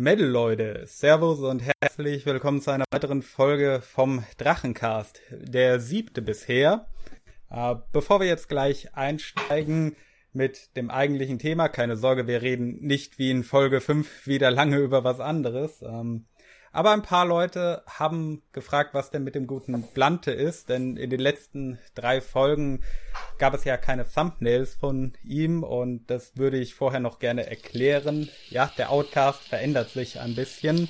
Metal Leute, Servus und herzlich willkommen zu einer weiteren Folge vom Drachencast, der siebte bisher. Äh, bevor wir jetzt gleich einsteigen mit dem eigentlichen Thema, keine Sorge, wir reden nicht wie in Folge 5 wieder lange über was anderes. Ähm, aber ein paar Leute haben gefragt, was denn mit dem guten Blante ist, denn in den letzten drei Folgen gab es ja keine Thumbnails von ihm und das würde ich vorher noch gerne erklären. Ja, der Outcast verändert sich ein bisschen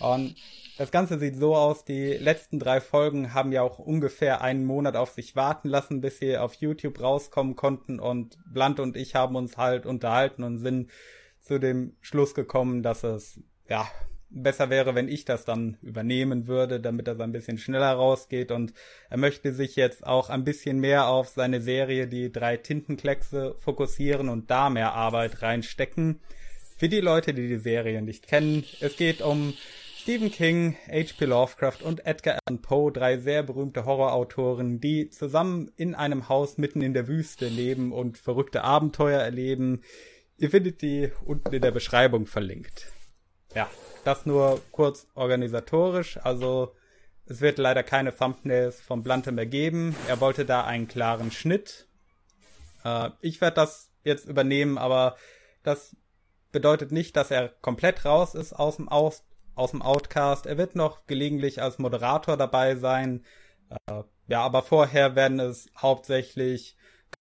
und das Ganze sieht so aus, die letzten drei Folgen haben ja auch ungefähr einen Monat auf sich warten lassen, bis sie auf YouTube rauskommen konnten und Blunt und ich haben uns halt unterhalten und sind zu dem Schluss gekommen, dass es ja besser wäre, wenn ich das dann übernehmen würde, damit das ein bisschen schneller rausgeht. Und er möchte sich jetzt auch ein bisschen mehr auf seine Serie Die drei Tintenkleckse fokussieren und da mehr Arbeit reinstecken. Für die Leute, die die Serie nicht kennen, es geht um Stephen King, H.P. Lovecraft und Edgar Allan Poe, drei sehr berühmte Horrorautoren, die zusammen in einem Haus mitten in der Wüste leben und verrückte Abenteuer erleben. Ihr findet die unten in der Beschreibung verlinkt. Ja, das nur kurz organisatorisch. Also es wird leider keine Thumbnails von Blante mehr geben. Er wollte da einen klaren Schnitt. Äh, ich werde das jetzt übernehmen, aber das bedeutet nicht, dass er komplett raus ist aus dem, aus, aus dem Outcast. Er wird noch gelegentlich als Moderator dabei sein. Äh, ja, aber vorher werden es hauptsächlich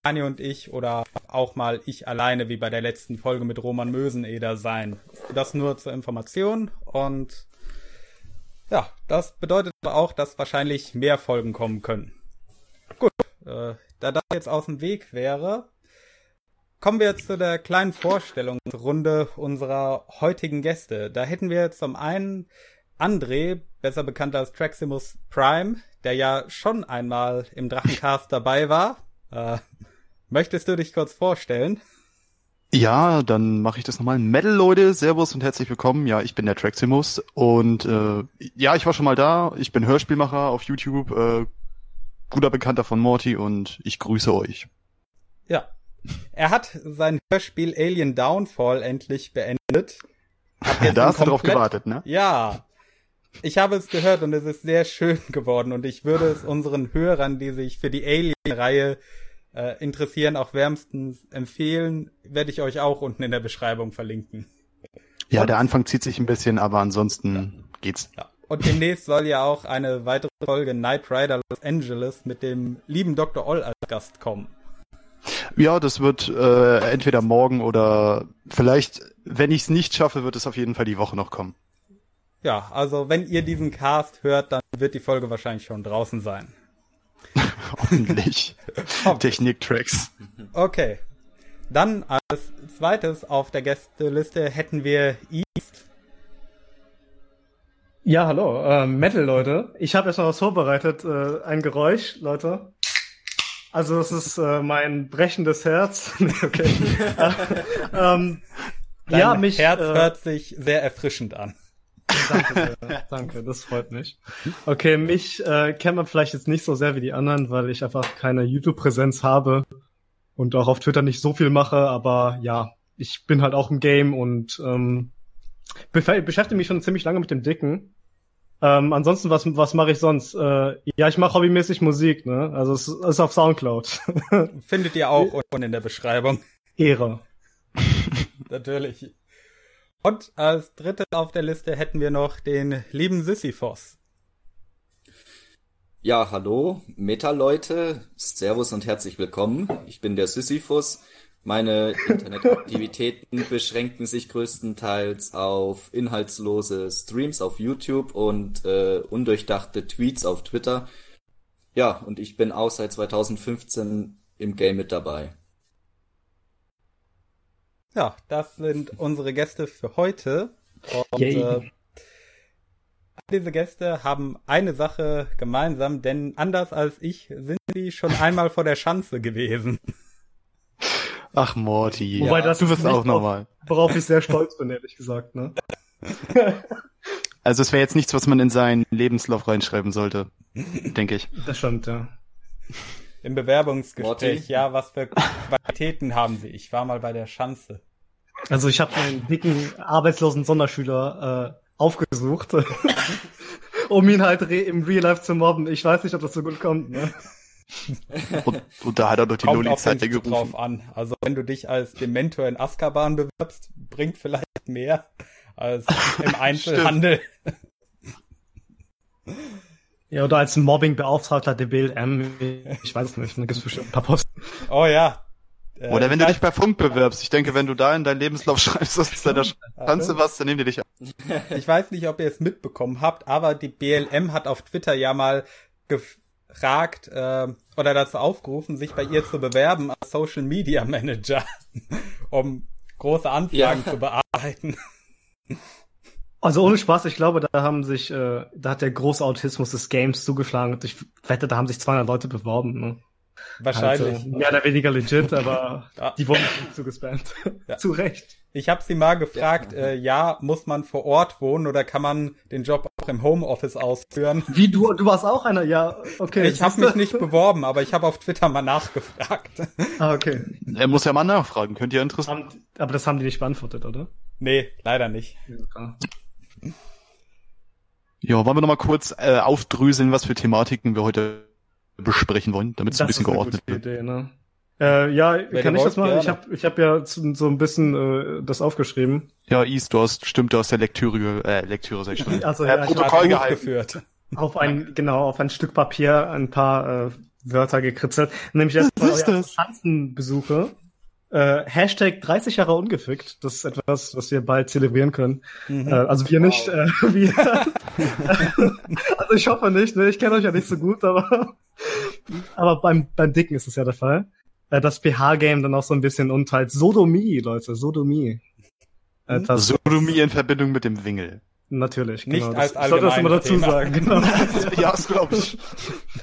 Kanye und ich oder auch mal ich alleine, wie bei der letzten Folge mit Roman Möseneder sein. Das nur zur Information und ja, das bedeutet auch, dass wahrscheinlich mehr Folgen kommen können. Gut, äh, da das jetzt aus dem Weg wäre, kommen wir jetzt zu der kleinen Vorstellungsrunde unserer heutigen Gäste. Da hätten wir zum einen André, besser bekannt als Traximus Prime, der ja schon einmal im Drachencast dabei war. Äh, Möchtest du dich kurz vorstellen? Ja, dann mache ich das nochmal. Metal Leute, Servus und herzlich willkommen. Ja, ich bin der Traximus und äh, ja, ich war schon mal da. Ich bin Hörspielmacher auf YouTube, äh, guter Bekannter von Morty und ich grüße euch. Ja, er hat sein Hörspiel Alien Downfall endlich beendet. da hast du drauf gewartet, ne? Ja. Ich habe es gehört und es ist sehr schön geworden und ich würde es unseren Hörern, die sich für die Alien-Reihe äh, interessieren, auch wärmstens empfehlen, werde ich euch auch unten in der Beschreibung verlinken. Ja, der Anfang zieht sich ein bisschen, aber ansonsten ja. geht's. Ja. Und demnächst soll ja auch eine weitere Folge Knight Rider Los Angeles mit dem lieben Dr. Oll als Gast kommen. Ja, das wird äh, entweder morgen oder vielleicht, wenn ich es nicht schaffe, wird es auf jeden Fall die Woche noch kommen. Ja, also wenn ihr diesen Cast hört, dann wird die Folge wahrscheinlich schon draußen sein. Hoffentlich. Technik-Tracks. Okay. Dann als zweites auf der Gästeliste hätten wir East. Ja, hallo, äh, Metal-Leute. Ich habe erstmal was vorbereitet, äh, ein Geräusch, Leute. Also es ist äh, mein brechendes Herz. okay. ähm, Dein ja, mich Herz äh, hört sich sehr erfrischend an. Danke, danke, das freut mich. Okay, mich äh, kennt man vielleicht jetzt nicht so sehr wie die anderen, weil ich einfach keine YouTube-Präsenz habe und auch auf Twitter nicht so viel mache, aber ja, ich bin halt auch im Game und ähm, beschäftige mich schon ziemlich lange mit dem Dicken. Ähm, ansonsten, was, was mache ich sonst? Äh, ja, ich mache hobbymäßig Musik, ne? Also es ist auf Soundcloud. Findet ihr auch unten in der Beschreibung. Ehre. Natürlich. Und als dritte auf der Liste hätten wir noch den lieben Sisyphos. Ja, hallo, Meta-Leute, Servus und herzlich willkommen. Ich bin der Sisyphus. Meine Internetaktivitäten beschränken sich größtenteils auf inhaltslose Streams auf YouTube und äh, undurchdachte Tweets auf Twitter. Ja, und ich bin auch seit 2015 im Game mit dabei. Ja, das sind unsere Gäste für heute. Und äh, diese Gäste haben eine Sache gemeinsam, denn anders als ich sind sie schon einmal vor der Schanze gewesen. Ach Morty, Wobei ja, das du wirst auch nochmal. Worauf ich sehr stolz bin, ehrlich gesagt. Ne? Also es wäre jetzt nichts, was man in seinen Lebenslauf reinschreiben sollte, denke ich. Das stimmt, ja. Im Bewerbungsgespräch, Morty? ja, was für Qualitäten haben Sie? Ich war mal bei der Schanze. Also ich habe einen dicken arbeitslosen Sonderschüler äh, aufgesucht, um ihn halt im Real Life zu mobben. Ich weiß nicht, ob das so gut kommt. Ne? und, und, da hat er doch die Loli-Zeit gerufen. drauf an. Also wenn du dich als Dementor in Azkaban bewirbst, bringt vielleicht mehr als im Einzelhandel. Ja, oder als Mobbing-Beauftragter der BLM. Ich weiß es nicht, da gibt es bestimmt ein paar Posten. Oh ja, äh, Oder wenn du dich bei Funk bewirbst. Ich denke, wenn du da in deinen Lebenslauf schreibst, dass da kannst du was, dann nehmen die dich an. Ich weiß nicht, ob ihr es mitbekommen habt, aber die BLM hat auf Twitter ja mal gefragt äh, oder dazu aufgerufen, sich bei ihr zu bewerben als Social Media Manager, um große Anfragen ja. zu bearbeiten. Also ohne Spaß, ich glaube, da haben sich, äh, da hat der große Autismus des Games zugeschlagen und ich wette, da haben sich 200 Leute beworben. Ne? Wahrscheinlich. Also, mehr oder weniger legit, aber ja. die wurden nicht zugespammt. Ja. Zu Recht. Ich habe sie mal gefragt, ja. Äh, ja, muss man vor Ort wohnen oder kann man den Job auch im Homeoffice ausführen? Wie du, du warst auch einer, ja, okay. Ich habe mich nicht beworben, aber ich habe auf Twitter mal nachgefragt. Ah, okay. Er muss ja mal nachfragen, könnte ja interessant. Aber das haben die nicht beantwortet, oder? Nee, leider nicht. Ja, wollen wir noch mal kurz äh, aufdröseln, was für Thematiken wir heute besprechen wollen, damit es ein bisschen geordnet wird. Idee, ne? Äh, ja, Wenn kann ich das mal? Gerne. Ich habe ich hab ja so ein bisschen äh, das aufgeschrieben. Ja, Is, du hast stimmt, du hast der Lektüre, äh, Lektüre sag ich schon. Also, ja, äh, Protokoll geführt. Auf ein, genau, auf ein Stück Papier ein paar äh, Wörter gekritzelt. Nämlich erstmal eure Tanzenbesuche. Äh, Hashtag 30 Jahre ungefickt. Das ist etwas, was wir bald zelebrieren können. Mhm. Äh, also wir wow. nicht. Äh, wir. also ich hoffe nicht. Ne? Ich kenne euch ja nicht so gut, aber aber beim beim Dicken ist es ja der Fall. Äh, das PH-Game dann auch so ein bisschen unteilt. Sodomie, Leute, Sodomie. Äh, Sodomie in Verbindung mit dem Wingel. Natürlich, genau. Nicht als das, sollte das immer dazu Thema. sagen, genau. ja, das glaube ich.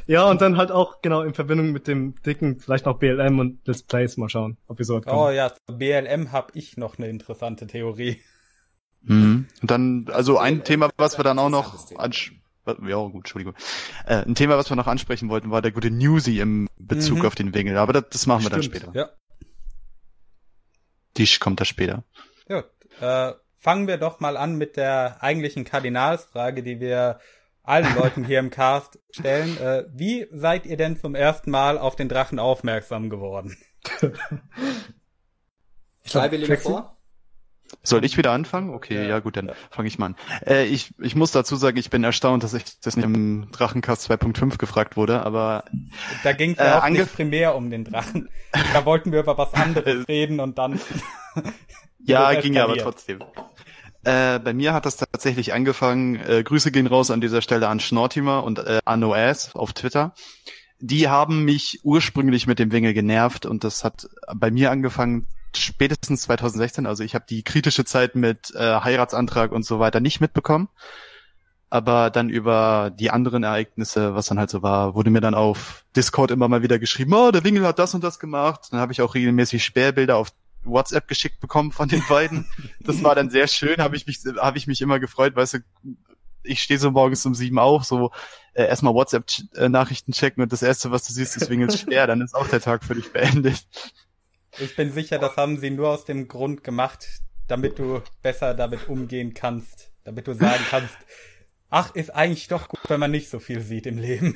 Ja, und dann halt auch, genau, in Verbindung mit dem dicken, vielleicht noch BLM und Let's Plays mal schauen, ob wir so kommen. Oh ja, zu BLM habe ich noch eine interessante Theorie. Mhm. Und dann, also ein Thema, was wir dann auch noch ansprechen, ja, gut, Entschuldigung. Äh, ein Thema, was wir noch ansprechen wollten, war der gute Newsy im Bezug mhm. auf den Wingel, aber das, das machen wir Stimmt, dann später. Ja. Tisch kommt da später. Ja, äh, fangen wir doch mal an mit der eigentlichen Kardinalsfrage, die wir allen Leuten hier im Cast stellen. Äh, wie seid ihr denn zum ersten Mal auf den Drachen aufmerksam geworden? Freiwillige vor? Soll ich wieder anfangen? Okay, ja, ja gut, dann ja. fange ich mal an. Äh, ich, ich muss dazu sagen, ich bin erstaunt, dass ich das nicht im Drachencast 2.5 gefragt wurde, aber da ging es ja äh, auch nicht primär um den Drachen. Da wollten wir über was anderes reden und dann Ja, ging ja aber trotzdem. Äh, bei mir hat das tatsächlich angefangen. Äh, Grüße gehen raus an dieser Stelle an Schnortimer und äh, an OS auf Twitter. Die haben mich ursprünglich mit dem Wingel genervt und das hat bei mir angefangen spätestens 2016. Also ich habe die kritische Zeit mit äh, Heiratsantrag und so weiter nicht mitbekommen. Aber dann über die anderen Ereignisse, was dann halt so war, wurde mir dann auf Discord immer mal wieder geschrieben, oh, der Wingel hat das und das gemacht. Dann habe ich auch regelmäßig Sperrbilder auf WhatsApp geschickt bekommen von den beiden. Das war dann sehr schön, habe ich mich, habe ich mich immer gefreut, weißt du, ich stehe so morgens um sieben auf, so äh, erstmal WhatsApp-Nachrichten checken und das erste, was du siehst, ist Wingels schwer, dann ist auch der Tag für dich beendet. Ich bin sicher, das haben sie nur aus dem Grund gemacht, damit du besser damit umgehen kannst, damit du sagen kannst, ach, ist eigentlich doch gut, wenn man nicht so viel sieht im Leben.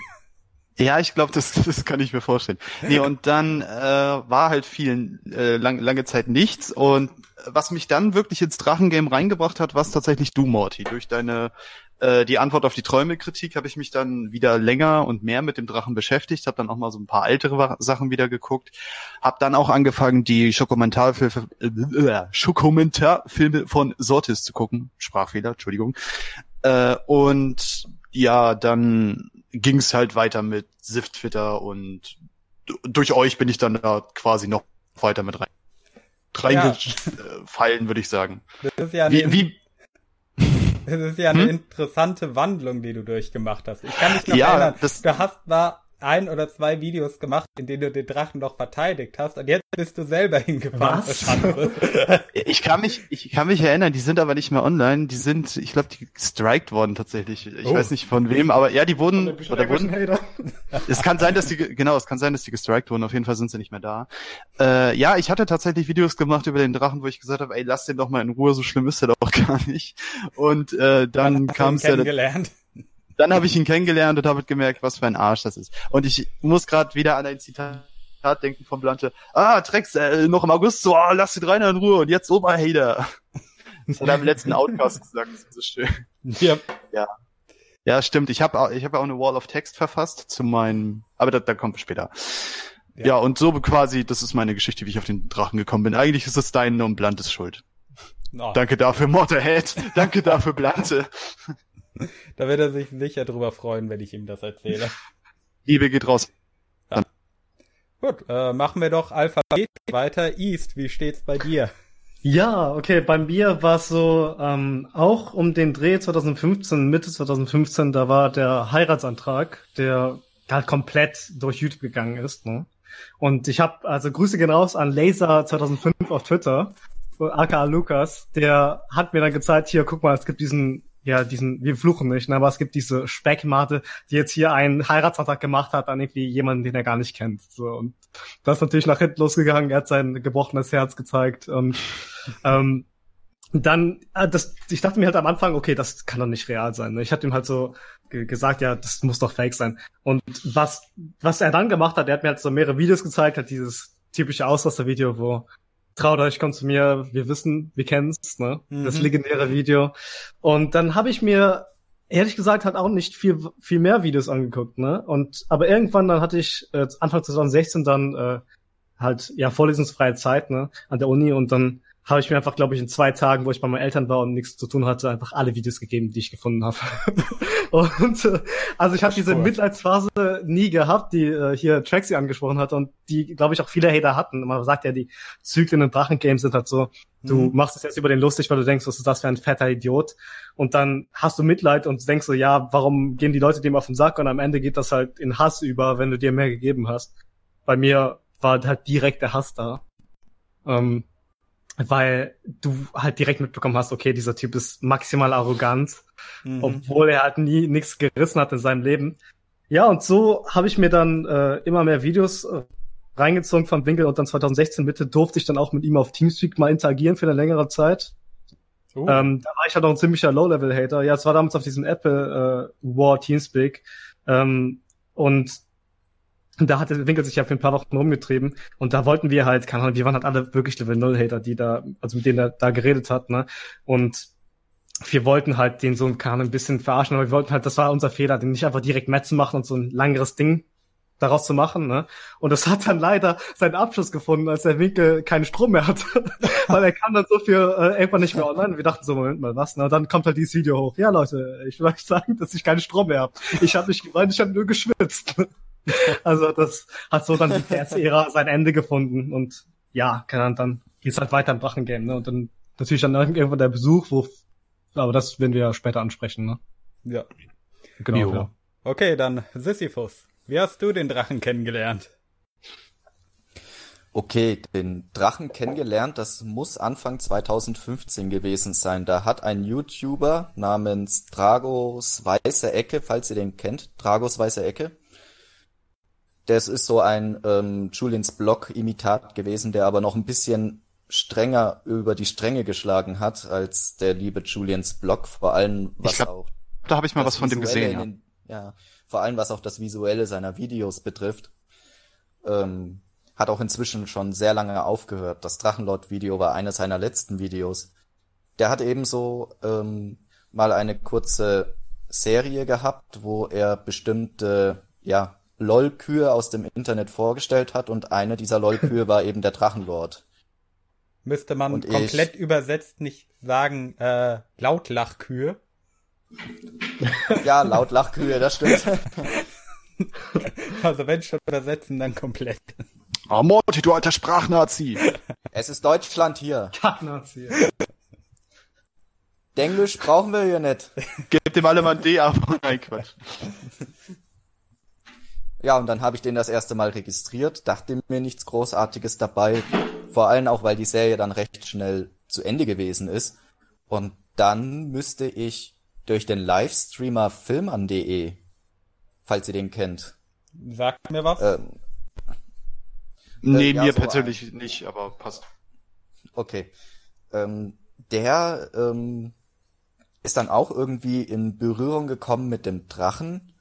Ja, ich glaube, das, das kann ich mir vorstellen. Nee, und dann äh, war halt viel äh, lang, lange Zeit nichts. Und was mich dann wirklich ins Drachengame reingebracht hat, war tatsächlich du, Morty. Durch deine äh, die Antwort auf die Träume-Kritik habe ich mich dann wieder länger und mehr mit dem Drachen beschäftigt, habe dann auch mal so ein paar ältere Sachen wieder geguckt, habe dann auch angefangen, die Schokomentarfilme äh, Schokomentarfilme von Sortis zu gucken. Sprachfehler, Entschuldigung. Äh, und ja, dann ging es halt weiter mit Sift Twitter und durch euch bin ich dann da quasi noch weiter mit rein reingefallen, ja. würde ich sagen. Das ist ja wie, wie das ist ja eine hm? interessante Wandlung, die du durchgemacht hast. Ich kann mich noch ja, erinnern, du hast war ein oder zwei Videos gemacht, in denen du den Drachen noch verteidigt hast und jetzt bist du selber hingefahren. Was? ich kann mich, ich kann mich erinnern, die sind aber nicht mehr online. Die sind, ich glaube, die gestrikt worden tatsächlich. Ich oh. weiß nicht von wem, aber ja, die wurden, oder wurden. es kann sein, dass die, genau, es kann sein, dass die gestrikt wurden. Auf jeden Fall sind sie nicht mehr da. Äh, ja, ich hatte tatsächlich Videos gemacht über den Drachen, wo ich gesagt habe, ey, lass den doch mal in Ruhe, so schlimm ist er doch gar nicht. Und äh, dann kam es ja. Dann habe ich ihn kennengelernt und habe gemerkt, was für ein Arsch das ist. Und ich muss gerade wieder an ein Zitat denken vom Blante. Ah, Trex, äh, noch im August, so, oh, lass die Reiner in Ruhe und jetzt Oberhater. Das hat er im letzten Outcast gesagt, das ist so schön. Ja. Ja, ja stimmt. Ich habe ich hab auch eine Wall of Text verfasst zu meinem, aber da, da kommt später. Ja. ja, und so quasi, das ist meine Geschichte, wie ich auf den Drachen gekommen bin. Eigentlich ist es deine und Blantes Schuld. Oh. Danke dafür, Motorhead. Danke dafür, Blante. Da wird er sich sicher drüber freuen, wenn ich ihm das erzähle. Liebe geht raus. Ja. Gut, äh, machen wir doch Alphabet weiter. East, wie steht's bei dir? Ja, okay, bei mir war es so, ähm, auch um den Dreh 2015, Mitte 2015, da war der Heiratsantrag, der halt komplett durch YouTube gegangen ist. Ne? Und ich habe, also Grüße gehen raus an Laser 2005 auf Twitter, aka Lukas, der hat mir dann gezeigt, hier, guck mal, es gibt diesen ja, diesen, wir fluchen nicht, ne, aber es gibt diese Speckmate, die jetzt hier einen Heiratsantrag gemacht hat an irgendwie jemanden, den er gar nicht kennt. So, und das ist natürlich nach hinten losgegangen, er hat sein gebrochenes Herz gezeigt und ähm, dann, äh, das, ich dachte mir halt am Anfang, okay, das kann doch nicht real sein. Ne? Ich hatte ihm halt so gesagt, ja, das muss doch fake sein. Und was, was er dann gemacht hat, er hat mir halt so mehrere Videos gezeigt, hat dieses typische Ausraster-Video, wo traut euch, kommt zu mir, wir wissen, wir kennen's, ne? Mhm. Das legendäre Video. Und dann habe ich mir ehrlich gesagt halt auch nicht viel viel mehr Videos angeguckt, ne? Und aber irgendwann dann hatte ich äh, Anfang 2016 dann äh, halt ja vorlesungsfreie Zeit, ne, an der Uni und dann habe ich mir einfach, glaube ich, in zwei Tagen, wo ich bei meinen Eltern war und nichts zu tun hatte, einfach alle Videos gegeben, die ich gefunden habe. und äh, also ich habe diese cool. Mitleidsphase nie gehabt, die äh, hier Traxi angesprochen hat und die, glaube ich, auch viele Hater hatten. Man sagt ja, die Zyklen in Drachengames sind halt so, du mhm. machst es jetzt über den lustig, weil du denkst, was ist das für ein fetter Idiot? Und dann hast du Mitleid und denkst so, ja, warum gehen die Leute dem auf den Sack? Und am Ende geht das halt in Hass über, wenn du dir mehr gegeben hast. Bei mir war halt direkt der Hass da. Ähm, weil du halt direkt mitbekommen hast, okay, dieser Typ ist maximal arrogant, mhm. obwohl er halt nie nichts gerissen hat in seinem Leben. Ja, und so habe ich mir dann äh, immer mehr Videos äh, reingezogen vom Winkel und dann 2016 Mitte durfte ich dann auch mit ihm auf Teamspeak mal interagieren für eine längere Zeit. Uh. Ähm, da war ich halt noch ein ziemlicher Low-Level-Hater. Ja, es war damals auf diesem Apple äh, War Teamspeak. Ähm, und da hat der Winkel sich ja für ein paar Wochen rumgetrieben und da wollten wir halt, keine Ahnung, wir waren halt alle wirklich Level 0 Hater, die da, also mit denen er da geredet hat, ne? Und wir wollten halt den so ein bisschen verarschen, aber wir wollten halt, das war unser Fehler, den nicht einfach direkt Match zu machen und so ein langeres Ding daraus zu machen, ne? Und das hat dann leider seinen Abschluss gefunden, als der Winkel keinen Strom mehr hatte. Weil er kam dann so viel äh, irgendwann nicht mehr online. Wir dachten so, Moment mal, was? Ne? Und dann kommt halt dieses Video hoch. Ja, Leute, ich will euch sagen, dass ich keinen Strom mehr habe. Ich habe nicht geweint, ich habe nur geschwitzt. also das hat so dann die PS-Ära sein Ende gefunden und ja, keine Ahnung, dann geht's halt weiter im Drachengame, ne? Und dann natürlich dann irgendwann der Besuch, wo, aber das werden wir ja später ansprechen, ne? Ja. Genau. Ja. Okay, dann Sisyphus. Wie hast du den Drachen kennengelernt? Okay, den Drachen kennengelernt, das muss Anfang 2015 gewesen sein. Da hat ein YouTuber namens Dragos Weiße Ecke, falls ihr den kennt, Dragos Weiße Ecke, das ist so ein ähm, Julians Block-Imitat gewesen, der aber noch ein bisschen strenger über die Stränge geschlagen hat als der liebe Julians Block, vor allem was glaub, auch. Da habe ich mal was von dem gesehen. Den, ja. ja, vor allem was auch das Visuelle seiner Videos betrifft. Ähm, hat auch inzwischen schon sehr lange aufgehört. Das Drachenlord-Video war eines seiner letzten Videos. Der hat ebenso ähm, mal eine kurze Serie gehabt, wo er bestimmte ja LOL-Kühe aus dem Internet vorgestellt hat und eine dieser LOL-Kühe war eben der Drachenlord. Müsste man und komplett ich... übersetzt nicht sagen, äh, Lautlachkühe? ja, Lautlachkühe, das stimmt. also wenn schon übersetzen, dann komplett. Oh, Morty, du alter Sprachnazi. Es ist Deutschland hier. Kacknazi. Englisch brauchen wir hier nicht. Gebt dem alle mal ein D ab. Nein, Quatsch. Ja, und dann habe ich den das erste Mal registriert, dachte mir nichts Großartiges dabei, vor allem auch, weil die Serie dann recht schnell zu Ende gewesen ist. Und dann müsste ich durch den Livestreamer filman.de, falls ihr den kennt. Sagt mir was? Ähm, nee, ja, mir so persönlich nicht, aber passt. Okay. Ähm, der ähm, ist dann auch irgendwie in Berührung gekommen mit dem Drachen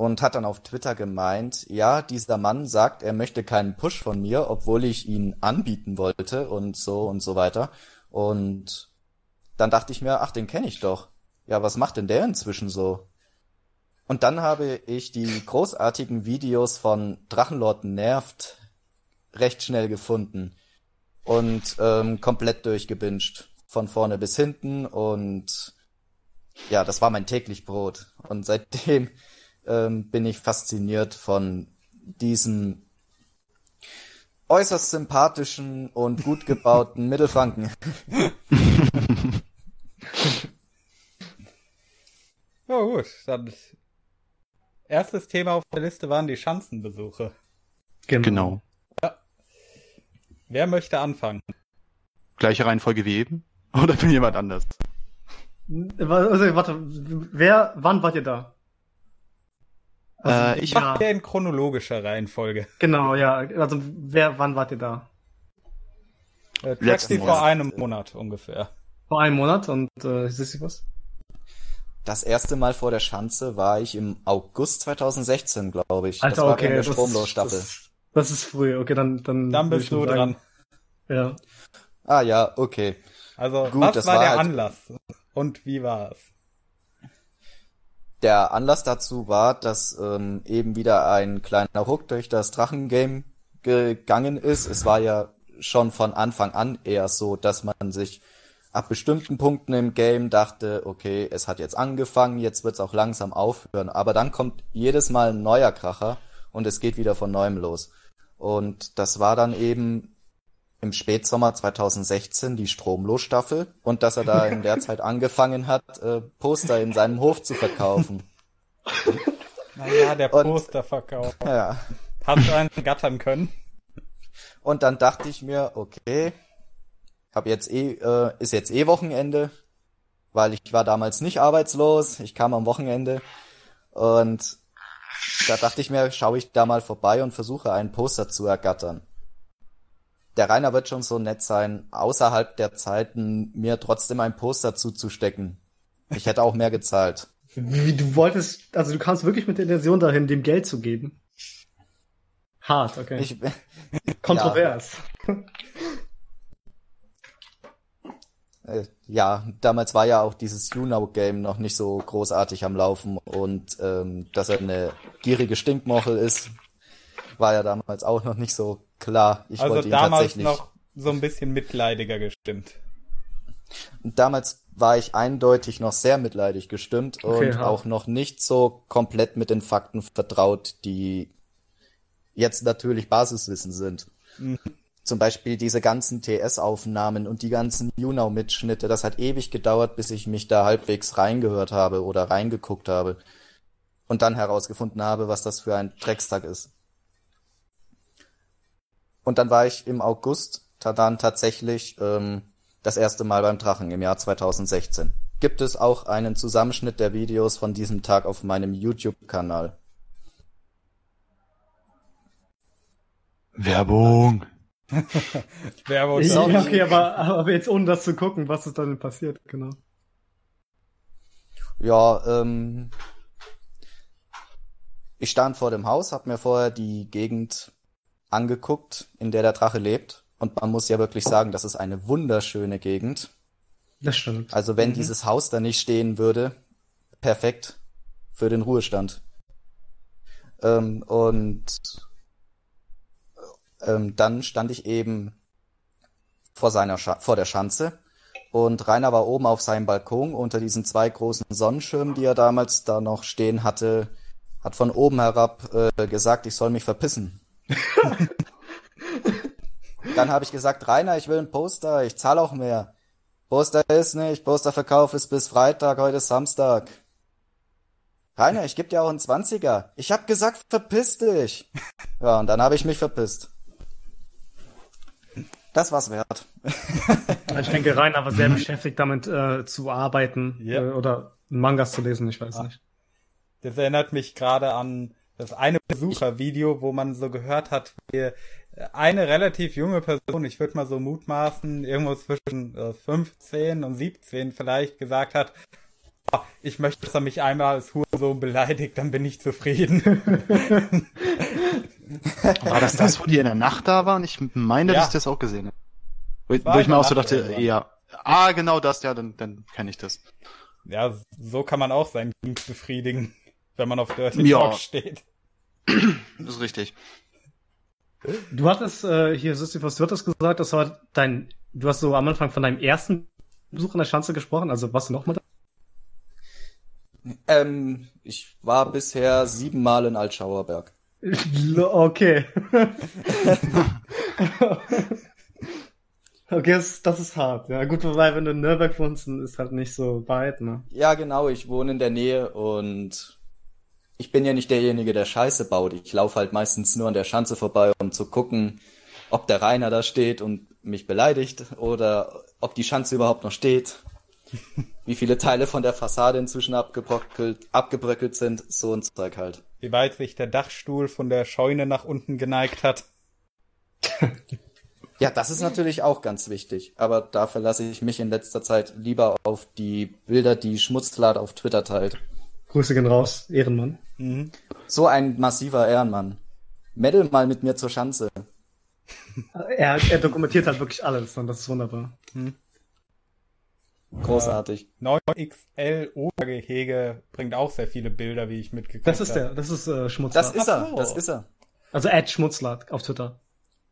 und hat dann auf Twitter gemeint, ja, dieser Mann sagt, er möchte keinen Push von mir, obwohl ich ihn anbieten wollte und so und so weiter. Und dann dachte ich mir, ach, den kenne ich doch. Ja, was macht denn der inzwischen so? Und dann habe ich die großartigen Videos von Drachenlord nervt recht schnell gefunden und ähm, komplett durchgebinged. Von vorne bis hinten und ja, das war mein täglich Brot. Und seitdem ähm, bin ich fasziniert von diesem äußerst sympathischen und gut gebauten Mittelfranken. Ja gut, dann erstes Thema auf der Liste waren die Schanzenbesuche. Genau. Wer möchte anfangen? Gleiche Reihenfolge wie eben? Oder bin jemand anders? Also, warte, wer, wann wart ihr da? Äh, ich ja, Der in chronologischer Reihenfolge. genau, ja. Also, wer, wann wart ihr da? Äh, Letzten vor Monat. einem Monat ungefähr. Vor einem Monat und äh, ist sie was? Das erste Mal vor der Schanze war ich im August 2016, glaube ich. Alter, das war okay, während der das, Stromlos-Staffel. das, das ist früh. Okay, dann dann. Dann bist du dran. sagen, Ja. Ah ja, okay. Also, Gut, was das war, war der halt- Anlass? Und wie war es? Der Anlass dazu war, dass ähm, eben wieder ein kleiner Hook durch das Drachengame gegangen ist. Es war ja schon von Anfang an eher so, dass man sich ab bestimmten Punkten im Game dachte, okay, es hat jetzt angefangen, jetzt wird's auch langsam aufhören. Aber dann kommt jedes Mal ein neuer Kracher und es geht wieder von neuem los. Und das war dann eben im Spätsommer 2016 die Stromlos-Staffel und dass er da in der Zeit angefangen hat, äh, Poster in seinem Hof zu verkaufen. Naja, der Und- Posterverkauf. Ja. Hast du einen gattern können? Und dann dachte ich mir, okay, hab jetzt eh, äh, ist jetzt eh Wochenende, weil ich war damals nicht arbeitslos, ich kam am Wochenende und da dachte ich mir, schaue ich da mal vorbei und versuche ein Poster zu ergattern. Der Rainer wird schon so nett sein, außerhalb der Zeiten mir trotzdem ein Poster zuzustecken. Ich hätte auch mehr gezahlt. Wie, du wolltest, also du kamst wirklich mit der Intention dahin, dem Geld zu geben. Hart, okay. Ich, Kontrovers. Äh, Ja, damals war ja auch dieses YouNow-Game noch nicht so großartig am Laufen und ähm, dass er eine gierige Stinkmochel ist, war ja damals auch noch nicht so klar. Ich also wollte ihn damals tatsächlich. noch so ein bisschen mitleidiger gestimmt. Und damals war ich eindeutig noch sehr mitleidig gestimmt Okay, und hart. auch noch nicht so komplett mit den Fakten vertraut, die jetzt natürlich Basiswissen sind. Mhm. Zum Beispiel diese ganzen TS-Aufnahmen und die ganzen YouNow-Mitschnitte, das hat ewig gedauert, bis ich mich da halbwegs reingehört habe oder reingeguckt habe und dann herausgefunden habe, was das für ein Dreckstag ist. Und dann war ich im August dann tatsächlich ähm, das erste Mal beim Drachen im Jahr 2016. Gibt es auch einen Zusammenschnitt der Videos von diesem Tag auf meinem YouTube-Kanal. Werbung. Werbung. Ja, okay, aber, aber jetzt ohne das zu gucken, was ist dann passiert, genau. Ja, ähm, ich stand vor dem Haus, hab mir vorher die Gegend angeguckt, in der der Drache lebt. Und man muss ja wirklich sagen, das ist eine wunderschöne Gegend. Das stimmt. Also wenn dieses Haus da nicht stehen würde, perfekt für den Ruhestand. Ähm, und ähm, dann stand ich eben vor seiner Scha vor der Schanze und Rainer war oben auf seinem Balkon unter diesen zwei großen Sonnenschirmen, die er damals da noch stehen hatte, hat von oben herab äh, gesagt, ich soll mich verpissen. Dann habe ich gesagt, Rainer, ich will ein Poster, ich zahle auch mehr. Poster ist nicht, Posterverkauf ist bis Freitag, heute ist Samstag. Rainer, ich geb dir auch einen 20er. Ich hab gesagt, verpiss dich. Ja, und dann habe ich mich verpisst. Das war's wert. Ich denke, Rainer war sehr beschäftigt damit äh, zu arbeiten Ja. äh, oder Mangas zu lesen, ich weiß Ah. nicht. Das erinnert mich gerade an das eine Besuchervideo, wo man so gehört hat, wie eine relativ junge Person, ich würde mal so mutmaßen, irgendwo zwischen äh, 15 und 17 vielleicht gesagt hat, "Ah, ich möchte, dass er mich einmal als Hurensohn beleidigt, dann bin ich zufrieden. War das das, wo die in der Nacht da waren? Ich meine, Ja. dass ich das auch gesehen habe. Wo, wo ich mir auch so dachte, irgendwann. ja. Ah, genau das, ja, dann, dann kenne ich das. ja, so kann man auch seinen Dienst befriedigen, wenn man auf Dirty Ja. Talk steht. Das ist richtig. Du hattest äh, hier, Sisyphus, du hattest gesagt, das war dein, du hast so am Anfang von deinem ersten Besuch an der Schanze gesprochen, also warst du noch mal da? Ähm, ich war bisher siebenmal in Altschauerberg. Okay. okay, das, das ist hart. Ja, gut, wobei, wenn du in Nürnberg wohnst, dann ist halt nicht so weit, ne? Ja, genau, ich wohne in der Nähe und ich bin ja nicht derjenige, der Scheiße baut. Ich laufe halt meistens nur an der Schanze vorbei, um zu gucken, ob der Rainer da steht und mich beleidigt oder ob die Schanze überhaupt noch steht. Wie viele Teile von der Fassade inzwischen abgebröckelt, abgebröckelt sind, so ein Zeug halt. Wie weit sich der Dachstuhl von der Scheune nach unten geneigt hat. Ja, das ist natürlich auch ganz wichtig, aber da verlasse ich mich in letzter Zeit lieber auf die Bilder, die Schmutzlad auf Twitter teilt. Grüße gehen raus, Ehrenmann. Mhm. So ein massiver Ehrenmann. Meddel mal mit mir zur Schanze. Er, er dokumentiert halt wirklich alles und das ist wunderbar. Großartig. 9XL Obergehege bringt auch sehr viele Bilder, wie ich mitgekriegt Das ist habe. der, das ist äh, Schmutzlad. Das ist er, so. das ist er. Also Ed Schmutzlad auf Twitter.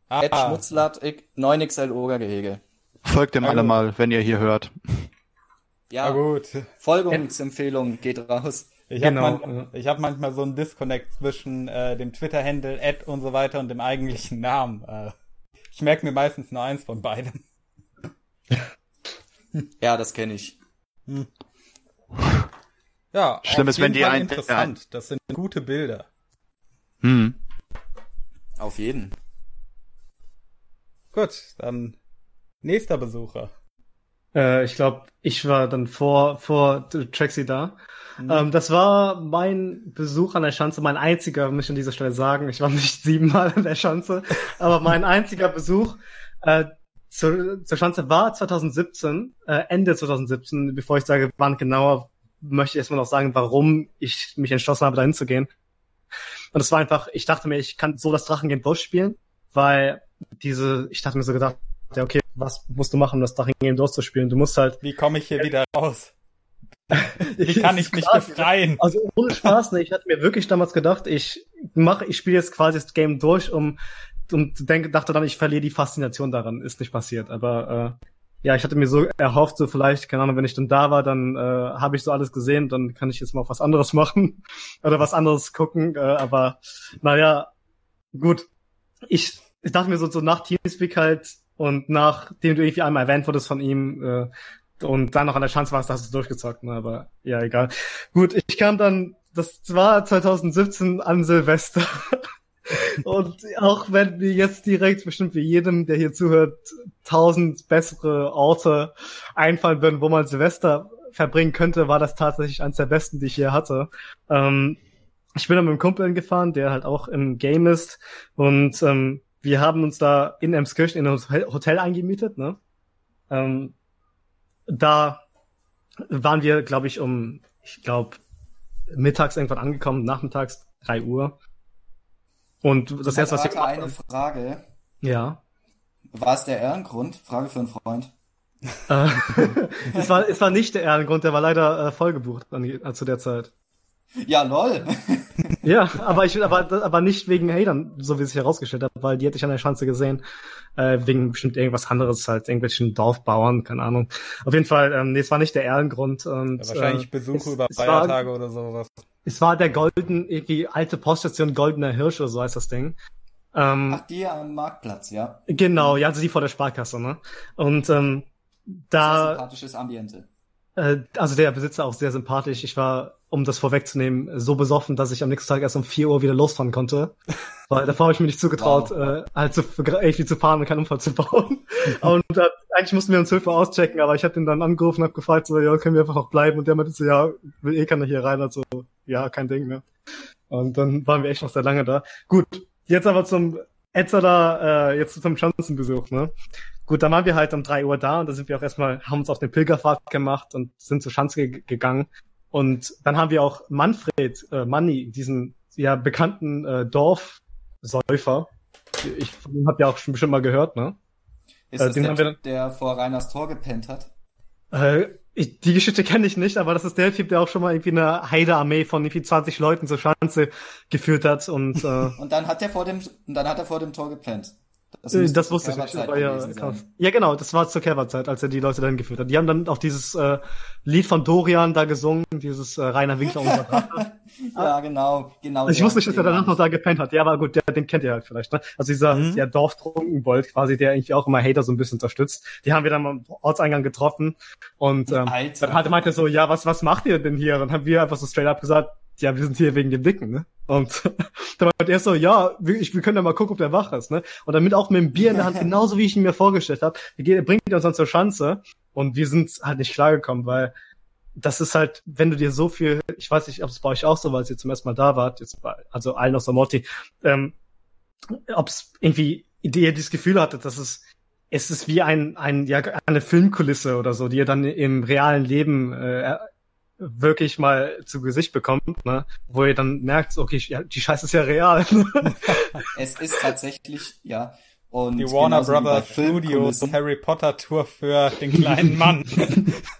Ah, Ed Schmutzlad, 9XL Ogergehege. Folgt dem Also- alle mal, wenn ihr hier hört. Ja. Folgungsempfehlung geht raus. Ich Genau, habe man, hab manchmal so einen Disconnect zwischen äh, dem Twitter-Handle, Ad und so weiter und dem eigentlichen Namen. Äh, ich merke mir meistens nur eins von beidem. Ja, das kenne ich. Ja, Schlimm auf ist, wenn die Fall ein- interessant. Das sind gute Bilder. Hm. Auf jeden. Gut, dann nächster Besucher. Äh, ich glaube, ich war dann vor, vor Traxi da. Ähm, das war mein Besuch an der Schanze, mein einziger, muss ich an dieser Stelle sagen. Ich war nicht siebenmal an der Schanze, aber mein einziger Besuch äh, zur, zur Schanze war 2017, äh, Ende 2017. Bevor ich sage, wann genauer, möchte ich erstmal noch sagen, warum ich mich entschlossen habe, dahin zu gehen. Und es war einfach, ich dachte mir, ich kann so das Drachengame durchspielen, weil diese, ich dachte mir so gedacht, ja, okay, was musst du machen, um das Drachengame durchzuspielen? Du musst halt Wie komme ich hier wieder raus? Wie kann ich mich befreien? Also ohne Spaß, ne, ich hatte mir wirklich damals gedacht, ich mache, ich spiele jetzt quasi das Game durch, um und denke, dachte dann, ich verliere die Faszination daran. Ist nicht passiert. Aber äh, ja, ich hatte mir so erhofft, so vielleicht, keine Ahnung, wenn ich dann da war, dann äh, habe ich so alles gesehen, dann kann ich jetzt mal auf was anderes machen oder was anderes gucken. Äh, aber naja, gut. Ich, ich dachte mir so, so nach Teamspeak halt und nachdem du irgendwie einmal erwähnt wurdest von ihm, äh, und dann noch an der Chance warst, hast du es durchgezockt, ne? aber ja, egal. Gut, ich kam dann, das war 2017 an Silvester. Und auch wenn mir jetzt direkt bestimmt wie jedem, der hier zuhört, tausend bessere Orte einfallen würden, wo man Silvester verbringen könnte, war das tatsächlich eines der besten, die ich hier hatte. Ähm, ich bin dann mit einem Kumpel gefahren, der halt auch im Game ist. Und ähm, wir haben uns da in Emskirchen in ein Hotel, eingemietet. Ne? Ähm, da waren wir, glaube ich, um, ich glaube, mittags irgendwann angekommen, nachmittags drei Uhr. Und das erste, was wir gemacht eine Frage. ja. War es der Ehrengrund? Frage für einen Freund. Äh, es, war, es war nicht der Ehrengrund, der war leider äh, vollgebucht an, äh, zu der Zeit. Ja, lol. Ja, aber ich aber, aber nicht wegen Hatern, so wie es sich herausgestellt hat, weil die hätte ich an der Schanze gesehen, äh, wegen bestimmt irgendwas anderes, halt irgendwelchen Dorfbauern, keine Ahnung. Auf jeden Fall, ähm, nee, es war nicht der Ehrengrund. Und, Ja, wahrscheinlich äh, Besuche es, über Feiertage oder sowas. es war der golden, irgendwie alte Poststation Goldener Hirsch oder so heißt das Ding. Ähm, Ach, die am Marktplatz, ja. Genau, ja, also die vor der Sparkasse, ne? Und ähm, Sehr da, sympathisches Ambiente. äh, also der Besitzer auch sehr sympathisch. Ich war um das vorwegzunehmen, so besoffen, dass ich am nächsten Tag erst um 4 Uhr wieder losfahren konnte. Weil davor habe ich mir nicht zugetraut, wow. äh, halt zu, irgendwie zu fahren und keinen Unfall zu bauen. und äh, eigentlich mussten wir uns 12 Uhr auschecken, aber ich habe ihn dann angerufen und habe gefragt, so, ja, können wir einfach noch bleiben? Und der meinte so, ja, will eh keiner hier rein, also ja, kein Ding, ne? Und dann waren wir echt noch sehr lange da. Gut, jetzt aber zum Etzeler, äh, jetzt zum Schanzenbesuch, ne? Gut, dann waren wir halt um drei Uhr da und da sind wir auch erstmal, haben uns auf eine Pilgerfahrt gemacht und sind zur Schanze gegangen. Und dann haben wir auch Manfred äh, Manni, diesen ja bekannten äh, Dorfsäufer. Ich habe ja auch schon bestimmt mal gehört, ne? Ist äh, das der, typ, der vor Reiners Tor gepennt hat? Äh, ich, die Geschichte kenne ich nicht, aber das ist der Typ, der auch schon mal irgendwie eine Heidearmee von irgendwie 20 Leuten zur Schanze geführt hat und äh, und dann hat er vor dem und dann hat er vor dem Tor gepennt. Das, äh, das wusste ich nicht. Das war ja, ja, genau, das war zur Kerberzeit, als er die Leute dahin geführt hat. Die haben dann auch dieses äh, Lied von Dorian da gesungen, dieses äh, Rainer Winkler Drache. ja, genau, genau. Also ich wusste nicht, dass er danach noch da gepennt hat. Ja, aber gut, der, den kennt ihr halt vielleicht. Ne? Also dieser mhm. der Dorftrunkenbold quasi, der irgendwie auch immer Hater so ein bisschen unterstützt. Die haben wir dann am Ortseingang getroffen und ähm, dann hat er meinte so, ja, was was macht ihr denn hier? Dann haben wir einfach so straight up gesagt, ja, wir sind hier wegen dem Dicken, ne? Und dann meinte er so, ja, wir, ich, wir können ja mal gucken, ob der wach ist, ne? Und damit auch mit dem Bier in der Hand, genauso wie ich ihn mir vorgestellt habe. Er bringt uns dann zur Schanze und wir sind halt nicht klargekommen, weil das ist halt, wenn du dir so viel, ich weiß nicht, ob es bei euch auch so war, als ihr zum ersten Mal da wart, jetzt bei, also allen aus der Morty, ähm, ob es irgendwie ihr dieses Gefühl hattet, dass es es ist wie ein, ein ja eine Filmkulisse oder so, die ihr dann im realen Leben äh, wirklich mal zu Gesicht bekommt, ne? wo ihr dann merkt, okay, ja, die Scheiße ist ja real. es ist tatsächlich, ja. Und die Warner Brothers Studios Harry Potter Tour für den kleinen Mann.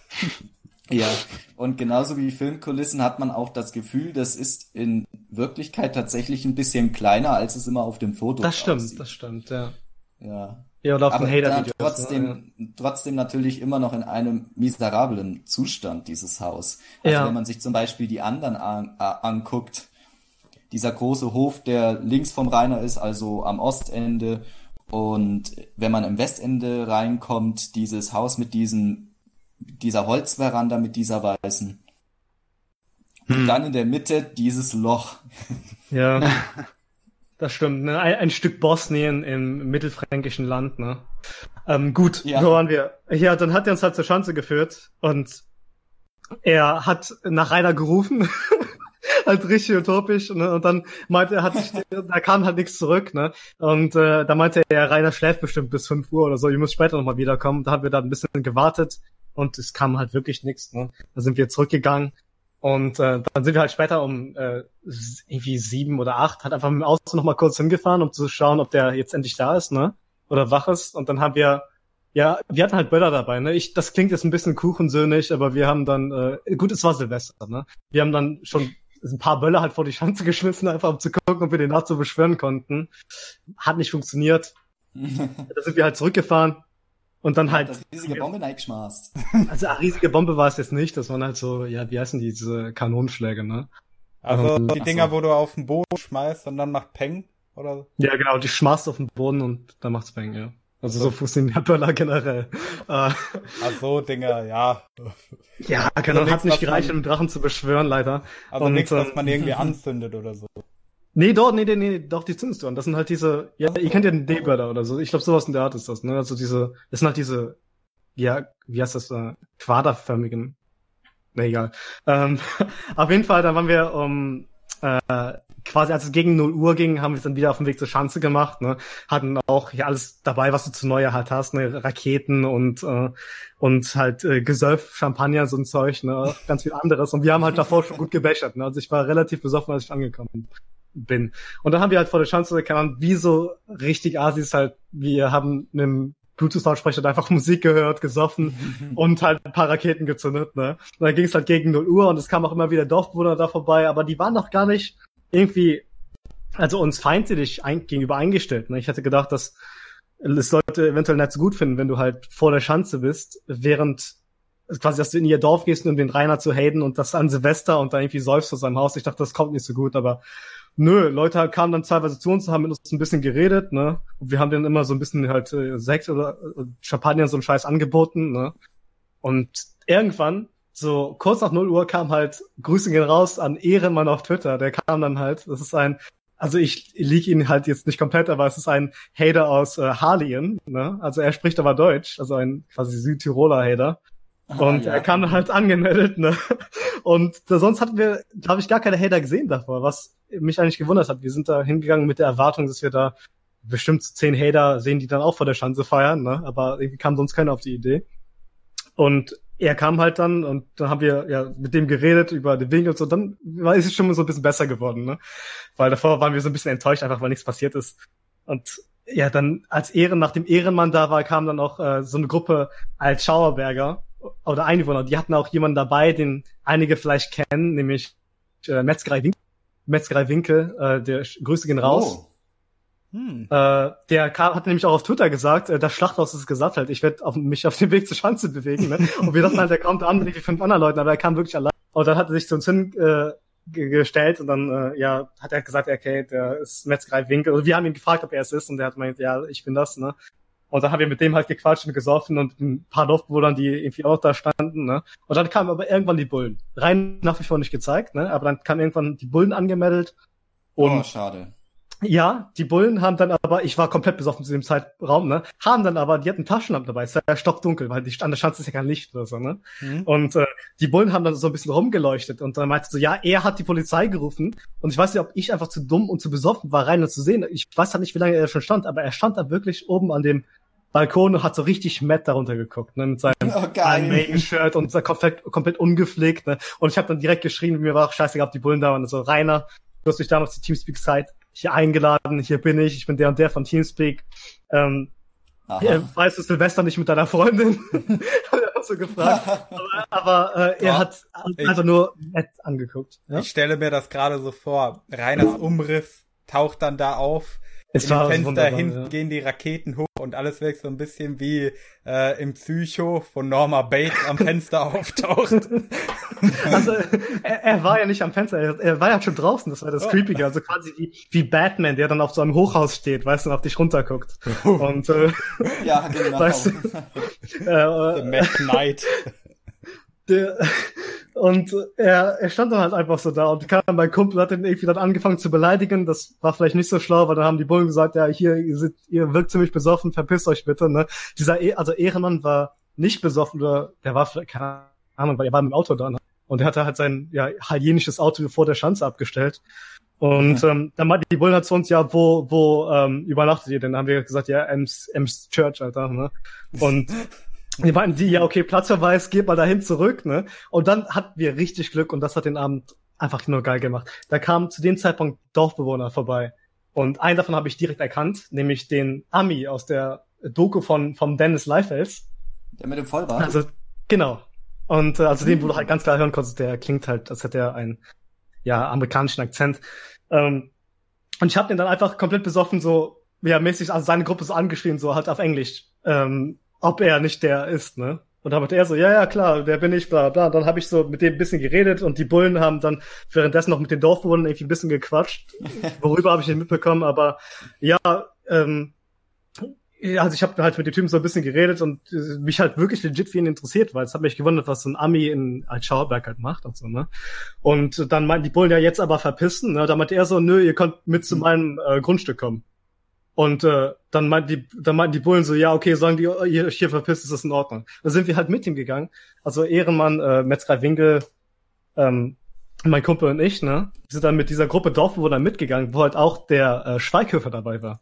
ja, und genauso wie Filmkulissen hat man auch das Gefühl, das ist in Wirklichkeit tatsächlich ein bisschen kleiner, als es immer auf dem Foto Das stimmt, aussieht. das stimmt, ja. Ja. Ja, oder auf Aber den Hater trotzdem, ne? trotzdem natürlich immer noch in einem miserablen Zustand, dieses Haus. Also ja. wenn man sich zum Beispiel die anderen an, äh, anguckt, dieser große Hof, der links vom Rainer ist, also am Ostende, und wenn man im Westende reinkommt, dieses Haus mit diesem, dieser Holzveranda mit dieser weißen. Hm. Und dann in der Mitte dieses Loch. Ja. Das stimmt, ne? Ein, ein, Stück Bosnien im mittelfränkischen Land, ne? Ähm, gut, ja. so waren wir. Ja, dann hat er uns halt zur Schanze geführt und er hat nach Rainer gerufen. halt richtig utopisch, ne? Und dann meinte er, hat sich, da kam halt nichts zurück, ne? Und äh, da meinte er, Rainer schläft bestimmt bis 5 Uhr oder so, ich muss später nochmal wiederkommen. Da haben wir da ein bisschen gewartet und es kam halt wirklich nichts, ne? Da sind wir zurückgegangen und äh, dann sind wir halt später um äh, irgendwie sieben oder acht, hat einfach mit dem Auto noch mal kurz hingefahren, um zu schauen, ob der jetzt endlich da ist, ne? Oder wach ist. Und dann haben wir, ja, wir hatten halt Böller dabei, ne? Ich, das klingt jetzt ein bisschen kuchensöhnig, aber wir haben dann, äh, gut, es war Silvester, ne? Wir haben dann schon ein paar Böller halt vor die Schanze geschmissen, einfach um zu gucken, ob wir den Nacht so beschwören konnten. Hat nicht funktioniert. da sind wir halt zurückgefahren, und dann halt. Das riesige Bombe geschmaßt. Also eine riesige Bombe war es jetzt nicht, das waren halt so, ja, wie heißen die, diese Kanonenschläge, ne? Also um, die Dinger, so. wo du auf den Boden schmeißt und dann macht Peng, oder? Ja, genau, die schmeißt auf den Boden und dann macht's Peng, ja. Also so funktioniert Böller generell. Ach so, Dinger, ja. Ja, genau, also hat nicht gereicht, um Drachen zu beschwören, leider. Also und, nichts, was man irgendwie anzündet oder so. Nee, doch, nee, nee, nee, doch, die an. Das sind halt diese, ja, ihr kennt ja den D-Birder oder so. Ich glaube, sowas in der Art ist das, ne? Also diese, das sind halt diese, ja, wie heißt das, äh, quaderförmigen, na egal. Ähm, auf jeden Fall, da waren wir um, äh, quasi als es gegen 0 Uhr ging, haben wir es dann wieder auf dem Weg zur Schanze gemacht, ne? Hatten auch ja alles dabei, was du zu Neujahr halt hast, ne? Raketen und äh, und halt äh, Gesöff, Champagner, so ein Zeug, ne? Ganz viel anderes. Und wir haben halt davor schon gut gebechert, ne? Also ich war relativ besoffen, als ich angekommen bin bin. Und dann haben wir halt vor der Chance, Ahnung, wie so richtig Asis halt, wir haben einem Bluetooth-Lautsprecher einfach Musik gehört, gesoffen und halt ein paar Raketen gezündet, ne? Und dann ging es halt gegen 0 Uhr und es kam auch immer wieder Dorfbewohner da vorbei, aber die waren noch gar nicht irgendwie, also uns feindlich ein, gegenüber eingestellt, ne? Ich hätte gedacht, dass es Leute eventuell nicht so gut finden, wenn du halt vor der Schanze bist, während quasi, dass du in ihr Dorf gehst, um den Rainer zu haten und das an Silvester und da irgendwie säufst vor seinem Haus. Ich dachte, das kommt nicht so gut, aber Nö, Leute kamen dann teilweise zu uns, haben mit uns ein bisschen geredet, ne? Und wir haben denen immer so ein bisschen halt äh, Sekt oder äh, Champagner so einen Scheiß angeboten, ne? Und irgendwann so kurz nach 0 Uhr kam halt Grüße gehen raus an Ehrenmann auf Twitter. Der kam dann halt, das ist ein, also ich liege ihn halt jetzt nicht komplett, aber es ist ein Hater aus äh, Harlien, ne? Also er spricht aber Deutsch, also ein quasi Südtiroler Hater. Ah, und ja. er kam dann halt angemeldet, ne? Und sonst hatten wir, glaube ich, gar keine Hater gesehen davor, was mich eigentlich gewundert hat. Wir sind da hingegangen mit der Erwartung, dass wir da bestimmt zehn Hater sehen, die dann auch vor der Schanze feiern, ne? Aber irgendwie kam sonst keiner auf die Idee. Und er kam halt dann und dann haben wir ja mit dem geredet über den Winkel und so, dann war es schon so ein bisschen besser geworden, ne? Weil davor waren wir so ein bisschen enttäuscht, einfach weil nichts passiert ist. Und ja, dann als Ehren, nach dem Ehrenmann da war, kam dann auch äh, so eine Gruppe als Schauerberger oder Einwohner, die hatten auch jemanden dabei, den einige vielleicht kennen, nämlich äh, Metzgerei Winkel. Metzgerei Winkel, äh, der Grüße gehen raus. Oh. Hm. Äh, der kam, hat nämlich auch auf Twitter gesagt, äh, das Schlachthaus ist gesagt halt, ich werde auf, mich auf dem Weg zur Schanze bewegen. Ne? Und wir dachten halt, der kommt an mit wie fünf anderen Leuten, aber er kam wirklich allein. Und dann hat er sich zu uns hingestellt äh, gestellt und dann äh, ja hat er gesagt, okay, der ist Metzgerei Winkel. Also wir haben ihn gefragt, ob er es ist und der hat gemeint, ja, ich bin das. Ne? Und dann haben wir mit dem halt gequatscht und gesoffen und ein paar Dorfbewohnern, die irgendwie auch da standen, ne? Und dann kamen aber irgendwann die Bullen. Rein nach wie vor nicht gezeigt, ne? Aber dann kamen irgendwann die Bullen angemeldet. Und oh, schade. Ja, die Bullen haben dann aber, ich war komplett besoffen zu dem Zeitraum, ne? Haben dann aber, die hatten Taschenlampen dabei, es war ja stockdunkel, weil die, an der Schanze ist ja kein Licht oder so, ne? Mhm. Und äh, die Bullen haben dann so ein bisschen rumgeleuchtet und dann meinte so, ja, er hat die Polizei gerufen und ich weiß nicht, ob ich einfach zu dumm und zu besoffen war, rein und zu sehen. Ich weiß halt nicht, wie lange er schon stand, aber er stand da wirklich oben an dem Balkon und hat so richtig Matt darunter geguckt, ne, mit seinem oh, Maiden-Shirt und komplett, komplett ungepflegt, ne. Und ich habe dann direkt geschrien, mir war auch scheißegal, ob die Bullen da waren. So, Rainer, du hast mich damals die Teamspeak-Zeit hier eingeladen, hier bin ich, ich bin der und der von Teamspeak. Ähm, äh, weißt du Silvester nicht mit deiner Freundin? hat er auch so gefragt. aber, aber äh, er hat einfach nur nett angeguckt. Ja? Ich stelle mir das gerade so vor. Reiners Umriss taucht dann da auf es in war Fenster hinten ja. gehen die Raketen hoch und alles weg so ein bisschen wie äh, im Psycho von Norma Bates am Fenster auftaucht. Also er, er, war ja nicht am Fenster, er, er, war ja schon draußen, das war das oh. Creepige, also quasi wie, wie Batman, der dann auf so einem Hochhaus steht, weißt du, und auf dich runterguckt. Und äh, ja, genau. Weißt du, äh, The Mad Knight. Der, und er, er stand dann halt einfach so da und kam mein Kumpel hat ihn irgendwie dann angefangen zu beleidigen. Das war vielleicht nicht so schlau, weil dann haben die Bullen gesagt, ja, hier, ihr, seid, ihr wirkt ziemlich besoffen, verpisst euch bitte, ne? Dieser, e also Ehrenmann war nicht besoffen oder der war, keine Ahnung, weil er war mit dem Auto da, ne? Und er hatte halt sein, ja, hygienisches Auto vor der Schanze abgestellt. Und ja. ähm, dann meinte die Bullen halt zu uns, ja, wo, wo ähm, übernachtet ihr denn? Dann haben wir gesagt, ja, Ems, Ems Church, Alter, ne? Und wir meinten die, ja, okay, Platzverweis, geht mal dahin zurück, ne? Und dann hatten wir richtig Glück und das hat den Abend einfach nur geil gemacht. Da kamen zu dem Zeitpunkt Dorfbewohner vorbei. Und einen davon habe ich direkt erkannt, nämlich den Ami aus der Doku von, vom Dennis Leifels. Der mit dem Vollbart? Also, genau. Und äh, also den, wo du halt ganz klar hören konntest, der klingt halt, als hätte er einen, ja, amerikanischen Akzent. Ähm, und ich habe den dann einfach komplett besoffen so, ja, mäßig, also seine Gruppe so angeschrien, so halt auf Englisch. Ähm, ob er nicht der ist, ne? Und dann hat er so, ja, ja, klar, der bin ich, bla, bla. Und dann habe ich so mit dem ein bisschen geredet und die Bullen haben dann währenddessen noch mit den Dorfbewohnern irgendwie ein bisschen gequatscht. Worüber habe ich nicht mitbekommen, aber ja, ähm, ja, also ich habe halt mit dem Typen so ein bisschen geredet und mich halt wirklich legit für ihn interessiert, weil es hat mich gewundert, was so ein Ami in Altschauerberg halt macht und so, ne? Und dann meinten die Bullen ja jetzt aber verpissen, ne? Da meinte er so, nö, ihr könnt mit zu meinem äh, Grundstück kommen. Und äh, dann meinten die, dann meinten die Bullen so, ja, okay, sagen die, ihr euch hier verpisst, ist das in Ordnung. Dann sind wir halt mit ihm gegangen. Also Ehrenmann, äh, Metzger Winkel, ähm, mein Kumpel und ich, ne, sind dann mit dieser Gruppe Dorfbewohner mitgegangen, wo halt auch der äh, Schweighöfer dabei war.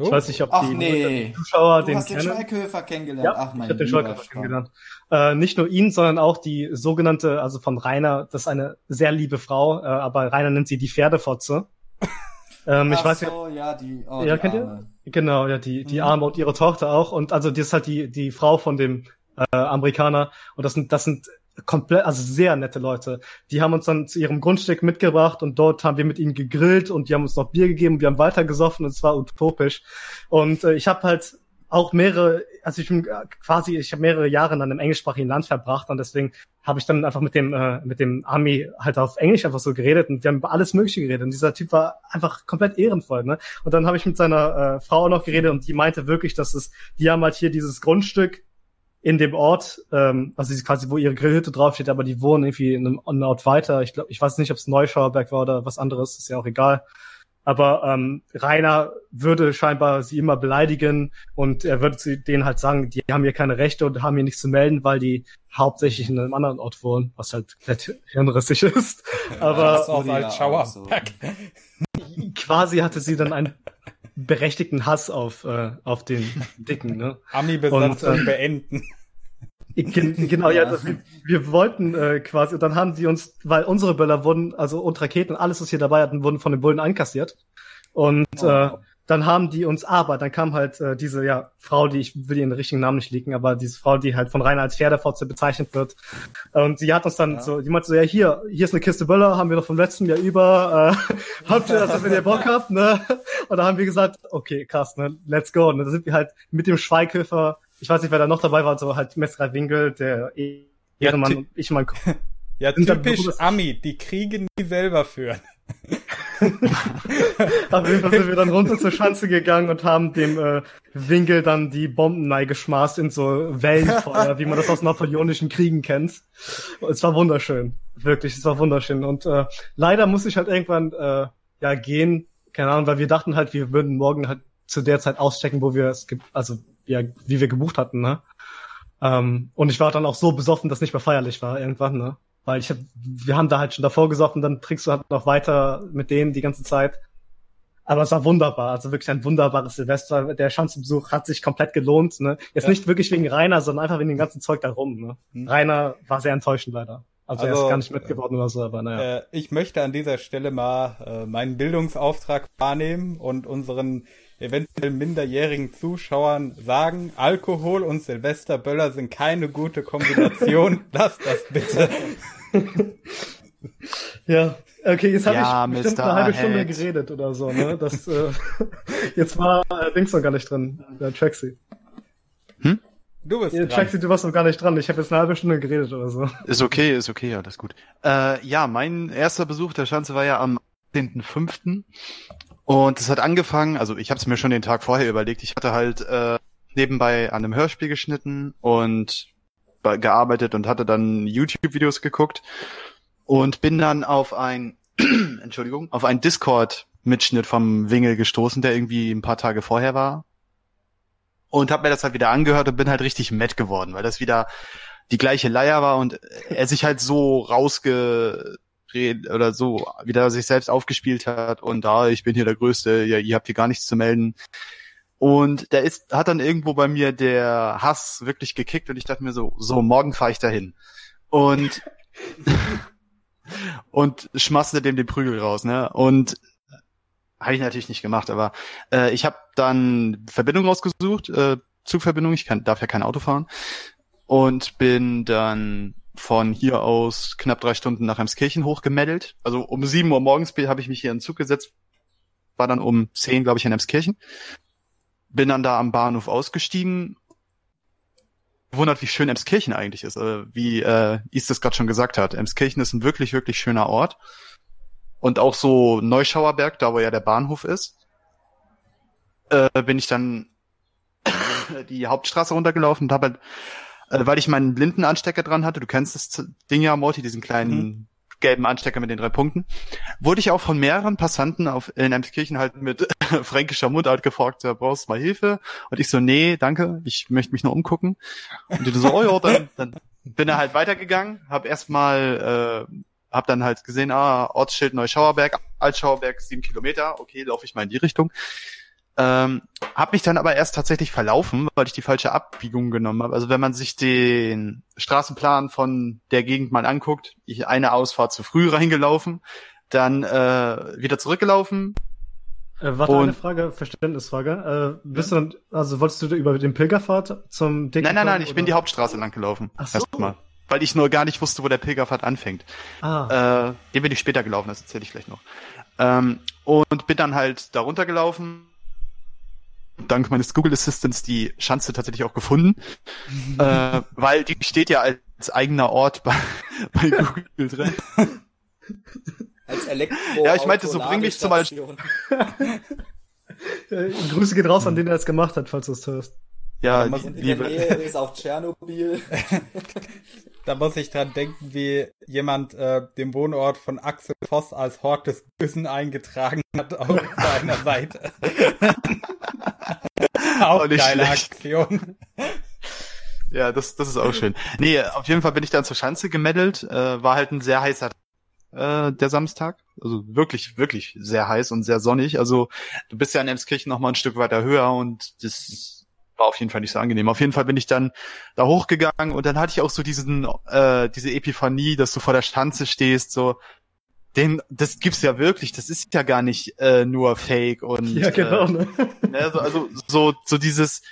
Oh. Ich weiß nicht, ob Ach, die nee. Zuschauer du den hast kennen. den Schweighöfer kennengelernt. Ja, Ach, mein ich habe den Schweighöfer kennengelernt. Äh, nicht nur ihn, sondern auch die sogenannte, also von Rainer, das ist eine sehr liebe Frau, äh, aber Rainer nennt sie die Pferdefotze. Ähm, Ach ich weiß so, ja, die, oh, ja, die kennt Arme. ihr? Genau, ja, die, die mhm. Arme und ihre Tochter auch. Und also, die ist halt die, die Frau von dem äh, Amerikaner. Und das sind, das sind komplett, also sehr nette Leute. Die haben uns dann zu ihrem Grundstück mitgebracht und dort haben wir mit ihnen gegrillt und die haben uns noch Bier gegeben, wir haben weiter gesoffen und es war utopisch. Und äh, ich habe halt auch mehrere, also ich bin quasi, ich habe mehrere Jahre in einem englischsprachigen Land verbracht und deswegen habe ich dann einfach mit dem äh, mit dem Army halt auf Englisch einfach so geredet und wir haben über alles Mögliche geredet und dieser Typ war einfach komplett ehrenvoll, ne? Und dann habe ich mit seiner äh, Frau auch noch geredet und die meinte wirklich, dass es, die haben halt hier dieses Grundstück in dem Ort, ähm, also quasi, wo ihre Grillhütte draufsteht, aber die wohnen irgendwie in einem, einem Ort weiter. Ich glaube, ich weiß nicht, ob es Neuschauerberg war oder was anderes, ist ja auch egal. Aber ähm, Rainer würde scheinbar sie immer beleidigen und er würde sie denen halt sagen, die haben hier keine Rechte und haben hier nichts zu melden, weil die hauptsächlich in einem anderen Ort wohnen, was halt komplett hirnrissig ist. Aber das auch als Schauerberg. quasi hatte sie dann einen berechtigten Hass auf, äh, auf den Dicken. Ne? Ami-Besatzung äh, beenden. Genau, ja, das, wir, wollten äh, quasi, und dann haben die uns, weil unsere Böller wurden, also und Raketen, alles, was wir dabei hatten, wurden von den Bullen einkassiert. Und oh. äh, dann haben die uns, aber dann kam halt äh, diese ja Frau, die ich will ihren richtigen Namen nicht liegen, aber diese Frau, die halt von Rainer als Pferdefotze bezeichnet wird. Und sie hat uns dann ja. so, die meinte so, ja hier, hier ist eine Kiste Böller, haben wir noch vom letzten Jahr über, äh, habt ihr das, wenn ihr Bock habt, ne? Und da haben wir gesagt, okay, krass, ne, let's go. Und da sind wir halt mit dem Schweighöfer, ich weiß nicht, wer da noch dabei war, so halt Messerei Winkel, der Ehrenmann ja, und ich mein Ja, typisch Ami, die Kriege nie selber führen. Auf jeden Fall sind wir dann runter zur Schanze gegangen und haben dem äh, Winkel dann die Bomben geschmaßt in so Wellenfeuer, wie man das aus napoleonischen Kriegen kennt. Es war wunderschön. Wirklich, es war wunderschön. Und äh, leider muss ich halt irgendwann äh, ja gehen, keine Ahnung, weil wir dachten halt, wir würden morgen halt zu der Zeit auschecken, wo wir es, also ja, wie wir gebucht hatten, ne? Ähm, und ich war dann auch so besoffen, dass nicht mehr feierlich war irgendwann, ne? Weil ich hab, wir haben da halt schon davor gesoffen, dann trinkst du halt noch weiter mit denen die ganze Zeit. Aber es war wunderbar, also wirklich ein wunderbares Silvester. Der Schanzenbesuch hat sich komplett gelohnt. Ne? Jetzt ja. nicht wirklich wegen Rainer, sondern einfach wegen dem ganzen Zeug da rum. Ne? Hm. Rainer war sehr enttäuschend leider. Also, also er ist gar nicht mitgeworden oder so, aber naja. Äh, ich möchte an dieser Stelle mal äh, meinen Bildungsauftrag wahrnehmen und unseren eventuell minderjährigen Zuschauern sagen, Alkohol und Silvesterböller sind keine gute Kombination. Lasst das bitte. ja, okay, jetzt habe ja, ich bestimmt Mr. eine halbe Stunde geredet oder so, ne? Das, äh, jetzt war äh, Dings noch gar nicht drin, der Traxi. Hm? Du bist ja, Traxi, du warst noch gar nicht dran. Ich habe jetzt eine halbe Stunde geredet oder so. Ist okay, ist okay, alles gut. Äh, ja, mein erster Besuch der Schanze war ja am 10.5. Und es hat angefangen, also ich habe es mir schon den Tag vorher überlegt, ich hatte halt äh, nebenbei an einem Hörspiel geschnitten und gearbeitet und hatte dann YouTube-Videos geguckt und bin dann auf ein, Entschuldigung, auf einen Discord-Mitschnitt vom Wingel gestoßen, der irgendwie ein paar Tage vorher war. Und habe mir das halt wieder angehört und bin halt richtig matt geworden, weil das wieder die gleiche Leier war und er sich halt so rausge oder so wieder sich selbst aufgespielt hat und da, ah, ich bin hier der Größte, ja, ihr habt hier gar nichts zu melden. Und der ist, hat dann irgendwo bei mir der Hass wirklich gekickt und ich dachte mir so, so, morgen fahre ich dahin. Und, und schmaste dem den Prügel raus, ne? Und habe ich natürlich nicht gemacht, aber äh, ich habe dann Verbindung rausgesucht, äh, Zugverbindung, ich kann, darf ja kein Auto fahren. Und bin dann von hier aus knapp drei Stunden nach Emskirchen hochgemeldet. Also um sieben Uhr morgens habe ich mich hier in den Zug gesetzt, war dann um zehn, glaube ich, in Emskirchen. Bin dann da am Bahnhof ausgestiegen. Wundert, wie schön Emskirchen eigentlich ist. Also wie äh, Is das gerade schon gesagt hat. Emskirchen ist ein wirklich, wirklich schöner Ort. Und auch so Neuschauerberg, da wo ja der Bahnhof ist, äh, bin ich dann die Hauptstraße runtergelaufen und habe halt äh, weil ich meinen blinden Anstecker dran hatte, du kennst das Ding ja, Morty, diesen kleinen mhm. gelben Anstecker mit den drei Punkten, wurde ich auch von mehreren Passanten auf, in Emskirchen halt mit fränkischer Mundart gefragt, ja, brauchst du mal Hilfe? Und ich so, nee, danke, ich möchte mich nur umgucken. Und die so, oh ja, dann, dann bin er halt weitergegangen, hab erstmal, äh, hab dann halt gesehen, ah, Ortsschild Neuschauerberg, Altschauerberg, sieben Kilometer, okay, laufe ich mal in die Richtung. Ähm, hab mich dann aber erst tatsächlich verlaufen, weil ich die falsche Abbiegung genommen habe. Also wenn man sich den Straßenplan von der Gegend mal anguckt, ich eine Ausfahrt zu früh reingelaufen, dann äh, wieder zurückgelaufen. Äh, warte, eine Frage, Verständnisfrage. Äh, bist ja. du dann, also wolltest du über den Pilgerpfad zum Dicken Nein, nein, nein, ich oder? bin die Hauptstraße lang gelaufen. Ach so. Erstmal. Weil ich nur gar nicht wusste, wo der Pilgerpfad anfängt. Ah. Äh, den bin ich später gelaufen, das erzähle ich gleich noch. Ähm, und bin dann halt darunter gelaufen dank meines Google Assistants die Schanze tatsächlich auch gefunden, äh, weil die steht ja als eigener Ort bei, bei Google drin. Als Elektro. Ja, ich meinte, so bring mich zum Beispiel. Grüße geht raus an den, der das gemacht hat, falls du es hörst. Ja, Und in der Nähe ist auch Tschernobyl. da muss ich dran denken, wie jemand äh, den Wohnort von Axel Voss als Hort des Bösen eingetragen hat auf seiner Seite. auch nicht geile schlecht. Aktion. Ja, das, das ist auch schön. Nee, auf jeden Fall bin ich dann zur Schanze gemeddelt. Äh, war halt ein sehr heißer äh, der Samstag. Also wirklich, wirklich sehr heiß und sehr sonnig. Also du bist ja in Emskirchen noch mal ein Stück weiter höher und das war auf jeden Fall nicht so angenehm. Auf jeden Fall bin ich dann da hochgegangen und dann hatte ich auch so diesen, äh, diese Epiphanie, dass du vor der Schanze stehst, so den, das gibt's ja wirklich, das ist ja gar nicht äh, nur Fake und Ja, genau. äh, Ne? Ne, so, also so, so dieses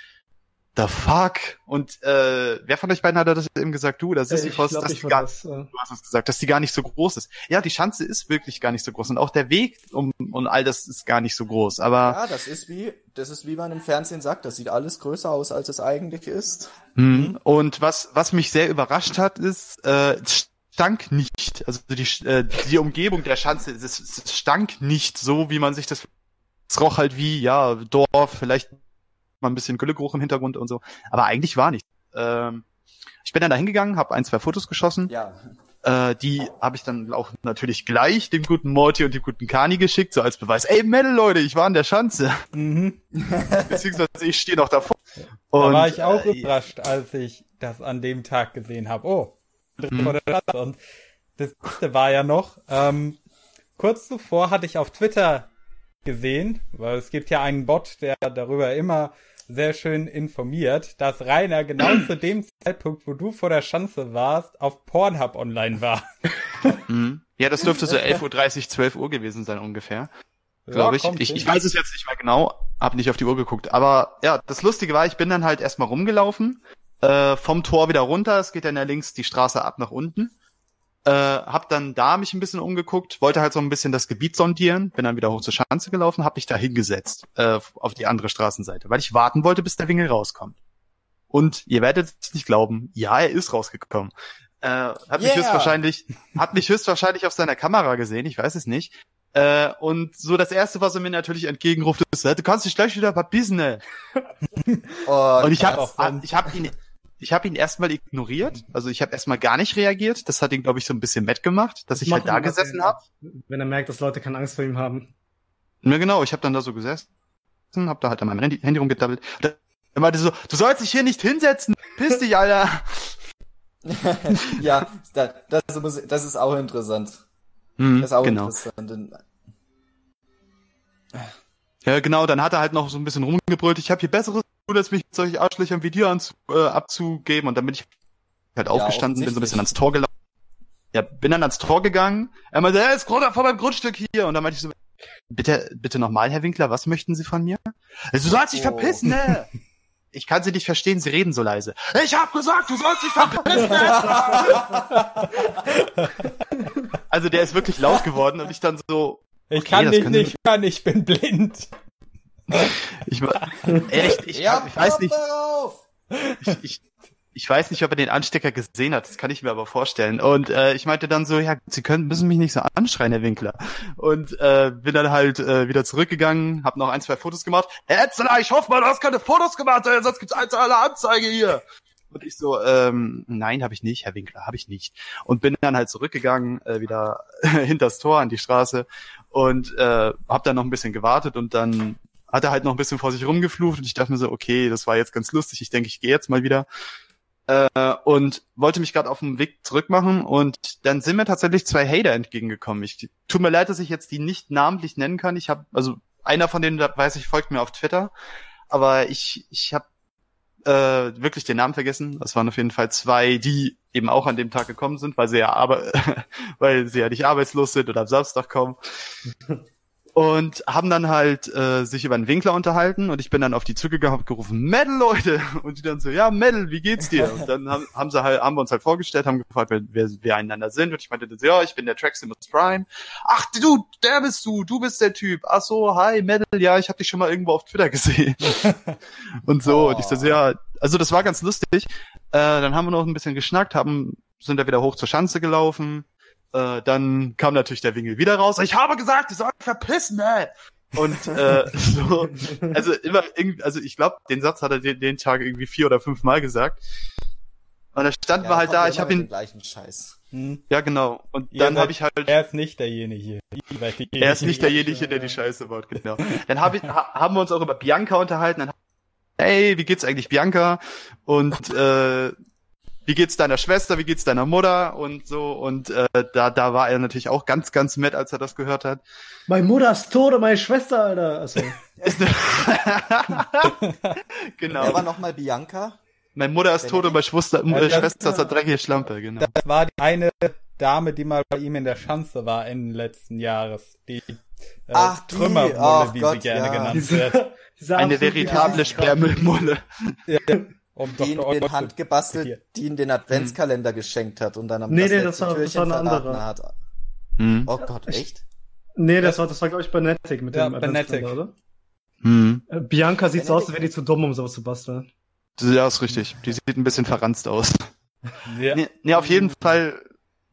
The fuck? Und äh, wer von euch beiden hat das eben gesagt? Du oder Äh, Sisyphos? ich glaube, dass ich die war gar, das. Äh, du hast es gesagt, dass die gar nicht so groß ist. Ja, die Schanze ist wirklich gar nicht so groß und auch der Weg um und all das ist gar nicht so groß. Aber Ja, das ist wie, das ist wie man im Fernsehen sagt, das sieht alles größer aus, als es eigentlich ist. Mhm. Und was, was mich sehr überrascht hat, ist, äh, es stank nicht. Also die, äh, die Umgebung der Schanze, es, es stank nicht so, wie man sich das. Es roch halt wie, ja, Dorf, vielleicht mal ein bisschen Güllegeruch im Hintergrund und so. Aber eigentlich war nicht. Ähm, ich bin dann da hingegangen, habe ein, zwei Fotos geschossen. Ja. Äh, die habe ich dann auch natürlich gleich dem guten Morty und dem guten Kani geschickt, so als Beweis. Ey, Metal, Leute, ich war an der Schanze. Mhm. Beziehungsweise ich stehe noch davor. Da Und, war ich auch äh, überrascht, als ich das an dem Tag gesehen habe. Oh, Mhm. Und das Beste war ja noch, ähm, kurz zuvor hatte ich auf Twitter gesehen, weil es gibt ja einen Bot, der darüber immer sehr schön informiert, dass Rainer genau zu dem Zeitpunkt, wo du vor der Schanze warst, auf Pornhub online war. Mhm. Ja, das dürfte so 11.30 Uhr, 12 Uhr gewesen sein ungefähr, glaube ich. Ich, ich weiß es jetzt nicht mehr genau, habe nicht auf die Uhr geguckt. Aber ja, das Lustige war, ich bin dann halt erstmal rumgelaufen, äh, vom Tor wieder runter, es geht dann ja links die Straße ab nach unten. Äh, hab dann da mich ein bisschen umgeguckt, wollte halt so ein bisschen das Gebiet sondieren, bin dann wieder hoch zur Schanze gelaufen, hab mich da hingesetzt, äh, auf die andere Straßenseite, weil ich warten wollte, bis der Wingel rauskommt. Und ihr werdet es nicht glauben, ja, er ist rausgekommen. Äh, hat mich Yeah. höchstwahrscheinlich, hat mich höchstwahrscheinlich auf seiner Kamera gesehen, ich weiß es nicht. Äh, und so das erste, was er mir natürlich entgegenruft, ist, "Äh, du kannst dich gleich wieder verbissen, ey. Und ich habe sonst. ich hab ihn ich habe ihn erstmal ignoriert, also ich habe erstmal gar nicht reagiert. Das hat ihn glaube ich so ein bisschen mattgemacht, dass ich halt da gesessen habe. Wenn er merkt, dass Leute keine Angst vor ihm haben. Ja genau, ich habe dann da so gesessen, habe da halt an meinem Handy, Handy rumgedabbelt. Er meinte so, du sollst dich hier nicht hinsetzen, piss dich, Alter. ja, da, das, muss, das ist auch interessant. Hm, Das ist auch genau. interessant. Ja, genau, dann hat er halt noch so ein bisschen rumgebrüllt, ich habe hier besseres tun, als mich mit solchen Arschlöchern wie dir anzu, äh, abzugeben. Und dann bin ich halt aufgestanden, bin so ein bisschen ans Tor gelaufen. Ja, bin dann ans Tor gegangen. Er meinte, er ist runter vor meinem Grundstück hier. Und dann meinte ich so, bitte, bitte nochmal, Herr Winkler, was möchten Sie von mir? Also, du sollst dich Oh. verpissen, ne? Ich kann Sie nicht verstehen, Sie reden so leise. Ich hab gesagt, du sollst dich verpissen! also der ist wirklich laut geworden und ich dann so, Ich Okay, kann das dich nicht hören, ich bin blind. Ich echt, ich, Ja, ich weiß nicht, ich, ich, ich weiß nicht, ob er den Anstecker gesehen hat, das kann ich mir aber vorstellen. Und äh, ich meinte dann so, ja, Sie können, müssen mich nicht so anschreien, Herr Winkler. Und äh, bin dann halt äh, wieder zurückgegangen, habe noch ein, zwei Fotos gemacht. Herr Etzeler, ich hoffe mal, du hast keine Fotos gemacht, sonst gibt's eins eine Anzeige hier. Und ich so, ähm, nein, habe ich nicht, Herr Winkler, habe ich nicht. Und bin dann halt zurückgegangen, äh, wieder hinters Tor an die Straße und äh, habe dann noch ein bisschen gewartet und dann hat er halt noch ein bisschen vor sich rumgeflucht und ich dachte mir so, okay, das war jetzt ganz lustig, ich denke, ich gehe jetzt mal wieder. Äh, und wollte mich gerade auf dem Weg zurück machen und dann sind mir tatsächlich zwei Hater entgegengekommen. Ich tut mir leid, dass ich jetzt die nicht namentlich nennen kann. Ich habe also einer von denen, weiß ich, folgt mir auf Twitter, aber ich ich habe äh, wirklich den Namen vergessen. Das waren auf jeden Fall zwei, die eben auch an dem Tag gekommen sind, weil sie ja aber weil sie ja nicht arbeitslos sind oder am Samstag kommen. Und haben dann halt äh, sich über einen Winkler unterhalten und ich bin dann auf die zugegangen und gerufen, Metal Leute! Und die dann so, ja, Metal, wie geht's dir? Und dann haben, haben sie halt, haben wir uns halt vorgestellt, haben gefragt, wer, wer wir einander sind. Und ich meinte, dann so, ja, ich bin der Traximus Prime. Ach du, der bist du, du bist der Typ. Ach so, hi, Metal, ja, ich habe dich schon mal irgendwo auf Twitter gesehen. und so. Und ich so, ja, also das war ganz lustig. Äh, dann haben wir noch ein bisschen geschnackt, haben, sind da wieder hoch zur Schanze gelaufen. Äh, dann kam natürlich der Wingel wieder raus. Ich habe gesagt, ihr sollt euch verpissen, ey. Und äh, so, also immer irgendwie, also ich glaube, den Satz hat er den, den Tag irgendwie vier oder fünf Mal gesagt. Und da standen Ja, wir halt da, ich habe ihn, gleichen Scheiß. Hm. ja genau. Und Ihr dann habe ich halt, Er ist nicht derjenige. Er ist nicht derjenige, der die Scheiße baut, genau. Dann hab ich, ha, haben wir uns auch über Bianca unterhalten. Dann, hey, wie geht's eigentlich Bianca? Und äh, wie geht's deiner Schwester? Wie geht's deiner Mutter? Und so. Und äh, da, da war er natürlich auch ganz, ganz nett, als er das gehört hat. Meine Mutter ist tot und meine Schwester, Alter. Also, Ist genau. Wer war nochmal Bianca? Meine Mutter ist tot und meine Schwester, Ja, äh, das- Schwester ist eine dreckige Schlampe, genau. Das war die eine Dame, die mal bei ihm in der Schanze war Ende letzten Jahres. Die äh, Ach. Trümmermulle, wie Gott, sie gerne ja. genannt wird. Eine veritable Sperrmüllmulle. Um Die in Dr. den Otto- Hand gebastelt, die in den Adventskalender geschenkt hat und dann am Nee, das nee, das war- das war eine andere. hat. Hm. Oh Gott, echt? Nee, das war, das war, glaube ich, Benetic mit Ja, dem Benetic. Adventskalender, oder? Hm. Äh, Bianca sieht so aus, als wäre die zu dumm, um sowas zu basteln. Ja, ist richtig. Die sieht ein bisschen verranzt aus. Ja. Nee, nee auf jeden Fall.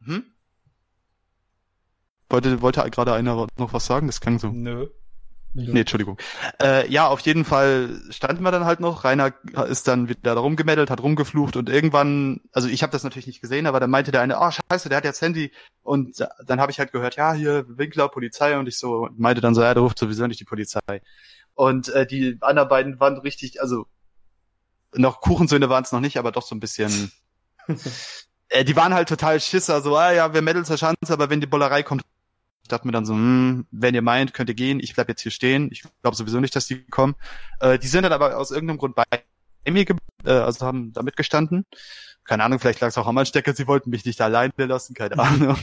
Hm? Wollte, wollte gerade einer noch was sagen? Das klang so. Nö. Nee, Entschuldigung. Äh, ja, auf jeden Fall standen wir dann halt noch. Rainer ist dann wieder da rumgemeddelt, hat rumgeflucht und irgendwann, also ich habe das natürlich nicht gesehen, aber dann meinte der eine, ah scheiße, der hat jetzt Handy. Und dann habe ich halt gehört, ja, hier Winkler, Polizei und ich so meinte dann so, ja, der ruft sowieso nicht die Polizei. Und äh, die anderen beiden waren richtig, also noch Kuchensöhne waren es noch nicht, aber doch so ein bisschen. äh, die waren halt total Schisser, so, ah ja, wir meddeln zur Chance, aber wenn die Bollerei kommt, dachte mir dann so, hm, wenn ihr meint, könnt ihr gehen, ich bleib jetzt hier stehen. Ich glaube sowieso nicht, dass die kommen. Äh, die sind dann aber aus irgendeinem Grund bei mir, äh, also haben da mitgestanden. Keine Ahnung, vielleicht lag es auch am Anstecker, sie wollten mich nicht alleine lassen, keine Ahnung.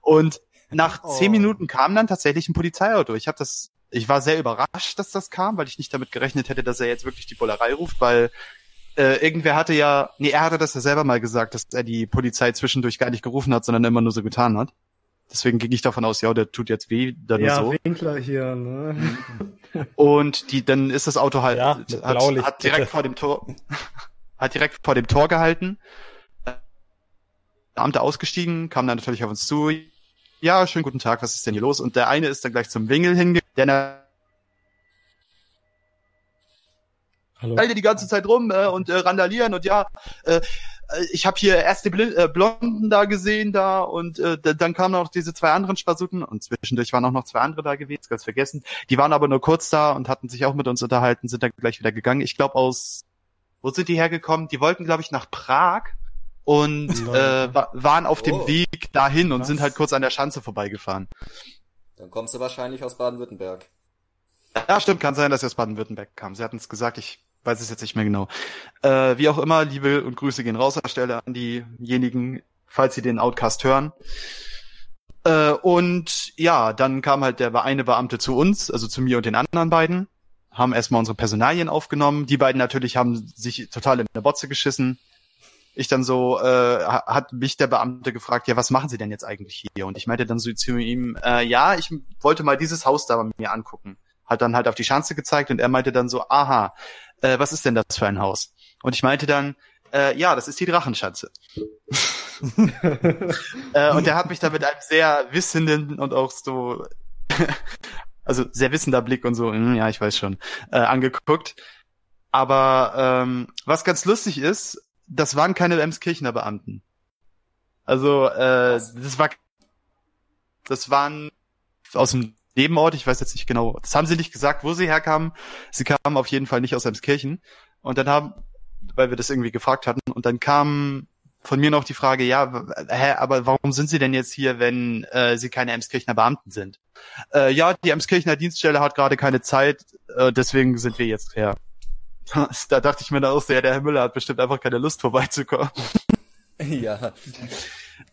Und nach Oh. zehn Minuten kam dann tatsächlich ein Polizeiauto. Ich habe das, ich war sehr überrascht, dass das kam, weil ich nicht damit gerechnet hätte, dass er jetzt wirklich die Bullerei ruft, weil äh, irgendwer hatte ja, nee, er hatte das ja selber mal gesagt, dass er die Polizei zwischendurch gar nicht gerufen hat, sondern immer nur so getan hat. Deswegen ging ich davon aus, ja, der tut jetzt weh, dann Ja, so. Winkler hier, ne? Und die, dann ist das Auto halt, Ja, hat, Blaulicht, hat direkt bitte. vor dem Tor, hat direkt vor dem Tor gehalten. Beamte ausgestiegen, kam dann natürlich auf uns zu. Ja, schönen guten Tag, was ist denn hier los? Und der eine ist dann gleich zum Wingel hingegangen, der Hallo. die ganze Zeit rum äh, und äh, randalieren und ja, äh, ich habe hier erst die Bl äh, Blonden da gesehen da und äh, dann kamen noch diese zwei anderen Spasuten und zwischendurch waren auch noch zwei andere da gewesen, ganz vergessen. Die waren aber nur kurz da und hatten sich auch mit uns unterhalten, sind dann gleich wieder gegangen. Ich glaube aus, wo sind die hergekommen? Die wollten glaube ich nach Prag und äh, wa waren auf dem Oh. Weg dahin und Was? sind halt kurz an der Schanze vorbeigefahren. Dann kommst du wahrscheinlich aus Baden-Württemberg. Ja, stimmt, kann sein, dass sie aus Baden-Württemberg kam. Sie hatten es gesagt, ich weiß es jetzt nicht mehr genau. Äh, wie auch immer, Liebe und Grüße gehen raus an der Stelle an diejenigen, falls sie den Outcast hören. Äh, und ja, dann kam halt der eine Beamte zu uns, also zu mir und den anderen beiden, haben erstmal unsere Personalien aufgenommen. Die beiden natürlich haben sich total in der Botze geschissen. Ich dann so, äh, ha- hat mich der Beamte gefragt, ja, was machen Sie denn jetzt eigentlich hier? Und ich meinte dann so zu ihm, äh, ja, ich wollte mal dieses Haus da bei mir angucken. Hat dann halt auf die Schanze gezeigt und er meinte dann so, aha, äh, was ist denn das für ein Haus? Und ich meinte dann, äh, ja, das ist die Drachenschanze. äh, und er hat mich da mit einem sehr wissenden und auch so, also sehr wissender Blick und so, hm, ja, ich weiß schon, äh, angeguckt. Aber ähm, was ganz lustig ist, das waren keine Emskirchener Beamten. Also, äh, das war, das waren aus dem Nebenort, ich weiß jetzt nicht genau, das haben sie nicht gesagt, wo sie herkamen. Sie kamen auf jeden Fall nicht aus Emskirchen. Und dann haben, weil wir das irgendwie gefragt hatten, und dann kam von mir noch die Frage, ja, hä, aber warum sind Sie denn jetzt hier, wenn äh, Sie keine Emskirchener Beamten sind? Äh, ja, die Emskirchener Dienststelle hat gerade keine Zeit, äh, deswegen sind wir jetzt her. Da dachte ich mir dann auch so, ja, der Herr Müller hat bestimmt einfach keine Lust vorbeizukommen. ja.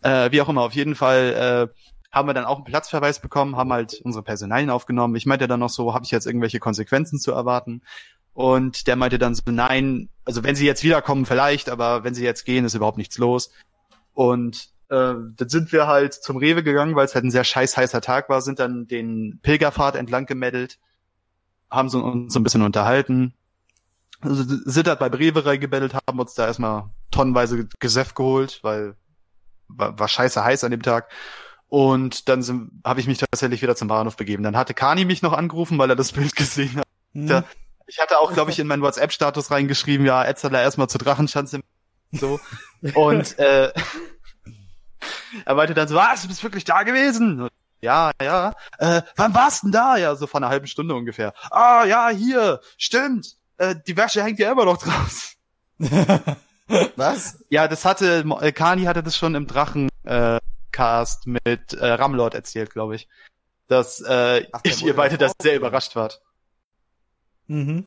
Äh, wie auch immer, auf jeden Fall äh, haben wir dann auch einen Platzverweis bekommen, haben halt unsere Personalien aufgenommen. Ich meinte dann noch so, habe ich jetzt irgendwelche Konsequenzen zu erwarten? Und der meinte dann so, nein, also wenn sie jetzt wiederkommen, vielleicht, aber wenn sie jetzt gehen, ist überhaupt nichts los. Und äh, dann sind wir halt zum Rewe gegangen, weil es halt ein sehr scheiß heißer Tag war, sind dann den Pilgerpfad entlang gemeddelt, haben so, uns so ein bisschen unterhalten, also, sind halt bei Rewe reingebettelt, haben uns da erstmal tonnenweise Gesöff geholt, weil war, war scheiße heiß an dem Tag. Und dann habe ich mich tatsächlich wieder zum Bahnhof begeben. Dann hatte Kani mich noch angerufen, weil er das Bild gesehen hat. Hm. Ich hatte auch, glaube ich, in meinen WhatsApp-Status reingeschrieben, ja, Etzler erstmal zur Drachenschanze. So. Und äh, er meinte dann so, was, du bist wirklich da gewesen? Ja, ja. Äh, wann warst denn da? Ja, so vor einer halben Stunde ungefähr. Ah, ja, hier, stimmt. Äh, die Wäsche hängt ja immer noch draus. Was? Ja, das hatte, äh, Kani hatte das schon im Drachencast äh, mit äh, Ramlord erzählt, glaube ich. Dass äh, Ach, ihr beide das sehr überrascht wart. Mhm.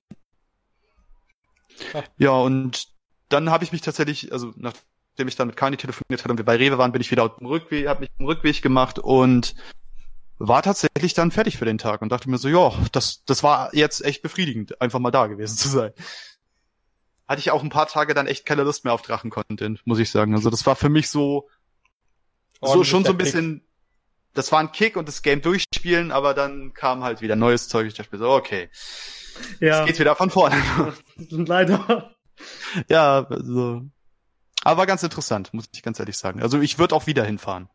Ja, und dann habe ich mich tatsächlich, also nachdem ich dann mit Kani telefoniert hatte und wir bei Rewe waren, bin ich wieder auf dem Rückweg, habe mich auf dem Rückweg gemacht und war tatsächlich dann fertig für den Tag und dachte mir so, ja, das, das war jetzt echt befriedigend, einfach mal da gewesen zu sein. Hatte ich auch ein paar Tage dann echt keine Lust mehr auf Drachen-Content, muss ich sagen. Also das war für mich so, so schon so ein bisschen, das war ein Kick und das Game durchspielen, aber dann kam halt wieder neues Zeug. Ich dachte mir so, okay, ja. jetzt geht's wieder von vorne. Leider. Ja, also, aber war ganz interessant, muss ich ganz ehrlich sagen. Also ich würde auch wieder hinfahren.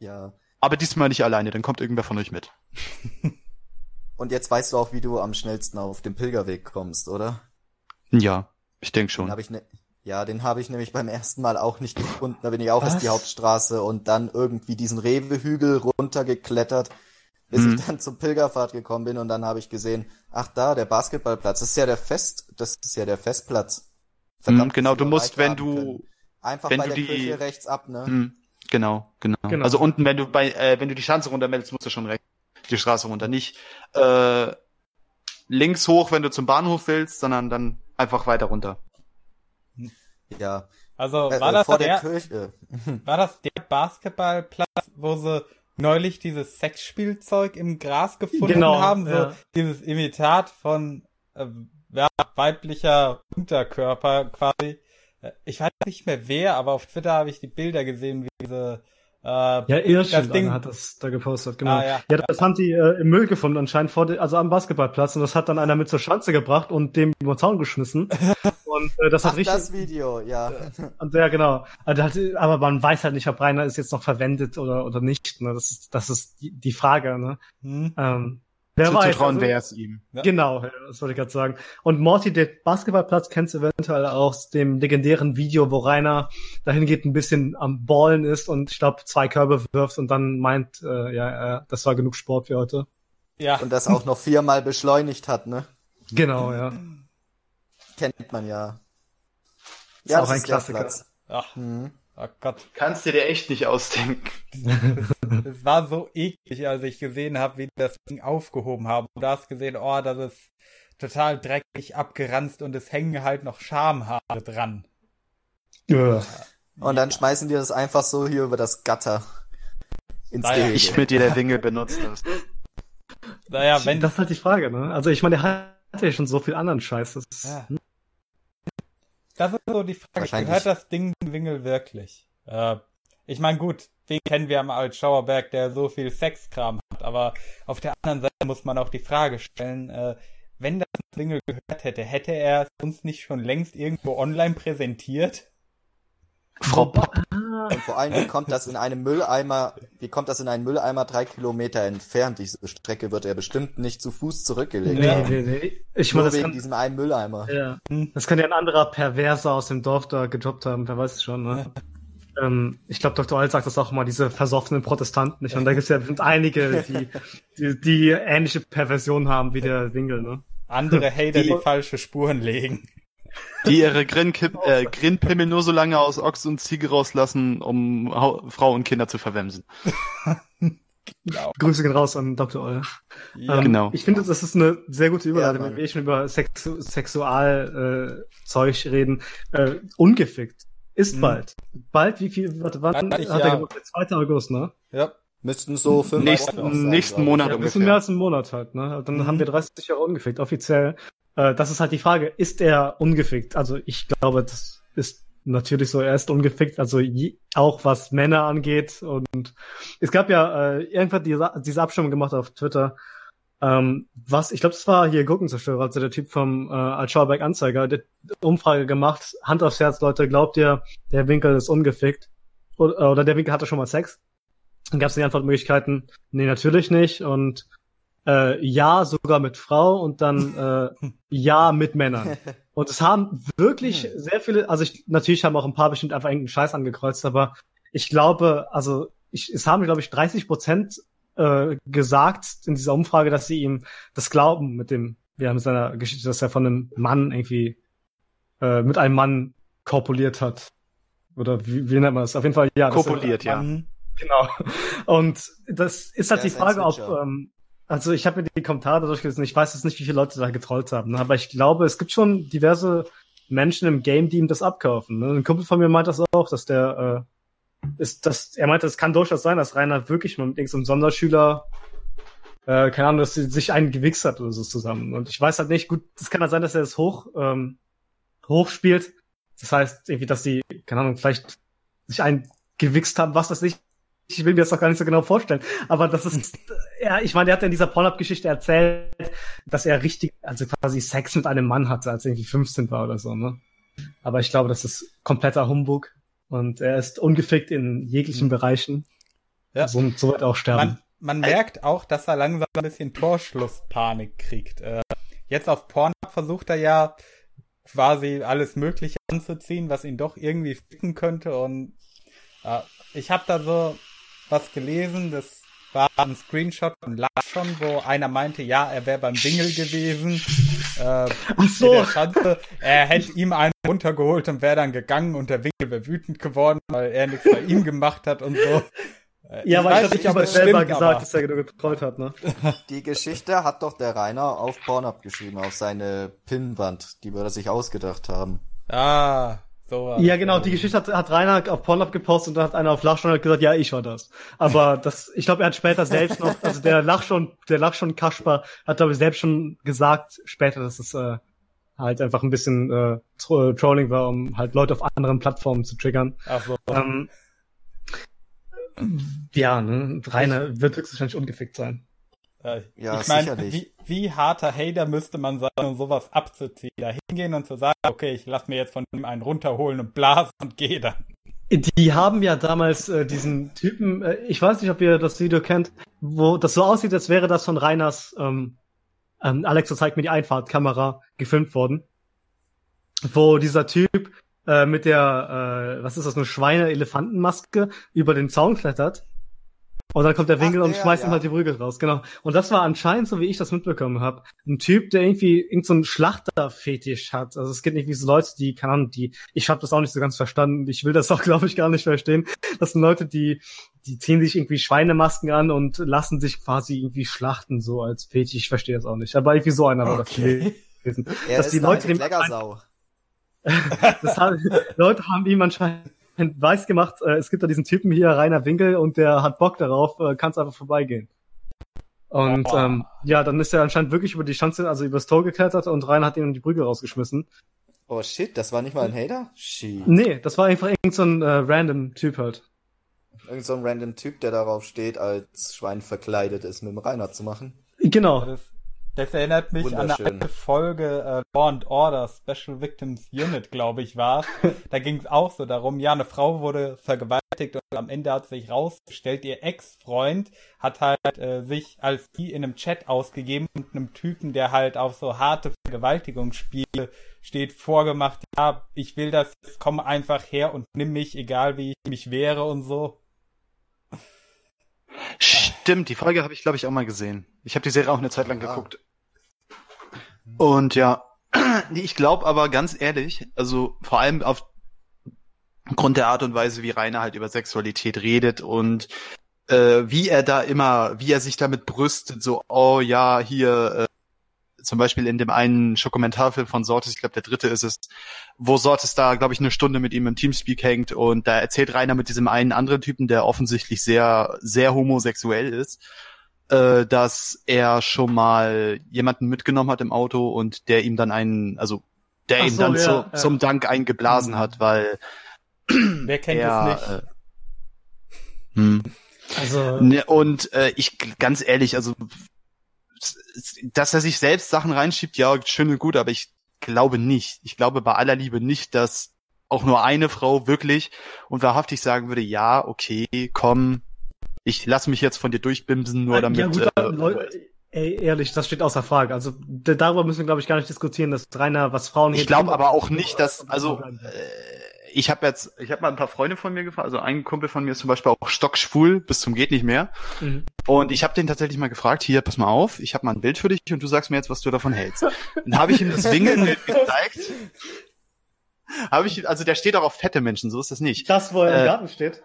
Ja, aber diesmal nicht alleine, dann kommt irgendwer von euch mit. Und jetzt weißt du auch, wie du am schnellsten auf den Pilgerweg kommst, oder? Ja, ich denke schon. Den hab ich ne ja, den habe ich nämlich beim ersten Mal auch nicht gefunden. Da bin ich auch erst die Hauptstraße und dann irgendwie diesen Rewe-Hügel runtergeklettert, bis mhm. ich dann zum Pilgerpfad gekommen bin und dann habe ich gesehen, ach da, der Basketballplatz, das ist ja der Fest, das ist ja der Festplatz. Verdammt, mhm, genau, du musst, wenn du können. einfach wenn bei du der die, Kirche rechts ab, ne? Mhm. Genau, genau, genau. Also unten, wenn du bei, äh, wenn du die Schanze runtermeldest, musst du schon rechts die Straße runter. Nicht äh, links hoch, wenn du zum Bahnhof willst, sondern dann einfach weiter runter. Ja. Also äh, war äh, das vor der, der Kirche. War das der Basketballplatz, wo sie neulich dieses Sexspielzeug im Gras gefunden genau, haben? So ja. dieses Imitat von äh, weiblicher Unterkörper quasi. Äh, ich weiß nicht mehr wer, aber auf Twitter habe ich die Bilder gesehen, wie diese äh, ja, Irschen Ding... hat das da gepostet, genau. Ah, ja. ja, das haben die äh, im Müll gefunden anscheinend vor also am Basketballplatz und das hat dann einer mit zur Schanze gebracht und dem über den Zaun geschmissen. und äh, das hat Ach, richtig. Das Video, ja. Und ja, genau. Also, aber man weiß halt nicht, ob Rainer es jetzt noch verwendet oder oder nicht. Ne? Das ist das ist die, die Frage. Ne? Hm. Ähm, Wer Zu weiß, also, wäre es ihm. Ja. Genau, das wollte ich gerade sagen. Und Morty, der Basketballplatz kennst du eventuell aus dem legendären Video, wo Rainer dahin geht, ein bisschen am Ballen ist und ich glaube zwei Körbe wirft und dann meint, äh, ja, äh, das war genug Sport für heute. Ja. Und das auch noch viermal beschleunigt hat, ne? Genau, ja. Kennt man ja. Ist ja, auch ein Klassiker. Ach. Mhm. Oh Gott. Kannst du dir echt nicht ausdenken. Es war so eklig, als ich gesehen habe, wie die das Ding aufgehoben haben. Du hast gesehen, oh, das ist total dreckig abgeranzt und es hängen halt noch Schamhaare dran. Ja. Und dann schmeißen die das einfach so hier über das Gatter ins naja, Gehege. Ich mit dir der Winkel benutzt hast. Naja, wenn... Das ist halt die Frage, ne? Also ich meine, der hat ja schon so viel anderen Scheiß. Das ja. Das ist so die Frage. Gehört das Ding Wingel wirklich? Äh, ich meine, gut, den kennen wir am Alt Schauerberg, der so viel Sexkram hat, aber auf der anderen Seite muss man auch die Frage stellen, äh, wenn das Wingel gehört hätte, hätte er es uns nicht schon längst irgendwo online präsentiert? Frau Pop. Und vor allem, wie kommt das in einem Mülleimer, wie kommt das in einen Mülleimer drei Kilometer entfernt? Diese Strecke wird er bestimmt nicht zu Fuß zurückgelegt. Nee, haben. nee, nee. Ich meine, das wegen kann, diesem einen Mülleimer. Ja. Das kann ja ein anderer Perverser aus dem Dorf da gedroppt haben, wer weiß es schon, ne? ähm, ich glaube, Dr. Alt sagt das auch immer, diese versoffenen Protestanten. Ich meine, da gibt es ja einige, die, die, die ähnliche Perversion haben wie der Winkel, ne? Andere Hater, die, die falsche Spuren legen die ihre äh, Grinpimmel nur so lange aus Ochs und Ziege rauslassen, um ha Frau und Kinder zu verwemsen. Genau. Grüße gehen raus an Dr. Oll. Ja, ähm, genau. Ich finde, das ist eine sehr gute Überleitung, ja, wenn wir schon über Sexu Sexualzeug äh, reden. Äh, ungefickt. Ist hm. bald. Bald, wie viel, warte, wann hat ja. er gemacht? 2. August, ne? Ja. Müssten so fünf nächsten, Wochen nächsten Monat ja, ungefähr. Bisschen mehr als einen Monat halt, ne? Dann mhm. haben wir 30 Jahre ungefickt, offiziell. Äh, das ist halt die Frage, ist er ungefickt? Also ich glaube, das ist natürlich so, er ist ungefickt, also je, auch was Männer angeht. Und es gab ja äh, irgendwann diese, diese Abstimmung gemacht auf Twitter, ähm, was, ich glaube, das war hier Gurkenzerstörer, also der Typ vom äh, Altschauerberg Anzeiger, der Umfrage gemacht, Hand aufs Herz, Leute, glaubt ihr, der Winkel ist ungefickt? Oder, oder der Winkel hatte schon mal Sex? Dann gab es die Antwortmöglichkeiten, nee, natürlich nicht und äh, ja, sogar mit Frau und dann äh, ja mit Männern. Und es haben wirklich sehr viele, also ich, natürlich haben auch ein paar bestimmt einfach irgendeinen Scheiß angekreuzt, aber ich glaube, also ich, es haben, glaube ich, 30 Prozent äh, gesagt in dieser Umfrage, dass sie ihm das glauben mit dem, wir haben seiner Geschichte, dass er von einem Mann irgendwie äh, mit einem Mann korpuliert hat. Oder wie, wie nennt man das? Auf jeden Fall, ja. Kopuliert, ja. Genau. Und das ist halt Der die Frage, ob, ähm, also ich habe mir die Kommentare durchgelesen, ich weiß jetzt nicht, wie viele Leute da getrollt haben, ne? aber ich glaube, es gibt schon diverse Menschen im Game, die ihm das abkaufen. Ne? Ein Kumpel von mir meint das auch, dass der äh, ist, dass er meinte, es kann durchaus sein, dass Rainer wirklich mit irgendeinem Sonderschüler äh, keine Ahnung, dass sie sich einen gewichst hat oder so zusammen. Und ich weiß halt nicht, gut, es kann halt sein, dass er es hoch, ähm, hochspielt. Das heißt, irgendwie, dass sie, keine Ahnung, vielleicht sich einen gewichst haben, was das nicht. Ich will mir das doch gar nicht so genau vorstellen. Aber das ist, ja, ich meine, er hat ja in dieser Pornhub-Geschichte erzählt, dass er richtig, also quasi Sex mit einem Mann hatte, als er irgendwie 15 war oder so, ne? Aber ich glaube, das ist kompletter Humbug. Und er ist ungefickt in jeglichen Bereichen. Ja. So, so wird auch sterben. Man, man merkt auch, dass er langsam ein bisschen Torschlusspanik kriegt. Äh, jetzt auf Pornhub versucht er ja quasi alles Mögliche anzuziehen, was ihn doch irgendwie ficken könnte. Und äh, ich habe da so was gelesen, das war ein Screenshot von Larson, wo einer meinte, ja, er wäre beim Bingel gewesen. Äh, Ach so. Schanze. Er hätte ihm einen runtergeholt und wäre dann gegangen und der Winkel wäre wütend geworden, weil er nichts bei ihm gemacht hat und so. Äh, Ja, ich weiß habe nicht, ich es selber stimmt, gesagt, aber- dass er genug getrollt hat, ne? Die Geschichte hat doch der Rainer auf Pornhub geschrieben, auf seine Pinnwand, die wir sich ausgedacht haben. Ah, so Ja, genau, die Geschichte hat, hat Rainer auf Pornhub gepostet und da hat einer auf Lachschon gesagt, ja, ich war das. Aber das, ich glaube, er hat später selbst noch, also der Lachschon, der Lachschon Kasper hat, glaube ich, selbst schon gesagt später, dass es äh, halt einfach ein bisschen äh, Tro Trolling war, um halt Leute auf anderen Plattformen zu triggern. Ach so. Ähm, ja, ne, Rainer wird höchstwahrscheinlich ungefickt sein. Äh, Ja, ich meine, sicherlich. wie, wie harter Hater müsste man sein, um sowas abzuziehen? Da hingehen und zu sagen, okay, ich lass mir jetzt von ihm einen runterholen und blasen und gehe dann. Die haben ja damals äh, diesen Typen, äh, ich weiß nicht, ob ihr das Video kennt, wo das so aussieht, als wäre das von Reiners ähm, ähm, Alexa zeigt mir die Einfahrtkamera gefilmt worden, wo dieser Typ äh, mit der, äh, was ist das, eine Schweine-Elefantenmaske über den Zaun klettert. Und dann kommt der Ach, Winkel und der, schmeißt ihm ja. halt die Prügel raus, genau. Und das war anscheinend, so wie ich das mitbekommen habe, ein Typ, der irgendwie irgendeinen so einen Schlachterfetisch hat. Also es gibt irgendwie so Leute, die, keine Ahnung, die, ich habe das auch nicht so ganz verstanden. Ich will das auch, glaube ich, gar nicht verstehen. Das sind Leute, die, die ziehen sich irgendwie Schweinemasken an und lassen sich quasi irgendwie schlachten, so als Fetisch. Ich verstehe das auch nicht. Aber irgendwie so einer war das Okay. gewesen. Er Dass ist die Leute dem das haben, Leute haben ihm anscheinend weiß gemacht, äh, es gibt da diesen Typen hier, Rainer Winkel, und der hat Bock darauf, äh, kannst einfach vorbeigehen. Und ähm, ja, dann ist er anscheinend wirklich über die Schanze, also übers Tor geklettert und Rainer hat ihn in die Brügge rausgeschmissen. Oh shit, das war nicht mal ein Hater? Shit. Nee, das war einfach irgend so ein äh, random Typ halt. Irgend so ein random Typ, der darauf steht, als Schwein verkleidet ist, mit dem Rainer zu machen. Genau. Das, das erinnert mich an eine alte Folge äh, Law and Order Special Victims Unit, glaube ich, war. Da ging es auch so darum, ja, eine Frau wurde vergewaltigt und am Ende hat sich rausgestellt, ihr Ex-Freund hat halt äh, sich als die in einem Chat ausgegeben und einem Typen, der halt auf so harte Vergewaltigungsspiele steht, vorgemacht, ja, ich will das, komm einfach her und nimm mich, egal wie ich mich wehre und so. Stimmt, die Folge habe ich, glaube ich, auch mal gesehen. Ich habe die Serie auch eine Zeit lang geguckt. Und ja, ich glaube aber ganz ehrlich, also vor allem aufgrund der Art und Weise, wie Rainer halt über Sexualität redet und äh, wie er da immer, wie er sich damit brüstet, so, oh ja, hier, äh, zum Beispiel in dem einen Schokumentarfilm von Sortes, ich glaube der dritte ist es, wo Sortes da, glaube ich, eine Stunde mit ihm im Teamspeak hängt und da erzählt Rainer mit diesem einen anderen Typen, der offensichtlich sehr, sehr homosexuell ist, äh, dass er schon mal jemanden mitgenommen hat im Auto und der ihm dann einen, also der Ach ihm so, dann ja, zu, ja. zum Dank einen geblasen hat, weil Wer kennt er, es nicht? Äh, hm. Also, Ne, und äh, ich ganz ehrlich, also dass er sich selbst Sachen reinschiebt, ja, schön und gut, aber ich glaube nicht. Ich glaube bei aller Liebe nicht, dass auch nur eine Frau wirklich und wahrhaftig sagen würde, ja, okay, komm, Ich lasse mich jetzt von dir durchbimsen, nur damit. Ja, gut, äh, Leute, ey, ehrlich, das steht außer Frage. Also darüber müssen wir, glaube ich, gar nicht diskutieren, dass Rainer, was Frauen Ich glaube aber auch nicht, dass, also äh, ich habe jetzt, ich habe mal ein paar Freunde von mir gefragt, also ein Kumpel von mir ist zum Beispiel auch stockschwul bis zum geht nicht mehr. Mhm. Und ich habe den tatsächlich mal gefragt, hier, pass mal auf, ich habe mal ein Bild für dich und du sagst mir jetzt, was du davon hältst. Dann habe ich ihm das Wingelbild gezeigt. Habe ich, also der steht auch auf fette Menschen, so ist das nicht. Das, wo er äh, im Garten steht?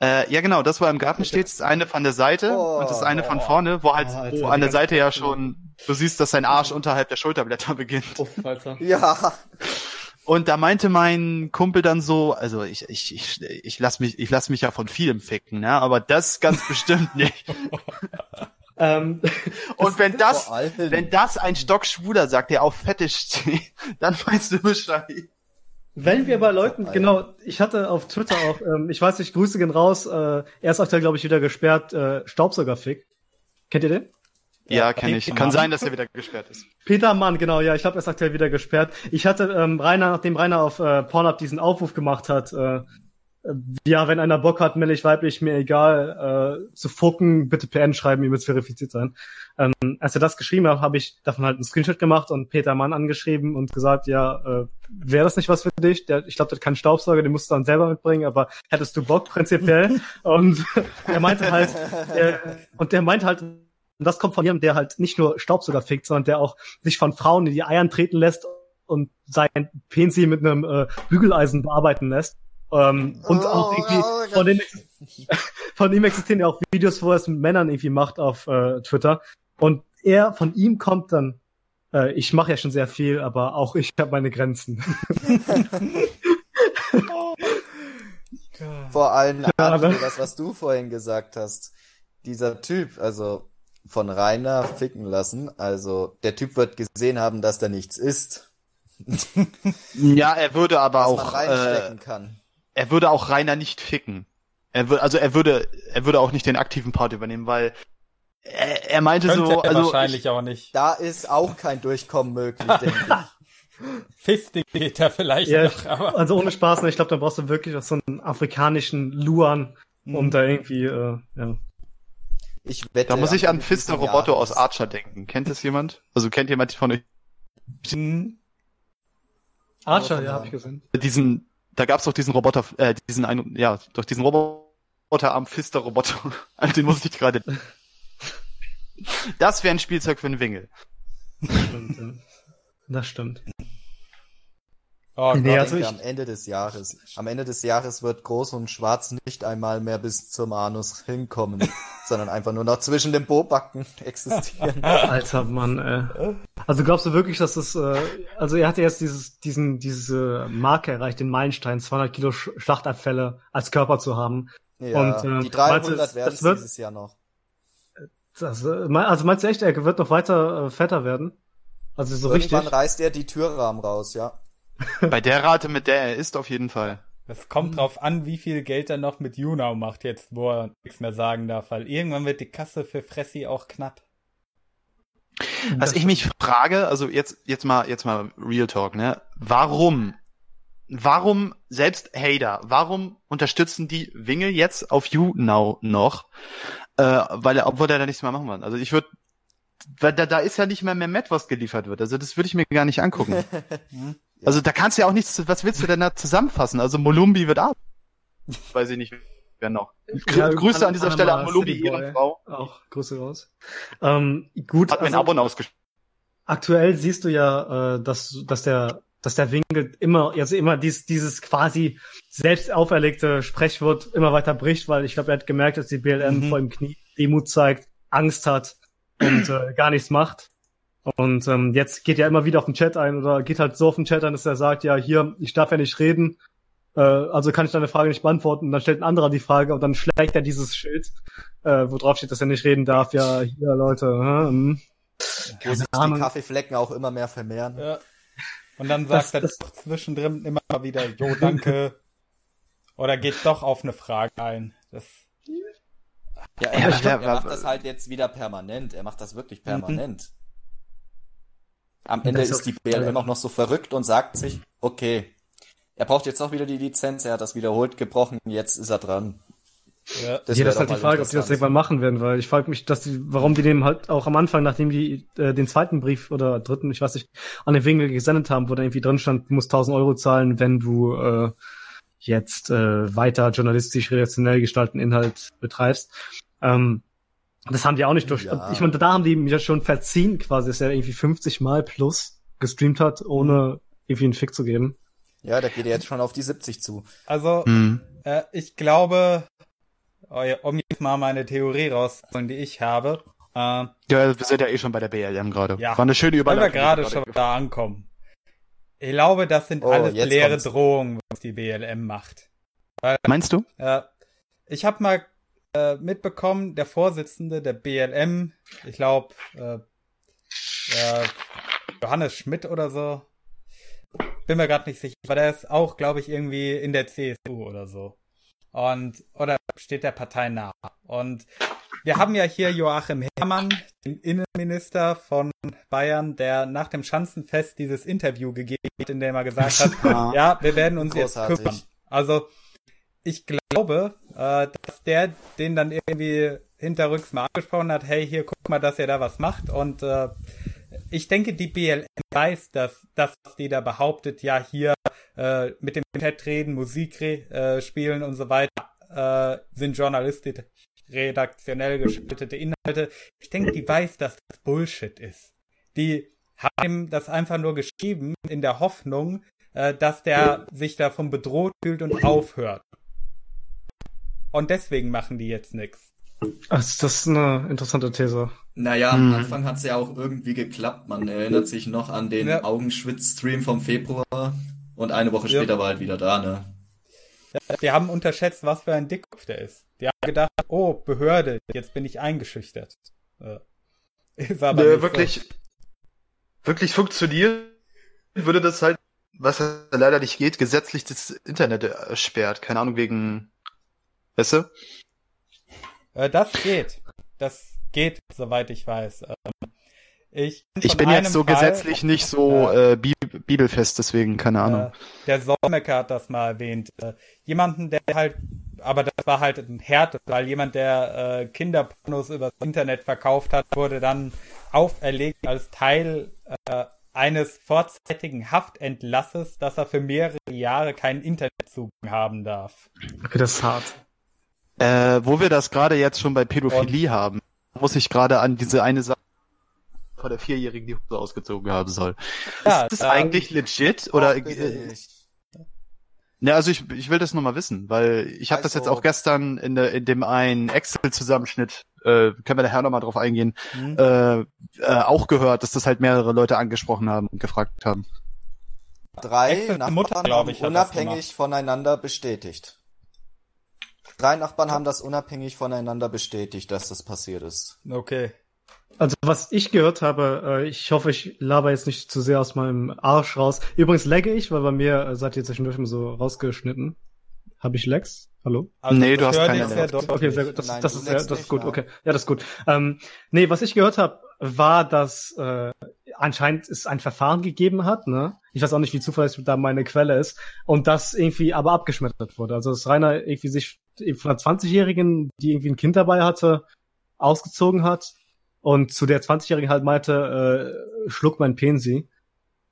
Äh, ja, genau, das, wo er im Garten steht, ist eine von der Seite oh, und das eine von vorne, wo halt, oh, Alter, wo an der Seite ja schon, du siehst, dass sein Arsch unterhalb der Schulterblätter beginnt. Uff, Alter. Ja. Und da meinte mein Kumpel dann so, also ich, ich, ich, ich lass mich, ich lass mich ja von vielem ficken, ne? Aber das ganz bestimmt nicht. Ähm, und wenn das, wenn das ein Stockschwuler sagt, der auf Fette steht, dann weißt du Bescheid. Wenn wir bei Leuten, genau, ich hatte auf Twitter auch, ähm, ich weiß nicht, Grüße gehen raus, äh, er ist aktuell, glaube ich, wieder gesperrt, äh, Staubsaugerfick. Kennt ihr den? Ja, kenne ich. Kann sein, dass er wieder gesperrt ist. Peter Mann, genau, ja, ich glaube, er ist aktuell wieder gesperrt. Ich hatte ähm, Rainer, nachdem Rainer auf äh, Pornhub diesen Aufruf gemacht hat, äh, ja, wenn einer Bock hat, männlich, weiblich, mir egal, äh, zu fucken, bitte PN schreiben, ihr müsst verifiziert sein. Ähm, als er das geschrieben hat, habe ich davon halt einen Screenshot gemacht und Peter Mann angeschrieben und gesagt, ja, äh, wäre das nicht was für dich? Der, ich glaube, der hat keinen Staubsauger, den musst du dann selber mitbringen, aber hättest du Bock prinzipiell? und er meinte halt, er, und der meinte halt, und das kommt von jemandem, der halt nicht nur Staubsauger fickt, sondern der auch sich von Frauen in die Eiern treten lässt und sein Pensi mit einem äh, Bügeleisen bearbeiten lässt. Ähm, und oh, auch irgendwie oh, von, den, von ihm existieren ja auch Videos, wo er es mit Männern irgendwie macht auf äh, Twitter. Und er, von ihm kommt dann, äh, ich mache ja schon sehr viel, aber auch ich habe meine Grenzen. Vor allem ja, das, was du vorhin gesagt hast. Dieser Typ, also von Rainer ficken lassen, also der Typ wird gesehen haben, dass da nichts ist. ja, er würde aber auch äh, kann er würde auch Rainer nicht ficken. Er würde, also er würde, er würde auch nicht den aktiven Part übernehmen, weil er, er meinte Könnte so, er also wahrscheinlich ich, auch nicht. Da ist auch kein Durchkommen möglich, denke ich. Fisting geht da vielleicht ja, noch, aber. Also ohne Spaß, ne, ich glaube, da brauchst du wirklich auch so einen afrikanischen Luan, um mhm. da irgendwie, äh, ja. Ich wette, da muss ich an Fister Roboto aus Archer denken. Kennt das jemand? Also kennt jemand von euch? Hm. Archer, ja, hab ich gesehen. Diesen, da gab es doch diesen Roboter, äh, diesen einen, ja, durch diesen Roboter am Pfister-Roboter. An den muss ich gerade. Das wäre ein Spielzeug für einen Wingel. Das stimmt, ja. Das stimmt. Oh, nee, Gott, also ich... am Ende des Jahres. Am Ende des Jahres wird Groß und Schwarz nicht einmal mehr bis zum Anus hinkommen, sondern einfach nur noch zwischen den Bobacken existieren. Alter Mann, ey. Also glaubst du wirklich, dass das, äh, also er hatte jetzt dieses, diesen, diese Marke erreicht, den Meilenstein, 200 Kilo Schlachtabfälle als Körper zu haben. Ja, und, äh, die 300 werden es dieses Jahr noch. Das, äh, also meinst du echt, er wird noch weiter äh, fetter werden? Also so Irgendwann richtig? reißt er die Türrahmen raus, ja. Bei der Rate, mit der er ist, auf jeden Fall. Es kommt drauf an, wie viel Geld er noch mit YouNow macht, jetzt wo er nichts mehr sagen darf, weil irgendwann wird die Kasse für Fressi auch knapp. Was ich mich frage, also jetzt, jetzt mal, jetzt mal Real Talk, ne? Warum? Warum selbst Hater, warum unterstützen die Winge jetzt auf YouNow noch? Äh, weil er, obwohl er da nichts mehr machen will. Also ich würde weil da, da ist ja nicht mehr mehr Matt, was geliefert wird. Also das würde ich mir gar nicht angucken. Also da kannst du ja auch nichts, was willst du denn da zusammenfassen? Also Molumbi wird ab. Weiß ich nicht, wer noch. Ja, Grüße an, dieser Stelle an Molumbi, ihre Frau. Auch Grüße raus. Ähm, gut. Hat also, ein Abo ausgeschrieben. Aktuell siehst du ja, äh, dass, dass der dass der Winkel immer, also immer dies, dieses quasi selbst auferlegte Sprechwort immer weiter bricht, weil ich glaube, er hat gemerkt, dass die BLM mhm. vor dem Knie Demut zeigt, Angst hat und äh, gar nichts macht. Und ähm, jetzt geht er immer wieder auf den Chat ein oder geht halt so auf den Chat ein, dass er sagt, ja, hier, ich darf ja nicht reden, äh, also kann ich deine Frage nicht beantworten. Und dann stellt ein anderer die Frage und dann schlägt er dieses Schild, äh, wo drauf steht, dass er nicht reden darf. Ja, hier, Leute. Hm, wo sich die Kaffeeflecken auch immer mehr vermehren. Ja. Und dann sagt das, er das, zwischendrin immer wieder, jo, danke. Oder geht doch auf eine Frage ein. Das ja, er, macht, er macht das halt jetzt wieder permanent. Er macht das wirklich permanent. Mhm. Am Ende ist die BLM auch noch so verrückt und sagt sich, okay, er braucht jetzt auch wieder die Lizenz, er hat das wiederholt gebrochen, jetzt ist er dran. Ja, das, ja, das ist halt die Frage, ob die das irgendwann machen werden, weil ich frage mich, dass die, warum die dem halt auch am Anfang, nachdem die äh, den zweiten Brief oder dritten, ich weiß nicht, an den Winkel gesendet haben, wo da irgendwie drin stand, du musst 1000 Euro zahlen, wenn du äh, jetzt äh, weiter journalistisch redaktionell gestalten Inhalt betreibst. Ähm, das haben die auch nicht durch. Ja. Ich meine, da haben die mich ja schon verziehen, quasi, dass er irgendwie 50 Mal plus gestreamt hat, ohne irgendwie einen Fick zu geben. Ja, da geht er jetzt schon auf die 70 zu. Also, mhm. äh, ich glaube, oh um jetzt mal meine Theorie rauszuholen, die ich habe. Äh, ja, wir sind ja eh schon bei der BLM gerade. Ja, War eine schöne Überleitung. Wenn wir gerade schon da ankommen. Ich glaube, das sind oh, alles leere kommt's. Drohungen, was die BLM macht. Weil, Meinst du? Äh, ich habe mal äh, mitbekommen, der Vorsitzende der BLM, ich glaube, äh, äh, Johannes Schmidt oder so, bin mir gerade nicht sicher, aber der ist auch, glaube ich, irgendwie in der CSU oder so. Und, oder steht der Partei nah. Und wir haben ja hier Joachim Herrmann, den Innenminister von Bayern, der nach dem Schanzenfest dieses Interview gegeben hat, in dem er gesagt hat, ja, ja wir werden uns Großartig. jetzt kümmern. Also, ich glaube, äh, dass der den dann irgendwie hinterrücks mal angesprochen hat, hey, hier guck mal, dass ihr da was macht. Und äh, ich denke, die BLM weiß, dass das, was die da behauptet, ja hier äh, mit dem Chat reden, Musik äh, spielen und so weiter, äh, sind journalistisch redaktionell gestaltete Inhalte. Ich denke, die weiß, dass das Bullshit ist. Die haben das einfach nur geschrieben in der Hoffnung, äh, dass der sich davon bedroht fühlt und aufhört. Und deswegen machen die jetzt nichts. Das ist eine interessante These. Naja, am hm. Anfang hat es ja auch irgendwie geklappt. Man erinnert sich noch an den ja. Augenschwitz-Stream vom Februar und eine Woche später ja. war halt wieder da, ne? Ja, die haben unterschätzt, was für ein Dickkopf der ist. Die haben gedacht, oh, Behörde, jetzt bin ich eingeschüchtert. Ist aber nee, wirklich, so. wirklich funktionieren würde das halt, was leider nicht geht, gesetzlich das Internet ersperrt. Keine Ahnung, wegen Weißt du? Äh, das geht. Das geht, soweit ich weiß. Ähm, ich, ich bin jetzt so Fall, gesetzlich nicht so äh, bibelfest, deswegen keine Ahnung. Äh, der Solmecke hat das mal erwähnt. Äh, jemanden, der halt, aber das war halt ein Härte, weil jemand, der äh, Kinderpornos übers Internet verkauft hat, wurde dann auferlegt als Teil äh, eines vorzeitigen Haftentlasses, dass er für mehrere Jahre keinen Internetzugang haben darf. Okay, das ist hart. Äh, wo wir das gerade jetzt schon bei Pädophilie Und? haben, muss ich gerade an diese eine Sache vor der Vierjährigen die Hose ausgezogen haben soll. Ja, ist das ähm, eigentlich legit oder? Äh, ja, also ich, ich will das nochmal wissen, weil ich habe also, das jetzt also auch gestern in, der, in dem einen Excel-Zusammenschnitt, äh, können wir nachher nochmal drauf eingehen, mhm. äh, äh, auch gehört, dass das halt mehrere Leute angesprochen haben und gefragt haben. Drei Nachbarn Mutter, haben ich, unabhängig voneinander bestätigt. Drei Nachbarn haben das unabhängig voneinander bestätigt, dass das passiert ist. Okay. Also was ich gehört habe, äh, ich hoffe, ich laber jetzt nicht zu sehr aus meinem Arsch raus. Übrigens lagge ich, weil bei mir äh, seid ihr zwischendurch immer so rausgeschnitten. Habe ich Lags? Hallo? Also, nee, du hast keine Lags. Okay, sehr gut. Das, Nein, das ist, ja, das ist gut. Okay, ja, das ist gut. Ähm, nee, was ich gehört habe, war, dass äh, anscheinend es ein Verfahren gegeben hat, ne? Ich weiß auch nicht, wie zuverlässig da meine Quelle ist. Und das irgendwie aber abgeschmettert wurde. Also dass Rainer irgendwie sich von einer 20-Jährigen, die irgendwie ein Kind dabei hatte, ausgezogen hat und zu der 20-Jährigen halt meinte, äh, schluck mein Pensi.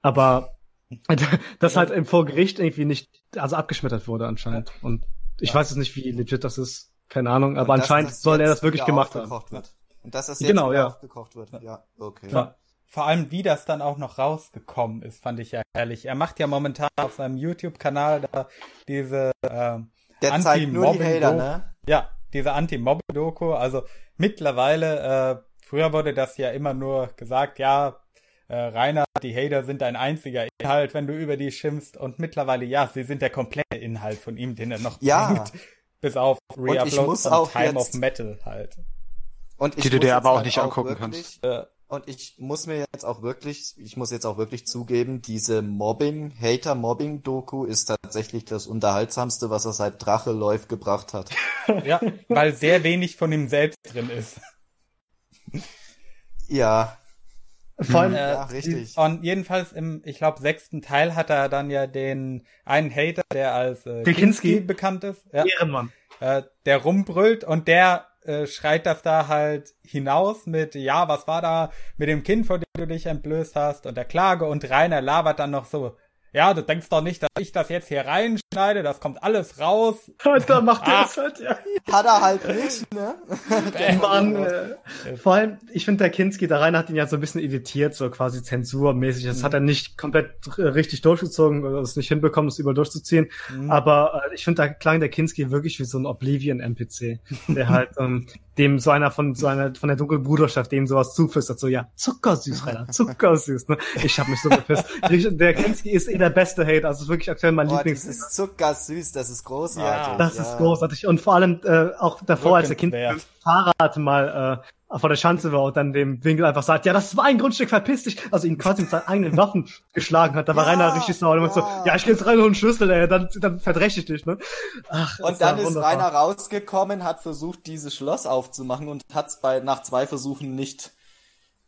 Aber das halt im Vorgericht irgendwie nicht, also abgeschmettert wurde anscheinend. Und ich ja. weiß jetzt nicht, wie legit das ist. Keine Ahnung, aber anscheinend soll er das wirklich gemacht haben. Wird. Und dass das jetzt genau, ja. aufgekocht wird. Ja, okay. Ja. Vor allem, wie das dann auch noch rausgekommen ist, fand ich ja herrlich. Er macht ja momentan auf seinem YouTube-Kanal da diese äh, nur die ne? Ja, diese Anti-Mobbing-Doku. Also mittlerweile, äh, früher wurde das ja immer nur gesagt, ja, äh, Rainer, die Hater sind ein einziger Inhalt, wenn du über die schimpfst. Und mittlerweile, ja, sie sind der komplette Inhalt von ihm, den er noch ja. bringt. Bis auf Reupload von Time of Metal halt. Und ich die du dir aber auch nicht angucken wirklich, kannst. Äh, und ich muss mir jetzt auch wirklich, ich muss jetzt auch wirklich zugeben, diese Mobbing, Hater-Mobbing-Doku ist tatsächlich das Unterhaltsamste, was er seit Drache läuft gebracht hat. Ja, weil sehr wenig von ihm selbst drin ist. Ja. Vor allem, Äh, ja, richtig. Und jedenfalls im, ich glaube, sechsten Teil hat er dann ja den einen Hater, der als äh, Kinski. bekannt ist, ja, Ehrenmann. äh, der rumbrüllt und der äh, schreit das da halt hinaus mit, ja, was war da mit dem Kind, vor dem du dich entblößt hast und der Klage und Rainer labert dann noch so, ja, du denkst doch nicht, dass ich das jetzt hier reinschneide, das kommt alles raus. da macht er Ah. es halt, ja. Hat er halt nicht, ne? Mann, äh, vor allem, ich finde, der Kinski, der Rainer hat ihn ja so ein bisschen editiert, so quasi zensurmäßig. Das hat er nicht komplett äh, richtig durchgezogen oder es nicht hinbekommen, es überall durchzuziehen. Mhm. Aber äh, ich finde, da klang der Kinski wirklich wie so ein Oblivion-NPC, der halt ähm, dem so einer von so einer von der dunklen Bruderschaft dem sowas zuflüstert, so ja, zuckersüß, Rainer, zuckersüß. Ne? Ich habe mich so gepisst. Der Kinski ist eh der beste Hate, also ist wirklich aktuell mein Lieblings. das ist zuckersüß, das ist großartig. Ja. Das ja. ist großartig. Und vor allem äh, auch davor, als der Kind mit dem Rückenswert. Fahrrad mal äh, vor der Schanze war und dann dem Winkel einfach sagt, ja, das ist mein Grundstück, verpiss dich. Also ihn quasi mit seinen eigenen Waffen geschlagen hat. Da war Ja, Rainer richtig sauer und ja. so, ja. ich geh jetzt rein und einen Schlüssel, ey, dann, dann verdreche ich dich, ne? Ach, das Und dann war ist wunderbar. Rainer rausgekommen, hat versucht, dieses Schloss aufzumachen und hat es bei nach zwei Versuchen nicht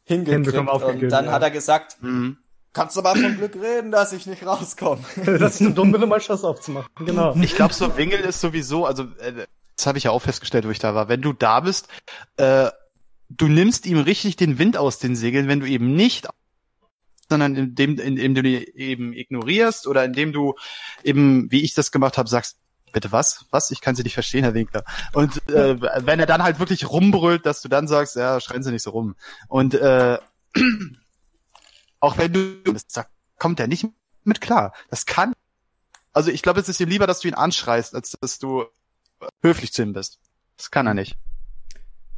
hingekriegt. Und dann ja. hat er gesagt, Mhm. kannst du mal von Glück reden, dass ich nicht rauskomme. dass ich zu dumm bin, um mein Schloss aufzumachen. Genau. Ich glaube, so Wingel ist sowieso, also äh, das habe ich ja auch festgestellt, wo ich da war. Wenn du da bist, äh, du nimmst ihm richtig den Wind aus den Segeln, wenn du eben nicht, sondern indem, indem du die eben ignorierst oder indem du eben, wie ich das gemacht habe, sagst, bitte was? Was? Ich kann sie nicht verstehen, Herr Winkler. Und äh, wenn er dann halt wirklich rumbrüllt, dass du dann sagst, ja, schreien Sie nicht so rum. Und äh, auch wenn du sagst, kommt er nicht mit klar. Das kann also ich glaube, es ist ihm lieber, dass du ihn anschreist, als dass du höflich zu ihm bist. Das kann er nicht.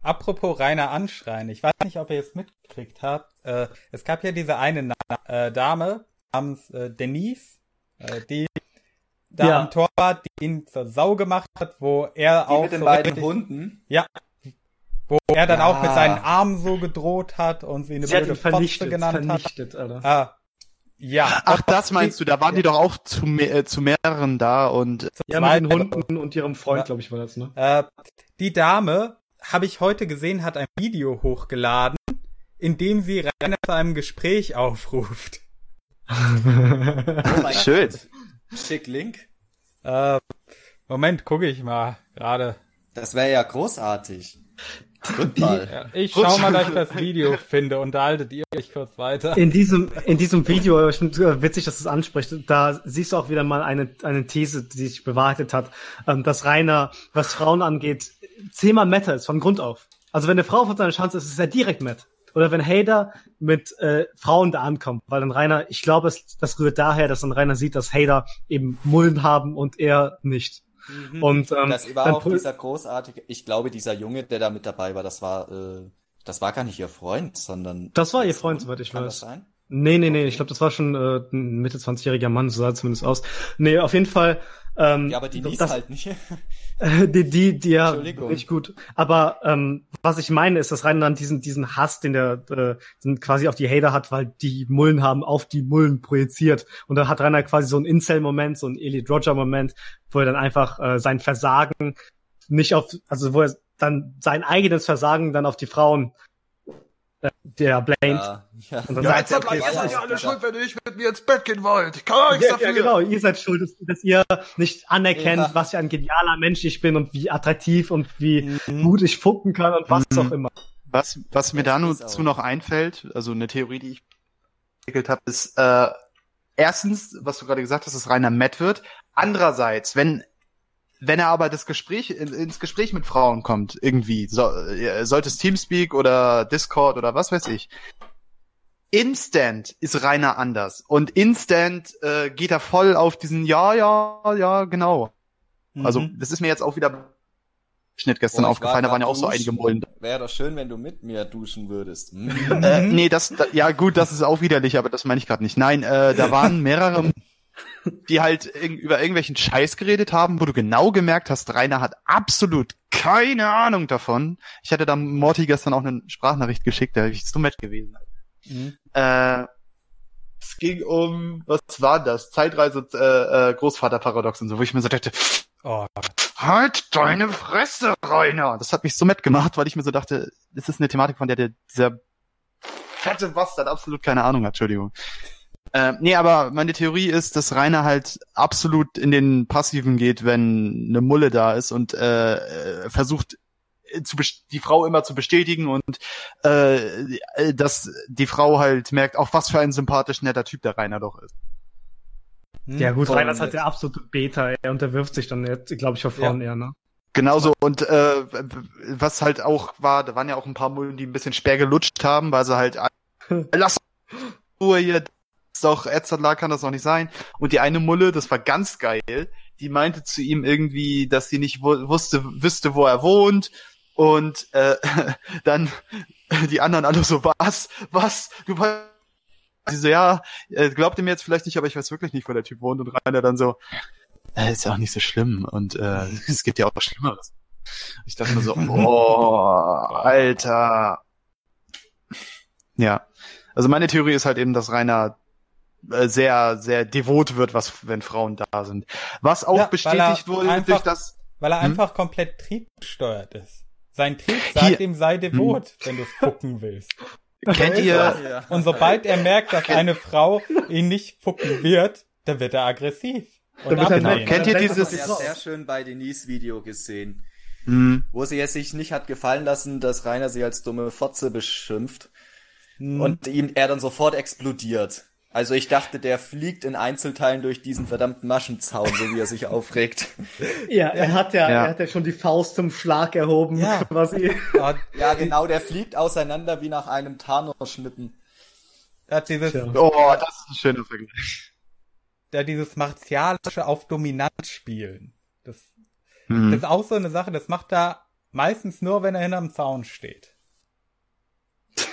Apropos Rainer anschreien, ich weiß nicht, ob ihr es mitgekriegt habt. Äh, es gab ja diese eine Na äh, Dame namens äh, Denise, äh, die da Ja. am Tor war, die ihn zur Sau gemacht hat, wo er Die auch mit den so beiden richtig, Hunden. ja, wo er dann Ja. auch mit seinen Armen so gedroht hat und sie eine Sie hat blöde ihn Fotze vernichtet, genannt vernichtet, Alter. hat. Ah, ja. Ach, das meinst du, da waren die doch auch zu, mehr, äh, zu mehreren da und Ja, mit den Zweite- Hunden und ihrem Freund, Ja. glaube ich, war das, ne? Äh, die Dame, habe ich heute gesehen, hat ein Video hochgeladen, in dem sie Rainer zu einem Gespräch aufruft. Oh mein schön. Schick Link. Äh, Moment, gucke ich mal gerade. Das wäre ja großartig. Drück mal. Ja, ich schau mal, dass ich das Video finde. Unterhaltet ihr euch kurz weiter. In diesem, in diesem Video, ich finde äh, witzig, dass du es ansprichst, da siehst du auch wieder mal eine, eine These, die sich bewahrheitet hat, ähm, dass Rainer, was Frauen angeht, zehnmal Meta ist, von Grund auf. Also wenn eine Frau von seiner Chance ist, ist er direkt Met. Oder wenn Hader mit äh, Frauen da ankommt, weil dann Rainer, ich glaube, es, das rührt daher, dass dann Rainer sieht, dass Hader eben Mullen haben und er nicht. Und ähm, Das war auch dieser großartige, ich glaube, dieser Junge, der da mit dabei war, das war, äh, das war gar nicht ihr Freund, sondern. Das war ihr Freund, soweit ich Kann weiß. das sein? Nee, nee, nee, ich glaube, das war schon äh, ein Mitte 20-jähriger Mann, so sah zumindest aus. Nee, auf jeden Fall. Ähm, Ja, aber die liest das, halt nicht. die, die, die ja, nicht gut. Aber ähm, was ich meine, ist, dass Rainer dann diesen, diesen Hass, den der äh, den quasi auf die Hater hat, weil die Mullen haben, auf die Mullen projiziert. Und da hat Rainer quasi so einen Incel-Moment, so einen Elite Roger-Moment, wo er dann einfach äh, sein Versagen nicht auf, also wo er dann sein eigenes Versagen dann auf die Frauen der blamed. Ja, ja. Und dann Ja, sagt jetzt er, seid okay, ihr seid ja, alle schuld, wenn ihr nicht mit mir ins Bett gehen wollt. Ich kann auch nichts Ja, dafür. ja, genau, ihr seid schuld, dass- ihr nicht anerkennt, Ja. was für ein genialer Mensch ich bin und wie attraktiv und wie Mhm. gut ich fucken kann und was Mhm. auch immer. Was, was mir da nur ist auch- zu noch einfällt, also eine Theorie, die ich entwickelt habe, ist äh, erstens, was du gerade gesagt hast, dass Rainer Matt wird. Andererseits, wenn wenn er aber das Gespräch in, ins Gespräch mit Frauen kommt, irgendwie, so, äh, sollte es Teamspeak oder Discord oder was weiß ich. Instant ist Rainer anders und instant äh, geht er voll auf diesen ja ja ja genau. Also Mhm. das ist mir jetzt auch wieder Schnitt gestern ich aufgefallen, da war waren ja auch so einige. Mullen. Wäre doch schön, wenn du mit mir duschen würdest. Äh, nee, das, da, ja gut, das ist auch widerlich, aber das meine ich gerade nicht. Nein, äh, da waren mehrere, die halt über irgendwelchen Scheiß geredet haben, wo du genau gemerkt hast, Rainer hat absolut keine Ahnung davon. Ich hatte da Morty gestern auch eine Sprachnachricht geschickt, da ist dumm gewesen. Mhm. Äh, es ging um, was war das? Zeitreise, äh, äh, Großvaterparadox und so, wo ich mir so dachte, Oh, Halt deine Fresse, Rainer! Das hat mich so matt gemacht, weil ich mir so dachte, das ist eine Thematik, von der der, dieser fette Bastard absolut keine Ahnung hat, Entschuldigung. Äh, nee, aber meine Theorie ist, dass Rainer halt absolut in den Passiven geht, wenn eine Mulle da ist und äh, äh versucht zu die Frau immer zu bestätigen und äh, dass die Frau halt merkt, auch was für ein sympathisch netter Typ der Rainer doch ist. Ja gut, Rainer ist halt der absolute Beta, er unterwirft sich dann, glaube ich, vor Frauen ja. eher, ne? Genauso und äh, was halt auch war, da waren ja auch ein paar Mullen, die ein bisschen sperr gelutscht haben, weil sie halt lass Ruhe hier, ist doch Edzardlar kann das doch nicht sein. Und die eine Mulle, das war ganz geil, die meinte zu ihm irgendwie, dass sie nicht wusste, wüsste, wo er wohnt und äh, dann die anderen alle so, was, was, du sie so, ja, äh, glaubt ihr mir jetzt vielleicht nicht, aber ich weiß wirklich nicht, wo der Typ wohnt. Und Rainer dann so, äh, ist ja auch nicht so schlimm und äh, es gibt ja auch was Schlimmeres. Ich dachte mir so, oh, Alter. Ja. Also meine Theorie ist halt eben, dass Rainer sehr, sehr devot wird, was, wenn Frauen da sind. Was auch ja, bestätigt wurde einfach, durch das. Weil er hm? einfach komplett triebgesteuert ist. Sein Trieb sagt Hier. ihm, sei devot, hm. wenn du fucken willst. Kennt ihr? Und sobald er merkt, dass eine Frau ihn nicht fucken wird, dann wird er aggressiv. Und genau. Kennt ihr dieses? Ich sehr schön bei Denise Video gesehen, hm. wo sie es sich nicht hat gefallen lassen, dass Rainer sie als dumme Fotze beschimpft hm. und ihm er dann sofort explodiert. Also ich dachte, der fliegt in Einzelteilen durch diesen verdammten Maschenzaun, so wie er sich aufregt. Ja, er hat ja, ja. er hat ja schon die Faust zum Schlag erhoben, ja. quasi. Ja, genau, der fliegt auseinander wie nach einem Thanos-Schnippen. Er hat dieses, oh, das ist ein schöner Vergleich. Der dieses martialische auf Dominanz spielen. Das, mhm. das ist auch so eine Sache, das macht er meistens nur, wenn er hinterm Zaun steht.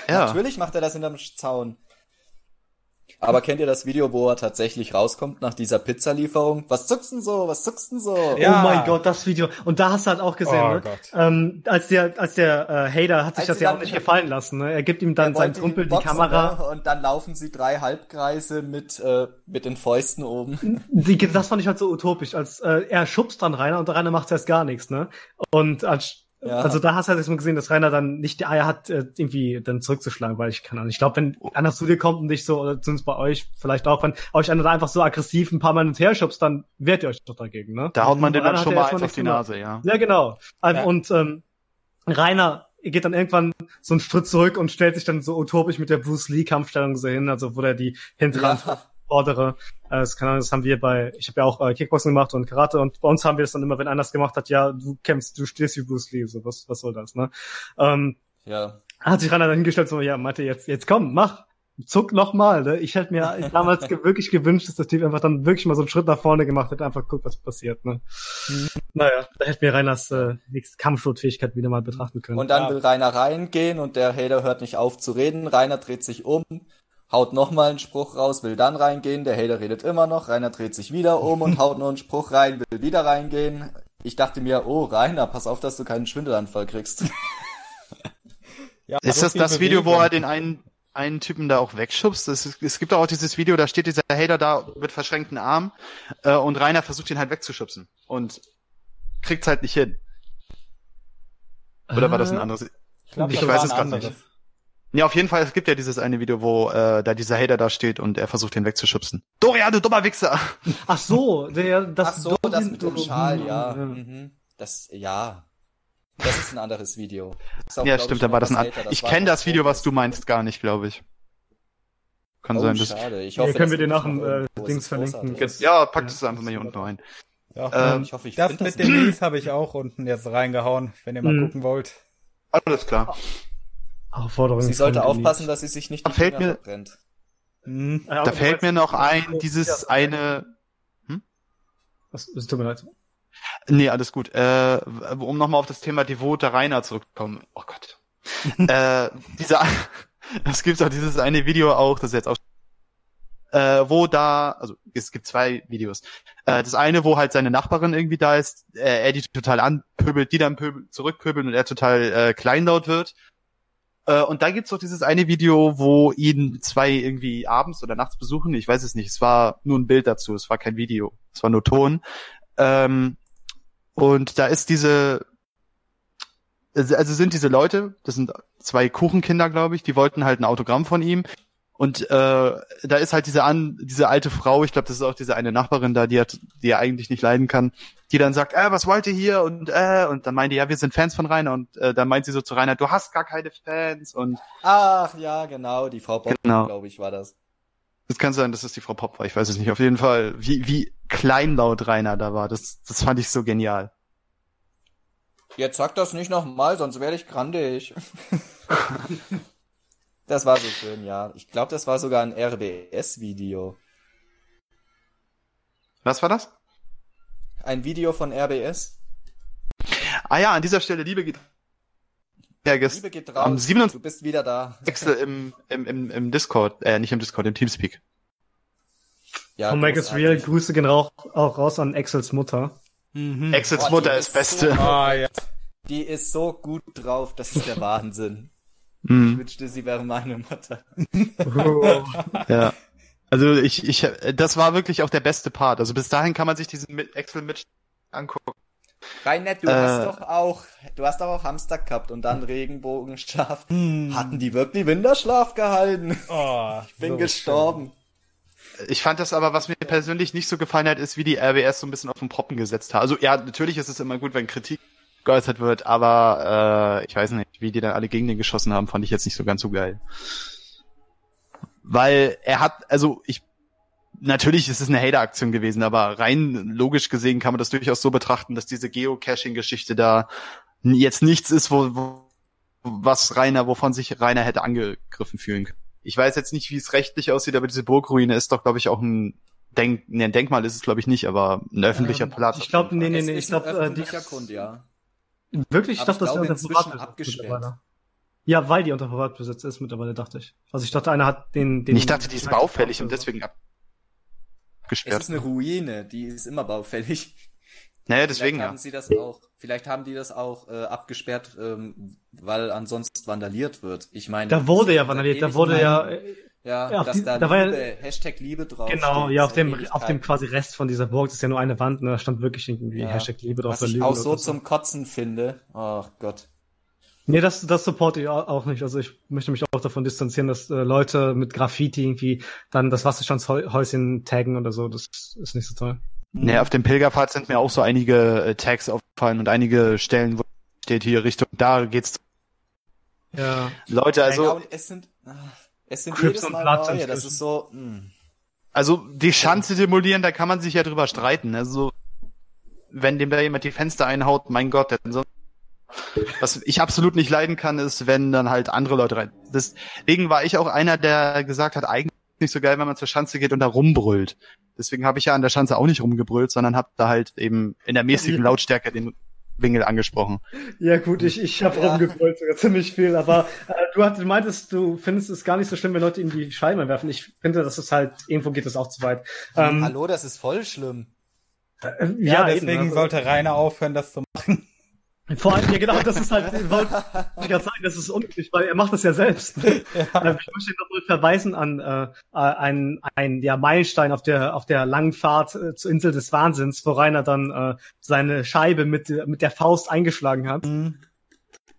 Ja. Natürlich macht er das hinterm Zaun. Aber kennt ihr das Video, wo er tatsächlich rauskommt nach dieser Pizzalieferung? Was zuckst denn so? Was zuckst denn so? Ja. Oh mein Gott, das Video. Und da hast du halt auch gesehen, oh ne? Ähm, als der, als der äh, Hater hat sich als das ja auch nicht gefallen lassen. Ne? Er gibt ihm dann seinen Kumpel die Kamera. Ne? Und dann laufen sie drei Halbkreise mit, äh, mit den Fäusten oben. Die, das fand ich halt so utopisch. Als äh, er schubst dann Rainer und der Rainer macht erst gar nichts, ne? Und als ja. Also da hast du halt jetzt mal gesehen, dass Rainer dann nicht die Eier hat, äh, irgendwie dann zurückzuschlagen, weil ich kann auch Ich glaube, wenn einer zu dir kommt und dich so, oder zumindest bei euch vielleicht auch, wenn euch einer da einfach so aggressiv ein paar Mal hin und her schubst, dann wehrt ihr euch doch dagegen, ne? Da haut man den dann schon mal eins auf die Nase, ja. Ja, genau. Ja. Und ähm, Rainer geht dann irgendwann so einen Schritt zurück und stellt sich dann so utopisch mit der Bruce Lee Kampfstellung so hin, also wo der die Hinterhand ja fordere. Äh, das, kann, das haben wir bei, ich habe ja auch äh, Kickboxen gemacht und Karate und bei uns haben wir das dann immer, wenn einer das gemacht hat, ja, du kämpfst, du stehst wie Bruce Lee, so was, was soll das, ne? Ähm, ja. Hat sich Rainer dann hingestellt, so, ja, meinte, jetzt, jetzt komm, mach, zuck noch mal, ne? Ich hätte mir damals wirklich gewünscht, dass der Typ einfach dann wirklich mal so einen Schritt nach vorne gemacht hätte, einfach guckt, was passiert, ne? Mhm. Naja, da hätte mir Reiners äh, Kampfschutfähigkeit wieder mal betrachten können. Und dann ja. will Rainer reingehen und der Hater hört nicht auf zu reden. Rainer dreht sich um, haut nochmal einen Spruch raus, will dann reingehen, der Hater redet immer noch, Rainer dreht sich wieder um und haut noch einen Spruch rein, will wieder reingehen. Ich dachte mir, oh Rainer, pass auf, dass du keinen Schwindelanfall kriegst. ja, ist das das Video, wo er den einen, einen Typen da auch wegschubst? Es, es gibt auch dieses Video, da steht dieser Hater da mit verschränkten Armen äh, und Rainer versucht ihn halt wegzuschubsen und kriegt's halt nicht hin. Oder war das ein äh, anderes? Ich, glaub, ich weiß es gerade nicht. Ja, auf jeden Fall, es gibt ja dieses eine Video, wo äh, da dieser Hater da steht und er versucht, ihn wegzuschubsen. Dorian, du dummer Wichser! Ach so, der, das, Ach so, das mit dem Schal, ja. Mhm. Das, ja. Das ist ein anderes Video. Auch, ja, stimmt, dann war das ein anderes. Ich kenne das Video, was du meinst, gar nicht, glaube ich. Kann oh, sein, dass... schade. Ich hoffe, ja, können wir dir nach dem äh, Dings verlinken. Ja, pack das einfach mal hier unten rein. Ja, ähm, ich hoffe, ich das mit das dem Lies habe ich auch unten jetzt reingehauen, wenn ihr mal mhm. gucken wollt. Alles klar. Aufforderung. Sie sollte aufpassen, dass sie sich nicht die fällt mir, verbrennt. Hm, da fällt mir noch ein, dieses eine. Hm? Was, es tut mir leid. Nee, alles gut. Äh, um nochmal auf das Thema devote Rainer zurückzukommen. Oh Gott. äh, dieser, es gibt auch dieses eine Video auch, das ist jetzt auch äh, wo da, also es gibt zwei Videos. Äh, das eine, wo halt seine Nachbarin irgendwie da ist, äh, er die total anpöbelt, die dann pöbel, zurückpöbeln und er total äh, kleinlaut wird. Äh, und da gibt's doch dieses eine Video, wo ihn zwei irgendwie abends oder nachts besuchen. Ich weiß es nicht. Es war nur ein Bild dazu. Es war kein Video. Es war nur Ton. Ähm, und da ist diese also sind diese Leute, das sind zwei Kuchenkinder, glaube ich, die wollten halt ein Autogramm von ihm. Und äh, da ist halt diese an diese alte Frau, ich glaube, das ist auch diese eine Nachbarin da, die hat, die er eigentlich nicht leiden kann, die dann sagt, äh, was wollt ihr hier? Und äh, und dann meint die, ja, wir sind Fans von Rainer. Und äh, dann meint sie so zu Rainer, du hast gar keine Fans. Und ach ja, genau, die Frau Pop, genau. glaube ich, war das. Das kann sein, dass es die Frau Pop war, ich weiß es nicht. Auf jeden Fall, wie wie kleinlaut Rainer da war, das das fand ich so genial. Jetzt sag das nicht nochmal, sonst werde ich grandig. das war so schön, ja. Ich glaube, das war sogar ein RBS-Video. Was war das? Ein Video von RBS. Ah ja, an dieser Stelle, Liebe geht Liebe geht raus. Am 27. Du bist wieder da. Excel im, im, im, im Discord, äh, nicht im Discord, im Teamspeak. Ja, Von Make Real, Grüße gehen auch, auch raus an Excels Mutter. Mhm. Exits oh, Mutter ist, ist Beste. So, ah, ja. Die ist so gut drauf, das ist der Wahnsinn. Mhm. Ich wünschte, sie wäre meine Mutter. Oh. ja. Also ich, ich, das war wirklich auch der beste Part. Also bis dahin kann man sich diesen Excel mit angucken. Reinett, du äh, hast doch auch, du hast doch auch Hamster gehabt und dann Regenbogenschlaf. Hm. Hatten die wirklich Winterschlaf gehalten? Oh, ich bin so gestorben. Schön. Ich fand das aber, was mir persönlich nicht so gefallen hat, ist, wie die RBS so ein bisschen auf den Poppen gesetzt hat. Also ja, natürlich ist es immer gut, wenn Kritik geäußert wird, aber äh, ich weiß nicht, wie die dann alle gegen den geschossen haben, fand ich jetzt nicht so ganz so geil. Weil er hat, also ich natürlich ist es eine Hater-Aktion gewesen, aber rein logisch gesehen kann man das durchaus so betrachten, dass diese Geocaching-Geschichte da jetzt nichts ist, wo, wo was Rainer, wovon sich Rainer hätte angegriffen fühlen können. Ich weiß jetzt nicht, wie es rechtlich aussieht, aber diese Burgruine ist doch, glaube ich, auch ein Denk, nee, ein Denkmal ist es, glaube ich, nicht, aber ein öffentlicher ähm, Platz. Ich glaube, nee, nee, nee, ich glaube, äh, die, Grund, ja. Wirklich? Ich dachte, das wäre unter Privatbesitz Ja, weil die unter Privatbesitz ist mittlerweile, dachte ich. Also ich dachte, einer hat den, den Ich dachte, die ist baufällig und deswegen abgesperrt. Es ist eine Ruine, die ist immer baufällig. Naja, deswegen Vielleicht haben ja. sie das auch. Vielleicht haben die das auch äh, abgesperrt, ähm, weil ansonsten vandaliert wird. Ich meine, da wurde ja vandaliert, da wurde ja ja, ja dass die, da, da war Liebe, ja, Hashtag Liebe drauf. Genau, steht, ja, auf dem auf dem quasi Rest von dieser Burg, das ist ja nur eine Wand, und ne, da stand wirklich irgendwie ja. Hashtag Liebe drauf. Was ich auch so zum Kotzen finde. Oh Gott. Nee, das, das supporte ich auch nicht. Also ich möchte mich auch davon distanzieren, dass äh, Leute mit Graffiti irgendwie dann das Wasserstandshäuschen taggen oder so. Das ist nicht so toll. Nee, auf dem Pilgerpfad sind mir auch so einige äh, Tags aufgefallen und einige Stellen, wo steht hier Richtung, da geht's. Ja. Leute, also. Ja, es sind, ah, es sind Crips jedes Mal neue, das ist so, mh. Hm. Also, die Schanze demolieren, da kann man sich ja drüber streiten. Also, wenn dem da jemand die Fenster einhaut, mein Gott, dann so. Was ich absolut nicht leiden kann, ist, wenn dann halt andere Leute rein. Deswegen war ich auch einer, der gesagt hat, eigentlich nicht so geil, wenn man zur Schanze geht und da rumbrüllt. Deswegen habe ich ja an der Schanze auch nicht rumgebrüllt, sondern habe da halt eben in der mäßigen Lautstärke den Wingel angesprochen. Ja gut, ich, ich habe ja. rumgebrüllt sogar ziemlich viel, aber äh, du, hat, du meintest, du findest es gar nicht so schlimm, wenn Leute in die Scheibe werfen. Ich finde, das ist halt, irgendwo geht das auch zu weit. Ähm, Hallo, das ist voll schlimm. Äh, ja, ja, deswegen eben, also, sollte Rainer aufhören, das zu machen. Vor allem, ja genau, das ist halt, wollte ich gerade sagen, das ist unglücklich, weil er macht das ja selbst. Ja. Äh, ich möchte noch mal verweisen an äh, einen, einen ja, Meilenstein auf der, auf der langen Fahrt äh, zur Insel des Wahnsinns, wo Rainer dann äh, seine Scheibe mit, mit der Faust eingeschlagen hat. Mhm.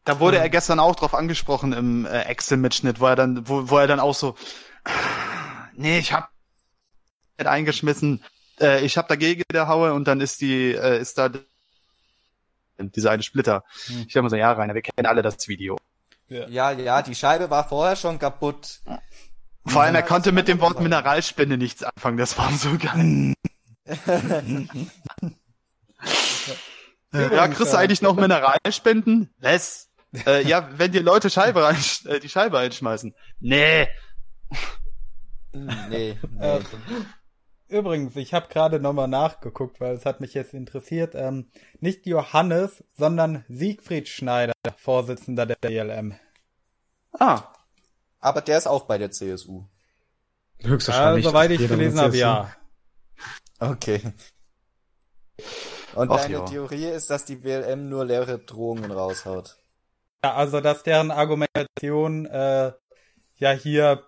Da wurde er gestern auch drauf angesprochen im äh, Excel-Mitschnitt, wo er dann, wo, wo er dann auch so, nee, ich hab eingeschmissen, äh, ich hab dagegen der Haue und dann ist die, äh, ist da dieser eine Splitter. Hm. Ich dachte mal so, ja, Rainer, wir kennen alle das Video. Ja. ja, ja, die Scheibe war vorher schon kaputt. Vor allem, er konnte mit dem Wort Mineralspende nichts anfangen, das war so geil. ja, kriegst du eigentlich noch Mineralspenden? Les. Äh, ja, wenn dir Leute Scheibe rein, äh, die Scheibe einschmeißen. Nee. Nee, nee. Übrigens, ich habe gerade nochmal nachgeguckt, weil es hat mich jetzt interessiert. Ähm, nicht Johannes, sondern Siegfried Schneider, Vorsitzender der DLM. Ah. Aber der ist auch bei der CSU. Höchstwahrscheinlich. Ja, soweit ich gelesen habe, ja. Okay. Und Och, deine ja. Theorie ist, dass die BLM nur leere Drohungen raushaut. Ja, also dass deren Argumentation äh, ja hier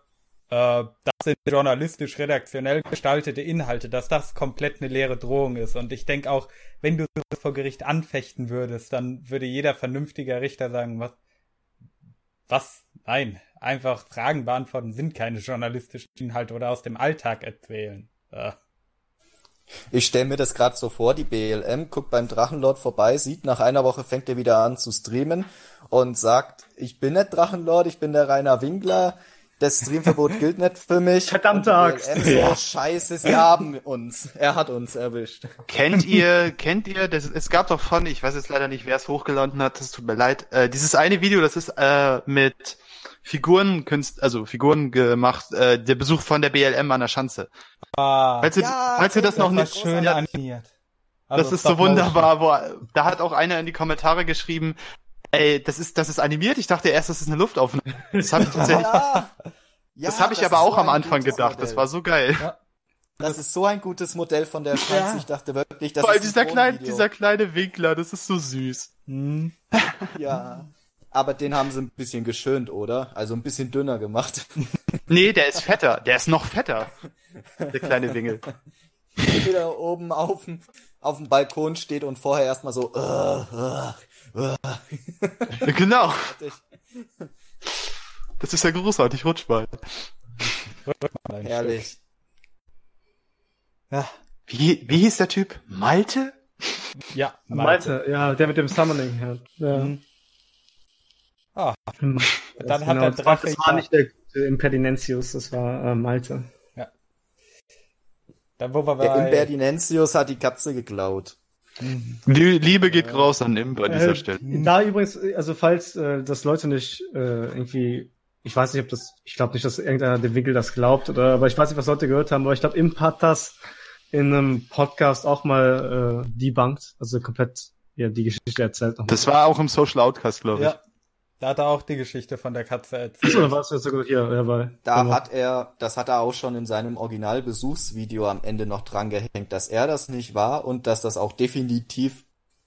äh, das sind journalistisch redaktionell gestaltete Inhalte, dass das komplett eine leere Drohung ist. Und ich denke auch, wenn du das vor Gericht anfechten würdest, dann würde jeder vernünftige Richter sagen, was, was? Nein, einfach Fragen beantworten sind keine journalistischen Inhalte oder aus dem Alltag erzählen. Äh. Ich stelle mir das gerade so vor, die BLM guckt beim Drachenlord vorbei, sieht, nach einer Woche fängt er wieder an zu streamen und sagt, ich bin nicht Drachenlord, ich bin der Rainer Winkler, das Streamverbot gilt nicht für mich. Verdammte Axt. So, ja. Scheiße, sie haben uns. Er hat uns erwischt. Kennt ihr, kennt ihr, das, es gab doch von, ich weiß jetzt leider nicht, wer es hochgeladen hat, das tut mir leid, äh, dieses eine Video, das ist äh, mit Figuren, also Figuren gemacht, äh, der Besuch von der BLM an der Schanze. Ah, falls, ihr, ja, falls ihr das, das noch nicht schön ja, animiert. Also das ist so wunderbar, wo, da hat auch einer in die Kommentare geschrieben, Ey, das ist, das ist animiert. Ich dachte erst, das ist eine Luftaufnahme. Das habe ich tatsächlich. ja, ja, das habe ich aber auch so am Anfang gedacht. Modell. Das war so geil. Ja. Das ist so ein gutes Modell von der Schanze. Ich dachte wirklich, das Vor allem dieser kleine, dieser kleine Winkler, das ist so süß. Hm. ja. Aber den haben sie ein bisschen geschönt, oder? Also ein bisschen dünner gemacht. nee, der ist fetter. Der ist noch fetter. Der kleine Wingel. Wieder oben auf dem, auf dem Balkon steht und vorher erstmal so, uh, uh, genau. Das ist ja großartig, Rutschball. Herrlich. Ja. Wie, wie hieß der Typ? Malte? Ja, Malte. Malte, ja, der mit dem Summoning hat. Ja. Mhm. Ah, dann das hat genau, der Drache. Das war nicht der Imperdinentius, das war äh, Malte. Ja. Dann, wo wir der Imperdinentius hat die Katze geklaut. Die Liebe geht raus an Imp an dieser äh, Stelle. Da übrigens, also falls äh, das Leute nicht äh, irgendwie, ich weiß nicht, ob das, ich glaube nicht, dass irgendeiner dem Winkel das glaubt, oder, aber ich weiß nicht, was Leute gehört haben, aber ich glaube, Imp hat das in einem Podcast auch mal äh, debunked, also komplett ja, die Geschichte erzählt. Das war auch im Social Outcast, glaube ich. Ja. Da hat er auch die Geschichte von der Katze erzählt. Oder war es jetzt sogar hier? Ja, weil, da genau. hat er, das hat er auch schon in seinem Originalbesuchsvideo am Ende noch dran gehängt, dass er das nicht war und dass das auch definitiv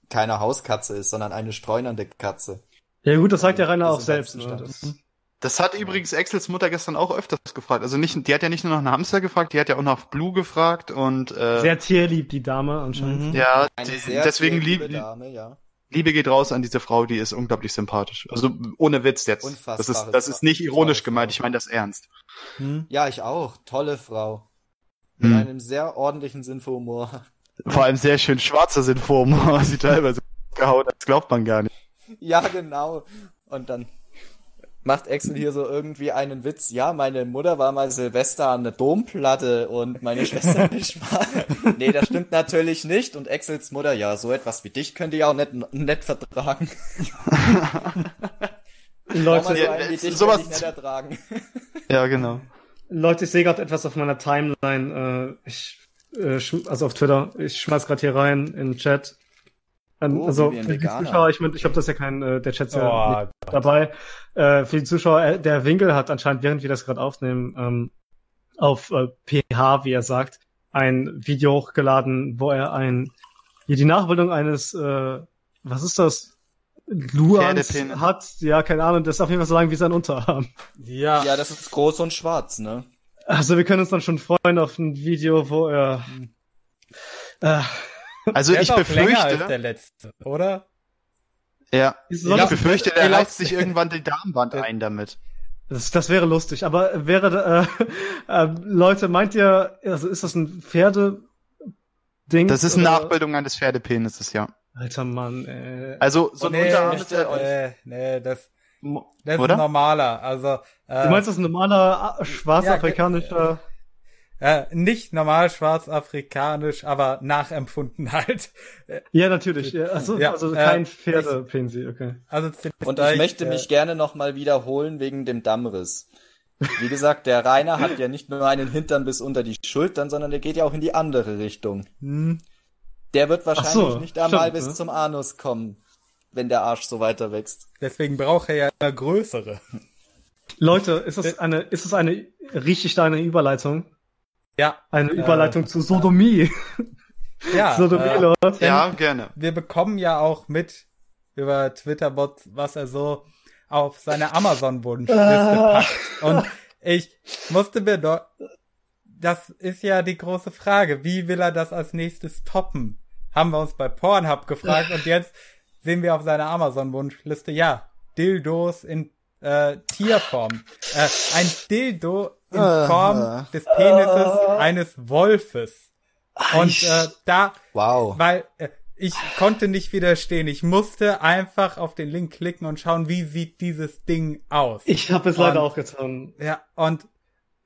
keine Hauskatze ist, sondern eine streunernde Katze. Ja gut, das sagt der Rainer auch selbst. Ne? Das, das hat übrigens Exels Mutter gestern auch öfters gefragt. Also nicht, die hat ja nicht nur nach einem Hamster gefragt, die hat ja auch nach Blue gefragt und äh, sehr tierlieb die Dame anscheinend. Mhm. Ja, die, deswegen lieb, Dame, ja. Liebe geht raus an diese Frau, die ist unglaublich sympathisch. Also ohne Witz jetzt. Unfassbar. Das ist, das ist nicht ironisch gemeint, ich meine das ernst. Hm? Ja, ich auch. Tolle Frau. Mit hm. einem sehr ordentlichen Sinn für Humor. Vor allem sehr schön schwarzer Sinn für Humor. Sie teilweise gehauen, das glaubt man gar nicht. Ja, genau. Und dann macht Axel hier so irgendwie einen Witz. Ja, meine Mutter war mal Silvester an der Domplatte und meine Schwester nicht mal. nee, das stimmt natürlich nicht. Und Axels Mutter, ja, so etwas wie dich könnte ich auch nicht, nicht vertragen. Leute, so einen, wie dich sowas ich nicht ertragen. ja, genau. Leute, ich sehe gerade etwas auf meiner Timeline. Äh, ich, äh, also auf Twitter. Ich schmeiß gerade hier rein in den Chat. Oh, also für die Zuschauer, ich meine, ich glaube, das ja kein, äh, der Chat ist ja oh, dabei. Äh, für die Zuschauer, äh, der Winkel hat anscheinend, während wir das gerade aufnehmen, ähm, auf äh, PH, wie er sagt, ein Video hochgeladen, wo er ein, hier die Nachbildung eines, äh, was ist das? Luans hat, ja, keine Ahnung, das ist auf jeden Fall so lang wie sein Unterarm. Ja. Ja, das ist groß und schwarz, ne? Also wir können uns dann schon freuen auf ein Video, wo er, äh, also der ich befürchte. Als der letzte, oder? Ja. Ich befürchte, der reißt sich irgendwann die Darmwand ein damit. Das, das wäre lustig. Aber wäre, äh, äh, Leute, meint ihr, also ist das ein Pferde? Ding? Das ist eine oder? Nachbildung eines Pferdepenises, ja. Alter Mann, äh. Also, so ein nee, Unterarm ist der, äh, nee, das, das ist ein normaler, also, äh, Du meinst, das ist ein normaler äh, schwarzafrikanischer? Ja, äh, nicht normal schwarzafrikanisch, aber nachempfunden halt. Ja, natürlich. Ja, also, ja, also kein äh, Pferdepensi, okay. Also Und ich möchte äh, mich gerne nochmal wiederholen wegen dem Dammriss. Wie gesagt, der Rainer hat ja nicht nur einen Hintern bis unter die Schultern, sondern der geht ja auch in die andere Richtung. Hm. Der wird wahrscheinlich so, nicht einmal bis ne? zum Anus kommen, wenn der Arsch so weiter wächst. Deswegen braucht er ja eine größere. Leute, ist das eine, ist das eine richtig deine Überleitung? Ja. Eine äh, Überleitung zu Sodomie. Ja. Sodomie, äh. Ja, gerne. Wir bekommen ja auch mit über Twitter-Bots, was er so auf seine Amazon-Wunschliste ah. packt. Und ich musste mir doch, das ist ja die große Frage. Wie will er das als nächstes toppen? Haben wir uns bei Pornhub gefragt und jetzt sehen wir auf seiner Amazon-Wunschliste, ja, Dildos in äh, Tierform. Äh, ein Dildo in Form des Penises eines Wolfes. Und äh, da, wow. weil äh, ich konnte nicht widerstehen. Ich musste einfach auf den Link klicken und schauen, wie sieht dieses Ding aus. Ich habe es leider auch getan. Ja, und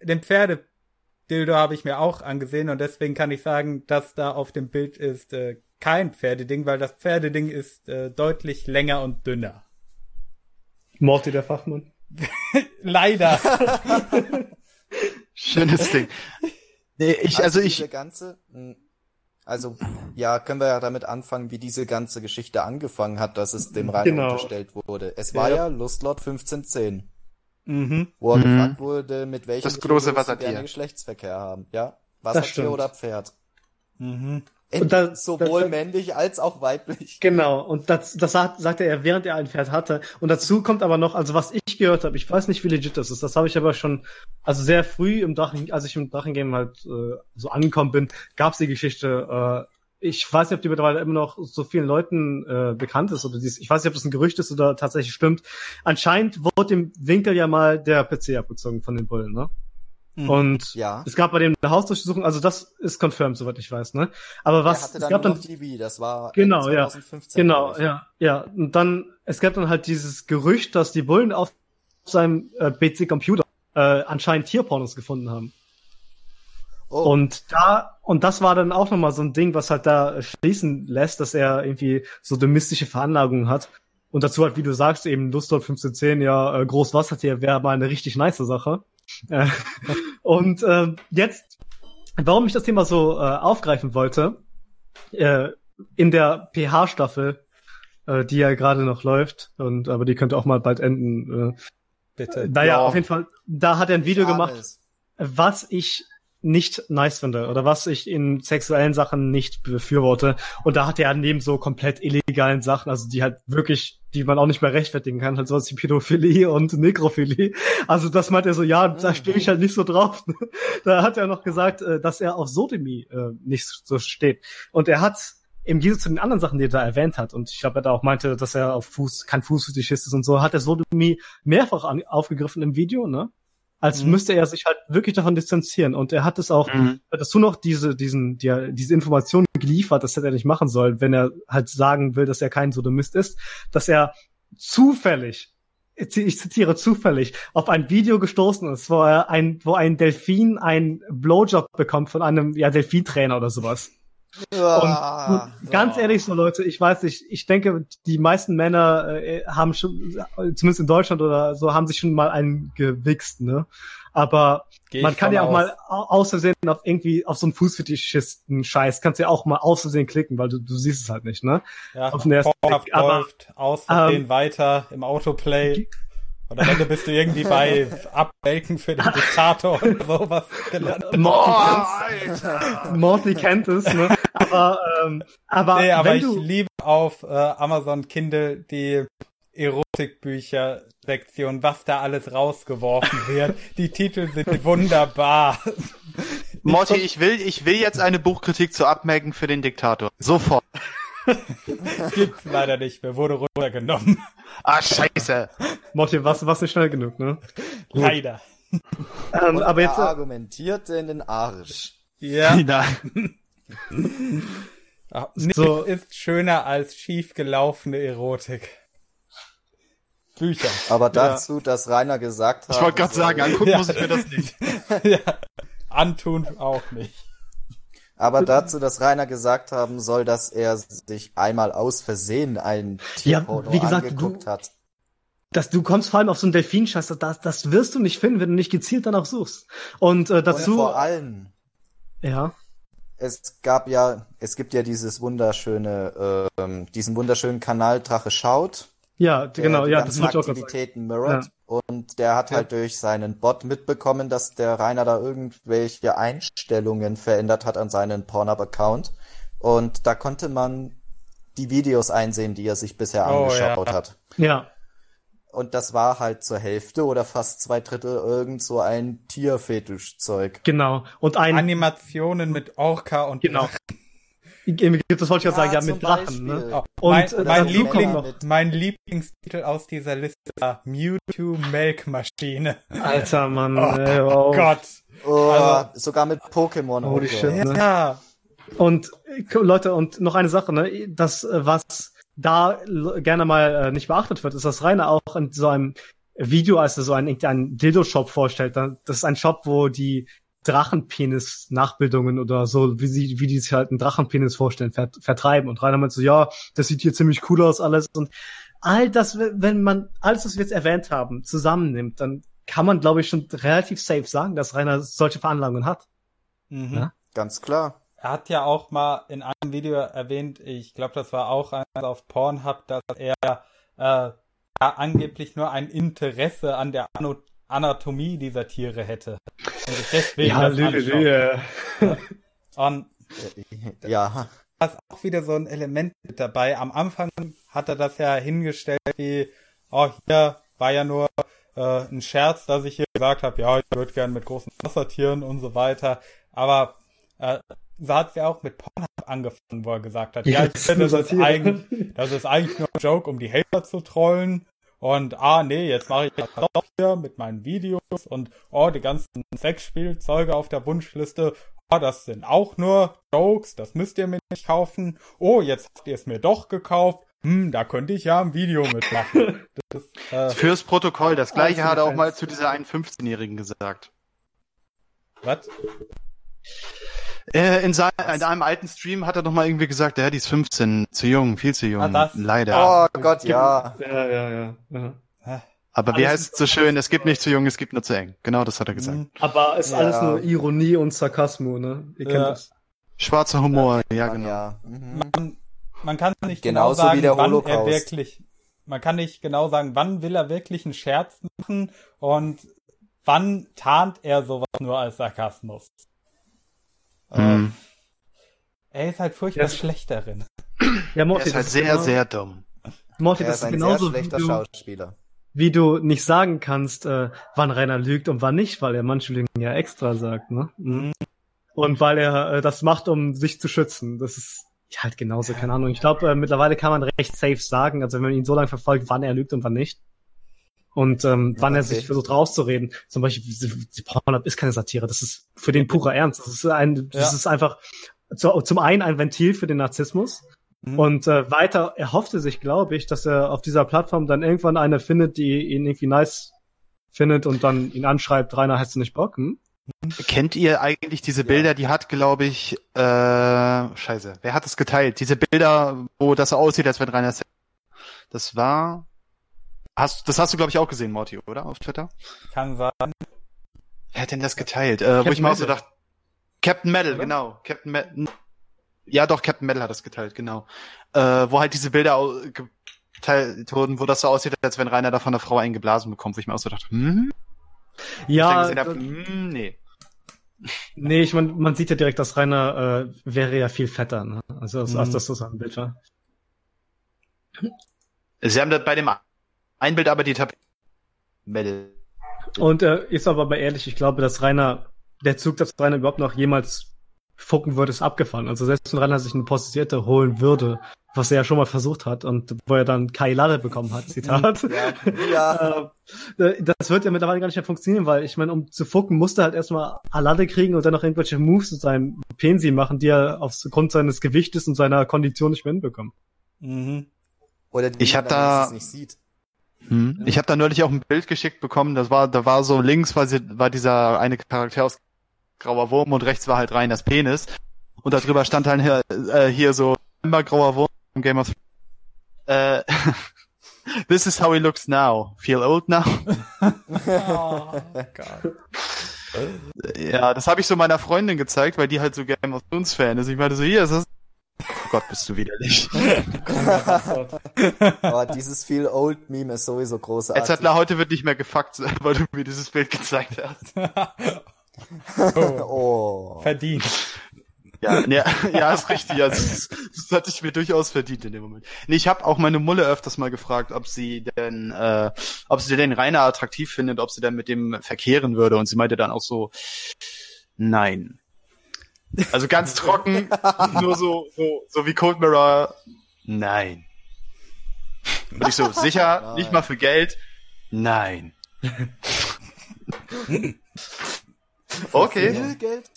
den Pferdedildo habe ich mir auch angesehen und deswegen kann ich sagen, dass da auf dem Bild ist äh, kein Pferdeding, weil das Pferdeding ist äh, deutlich länger und dünner. Morty der Fachmann. Leider. Schönes Ding. Nee, ich, also, also ich. Ganze, hm, also, ja, können wir ja damit anfangen, wie diese ganze Geschichte angefangen hat, dass es dem Rainer genau. unterstellt wurde. Es war ja, ja Lustlord 1510. Mhm. Wo er mhm. gefragt wurde, mit welchem das große Wassertier. Geschlechtsverkehr haben. Ja, Wassertier oder Pferd. Mhm. Und das, sowohl das, männlich als auch weiblich. Genau, und das, das sagt, sagte er, während er ein Pferd hatte. Und dazu kommt aber noch, also was ich gehört habe, ich weiß nicht, wie legit das ist, das habe ich aber schon, also sehr früh im Drachen, als ich im Drachengame halt äh, so angekommen bin, gab es die Geschichte, äh, ich weiß nicht, ob die mittlerweile immer noch so vielen Leuten äh, bekannt ist oder dies, ich weiß nicht, ob das ein Gerücht ist oder tatsächlich stimmt. Anscheinend wurde im Winkel ja mal der PC abgezogen von den Bullen, ne? Mhm. Und ja. es gab bei dem eine Hausdurchsuchung, also das ist confirmed, soweit ich weiß, ne? Aber was hatte dann es gab dann TV, das war genau, 2015, ja, genau, ja, ja. Und dann es gab dann halt dieses Gerücht, dass die Bullen auf seinem äh, PC-Computer äh, anscheinend Tierpornos gefunden haben. Oh. Und da und das war dann auch nochmal so ein Ding, was halt da schließen lässt, dass er irgendwie so domestische Veranlagungen hat. Und dazu halt, wie du sagst, eben Lustdorf 1510, ja, äh, Großwassertier wäre mal eine richtig nice Sache. Äh, und äh, jetzt, warum ich das Thema so äh, aufgreifen wollte, äh, in der PH-Staffel, äh, die ja gerade noch läuft, und aber die könnte auch mal bald enden. Äh, Bitte. Naja, ja. auf jeden Fall, da hat er ein Video gemacht, was ich nicht nice finde oder was ich in sexuellen Sachen nicht befürworte. Und da hat er neben so komplett illegalen Sachen, also die halt wirklich, die man auch nicht mehr rechtfertigen kann, halt sowas wie Pädophilie und Nekrophilie. Also das meint er so, ja, da stehe ich halt nicht so drauf. da hat er noch gesagt, äh, dass er auf Sodomie äh, nicht so steht. Und er hat im Gegensatz zu den anderen Sachen, die er da erwähnt hat, und ich glaube, er da auch meinte, dass er auf Fuß, kein Fußfetischist ist und so, hat er Sodomie mehrfach an, aufgegriffen im Video, ne? Als mhm. müsste er sich halt wirklich davon distanzieren. Und er hat es auch mhm. dazu noch diese, diesen, die, diese Information geliefert, das hätte er nicht machen sollen, wenn er halt sagen will, dass er kein Sodomist ist, dass er zufällig, ich zitiere zufällig, auf ein Video gestoßen ist, wo er ein, wo ein Delfin einen Blowjob bekommt von einem, ja, Delfintrainer oder sowas. Und ganz ehrlich so Leute, ich weiß nicht, ich denke, die meisten Männer äh, haben schon, zumindest in Deutschland oder so, haben sich schon mal einen gewichst, ne? Aber man kann ja auch aus. mal aus Versehen auf irgendwie auf so einen Fußfetischisten Scheiß, kannst ja auch mal aus Versehen klicken, weil du, du siehst es halt nicht, ne? Ja, auf den ersten Blick. Aber, läuft aus Versehen ähm, weiter im Autoplay. Und am Ende bist du irgendwie bei Abmelken für den Diktator oder sowas gelandet. Morty kennt es, ne? Aber, ähm, aber, nee, aber ich du... liebe auf äh, Amazon Kindle die Erotikbücher-Sektion, was da alles rausgeworfen wird. Die Titel sind wunderbar. Morty, ich will, ich will jetzt eine Buchkritik zu Abmelken für den Diktator. Sofort. Gibt's leider nicht mehr, wurde runtergenommen. Ah, scheiße. Morty, was, was nicht schnell genug, ne? Leider. Ähm, aber jetzt. Er äh, argumentierte in den Arsch. Ja. Nein. Ach, nichts so. ist schöner als schiefgelaufene Erotik. Bücher. Aber dazu, ja. dass Rainer gesagt hat. Ich wollte gerade sagen, angucken ja. muss ich mir das nicht. ja. Antun auch nicht. Aber dazu, dass Rainer gesagt haben soll, dass er sich einmal aus Versehen ein Tierporno ja, wie gesagt, angeguckt du, hat. Dass du kommst vor allem auf so einen Delfinscheiß, das, das wirst du nicht finden, wenn du nicht gezielt danach suchst. Und äh, dazu. Und vor allem. Ja. Es gab ja, es gibt ja dieses wunderschöne, ähm, diesen wunderschönen Kanal Drache schaut. Ja, genau, ja, das wird Aktivitäten mirrored. Ja. Und der hat ja. halt durch seinen Bot mitbekommen, dass der Rainer da irgendwelche Einstellungen verändert hat an seinen Pornhub-Account. Und da konnte man die Videos einsehen, die er sich bisher oh, angeschaut ja. hat. Ja. und das war halt zur Hälfte oder fast zwei Drittel irgend so ein Tierfetischzeug. Genau. Und ein Animationen mit Orca und genau. Das wollte ich ja sagen, ja, mit Drachen. Ne? Oh, und mein, äh, mein, Liebling, mein Lieblingstitel aus dieser Liste war Mewtwo Melkmaschine. Alter Mann, oh, ey, oh Gott. Oh, also, sogar mit Pokémon. Holy shit, ne? Ja. Und Leute, und noch eine Sache, ne? Das, äh, was da gerne mal äh, nicht beachtet wird, ist, dass Rainer auch in so einem Video, als er so einen, einen Dildo-Shop vorstellt, das ist ein Shop, wo die Drachenpenis-Nachbildungen oder so, wie sie, wie die sich halt einen Drachenpenis vorstellen, vert, vertreiben. Und Rainer meint so, ja, das sieht hier ziemlich cool aus alles. Und all das, wenn man alles, was wir jetzt erwähnt haben, zusammennimmt, dann kann man, glaube ich, schon relativ safe sagen, dass Rainer solche Veranlagungen hat. Mhm. Ja? Ganz klar. Er hat ja auch mal in einem Video erwähnt, ich glaube, das war auch eins auf Pornhub, dass er äh, angeblich nur ein Interesse an der Anatomie dieser Tiere hätte. Und deswegen ja, Lüge, Lüge. Und ja. Da ist auch wieder so ein Element mit dabei. Am Anfang hat er das ja hingestellt wie, oh, hier war ja nur äh, ein Scherz, dass ich hier gesagt habe, ja, ich würde gern mit großen Wassertieren und so weiter. Aber äh, so hat es ja auch mit Pornhub angefangen, wo er gesagt hat, ja, ich finde, das, ist eigentlich, das ist eigentlich nur ein Joke, um die Hater zu trollen. Und ah, nee, jetzt mache ich das doch hier mit meinen Videos und oh, die ganzen Sexspielzeuge auf der Wunschliste. Oh, das sind auch nur Jokes, das müsst ihr mir nicht kaufen. Oh, jetzt habt ihr es mir doch gekauft. Hm, da könnte ich ja ein Video mitmachen. Das, äh, Fürs Protokoll, das gleiche hat er auch mal zu dieser einen 15-Jährigen gesagt. Was? Äh, in, sein, in einem alten Stream hat er noch mal irgendwie gesagt, ja, die ist 15, zu jung, viel zu jung. Ah, das? Leider. Oh Gott, ja. Ja, ja, ja. ja. Aber alles wie heißt es so schön, es gibt nicht zu jung, es gibt nur zu eng. Genau das hat er gesagt. Mhm. Aber es ist ja. alles nur Ironie und Sarkasmus, ne? Ihr kennt ja. das. Schwarzer Humor, ja, genau. Ja. Mhm. Man, man, kann nicht genau Genauso genau sagen, wann Holocaust. er wirklich, man kann nicht genau sagen, wann will er wirklich einen Scherz machen und wann tarnt er sowas nur als Sarkasmus. Mhm. Er ist halt furchtbar ja. schlecht darin. Ja, Morty, er ist halt sehr, genau, sehr dumm. Morty, er das ist, ein genauso sehr schlechter wie du, Schauspieler. Wie du nicht sagen kannst, äh, wann Rainer lügt und wann nicht, weil er manche Lügen ja extra sagt, ne? Mhm. Und weil er äh, das macht, um sich zu schützen. Das ist halt genauso, keine Ahnung. Ich glaube, äh, mittlerweile kann man recht safe sagen, also wenn man ihn so lange verfolgt, wann er lügt und wann nicht. Und ähm, ja, wann er sich versucht rauszureden. Zum Beispiel, die Pornhub ist keine Satire, das ist für den purer Ernst. Das ist ein, das ja. ist einfach zu, zum einen ein Ventil für den Narzissmus. Mhm. Und äh, weiter erhoffte sich, glaube ich, dass er auf dieser Plattform dann irgendwann eine findet, die ihn irgendwie nice findet und dann ihn anschreibt, Rainer, hast du nicht Bock? Hm? Kennt ihr eigentlich diese Bilder, die hat, glaube ich, äh, scheiße, wer hat das geteilt? Diese Bilder, wo das so aussieht, als wenn Rainer das war Hast, das hast du, glaube ich, auch gesehen, Morty, oder? Auf Twitter? Kann sein. Wer hat denn das geteilt? Äh, wo ich mal so dachte, Captain Metal, oder? genau. Captain Metal. Ja, doch, Captain Metal hat das geteilt, genau. Äh, wo halt diese Bilder geteilt wurden, wo das so aussieht, als wenn Rainer da von der Frau eingeblasen bekommt, wo ich mir auch so dachte, hm? Ja. Ich hab, hm, nee. Nee, ich mein, man sieht ja direkt, dass Rainer äh, wäre ja viel fetter, ne? Also als, mhm. als das so sein Bild war. Sie haben das bei dem ein Bild aber die Tabelle. Und äh, ist aber mal ehrlich, ich glaube, dass Rainer, der Zug, dass Rainer überhaupt noch jemals fucken würde, ist abgefahren. Also selbst wenn Rainer sich eine Prostituierte holen würde, was er ja schon mal versucht hat und wo er dann Kai Lade bekommen hat, Zitat. Ja, ja. Äh, das wird ja mittlerweile gar nicht mehr funktionieren, weil ich meine, um zu fucken, musste er halt erstmal Alade kriegen und dann noch irgendwelche Moves mit seinem Pensi machen, die er aufgrund seines Gewichtes und seiner Kondition nicht mehr hinbekommt. Mhm. Oder die ich hab da, nicht sieht. Hm. Ich habe da neulich auch ein Bild geschickt bekommen, das war, da war so links war, sie, war dieser eine Charakter aus grauer Wurm und rechts war halt rein das Penis. Und darüber stand halt hier, äh, hier so immer grauer Wurm im Game of äh, This is how he looks now. Feel old now? oh, ja, das habe ich so meiner Freundin gezeigt, weil die halt so Game of Thrones Fan ist. Ich meinte so, hier, ist das Oh Gott, bist du widerlich. oh, dieses Feel Old Meme ist sowieso großartig. Etzatler, heute wird nicht mehr gefuckt, weil du mir dieses Bild gezeigt hast. oh. oh. Verdient. Ja, ja, ja, ist richtig. Also, das, das hatte ich mir durchaus verdient in dem Moment. Nee, ich habe auch meine Mulle öfters mal gefragt, ob sie denn, äh, ob sie den Rainer attraktiv findet, ob sie dann mit dem verkehren würde. Und sie meinte dann auch so, nein. Also ganz trocken, nur so, so, so wie Cold Mirror, nein. Und ich so, sicher, nein. nicht mal für Geld, nein. okay. Geld?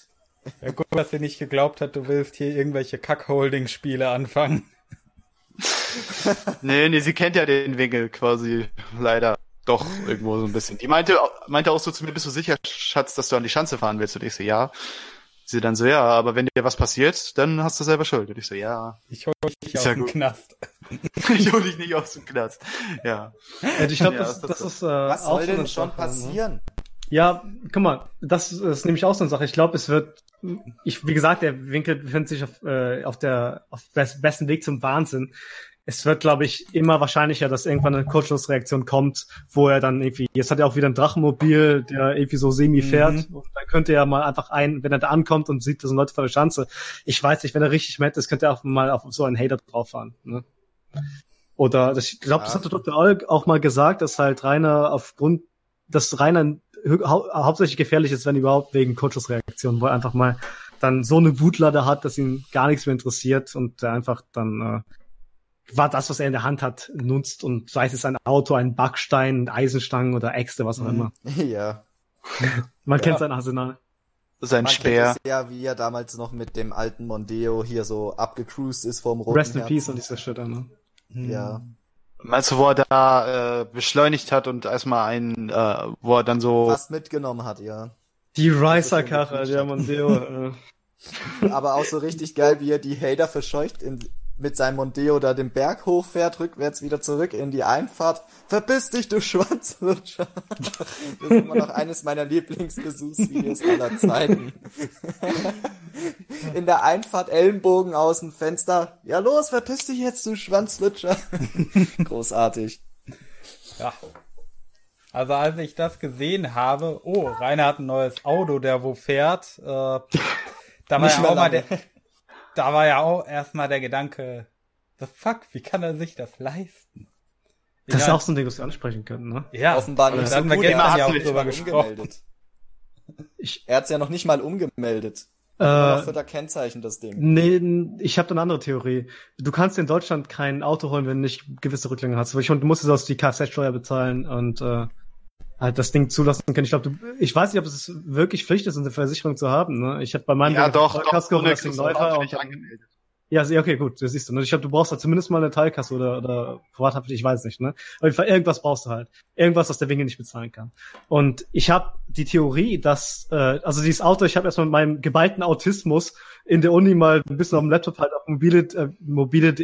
Ja, gut, dass sie nicht geglaubt hat, du willst hier irgendwelche Kack-Holding-Spiele anfangen. nee, nee, sie kennt ja den Winkel quasi leider doch irgendwo so ein bisschen. Die meinte, meinte auch so zu mir, bist du sicher, Schatz, dass du an die Schanze fahren willst? Und ich so, ja. Sie dann so, ja, aber wenn dir was passiert, dann hast du selber Schuld. Und ich so, ja. Ich hol dich nicht aus ja dem. Knast. ich hol dich nicht aus dem Knast. Ja. ich glaube, ja, das, das, das, ist, äh, Was soll denn schon ne? passieren? Ja, guck mal, das ist nämlich auch so eine Sache. Ich glaube, es wird, ich, wie gesagt, der Winkel befindet sich auf, äh, auf der auf best, besten Weg zum Wahnsinn. Es wird, glaube ich, immer wahrscheinlicher, dass irgendwann eine Kurzschlussreaktion kommt, wo er dann irgendwie, jetzt hat er auch wieder ein Drachenmobil, der irgendwie so semi fährt. Mhm. Und dann könnte er mal einfach ein, wenn er da ankommt und sieht, das sind Leute vor der Schanze. Ich weiß nicht, wenn er richtig mad ist, könnte er auch mal auf so einen Hater drauf fahren. Ne? Oder das, ich glaube, ja. das hat der Dr. Olk auch mal gesagt, dass halt Rainer aufgrund, dass Rainer hau hauptsächlich gefährlich ist, wenn überhaupt wegen Kurzschussreaktionen, wo er einfach mal dann so eine Wutlade hat, dass ihn gar nichts mehr interessiert und er einfach dann äh, war das, was er in der Hand hat, nutzt und sei es ein Auto, ein Backstein, Eisenstangen oder Äxte, was auch immer. Ja. Man ja. kennt sein Arsenal. Sein Man Speer. Ja, wie er damals noch mit dem alten Mondeo hier so abgecruised ist vom roten Rest in Peace und dieser Shit, ne? Ja. Meinst du, wo er da äh, beschleunigt hat und erstmal einen, äh, wo er dann so. Fast mitgenommen hat, ja. Die Ricer-Karre, der Mondeo. äh. Aber auch so richtig geil, wie er die Hater verscheucht in, mit seinem Mondeo da den Berg hochfährt, rückwärts wieder zurück in die Einfahrt. Verpiss dich, du Schwanzlutscher. Das ist immer noch eines meiner Lieblingsbesuchsvideos aller Zeiten. In der Einfahrt Ellenbogen aus dem Fenster. Ja los, verpiss dich jetzt, du Schwanzlutscher. Großartig. Ja. Also als ich das gesehen habe, oh, Rainer hat ein neues Auto, der wo fährt, äh, da war ja auch mal der, da war ja auch erstmal der Gedanke, the fuck, wie kann er sich das leisten? Das ist auch so ein Ding, das wir ansprechen können, ne? Ja, offenbar nicht. So gut, er ja auch drüber gesprochen. Ich, er hat's ja noch nicht mal umgemeldet. Äh, für da Kennzeichen das Ding. Nee, ich habe eine andere Theorie. Du kannst in Deutschland kein Auto holen, wenn du nicht gewisse Rücklänge hast. Ich, du musst es aus die Kfz-Steuer bezahlen und äh, halt das Ding zulassen können. Ich glaube, ich weiß nicht, ob es wirklich Pflicht ist, eine Versicherung zu haben. Ne? Ich habe bei meinem ja, doch, Kasko doch, das Ding Läufer angemeldet. Ja, okay, gut, das siehst du. Ne? Ich glaube, du brauchst da zumindest mal eine Teilkasse oder, oder Privathaft, ich weiß nicht. Ne? Auf jeden Fall, irgendwas brauchst du halt. Irgendwas, was der Winkel nicht bezahlen kann. Und ich habe die Theorie, dass, äh, also dieses Auto, ich habe erstmal mit meinem geballten Autismus in der Uni mal ein bisschen auf dem Laptop halt auf mobile.de äh, mobile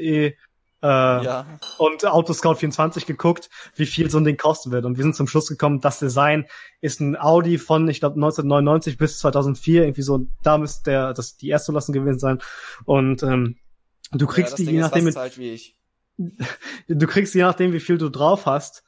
äh, ja. und Autoscout 24 geguckt, wie viel so ein Ding kosten wird. Und wir sind zum Schluss gekommen, das Design ist ein Audi von, ich glaube, 1999 bis 2004, irgendwie so, da müsste der, das die erste Lassen gewesen sein. Und ähm, du kriegst ja, die je nachdem, mit, du kriegst je nachdem, wie viel du drauf hast,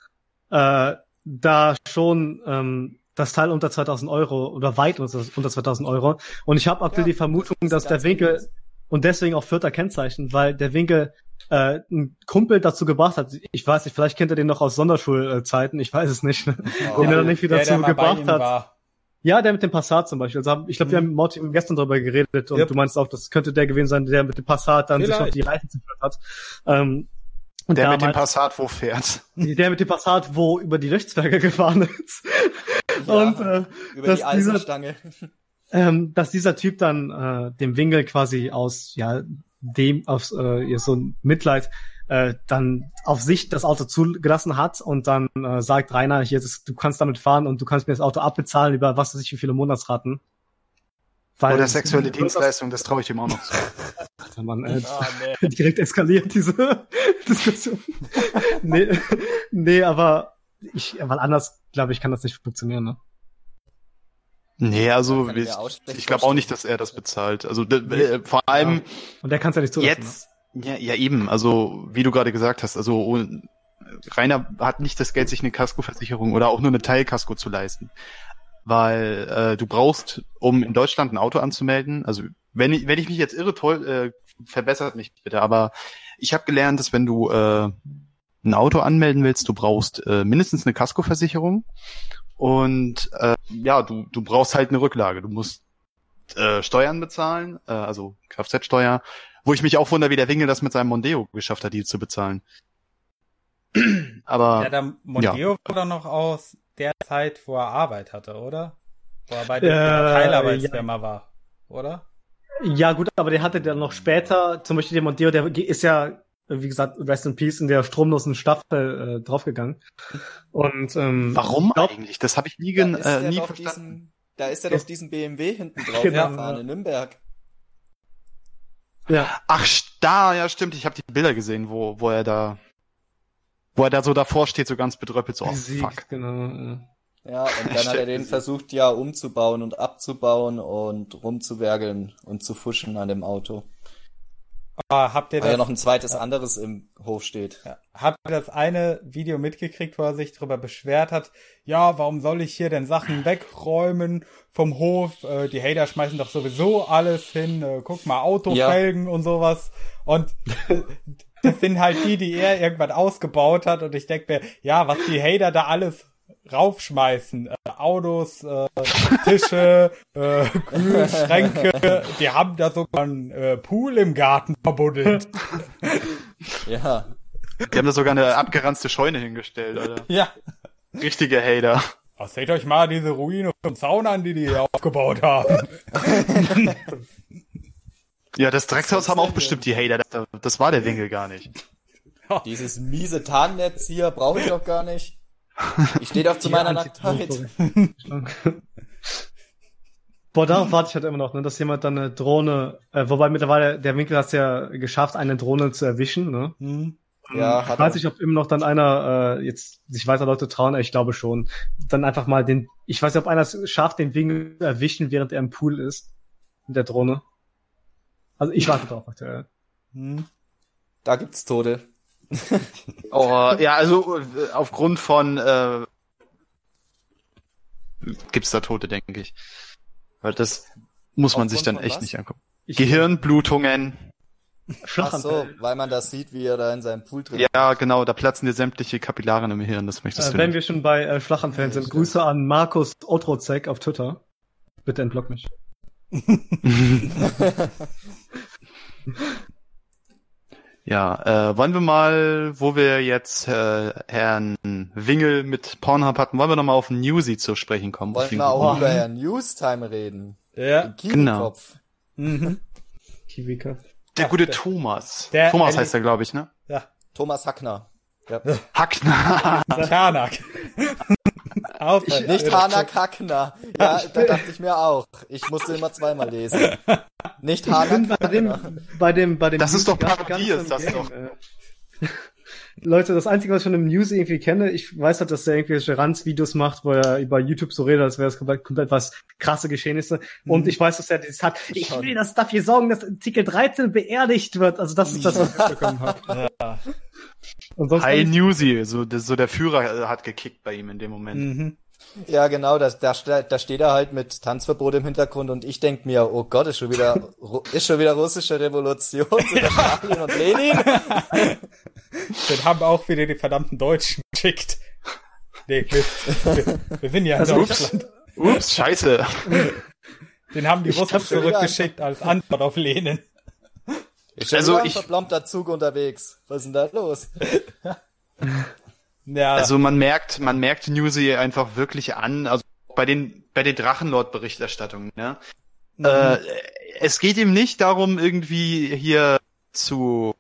äh, da schon ähm, das Teil unter 2000 Euro oder weit unter, unter 2000 Euro. Und ich habe aktuell ja, die Vermutung, das dass der Winkel und deswegen auch vierter Kennzeichen, weil der Winkel äh, ein Kumpel dazu gebracht hat. Ich weiß nicht, vielleicht kennt er den noch aus Sonderschulzeiten, ich weiß es nicht, ne? oh, den er dann irgendwie dazu gebracht hat. War. Ja, der mit dem Passat zum Beispiel. Also ich glaube, wir haben Morty gestern darüber geredet und yep. du meinst auch, das könnte der gewesen sein, der mit dem Passat dann Vielleicht. sich auf die Reifen zerstört hat. Ähm, und der mit dem Passat wo fährt. Der mit dem Passat wo über die Rechtswerke gefahren ist. Ja, und äh, über die Eisenstange. Dieser, ähm, dass dieser Typ dann äh, dem Winkel quasi aus ja dem aus äh, so ein Mitleid äh, dann auf sich das Auto zugelassen hat und dann äh, sagt Rainer, hier, das, du kannst damit fahren und du kannst mir das Auto abbezahlen über was weiß ich wie viele Monatsraten. Weil Oder sexuelle Dienstleistung, das traue ich ihm auch noch zu. Alter Mann, äh, oh, nee. direkt eskaliert diese Diskussion. nee, nee, aber ich, weil anders, glaube ich, kann das nicht funktionieren, ne? Nee, also ich, ich glaube auch nicht, dass er das bezahlt. Also äh, vor allem ja. und der kann es ja nicht zulassen. Jetzt, ne? ja, ja eben. Also wie du gerade gesagt hast, also Rainer hat nicht das Geld, sich eine Kaskoversicherung oder auch nur eine Teilkasko zu leisten, weil äh, du brauchst, um in Deutschland ein Auto anzumelden, also wenn ich, wenn ich mich jetzt irre, toll, äh, verbessert mich bitte, aber ich habe gelernt, dass wenn du äh, ein Auto anmelden willst, du brauchst äh, mindestens eine Kaskoversicherung und äh, ja, du, du brauchst halt eine Rücklage. Du musst äh, Steuern bezahlen, äh, also Kfz-Steuer, wo ich mich auch wundere, wie der Winkel das mit seinem Mondeo geschafft hat, die zu bezahlen. Aber ja, der Mondeo ja. war doch noch aus der Zeit, wo er Arbeit hatte, oder? Wo er bei der äh, Teilarbeitsfirma ja. war, oder? Ja, gut, aber der hatte dann noch später, zum Beispiel der Mondeo, der ist ja, wie gesagt, Rest in Peace in der stromlosen Staffel äh, draufgegangen. Und ähm, warum glaub, eigentlich? Das habe ich nie, gen äh, nie verstanden. Diesen, da ist er doch diesen BMW hinten drauf genau, gefahren in Nürnberg. Ja. Ach, da, ja, stimmt. Ich habe die Bilder gesehen, wo, wo er da, wo er da so davor steht, so ganz bedröppelt, so, oh, fuck. Genau, ja. Und dann hat er den versucht ja umzubauen und abzubauen und rumzuwerkeln und zu fuschen an dem Auto. Ah, habt ihr Weil das, ja noch ein zweites ja. anderes im Hof steht. Ja. Habt ihr das eine Video mitgekriegt, wo er sich darüber beschwert hat? Ja, warum soll ich hier denn Sachen wegräumen vom Hof? Äh, die Hater schmeißen doch sowieso alles hin. Äh, guck mal, Autofelgen ja. und sowas. Und das sind halt die, die er irgendwann ausgebaut hat. Und ich denke mir, ja, was die Hater da alles raufschmeißen. Äh, Autos, äh, Tische, äh, Kühlschränke. Die haben da sogar einen äh, Pool im Garten verbuddelt. Ja. Die haben da sogar eine abgeranzte Scheune hingestellt, oder? Ja. Richtige Hater. Oh, seht euch mal diese Ruine vom Zaun an, die die hier aufgebaut haben. ja, das Dreckshaus haben auch bestimmt die Hater. Das war der Winkel gar nicht. Dieses miese Tarnnetz hier brauche ich doch gar nicht. Ich stehe doch zu meiner Nacktheit. Boah, darauf warte ich halt immer noch, ne, dass jemand dann eine Drohne, äh, wobei mittlerweile der Winkel hat ja geschafft, eine Drohne zu erwischen, ne? Mhm. Ja, ich weiß nicht, ob immer noch dann einer äh, jetzt sich weiter Leute trauen, ich glaube schon. Dann einfach mal den, ich weiß nicht, ob einer es schafft, den Winkel zu erwischen, während er im Pool ist. Mit der Drohne. Also ich warte drauf aktuell. Hm. Da gibt's Tode oh, ja, also äh, aufgrund von äh, gibt's da Tote, denke ich. Weil das muss man sich dann echt was? nicht angucken. Ich Gehirnblutungen. Ach so, weil man das sieht, wie er da in seinem Pool drin Ja, genau, da platzen dir sämtliche Kapillaren im Hirn, das möchtest äh, du Wenn nicht. wir schon bei äh, Schlaganfällen sind, Grüße an Markus Otrozek auf Twitter. Bitte entblock mich. Ja, äh, wollen wir mal, wo wir jetzt äh, Herrn Wingel mit Pornhub hatten, wollen wir nochmal auf Newsy zu sprechen kommen? Wollen wir auch über Herrn Newstime reden? Ja, genau. Mhm. Kiwikopf. Der Ach, gute der, Thomas. Der Thomas heißt er, glaube ich, ne? Ja. Thomas Hackner. Ja. Hackner. Tanak. Ich, Nicht Hanak Hackner. Ja, da dachte ich mir auch. Ich musste immer zweimal lesen. Nicht Hanak bei dem, bei dem, bei dem Das ist doch Parodie, ist das Game, doch. Leute, das Einzige, was ich von dem News irgendwie kenne, ich weiß halt, dass er irgendwelche Ranz-Videos macht, wo er über YouTube so redet, als wäre es komplett, komplett was krasse Geschehnisse. Mhm. Und ich weiß, dass er das hat, ich will, dass dafür sorgen, dass Artikel 13 beerdigt wird. Also das ist das, was ich bekommen habe. Ja. Hi Newsy, so, so der Führer hat gekickt bei ihm in dem Moment. Mhm. Ja, genau, da, da, da steht er halt mit Tanzverbot im Hintergrund und ich denk mir, oh Gott, ist schon wieder, ist schon wieder russische Revolution ja. Stalin und Lenin. Den haben auch wieder die verdammten Deutschen geschickt. Nee, wir, wir, wir sind ja in also, Deutschland. Ups, ups, scheiße. Den haben die Russen zurückgeschickt als Antwort auf Lenin. Ich also ein verplombter Zug unterwegs. Was ist denn da los? ja. Also man merkt, man merkt Newsy einfach wirklich an, also bei den, bei den Drachenlord-Berichterstattungen, ne? Mhm. Äh, es geht ihm nicht darum, irgendwie hier zu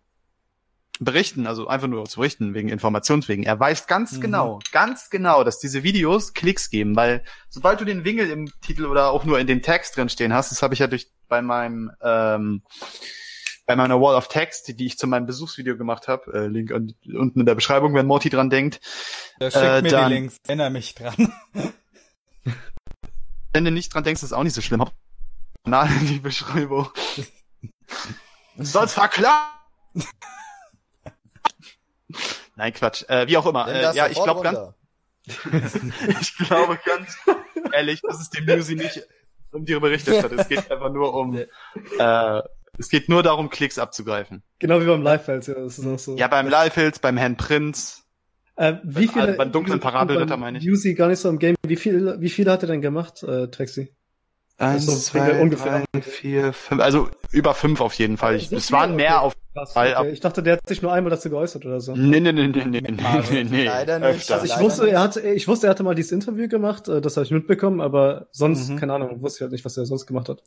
berichten, also einfach nur zu berichten, wegen Informationswegen. Er weiß ganz mhm. genau, ganz genau, dass diese Videos Klicks geben, weil sobald du den Wingel im Titel oder auch nur in dem Text drin stehen hast, das habe ich ja durch bei meinem ähm, bei meiner Wall of Text, die ich zu meinem Besuchsvideo gemacht habe, äh, Link an, unten in der Beschreibung, wenn Morty dran denkt. Ja, schick äh, mir dann, die Links, erinnere mich dran. wenn du nicht dran denkst, ist auch nicht so schlimm. Hab na in die Beschreibung. Sonst verklagt! Nein, Quatsch. Äh, wie auch immer. Äh, ja, ich glaube ganz. ich glaube ganz ehrlich, dass es dem Musi nicht um die Berichterstattung. es geht einfach nur um, äh, es geht nur darum, Klicks abzugreifen. Genau wie beim Live-Fels, ja, das ist auch so. Ja, beim Live-Fels, beim Herrn Prinz. Äh, wie viele, also beim dunklen Parabelritter meine ich. Yusi gar nicht so im Game. Wie viel, wie viele hat er denn gemacht, äh, Taxi? Eins, so zwei, ungefähr. drei, vier, fünf, also über fünf auf jeden Fall. Ich, es waren mehr auf Krass, Fall. Okay. Ich dachte, der hat sich nur einmal dazu geäußert oder so. Nee, nee, nee, nee, nee, nee, nee. Leider nicht. Also ich wusste, er hatte, ich wusste, er hatte mal dieses Interview gemacht, äh, das habe ich mitbekommen, aber sonst, mhm. keine Ahnung, wusste ich halt nicht, was er sonst gemacht hat.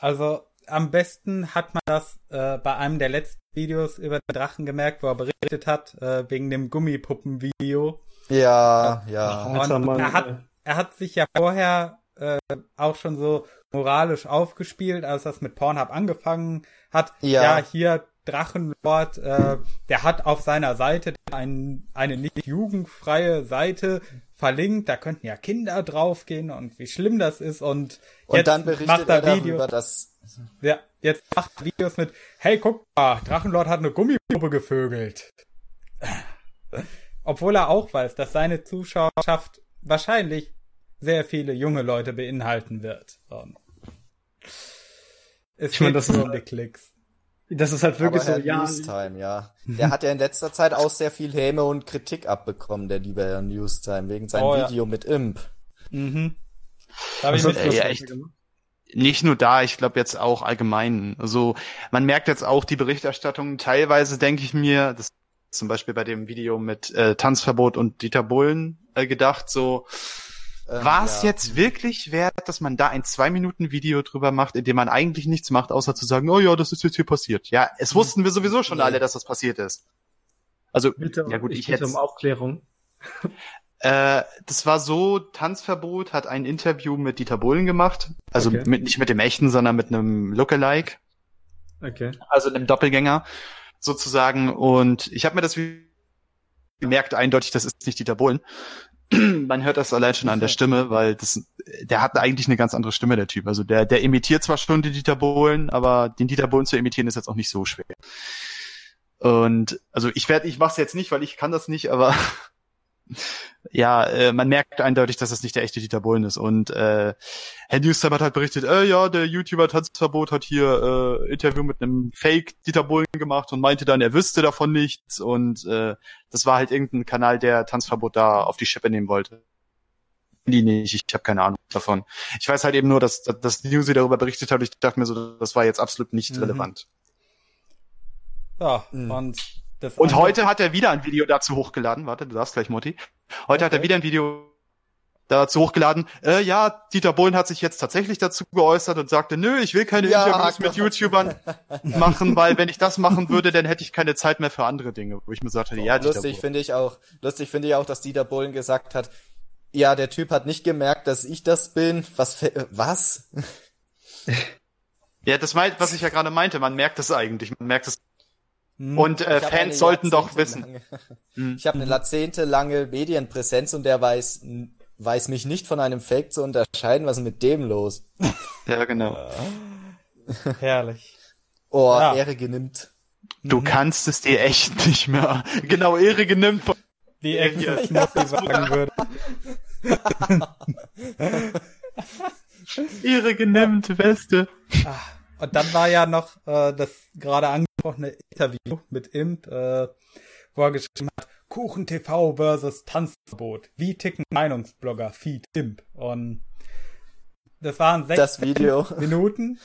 Also am besten hat man das äh, bei einem der letzten Videos über den Drachen gemerkt, wo er berichtet hat, äh, wegen dem Gummipuppen-Video. Ja, ja. Und er, hat, er hat sich ja vorher äh, auch schon so moralisch aufgespielt, als das mit Pornhub angefangen hat. Ja, ja hier Drachenlord, äh, der hat auf seiner Seite ein, eine nicht jugendfreie Seite verlinkt, da könnten ja Kinder draufgehen und wie schlimm das ist und, und jetzt dann berichtet macht er, er Videos, darüber, dass ja, jetzt macht er Videos mit, hey, guck mal, Drachenlord hat eine Gummipuppe gevögelt. Obwohl er auch weiß, dass seine Zuschauerschaft wahrscheinlich sehr viele junge Leute beinhalten wird. Und es ich meine, das nur die Klicks. Das ist halt wirklich Aber so, ja. Newstime, ja. Der hat ja in letzter Zeit auch sehr viel Häme und Kritik abbekommen, der liebe Herr Newstime, wegen seinem oh, Video ja. mit Imp. Mhm. Da habe ich also, äh, ja, echt. Nicht nur da, ich glaube jetzt auch allgemein. Also man merkt jetzt auch die Berichterstattung. Teilweise denke ich mir, das zum Beispiel bei dem Video mit äh, Tanzverbot und Dieter Bullen äh, gedacht, so ähm, War es ja. jetzt wirklich wert, dass man da ein zwei Minuten Video drüber macht, in dem man eigentlich nichts macht, außer zu sagen, oh ja, das ist jetzt hier passiert. Ja, es hm. wussten wir sowieso schon alle, dass das passiert ist. Also, bitte, ja gut, ich, ich hätte um Aufklärung. Äh, das war so, Tanzverbot hat ein Interview mit Dieter Bohlen gemacht. Also okay. mit, nicht mit dem echten, sondern mit einem Lookalike. Okay. Also einem Doppelgänger sozusagen. Und ich habe mir das gemerkt eindeutig, das ist nicht Dieter Bohlen. man hört das allein schon an der Stimme, weil das, der hat eigentlich eine ganz andere Stimme, der Typ. Also der, der imitiert zwar schon den Dieter Bohlen, aber den Dieter Bohlen zu imitieren ist jetzt auch nicht so schwer. Und also ich werde, ich mach's jetzt nicht, weil ich kann das nicht, aber ja, äh, man merkt eindeutig, dass das nicht der echte Dieter Bohlen ist. Und äh, Herr Newstime hat halt berichtet, äh, ja, der YouTuber Tanzverbot hat hier äh, Interview mit einem Fake Dieter Bohlen gemacht und meinte dann, er wüsste davon nichts. Und äh, das war halt irgendein Kanal, der Tanzverbot da auf die Schippe nehmen wollte. Die nicht, ich habe keine Ahnung davon. Ich weiß halt eben nur, dass, dass Newsy darüber berichtet hat. Ich dachte mir so, das war jetzt absolut nicht mhm. relevant. Ja, mhm. und das und heute hat er wieder ein Video dazu hochgeladen. Warte, du darfst gleich, Motti. Heute okay. hat er wieder ein Video dazu hochgeladen. Äh, ja, Dieter Bohlen hat sich jetzt tatsächlich dazu geäußert und sagte, nö, ich will keine ja, Interviews mit YouTubern machen, weil wenn ich das machen würde, dann hätte ich keine Zeit mehr für andere Dinge. Wo ich mir sagte, ja, Dieter lustig finde ich auch, lustig finde ich auch, dass Dieter Bohlen gesagt hat, ja, der Typ hat nicht gemerkt, dass ich das bin. Was? Was? Ja, das meint, was ich ja gerade meinte. Man merkt es eigentlich. Man merkt es hm. Und äh, Fans sollten doch wissen. Hm. ich habe eine jahrzehntelange Medienpräsenz und der weiß, weiß mich nicht von einem Fake zu unterscheiden. Was ist mit dem los? ja, genau. Herrlich. Oh, ja. Ehre genimmt. Du mhm. kannst es dir echt nicht mehr. Genau, Ehre genimmt. Wie Agnes ja. sagen würde. Ehre genimmt, Weste. Ah, und dann war ja noch äh, das gerade angesprochene Interview mit Imp, äh, wo er geschrieben hat, Kuchen TV versus Tanzverbot. Wie ticken Meinungsblogger? Feed Imp. Und das waren 16 Minuten.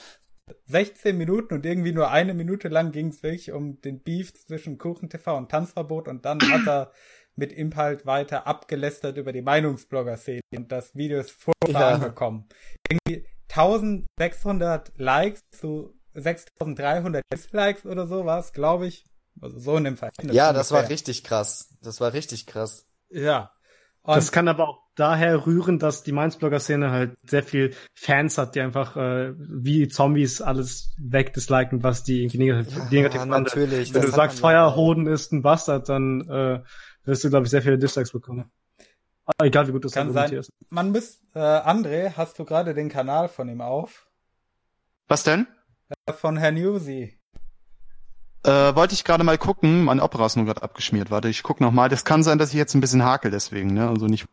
16 Minuten und irgendwie nur eine Minute lang ging es wirklich um den Beef zwischen Kuchen TV und Tanzverbot und dann hat er mit Imp halt weiter abgelästert über die Meinungsblogger-Szene und das Video ist furchtbar ja. angekommen. Irgendwie 1600 Likes zu 6300 Dislikes oder so war es, glaube ich. Also so in dem Fall. Ja, das war richtig krass. Das war richtig krass. Ja. Und das kann aber auch daher rühren, dass die Mainz-Blogger-Szene halt sehr viel Fans hat, die einfach äh, wie Zombies alles wegdisliken, was die irgendwie negativ, ja, negativ natürlich. Wenn du sagst, Feierhoden ist ein Bastard, dann äh, wirst du, glaube ich, sehr viele Dislikes bekommen. Aber egal, wie gut das kann sein. Man muss, äh, André, hast du gerade den Kanal von ihm auf? Was denn? von Herrn Newsy. Äh, wollte ich gerade mal gucken. Mein Opera ist nur gerade abgeschmiert. Warte, ich guck noch mal. Das kann sein, dass ich jetzt ein bisschen hakel deswegen, ne? Also nicht.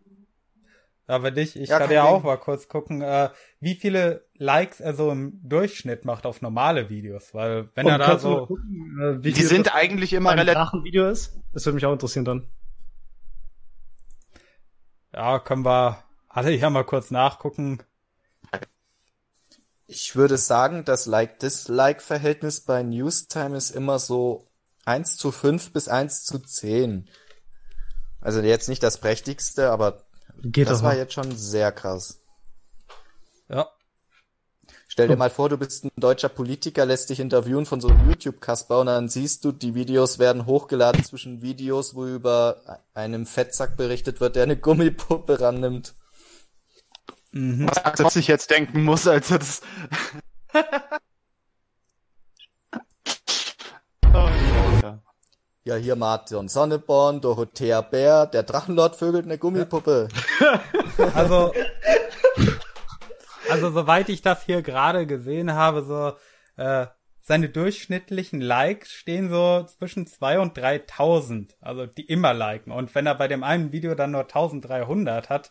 Aber dich, ich ja, kann ja auch mal kurz gucken, äh, wie viele Likes er so im Durchschnitt macht auf normale Videos, weil wenn Und er da so, gucken, äh, wie die sind eigentlich immer relativ Video ist, das würde mich auch interessieren dann. Ja, können wir, ich ja mal kurz nachgucken. Ich würde sagen, das Like-Dislike-Verhältnis bei Newstime ist immer so 1 zu 5 bis 1 zu 10. Also jetzt nicht das prächtigste, aber Geht das war jetzt schon sehr krass. Ja. Stell dir mal vor, du bist ein deutscher Politiker, lässt dich interviewen von so einem YouTube-Kasper und dann siehst du, die Videos werden hochgeladen zwischen Videos, wo über einem Fettsack berichtet wird, der eine Gummipuppe rannimmt. Mhm. Was ich jetzt denken muss, als er das... oh, ja. Ja, hier Martin Sonneborn, Dorothea Bär, der Drachenlord vögelt eine Gummipuppe. also, also soweit ich das hier gerade gesehen habe, so äh, seine durchschnittlichen Likes stehen so zwischen 2 und 3000, also die immer liken. Und wenn er bei dem einen Video dann nur 1300 hat,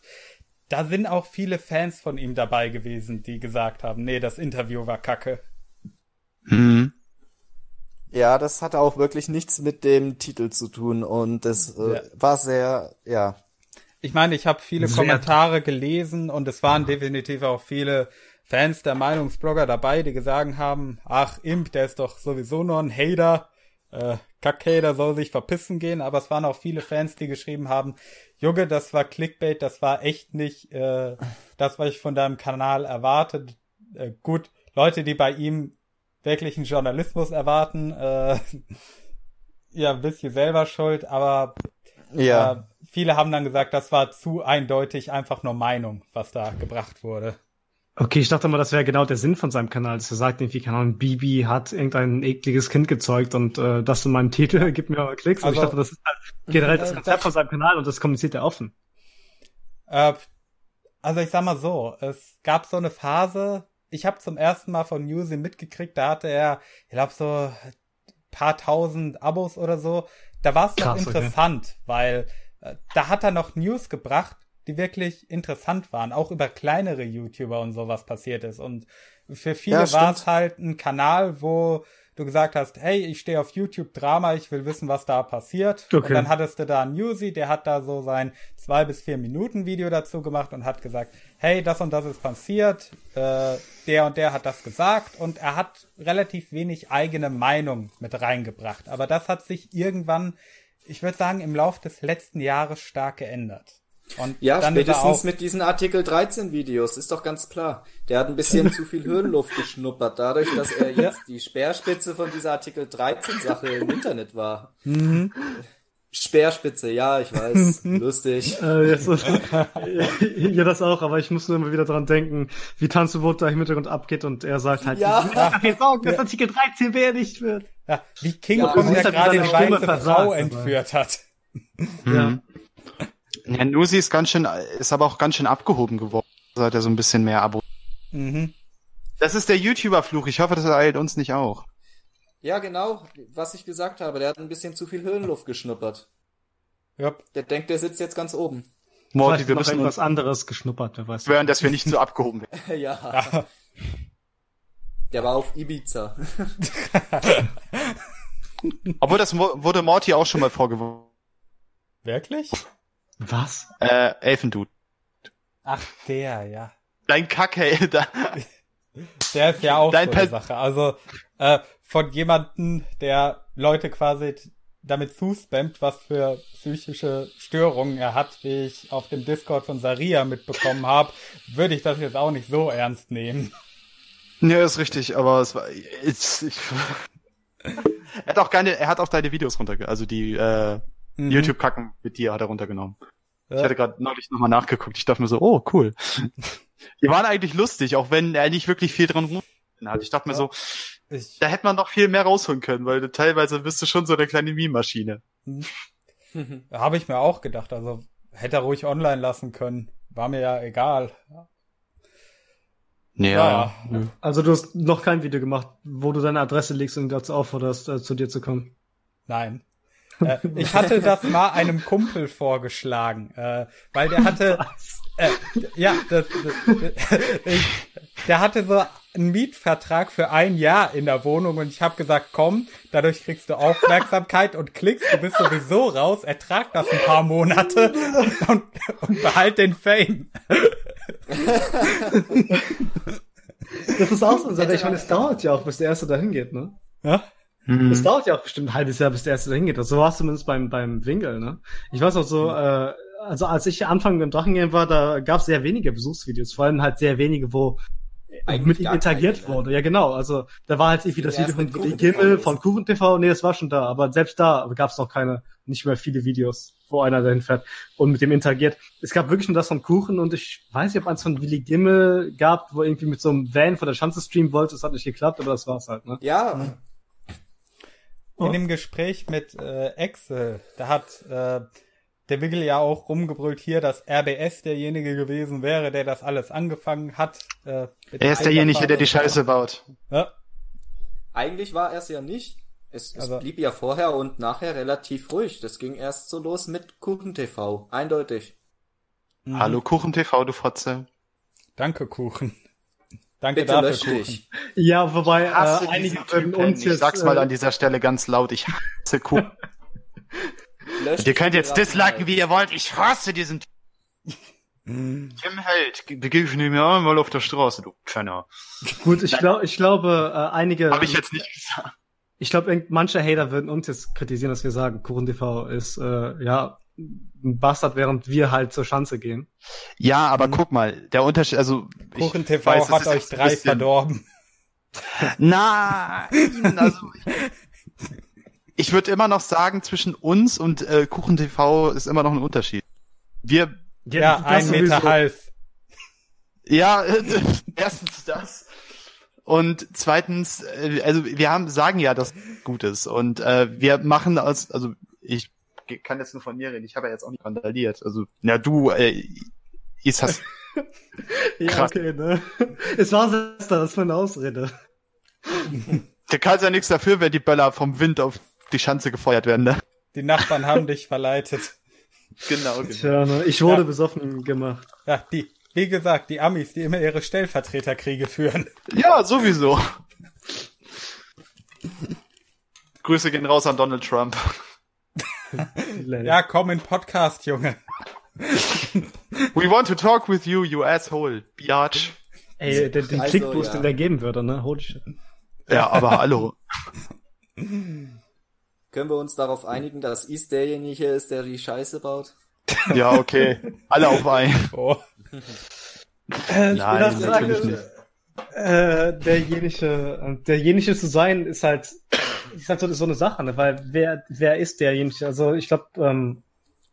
da sind auch viele Fans von ihm dabei gewesen, die gesagt haben, nee, das Interview war kacke. Mhm. Ja, das hatte auch wirklich nichts mit dem Titel zu tun und das äh, ja. war sehr, ja. Ich meine, ich habe viele sehr Kommentare gelesen und es waren definitiv auch viele Fans der Meinungsblogger dabei, die gesagt haben, ach, Imp, der ist doch sowieso nur ein Hater, äh, Kackhater soll sich verpissen gehen, aber es waren auch viele Fans, die geschrieben haben, Junge, das war Clickbait, das war echt nicht äh, das, was ich von deinem Kanal erwartet. Äh, gut, Leute, die bei ihm wirklichen Journalismus erwarten. Äh, ja, wisst ihr selber schuld, aber ja. Äh, viele haben dann gesagt, das war zu eindeutig einfach nur Meinung, was da gebracht wurde. Okay, ich dachte mal, das wäre genau der Sinn von seinem Kanal, dass er sagt, irgendwie, keine Ahnung, Bibi hat irgendein ekliges Kind gezeugt und äh, das in meinem Titel gibt mir Klicks. Also, ich dachte, das ist halt generell das äh, Konzept von seinem Kanal und das kommuniziert er offen. Äh, also ich sag mal so, es gab so eine Phase, ich habe zum ersten Mal von Newsy mitgekriegt, da hatte er, ich glaube, so paar tausend Abos oder so. Da war es noch interessant, okay. weil da hat er noch News gebracht, die wirklich interessant waren, auch über kleinere YouTuber und sowas passiert ist. Und für viele ja, war es halt ein Kanal, wo du gesagt hast, hey, ich stehe auf YouTube Drama, ich will wissen, was da passiert. Okay. Und dann hattest du da einen Newsy, der hat da so sein zwei bis vier Minuten Video dazu gemacht und hat gesagt, hey, das und das ist passiert, äh, der und der hat das gesagt und er hat relativ wenig eigene Meinung mit reingebracht. Aber das hat sich irgendwann, ich würde sagen, im Lauf des letzten Jahres stark geändert. Und ja, spätestens mit diesen Artikel 13 Videos, ist doch ganz klar. Der hat ein bisschen zu viel Höhenluft geschnuppert, dadurch, dass er jetzt die Speerspitze von dieser Artikel 13 Sache im Internet war. Mhm. Speerspitze, ja, ich weiß, lustig. Äh, ja, das auch, aber ich muss nur immer wieder dran denken, wie Tanzverbot da im Hintergrund abgeht und er sagt halt, ja. dafür sorgen, dass Artikel 13 beerdigt wird. Ja, wie King ja, Kong ja gerade eine weiße Frau entführt hat. Ja. Mhm. Ja, Nusi ist ganz schön, ist aber auch ganz schön abgehoben geworden. Da hat er so ein bisschen mehr Abo. Mhm. Das ist der YouTuber-Fluch. Ich hoffe, das ereilt uns nicht auch. Ja, genau, was ich gesagt habe. Der hat ein bisschen zu viel Höhenluft geschnuppert. Ja. Der denkt, der sitzt jetzt ganz oben. Morty, wir müssen irgendwas anderes geschnuppert, wer weiß. Schwören, dass wir nicht so abgehoben werden. ja. Der war auf Ibiza. Obwohl, das wurde Morty auch schon mal vorgeworfen. Wirklich? Was? Äh, Elfendude. Ach, der, ja. Dein Kacke, da. Der ist ja auch Dein so eine Sache. Also, äh, von jemanden, der Leute quasi damit zuspammt, was für psychische Störungen er hat, wie ich auf dem Discord von Saria mitbekommen habe, würde ich das jetzt auch nicht so ernst nehmen. Ja, ist richtig, aber es war, ich, ich, er hat auch keine, er hat auch deine Videos runterge, also die, äh, Mhm. YouTube-Kacken mit dir hat er runtergenommen. Ja. Ich hatte gerade neulich nochmal nachgeguckt. Ich dachte mir so, oh, cool. die waren eigentlich lustig, auch wenn er nicht wirklich viel dran rum hat. Ich dachte mir so, ich, da hätte man noch viel mehr rausholen können, weil du, teilweise bist du schon so eine kleine Meme-Maschine. Mhm. Habe ich mir auch gedacht. Also hätte er ruhig online lassen können. War mir ja egal. Ja. ja. Also du hast noch kein Video gemacht, wo du deine Adresse legst und dazu aufforderst, äh, zu dir zu kommen. Nein. Äh, ich hatte das mal einem Kumpel vorgeschlagen, äh, weil der hatte, Äh, ja, das, das, ich, der hatte so einen Mietvertrag für ein Jahr in der Wohnung und ich habe gesagt, komm, dadurch kriegst du Aufmerksamkeit und klickst, du bist sowieso raus, ertrag das ein paar Monate und, und behalt den Fame. Das ist auch so eine Sache. Ich meine, es dauert ja auch, bis der Erste dahin geht, ne? Ja? Mhm. Es dauert ja auch bestimmt ein halbes Jahr, bis der Erste dahin geht. So war es zumindest beim, beim Winkel, ne? Ich weiß auch so, mhm. äh, also als ich Anfang im Drachengame war, da gab es sehr wenige Besuchsvideos, vor allem halt sehr wenige, wo Eigentlich mit ihm interagiert keine, wurde. Ja, genau. Also da war halt irgendwie das Video von Willi Gimmel, von Kuchen TV. Nee, das war schon da. Aber selbst da gab es noch keine, nicht mehr viele Videos, wo einer dahin fährt und mit dem interagiert. Es gab wirklich nur das von Kuchen und ich weiß nicht, ob eins von Willi Gimmel gab, wo irgendwie mit so einem Van von der Schanze streamen wollte. Das hat nicht geklappt, aber das war's halt, ne? Ja. In dem Gespräch mit äh, Excel, da hat äh, der Wiggle ja auch rumgebrüllt hier, dass RBS derjenige gewesen wäre, der das alles angefangen hat. Äh, er ist derjenige, der die Scheiße baut. Ja. Eigentlich war er es ja nicht. Es, es also, blieb ja vorher und nachher relativ ruhig. Das ging erst so los mit Kuchen TV. Eindeutig. Mhm. Hallo Kuchen TV, du Fotze. Danke, Kuchen. Danke Bitte dafür, Kuchen. Dich. Ja, wobei äh, einige würden uns jetzt... Ich sag's mal äh, an dieser Stelle ganz laut, ich hasse Kuchen. Löscht ihr könnt jetzt disliken, wie ihr wollt. Ich hasse diesen Tim Held, begegne mir auch mal auf der Straße, du Pfenner. Gut, ich glaube, ich glaube, äh, einige. Habe ich jetzt nicht gesagt. Ich glaube, manche Hater würden uns jetzt kritisieren, dass wir sagen, Kuchen TV ist äh, ja ein Bastard, während wir halt zur Schanze gehen. Ja, aber mhm. guck mal, der Unterschied, also Kuchen TV weiß, hat euch drei verdorben. Nein, also ich würde immer noch sagen, zwischen uns und äh, Kuchen TV ist immer noch ein Unterschied. Wir ja, ja ein Meter Hals. Ja, äh, erstens das. Und zweitens, äh, also wir haben sagen ja, dass gut ist. Und äh, wir machen aus, also ich kann jetzt nur von mir reden, ich habe ja jetzt auch nicht randaliert. Also, na du, äh, ist das. ja, okay, ne? Es war das, das war eine Ausrede. Der kann ja nichts dafür, wenn die Böller vom Wind auf die Schanze gefeuert werden, ne? Die Nachbarn haben dich verleitet. Genau, genau. Tja, ne? Ich wurde ja. besoffen gemacht. Ja, die, wie gesagt, die Amis, die immer ihre Stellvertreterkriege führen. Ja, sowieso. Grüße gehen raus an Donald Trump. ja, komm in Podcast, Junge. We want to talk with you, you asshole, biatch. Ey, den, den also, Klickboost, ja. den der geben würde, ne? Holy shit. Ja, aber hallo. Können wir uns darauf einigen, dass Is derjenige ist, der die Scheiße baut? Ja, okay. Alle auf ein. Oh. Äh, Nein, natürlich nicht. Äh, derjenige, derjenige zu sein, ist halt, ist halt so, so eine Sache, ne? weil wer, wer ist derjenige? Also ich glaube, ähm,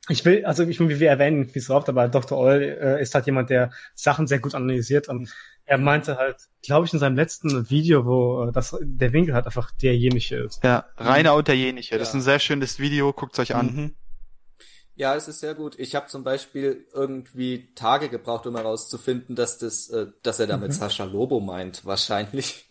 ich will, also ich will, wir erwähnen, wie es oft, aber Dr. Oil äh, ist halt jemand, der Sachen sehr gut analysiert und er meinte halt, glaube ich, in seinem letzten Video, wo äh, das, der Winkel halt einfach derjenige ist. Ja, Rainer und derjenige. Ja. Das ist ein sehr schönes Video, guckt's euch an. Mhm. Ja, es ist sehr gut. Ich habe zum Beispiel irgendwie Tage gebraucht, um herauszufinden, dass das, äh, dass er damit mhm. Sascha Lobo meint, wahrscheinlich.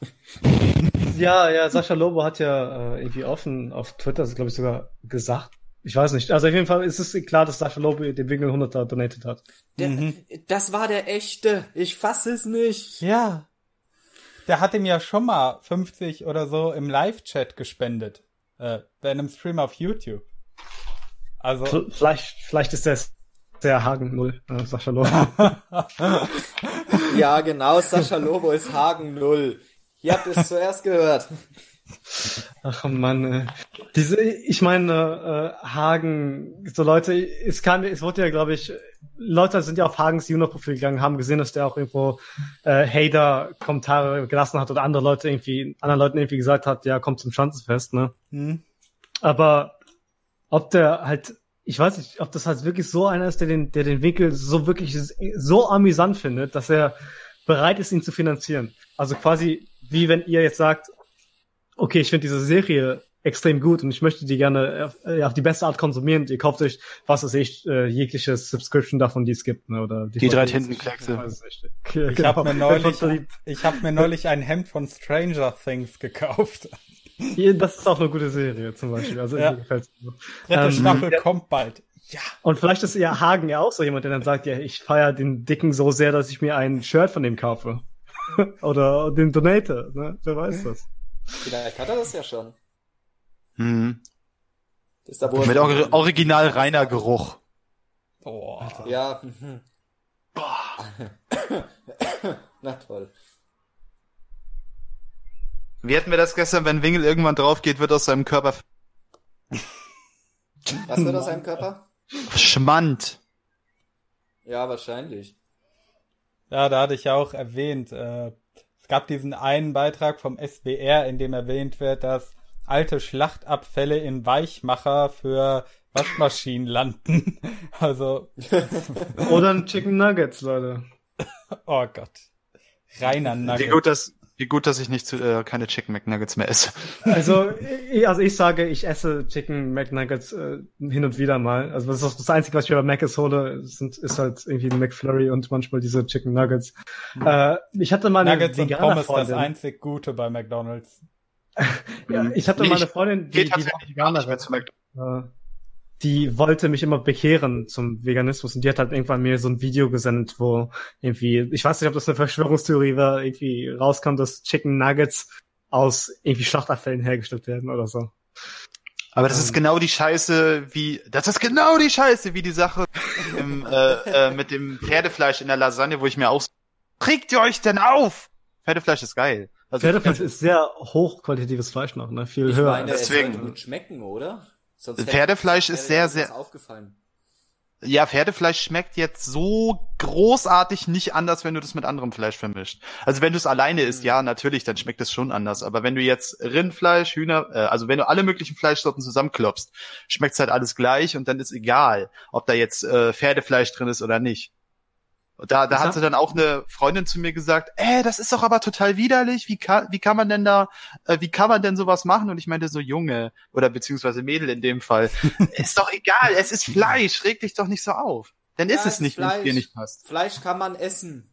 Ja, ja, Sascha Lobo hat ja äh, irgendwie offen auf Twitter, glaube ich, sogar gesagt, ich weiß nicht. Also auf jeden Fall ist es klar, dass Sascha Lobe den Winkel 100er donated hat. Der, mhm. Das war der echte. Ich fasse es nicht. Ja. Der hat ihm ja schon mal 50 oder so im Live-Chat gespendet. Äh, bei einem Stream auf YouTube. Also. Vielleicht, vielleicht ist der der Hagen Null, äh, Sascha Lobo. ja, genau, Sascha Lobo ist Hagen Null. Ihr habt es zuerst gehört. Ach Mann, ey. diese, ich meine, äh, Hagen, so Leute, es kam, es wurde ja, glaube ich, Leute sind ja auf Hagens Juno-Profil gegangen, haben gesehen, dass der auch irgendwo äh, Hater-Kommentare gelassen hat oder andere Leute irgendwie, anderen Leuten irgendwie gesagt hat, ja, kommt zum Schanzenfest, ne? Mhm. Aber ob der halt, ich weiß nicht, ob das halt wirklich so einer ist, der den, der den Winkel so wirklich so amüsant findet, dass er bereit ist, ihn zu finanzieren. Also quasi, wie wenn ihr jetzt sagt, okay, ich finde diese Serie extrem gut und ich möchte die gerne auf, äh, auf die beste Art konsumieren. Ihr kauft euch, was weiß ich, äh, jegliches Subscription davon, die es gibt, ne? Oder die, die drei Tintenkleckse. Ich, ich genau. habe mir neulich, ich habe mir neulich ein Hemd von Stranger Things gekauft. Das ist auch eine gute Serie zum Beispiel. Also ja. mir gefällt's. Dritte ähm, Staffel ja. kommt bald. Ja. Und vielleicht ist ja Hagen ja auch so jemand, der dann sagt, ja, ich feiere den Dicken so sehr, dass ich mir ein Shirt von dem kaufe. Oder den Donator, ne? Wer weiß das. Vielleicht hat er das ja schon. Mhm. Das ist da, Mit or original reiner Geruch. Oh. Ja. Mhm. Na toll. Wie hätten wir das gestern, wenn Wingel irgendwann drauf geht, wird aus seinem Körper. Was wird aus seinem Körper? Schmand. Ja, wahrscheinlich. Ja, da hatte ich ja auch erwähnt, äh, es gab diesen einen Beitrag vom SBR, in dem erwähnt wird, dass alte Schlachtabfälle in Weichmacher für Waschmaschinen landen. Also. Oder ein Chicken Nuggets, Leute. Oh Gott. Reiner Nuggets. Wie gut, dass, gut, dass ich nicht zu, äh, keine Chicken McNuggets mehr esse. Also, ich, also ich sage, ich esse Chicken McNuggets äh, hin und wieder mal. Also das ist das Einzige, was ich bei Mc's hole, sind, ist halt irgendwie ein McFlurry und manchmal diese Chicken Nuggets. Hm. Äh, ich hatte mal eine Nuggets und Pommes das einzig Gute bei McDonald's. ja, ich hatte mal eine Freundin, die, die, die Veganerin. Äh, die wollte mich immer bekehren zum Veganismus und die hat halt irgendwann mir so ein Video gesendet, wo irgendwie, ich weiß nicht, ob das eine Verschwörungstheorie war, irgendwie rauskam, dass Chicken Nuggets aus irgendwie Schlachtabfällen hergestellt werden oder so. Aber das ist ähm. genau die Scheiße, wie das ist genau die Scheiße, wie die Sache im, äh, äh, mit dem Pferdefleisch in der Lasagne, wo ich mir auch kriegt ihr euch denn auf? Pferdefleisch ist geil. Also Pferdefleisch ist sehr hochqualitatives Fleisch noch, ne? Viel ich höher. Meine, Deswegen. Es gut schmecken, oder? Sonst Pferdefleisch ist sehr, sehr. Aufgefallen. Ja, Pferdefleisch schmeckt jetzt so großartig nicht anders, wenn du das mit anderem Fleisch vermischt. Also wenn du es alleine isst, mhm. ja, natürlich, dann schmeckt es schon anders. Aber wenn du jetzt Rindfleisch, Hühner, äh, also wenn du alle möglichen Fleischsorten zusammenklopfst, schmeckt's halt alles gleich und dann ist egal, ob da jetzt äh, Pferdefleisch drin ist oder nicht. Da, da hat sie dann auch eine Freundin zu mir gesagt, äh, das ist doch aber total widerlich. Wie kann, wie kann man denn da, äh, wie kann man denn sowas machen? Und ich meinte so Junge oder beziehungsweise Mädel in dem Fall. ist doch egal, es ist Fleisch, reg dich doch nicht so auf. Dann ja, ist es nicht, wenn es dir nicht passt. Fleisch kann man essen.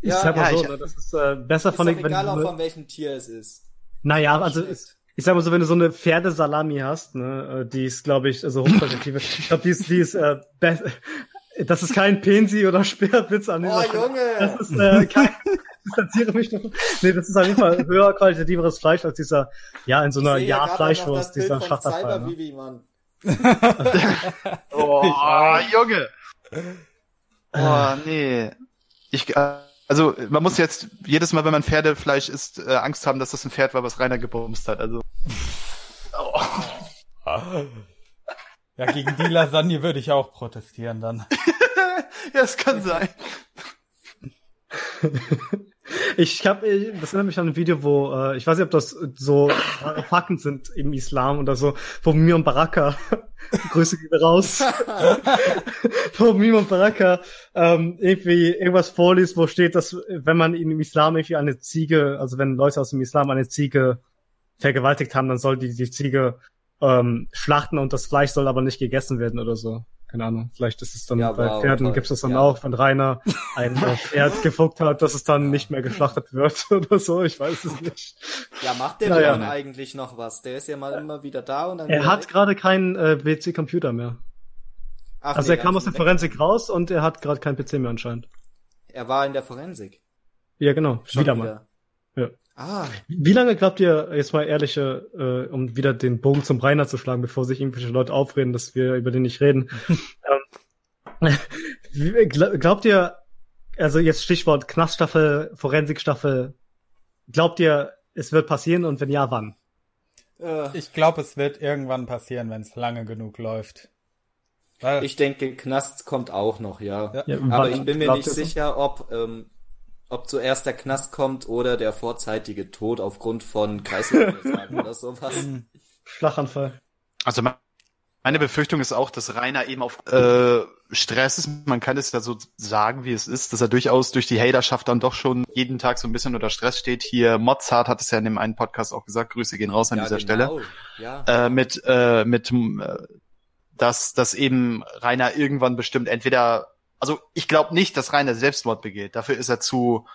Ja, ich sag mal ja, so, ich, das ist äh, besser ist von den, egal auch von welchem Tier es ist. Naja, also ist, ich sag mal so, wenn du so eine Pferdesalami hast, ne, äh, die ist, glaube ich, also hochqualitative. ich glaube, die ist, die ist äh, das ist kein Pensi oder Speerwitz an dieser Oh, Junge! Das ist äh, kein, distanziere mich davon. Nee, das ist auf jeden Fall höher qualitativeres Fleisch als dieser, ja, in so einer ja Fleischwurst, dieser Schlachterfall. Ne? oh, Junge! Oh, nee. Ich, äh, also, man muss jetzt jedes Mal, wenn man Pferdefleisch isst, äh, Angst haben, dass das ein Pferd war, was Rainer gebumst hat. Also. Oh. Ja, gegen die Lasagne würde ich auch protestieren dann. ja, es kann sein. Ich habe, das erinnert mich an ein Video, wo äh, ich weiß nicht, ob das so Fakten sind im Islam oder so, wo Mimon Baraka, Grüße gehen raus, wo Mimon Baraka ähm, irgendwie irgendwas vorliest, wo steht, dass wenn man im Islam irgendwie eine Ziege, also wenn Leute aus dem Islam eine Ziege vergewaltigt haben, dann soll die die Ziege ähm, schlachten und das Fleisch soll aber nicht gegessen werden oder so. Keine Ahnung. Vielleicht ist es dann ja, bei wow, Pferden toll. gibt es dann ja. auch, wenn Rainer ein äh, Pferd gefuckt hat, dass es dann nicht mehr geschlachtet wird oder so. Ich weiß es nicht. Ja, macht der naja. eigentlich noch was? Der ist ja mal immer wieder da und dann. Er hat gerade keinen äh, PC-Computer mehr. Ach, also nee, er kam aus der Forensik raus und er hat gerade keinen PC mehr anscheinend. Er war in der Forensik. Ja, genau. Schon wieder, wieder mal. Ja. Ah. Wie lange glaubt ihr, jetzt mal ehrliche, äh, um wieder den Bogen zum Rainer zu schlagen, bevor sich irgendwelche Leute aufreden, dass wir über den nicht reden? ähm, glaubt ihr, also jetzt Stichwort Knaststaffel, Forensikstaffel, glaubt ihr, es wird passieren und wenn ja, wann? Äh. Ich glaube, es wird irgendwann passieren, wenn es lange genug läuft. Weil ich denke, Knast kommt auch noch, ja. ja. Aber ich bin mir nicht sicher, ob ähm, ob zuerst der Knast kommt oder der vorzeitige Tod aufgrund von Kreislaufversagen oder sowas. Schlaganfall. Also meine Befürchtung ist auch, dass Rainer eben auf äh, Stress ist. Man kann es ja so sagen, wie es ist, dass er durchaus durch die Haterschaft dann doch schon jeden Tag so ein bisschen unter Stress steht. Hier Mozart hat es ja in dem einen Podcast auch gesagt. Grüße gehen raus an ja, dieser genau. Stelle. Ja. Äh, mit äh, mit äh, dass dass eben Rainer irgendwann bestimmt entweder also ich glaube nicht, dass Rainer Selbstmord begeht. Dafür ist er zu.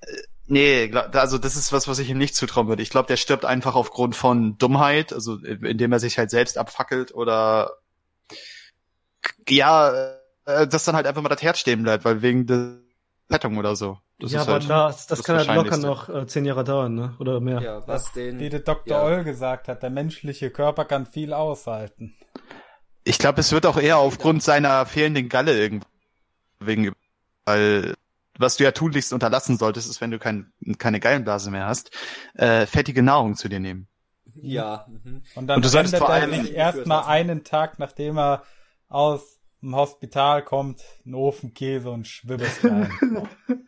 Äh, nee, also das ist was, was ich ihm nicht zutrauen würde. Ich glaube, der stirbt einfach aufgrund von Dummheit, also indem er sich halt selbst abfackelt oder ja, äh, dass dann halt einfach mal das Herz stehen bleibt, weil wegen der Rettung oder so. Das ja, aber halt das, das, das kann halt locker noch äh, zehn Jahre dauern, ne? Oder mehr. Ja, was den. Wie der Dr. Ja. Oll gesagt hat, der menschliche Körper kann viel aushalten. Ich glaube, es wird auch eher aufgrund seiner fehlenden Galle irgendwie wegen, weil was du ja tunlichst unterlassen solltest, ist, wenn du kein, keine Gallenblase mehr hast, äh, fettige Nahrung zu dir nehmen. Ja. Mhm. Und dann und du solltest vor allem erstmal einen Tag, nachdem er aus dem Hospital kommt, einen Ofenkäse und Schwibbes rein.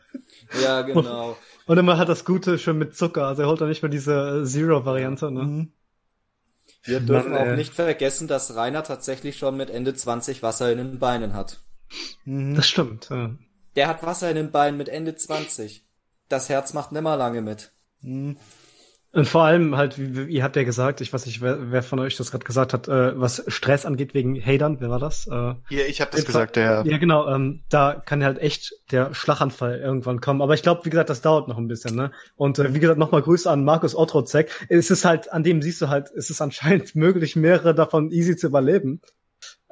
ja, genau. Und immer hat das Gute schon mit Zucker, also er holt dann nicht mehr diese Zero-Variante, ne? Mhm. Wir dürfen Mann, auch nicht vergessen, dass Rainer tatsächlich schon mit Ende 20 Wasser in den Beinen hat. Mhm. Das stimmt. Ja. Der hat Wasser in den Beinen mit Ende 20. Das Herz macht nimmer lange mit. Mhm. Und vor allem halt, wie, ihr habt ja gesagt, ich weiß nicht, wer, wer von euch das gerade gesagt hat, äh, was Stress angeht wegen Hatern, wer war das? Äh, ja, ich habe das gesagt, der. Ja, genau, ähm, da kann halt echt der Schlaganfall irgendwann kommen. Aber ich glaube, wie gesagt, das dauert noch ein bisschen, ne? Und äh, wie gesagt, nochmal Grüße an Markus Otrozek. Es ist halt, an dem siehst du halt, es ist anscheinend möglich, mehrere davon easy zu überleben.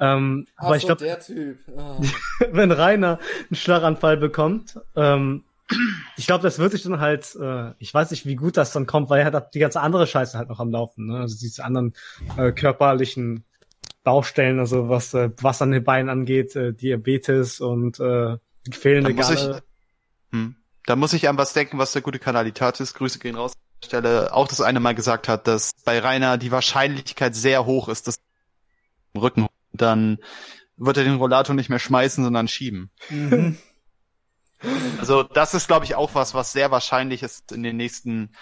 Ähm, Ach aber ich glaube, oh. wenn Rainer einen Schlaganfall bekommt, ähm, ich glaube, das wird sich dann halt, äh, ich weiß nicht, wie gut das dann kommt, weil er hat die ganze andere Scheiße halt noch am Laufen, ne? Also diese anderen äh, körperlichen Baustellen, also was äh, was an den Beinen angeht, äh, Diabetes und äh, die fehlende da muss Ich, hm, da muss ich an was denken, was der gute Kanalitatis, Grüße gehen raus, Stelle auch das eine Mal gesagt hat, dass bei Rainer die Wahrscheinlichkeit sehr hoch ist, dass Rücken dann wird er den Rollator nicht mehr schmeißen, sondern schieben. Mhm. Also das ist, glaube ich, auch was, was sehr wahrscheinlich ist in den nächsten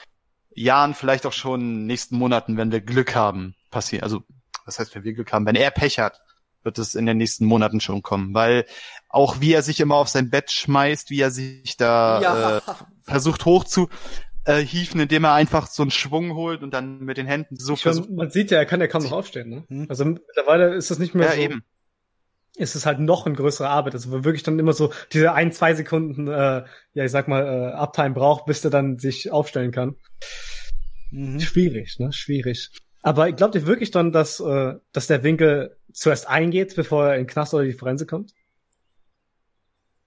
Jahren, vielleicht auch schon nächsten Monaten, wenn wir Glück haben, passieren. Also was heißt, wenn wir Glück haben? Wenn er Pech hat, wird es in den nächsten Monaten schon kommen, weil auch wie er sich immer auf sein Bett schmeißt, wie er sich da ja. äh, versucht hoch zu äh, hieven, indem er einfach so einen Schwung holt und dann mit den Händen so versucht. Man sieht ja, er kann ja kaum noch aufstehen. Ne? Hm? Also mittlerweile ist das nicht mehr ja, so. Eben ist es halt noch eine größere Arbeit. Also wirklich dann immer so diese ein, zwei Sekunden, äh, ja, ich sag mal, äh, Uptime braucht, bis der dann sich aufstellen kann. Mhm. Schwierig, ne? Schwierig. Aber glaubt ihr wirklich dann, dass, äh, dass der Winkel zuerst eingeht, bevor er in den Knast oder die Forense kommt?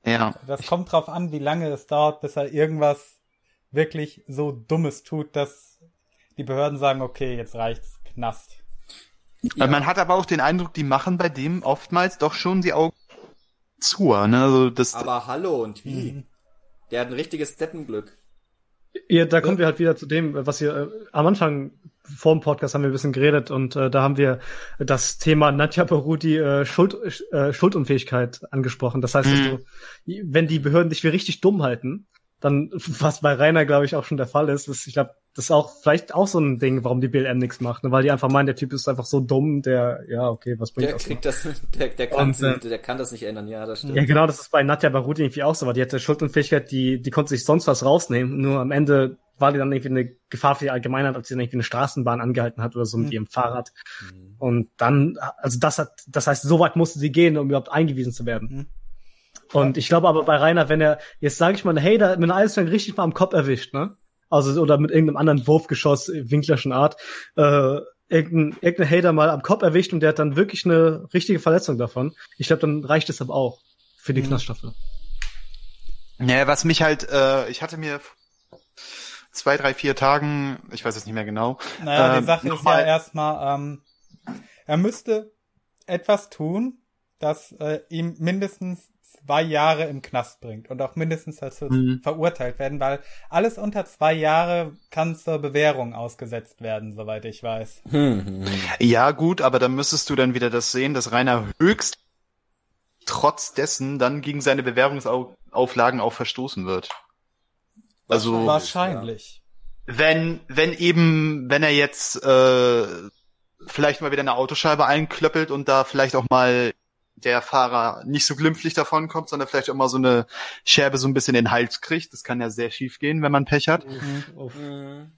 Ja. Das kommt drauf an, wie lange es dauert, bis er irgendwas wirklich so Dummes tut, dass die Behörden sagen, okay, jetzt reicht's, Knast. Ja. Man hat aber auch den Eindruck, die machen bei dem oftmals doch schon die Augen zu. Ne? Also das aber hallo und wie? Mhm. Der hat ein richtiges Steppenglück. Ja, da kommen wir halt wieder zu dem, was wir äh, am Anfang vor dem Podcast haben wir ein bisschen geredet und äh, da haben wir das Thema Nadja Barudi äh, Schuld, äh, Schuldunfähigkeit angesprochen. Das heißt, mhm. dass du, wenn die Behörden dich für richtig dumm halten, dann, was bei Rainer, glaube ich, auch schon der Fall ist, ist, ich glaube, das ist auch vielleicht auch so ein Ding, warum die BLM nichts macht, ne? weil die einfach meinen, der Typ ist einfach so dumm, der, ja, okay, was bringt der das? Kriegt das der, der, kann, und, äh, der kann das nicht ändern, ja, das stimmt. Ja, genau, das ist bei Nadja Barudi irgendwie auch so, weil die hatte Schuldenfähigkeit, die, die konnte sich sonst was rausnehmen, nur am Ende war die dann irgendwie eine Gefahr für die Allgemeinheit, als sie dann irgendwie eine Straßenbahn angehalten hat oder so mit mhm. ihrem Fahrrad. Mhm. Und dann, also das hat, das heißt, so weit musste sie gehen, um überhaupt eingewiesen zu werden. Mhm. Und ich glaube aber bei Rainer, wenn er, jetzt sage ich mal, hey, da mit einem Eisstein richtig mal am Kopf erwischt, ne? Also, oder mit irgendeinem anderen Wurfgeschoss winklerschen Art, äh, irgendein, irgendein Hater mal am Kopf erwischt und der hat dann wirklich eine richtige Verletzung davon. Ich glaube, dann reicht es aber auch für die mhm. Knaststaffel. Ja, was mich halt, äh, ich hatte mir zwei, drei, vier Tagen, ich weiß es nicht mehr genau. Naja, ähm, die Sache ist ja erstmal, ähm, er müsste etwas tun, das äh, ihm mindestens zwei Jahre im Knast bringt und auch mindestens dazu mhm. verurteilt werden, weil alles unter zwei Jahre kann zur Bewährung ausgesetzt werden, soweit ich weiß. Ja, gut, aber dann müsstest du dann wieder das sehen, dass Rainer höchst trotz dessen dann gegen seine Bewährungsauflagen auch verstoßen wird. Also wahrscheinlich. Wenn wenn eben wenn er jetzt äh, vielleicht mal wieder eine Autoscheibe einklöppelt und da vielleicht auch mal der Fahrer nicht so glimpflich davon kommt, sondern vielleicht auch mal so eine Scherbe so ein bisschen in den Hals kriegt. Das kann ja sehr schief gehen, wenn man Pech hat. Mhm. Mhm.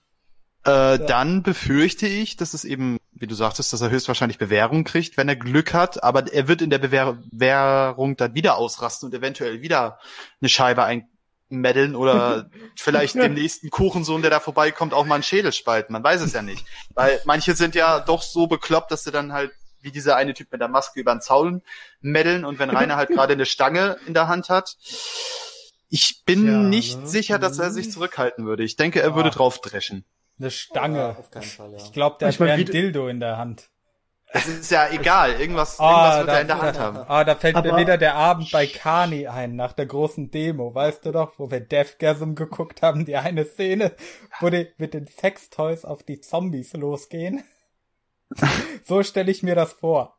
Äh, dann befürchte ich, dass es eben, wie du sagtest, dass er höchstwahrscheinlich Bewährung kriegt, wenn er Glück hat, aber er wird in der Bewährung dann wieder ausrasten und eventuell wieder eine Scheibe einmeddeln oder vielleicht dem nächsten Kuchensohn, der da vorbeikommt, auch mal einen Schädel spalten. Man weiß es ja nicht. Weil manche sind ja doch so bekloppt, dass sie dann halt wie dieser eine Typ mit der Maske über den Zaun meddeln und wenn Rainer halt gerade eine Stange in der Hand hat. Ich bin ja, nicht ne? sicher, dass er sich zurückhalten würde. Ich denke, er würde drauf dreschen. Eine Stange. Keinen Fall, ja. Ich glaube, der ich hat ein Dildo in der Hand. Es ist ja egal, irgendwas, oh, irgendwas wird er in der Hand haben. Ah, da fällt Aber mir wieder der Abend bei Kani ein, nach der großen Demo, weißt du doch, wo wir Deathgasm geguckt haben, die eine Szene, wo die mit den Sextoys auf die Zombies losgehen. so stelle ich mir das vor.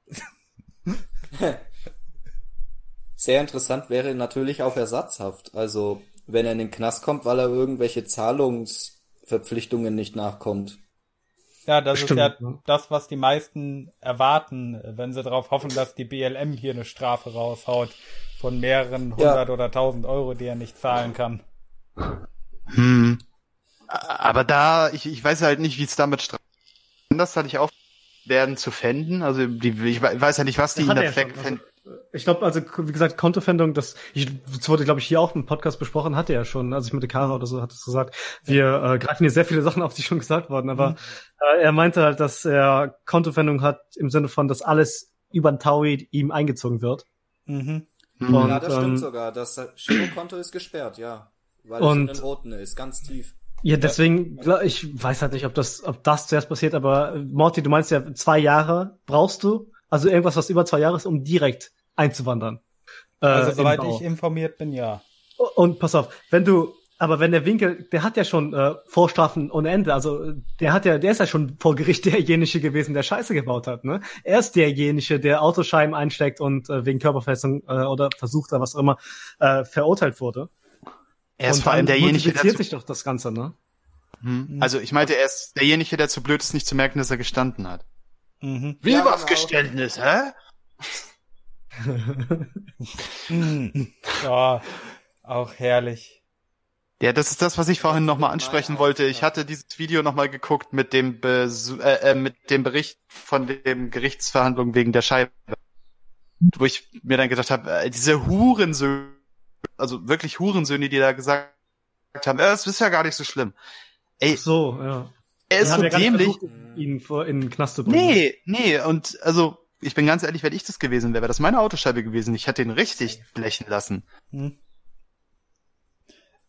Sehr interessant wäre natürlich auch Ersatzhaft. Also, wenn er in den Knast kommt, weil er irgendwelche Zahlungsverpflichtungen nicht nachkommt. Ja, das Stimmt, ist ja das, was die meisten erwarten, wenn sie darauf hoffen, dass die BLM hier eine Strafe raushaut von mehreren hundert ja. oder tausend Euro, die er nicht zahlen kann. Hm. Aber da, ich, ich weiß halt nicht, wie es damit Strafen das hatte ich auch werden zu fänden. Also die, ich weiß ja nicht, was die in der Fleck also, Ich glaube, also wie gesagt, Kontofendung, das, ich, das wurde, glaube ich, hier auch im Podcast besprochen, hatte er ja schon, als ich mit der Kara oder so hatte es gesagt. Wir äh, greifen hier sehr viele Sachen auf, die schon gesagt wurden, aber mhm. äh, er meinte halt, dass er Kontofendung hat im Sinne von, dass alles über ein Taui ihm eingezogen wird. Mhm. Und, ja, das stimmt ähm, sogar. Das Girokonto ist gesperrt, ja. Weil und, es in den Roten ist, ganz tief. Ja, deswegen, ich weiß halt nicht, ob das, ob das zuerst passiert, aber Morty, du meinst ja, zwei Jahre brauchst du, also irgendwas, was über zwei Jahre ist, um direkt einzuwandern. Äh, also soweit ich informiert bin, ja. Und pass auf, wenn du, aber wenn der Winkel, der hat ja schon äh, Vorstrafen ohne Ende, also der hat ja, der ist ja schon vor Gericht derjenige gewesen, der Scheiße gebaut hat, ne? Er ist derjenige, der Autoscheiben einsteckt und äh, wegen Körperverletzung äh, oder versucht oder was auch immer äh, verurteilt wurde. Er ist und vor allem derjenige, der sich doch das Ganze, ne? Hm. Also ich meinte, er ist derjenige, der zu blöd ist, nicht zu merken, dass er gestanden hat. Mhm. Wie ja, was genau. Geständnis, hä? ja, auch herrlich. Ja, das ist das, was ich vorhin nochmal ansprechen wollte. Ich hatte dieses Video nochmal geguckt mit dem, Be äh, äh, mit dem Bericht von dem Gerichtsverhandlung wegen der Scheibe, wo ich mir dann gedacht habe, äh, diese Hurensöhne also wirklich Hurensöhne, die da gesagt haben, äh, das ist ja gar nicht so schlimm. Ey, Ach so, ja. Er ist so ja dämlich. Versucht, ihn vor, in den Knast zu bringen. Nee, nee, und also, ich bin ganz ehrlich, wenn ich das gewesen wäre, wäre das meine Autoscheibe gewesen. Ich hätte ihn richtig blechen lassen. Hm.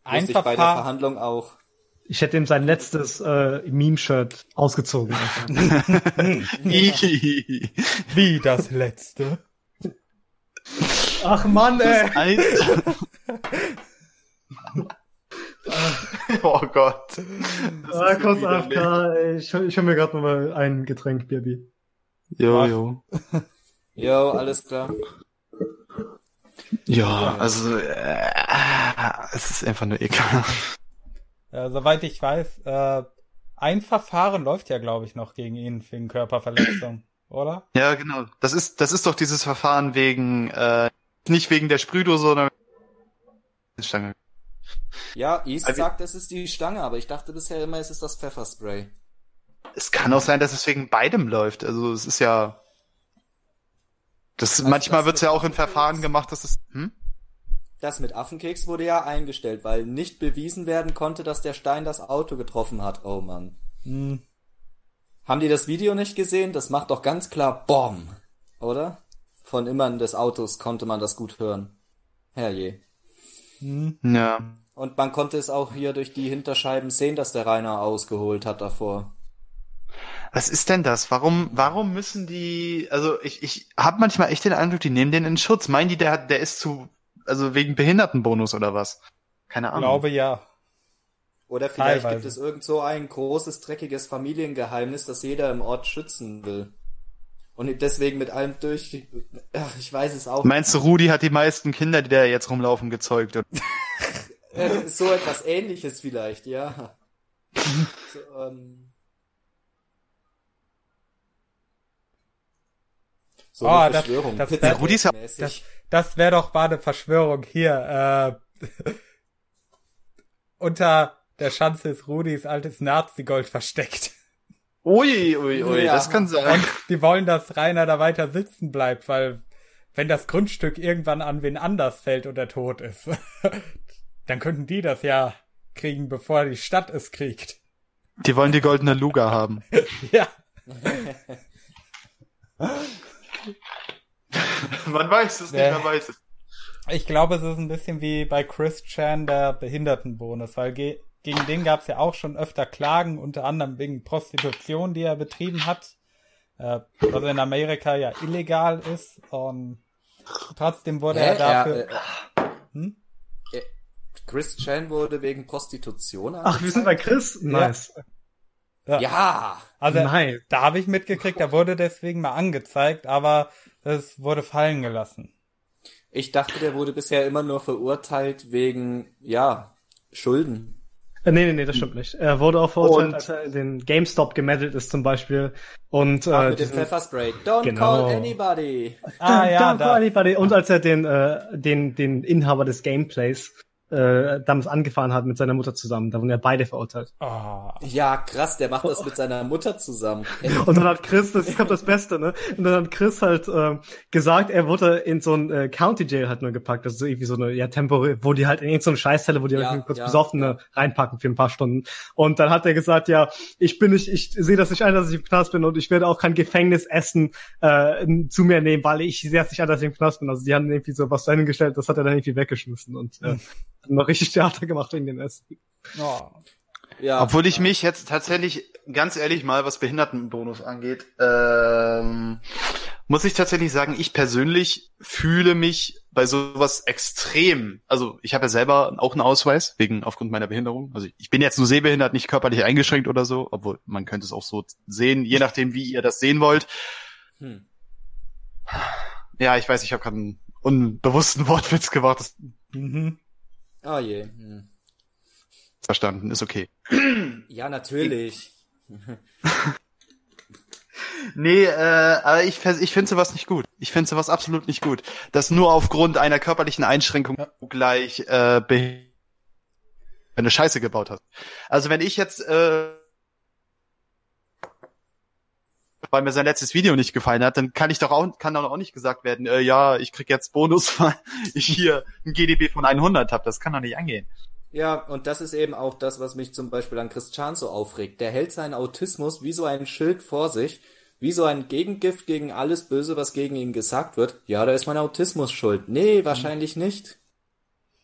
Einfach bei der Verhandlung auch. Ich hätte ihm sein letztes äh, Meme-Shirt ausgezogen. Wie das letzte? Ach Mann, ey. oh Gott. Ah, kurz AFK, ich, ich hol mir gerade mal ein Getränk, Baby. Jo, jo. Jo, alles klar. Ja, also äh, es ist einfach nur ekelhaft. Ja, soweit ich weiß, äh, ein Verfahren läuft ja, glaube ich, noch gegen ihn wegen Körperverletzung, oder? Ja, genau. Das ist, das ist doch dieses Verfahren wegen äh, nicht wegen der Sprühdose, sondern Stange. Ja, East also, sagt, es ist die Stange, aber ich dachte bisher immer, es ist das Pfefferspray. Es kann auch sein, dass es wegen beidem läuft. Also es ist ja. Das also manchmal wird es ja auch in Verfahren gemacht, dass es. Hm? Das mit Affenkeks wurde ja eingestellt, weil nicht bewiesen werden konnte, dass der Stein das Auto getroffen hat. Oh Mann. Hm. Haben die das Video nicht gesehen? Das macht doch ganz klar BOM, oder? Von Immern des Autos konnte man das gut hören. Herrje. Hm. Ja. Und man konnte es auch hier durch die Hinterscheiben sehen, dass der Rainer ausgeholt hat davor. Was ist denn das? Warum, warum müssen die, also ich, ich habe manchmal echt den Eindruck, die nehmen den in Schutz. Meinen die, der hat, der ist zu, also wegen Behindertenbonus oder was? Keine Ahnung. Ich glaube ja. Oder vielleicht Teilweise. gibt es irgend so ein großes, dreckiges Familiengeheimnis, das jeder im Ort schützen will. Und deswegen mit allem durch. Ach, ich weiß es auch. Meinst du, Rudi hat die meisten Kinder, die da jetzt rumlaufen, gezeugt? äh, so etwas ähnliches vielleicht, ja. so, ähm, so oh, das, das wäre das, das wär doch mal eine Verschwörung hier. Äh, unter der Schanze ist Rudis altes Nazi-Gold versteckt. Ui, ui, ui, ja. das kann sein. Und die wollen, dass Rainer da weiter sitzen bleibt, weil wenn das Grundstück irgendwann an wen anders fällt und er tot ist, dann könnten die das ja kriegen, bevor die Stadt es kriegt. Die wollen die goldene Luga haben. ja. man weiß es nicht, man weiß es. Ich glaube, es ist ein bisschen wie bei Chris Chan der Behindertenbonus, weil gegen den gab es ja auch schon öfter Klagen, unter anderem wegen Prostitution, die er betrieben hat, äh, was in Amerika ja illegal ist. Und trotzdem wurde Hä? er dafür. Ja, äh, hm? Chris Chan wurde wegen Prostitution Ach, wir sind bei Chris? Nice. Ja. ja. Also Nein. da habe ich mitgekriegt, er wurde deswegen mal angezeigt, aber es wurde fallen gelassen. Ich dachte, der wurde bisher immer nur verurteilt wegen, ja, Schulden. Äh, nee, nee, nee, das stimmt nicht. Er wurde auch verurteilt, und, als er in den GameStop gemeldet ist zum Beispiel. Und, äh, mit dem Pfefferspray. Don't genau. call anybody. Ah, ja, Don't da. call anybody. Und als er den, äh, den, den Inhaber des Gameplays äh, damals angefahren hat mit seiner Mutter zusammen. Da wurden ja beide verurteilt. Oh. Ja, krass, der macht das mit seiner Mutter zusammen. und dann hat Chris, das kommt das Beste, ne? Und dann hat Chris halt äh, gesagt, er wurde in so ein äh, County Jail halt nur gepackt. Das ist so irgendwie so eine, ja, temporär, wo die halt in irgendeine Scheißzelle, wo die ja, halt kurz ja, Besoffene ja. reinpacken für ein paar Stunden. Und dann hat er gesagt, ja, ich bin nicht, ich sehe das nicht ein, dass ich im Knast bin und ich werde auch kein Gefängnisessen äh, zu mir nehmen, weil ich sehe das nicht an, dass ich im Knast bin. Also die haben irgendwie so was dahingestellt, das hat er dann irgendwie weggeschmissen und äh, noch richtig Theater gemacht wegen den Essen. Oh. Ja. Obwohl ich mich jetzt tatsächlich, ganz ehrlich mal, was Behindertenbonus angeht, ähm, muss ich tatsächlich sagen, ich persönlich fühle mich bei sowas extrem. Also ich habe ja selber auch einen Ausweis, wegen aufgrund meiner Behinderung. Also ich bin jetzt nur sehbehindert, nicht körperlich eingeschränkt oder so, obwohl man könnte es auch so sehen, je nachdem, wie ihr das sehen wollt. Hm. Ja, ich weiß, ich habe gerade einen unbewussten Wortwitz gemacht. Das, mhm. Oh je. Hm. Verstanden, ist okay. Ja, natürlich. nee, äh, aber ich, ich finde sowas nicht gut. Ich finde sowas absolut nicht gut. Dass nur aufgrund einer körperlichen Einschränkung ja. gleich äh, wenn du Scheiße gebaut hast. Also wenn ich jetzt äh, weil mir sein letztes Video nicht gefallen hat, dann kann ich doch auch, kann doch auch nicht gesagt werden, äh, ja, ich krieg jetzt Bonus, weil ich hier ein GDB von 100 habe. Das kann doch nicht angehen. Ja, und das ist eben auch das, was mich zum Beispiel an Christian so aufregt. Der hält seinen Autismus wie so ein Schild vor sich, wie so ein Gegengift gegen alles Böse, was gegen ihn gesagt wird. Ja, da ist mein Autismus schuld. Nee, wahrscheinlich nicht.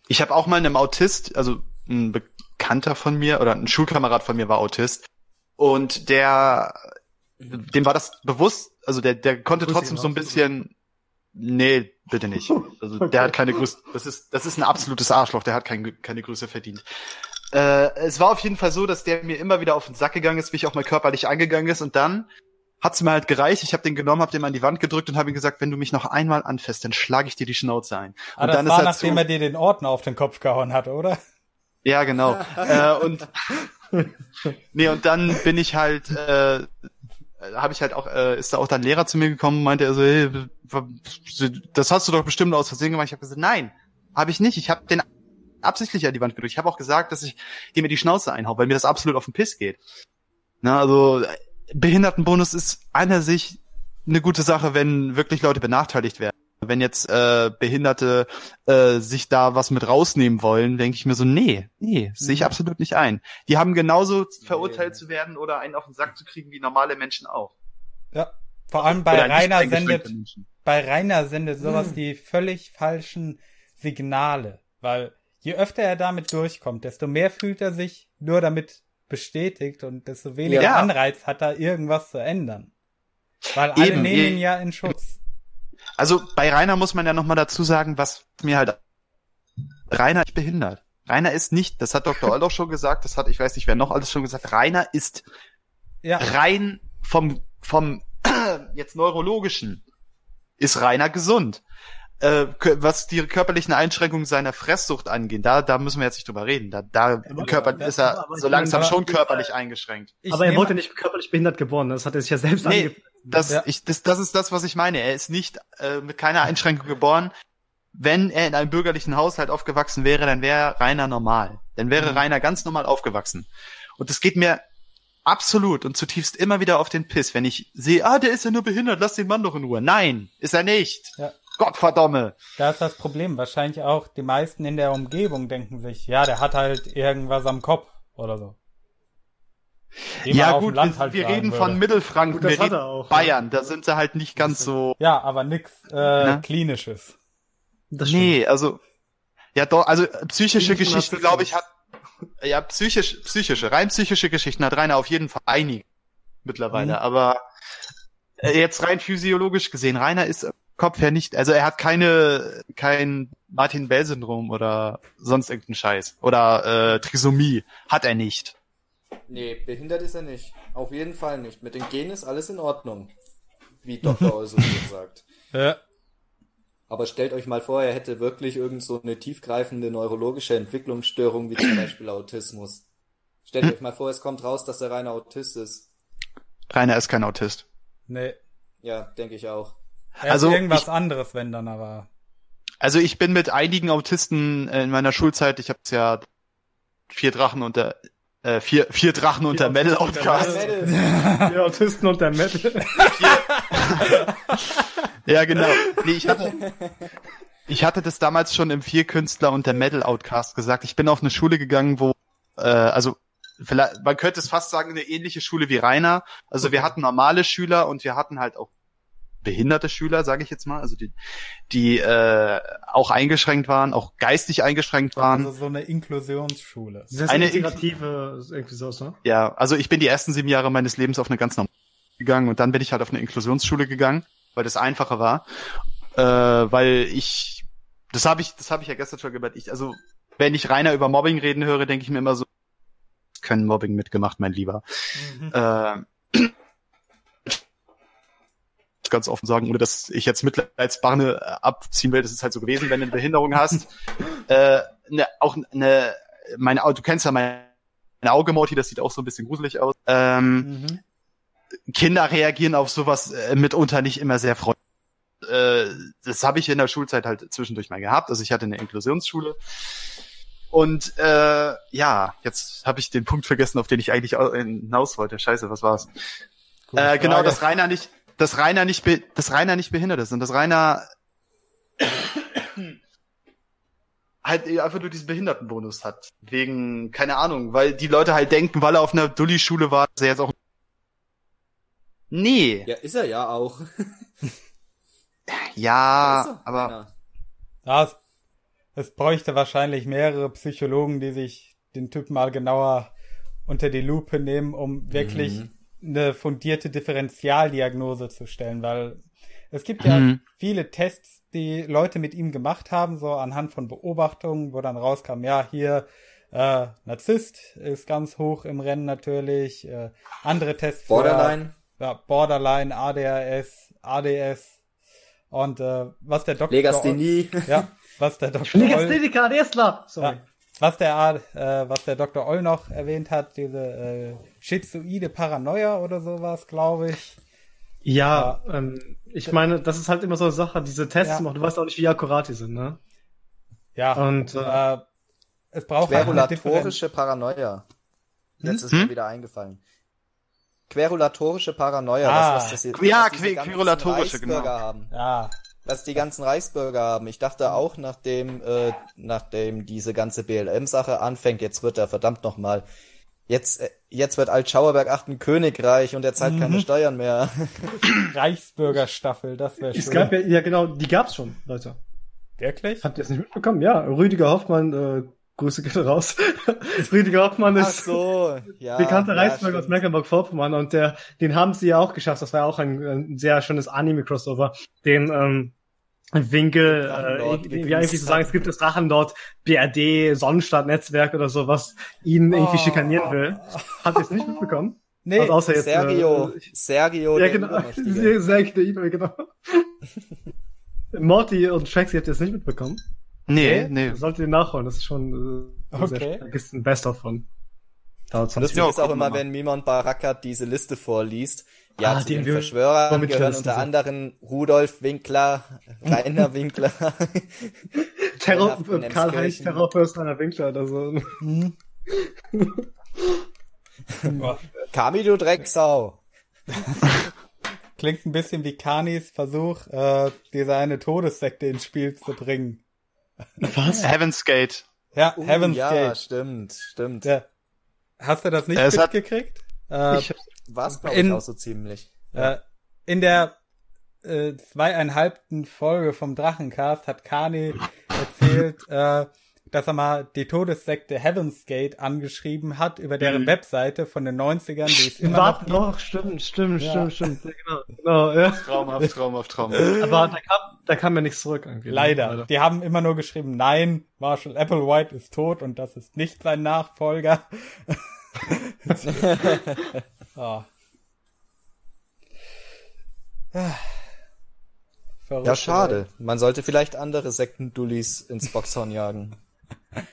Ich habe auch mal einem Autist, also ein Bekannter von mir oder ein Schulkamerad von mir war Autist und der dem war das bewusst, also der, der konnte Grüß trotzdem so ein bisschen, nee, bitte nicht. Also okay. der hat keine Größe, das ist, das ist ein absolutes Arschloch, der hat kein, keine Größe verdient. Äh, es war auf jeden Fall so, dass der mir immer wieder auf den Sack gegangen ist, wie ich auch mal körperlich angegangen ist und dann hat's mir halt gereicht. Ich habe den genommen, habe den an die Wand gedrückt und habe ihm gesagt, wenn du mich noch einmal anfasst, dann schlage ich dir die Schnauze ein. Ah, und das dann war, ist halt nachdem so, er dir den Ordner auf den Kopf gehauen hat, oder? Ja, genau. äh, und nee, und dann bin ich halt äh, habe ich halt auch, äh, ist da auch dann Lehrer zu mir gekommen, meinte er so, hey, das hast du doch bestimmt aus Versehen gemacht. Ich habe gesagt, nein, habe ich nicht. Ich habe den absichtlich an die Wand gedrückt. Ich habe auch gesagt, dass ich dem mir die Schnauze einhau, weil mir das absolut auf den Piss geht. Na, also Behindertenbonus ist einer sich eine gute Sache, wenn wirklich Leute benachteiligt werden. Wenn jetzt äh, Behinderte äh, sich da was mit rausnehmen wollen, denke ich mir so, nee, nee, sehe ich mhm. absolut nicht ein. Die haben genauso verurteilt nee. zu werden oder einen auf den Sack zu kriegen wie normale Menschen auch. Ja, vor allem bei Rainer sendet, bei Rainer sendet sowas hm. die völlig falschen Signale, weil je öfter er damit durchkommt, desto mehr fühlt er sich nur damit bestätigt und desto weniger ja. Anreiz hat er, irgendwas zu ändern. Weil alle Eben, nehmen ihn ja in Schutz. Also bei Rainer muss man ja nochmal dazu sagen, was mir halt Rainer ist behindert. Rainer ist nicht, das hat Dr. Oll auch schon gesagt, das hat, ich weiß nicht, wer noch alles schon gesagt, Rainer ist ja. rein vom, vom jetzt neurologischen, ist Rainer gesund. Äh, was die körperlichen Einschränkungen seiner Fresssucht angehen, da, da müssen wir jetzt nicht drüber reden. Da, da ja, Körper, ist er so langsam schon körperlich eingeschränkt. Aber er wurde nicht körperlich behindert geboren, das hat er sich ja selbst nee, das, ja. ich, das, das ist das, was ich meine. Er ist nicht äh, mit keiner Einschränkung geboren. Wenn er in einem bürgerlichen Haushalt aufgewachsen wäre, dann wäre Rainer normal. Dann wäre mhm. Rainer ganz normal aufgewachsen. Und es geht mir absolut und zutiefst immer wieder auf den Piss, wenn ich sehe, ah, der ist ja nur behindert, lass den Mann doch in Ruhe. Nein, ist er nicht. Ja. Gottverdomme. Da ist das Problem. Wahrscheinlich auch die meisten in der Umgebung denken sich, ja, der hat halt irgendwas am Kopf oder so. ja gut, wir, halt wir reden würde. von Mittelfranken, gut, wir reden auch, Bayern, ja. da sind sie halt nicht ganz so... Ja, aber nix äh, ne? Klinisches. nee, also... Ja, doch, also psychische Geschichten, glaube ich, hat... Ja, psychisch, psychische, rein psychische Geschichten hat Rainer auf jeden Fall einige mittlerweile, mhm. aber äh, jetzt rein physiologisch gesehen, Rainer ist Kopf her nicht, also er hat keine, kein Martin Bell Syndrom oder sonst irgendeinen Scheiß oder äh, Trisomie, hat er nicht. Nee, behindert ist er nicht. Auf jeden Fall nicht. Mit den Genen ist alles in Ordnung. Wie Dr. Olson sagt. Ja. Aber stellt euch mal vor, er hätte wirklich irgend so eine tiefgreifende neurologische Entwicklungsstörung wie zum Beispiel Autismus. Stellt hm? euch mal vor, es kommt raus, dass er reiner Autist ist. Rainer ist kein Autist. Nee. Ja, denke ich auch. Er also irgendwas ich, anderes, wenn dann aber. Also ich bin mit einigen Autisten äh, in meiner Schulzeit, ich habe ja vier Drachen und der äh, vier, vier Drachen und der Metal Outcast. Vier Autisten und der Metal. ja, genau. Nee, ich hatte, ich hatte das damals schon im Vierkünstler und der Metal Outcast gesagt. Ich bin auf eine Schule gegangen, wo, äh, also vielleicht, man könnte es fast sagen, eine ähnliche Schule wie Rainer. Also wir hatten normale Schüler und wir hatten halt auch behinderte Schüler, sage ich jetzt mal, also die, die äh, auch eingeschränkt waren, auch geistig eingeschränkt waren. Also so eine Inklusionsschule. Das ist eine integrative irgendwie so, ne? Ja, also ich bin die ersten sieben Jahre meines Lebens auf eine ganz normale gegangen und dann bin ich halt auf eine Inklusionsschule gegangen, weil das einfacher war, äh, weil ich, das habe ich, das habe ich ja gestern schon gemerkt. Ich, also wenn ich reiner über Mobbing reden höre, denke ich mir immer so, können Mobbing mitgemacht, mein Lieber. Mhm. Äh, ganz offen sagen, ohne dass ich jetzt Mitleidsbarne äh, abziehen will, das ist halt so gewesen, wenn du eine Behinderung hast. äh, ne, auch eine, meine, du kennst ja meine, meine Augemoti, das sieht auch so ein bisschen gruselig aus. Ähm, mhm. Kinder reagieren auf sowas äh, mitunter nicht immer sehr freundlich. Äh, das habe ich in der Schulzeit halt zwischendurch mal gehabt. Also ich hatte eine Inklusionsschule. Und äh, ja, jetzt habe ich den Punkt vergessen, auf den ich eigentlich hinaus wollte. Scheiße, was war's? Äh, genau, dass Rainer nicht, dass Rainer nicht, be dass Rainer nicht behindert ist und dass Rainer halt einfach nur diesen Behindertenbonus hat. Wegen, keine Ahnung, weil die Leute halt denken, weil er auf einer Dulli-Schule war, dass er jetzt auch. Nee. Ja, ist er ja auch. ja, aber. Ja, es, es bräuchte wahrscheinlich mehrere Psychologen, die sich den Typ mal genauer unter die Lupe nehmen, um wirklich mhm eine fundierte Differentialdiagnose zu stellen, weil es gibt ja mhm. viele Tests, die Leute mit ihm gemacht haben, so anhand von Beobachtungen, wo dann rauskam, ja, hier äh, Narzisst ist ganz hoch im Rennen natürlich, äh, andere Tests Borderline. Für, ja, Borderline, ADHS, ADS und äh, was der Doktor Legasthenie. Ja, was der Doktor Legastheniker, ADSler. Sorry. Ja, was der, äh, was der Dr. Oll noch erwähnt hat, diese äh, schizoide Paranoia oder sowas, glaube ich. Ja, ja. Ähm, ich meine, das ist halt immer so eine Sache, diese Tests, ja. du weißt auch nicht, wie akkurat die sind, ne? Ja, und äh, es braucht halt Querulatorische Paranoia. Jetzt hm? ist mir hm? wieder eingefallen. Querulatorische Paranoia, ah. das, was das, ja, querulatorische, genau. haben. Ja, dass die ganzen Reichsbürger haben. Ich dachte auch, nachdem, äh, nachdem diese ganze BLM-Sache anfängt, jetzt wird er verdammt nochmal, jetzt, äh, jetzt wird Altschauerberg 8 ein Königreich und er zahlt mhm. keine Steuern mehr. Reichsbürgerstaffel, das wäre schön. Es gab ja, ja genau, die gab's schon, Leute. Wirklich? Habt ihr es nicht mitbekommen? Ja, Rüdiger Hoffmann, äh, Grüße geht raus. Rüdiger Hoffmann ist so, ja, bekannter ja, Reichsbürger aus Mecklenburg-Vorpommern und der, den haben sie ja auch geschafft. Das war ja auch ein, ein sehr schönes Anime-Crossover. Den ähm, Winkel, äh, wie eigentlich zu sagen, es gibt das Drachen dort, BRD, Sonnenstadt-Netzwerk oder so, was ihn irgendwie oh. schikanieren will. Habt ihr es nicht mitbekommen? Nee, also außer jetzt, Sergio, äh, Sergio, ja, genau, Sergio, der Ibe, genau. Morty und Traxi habt ihr es nicht mitbekommen? Nee, nee. Solltet ihr nachholen, das ist schon äh, okay. sehr, ist ein Best-of von. Das ist auch immer, wenn Mimon Barakat diese Liste vorliest, ja, ah, zu den Verschwörern gehören unter anderem Rudolf Winkler, Rainer Winkler. Terror, Karl-Heinz Terrorfürst Rainer Winkler oder so. Hm. Kami, du Drecksau. Klingt ein bisschen wie Kanis Versuch, äh, diese eine Todessekte ins Spiel zu bringen. Was? Heaven's Gate. Ja, uh, Heaven's ja, Gate. Ja, stimmt, stimmt. Ja. Hast du das nicht es mitgekriegt? Äh, war es, glaube ich, auch so ziemlich. Äh, in der äh, zweieinhalbten Folge vom Drachencast hat Kani erzählt, äh, dass er mal die Todessekte Heaven's Gate angeschrieben hat über deren mhm. Webseite von den 90ern, die ist immer Warte noch, noch stimmt, stimmt, ja. stimmt, stimmt, genau, genau, ja. Traumhaft, traumhaft, traumhaft. Aber da kam, da kam ja nichts zurück. Irgendwie. Leider. Leider. Die haben immer nur geschrieben, nein, Marshall Applewhite ist tot und das ist nicht sein Nachfolger. oh. ja, schade. Man sollte vielleicht andere Sektendullis ins Boxhorn jagen.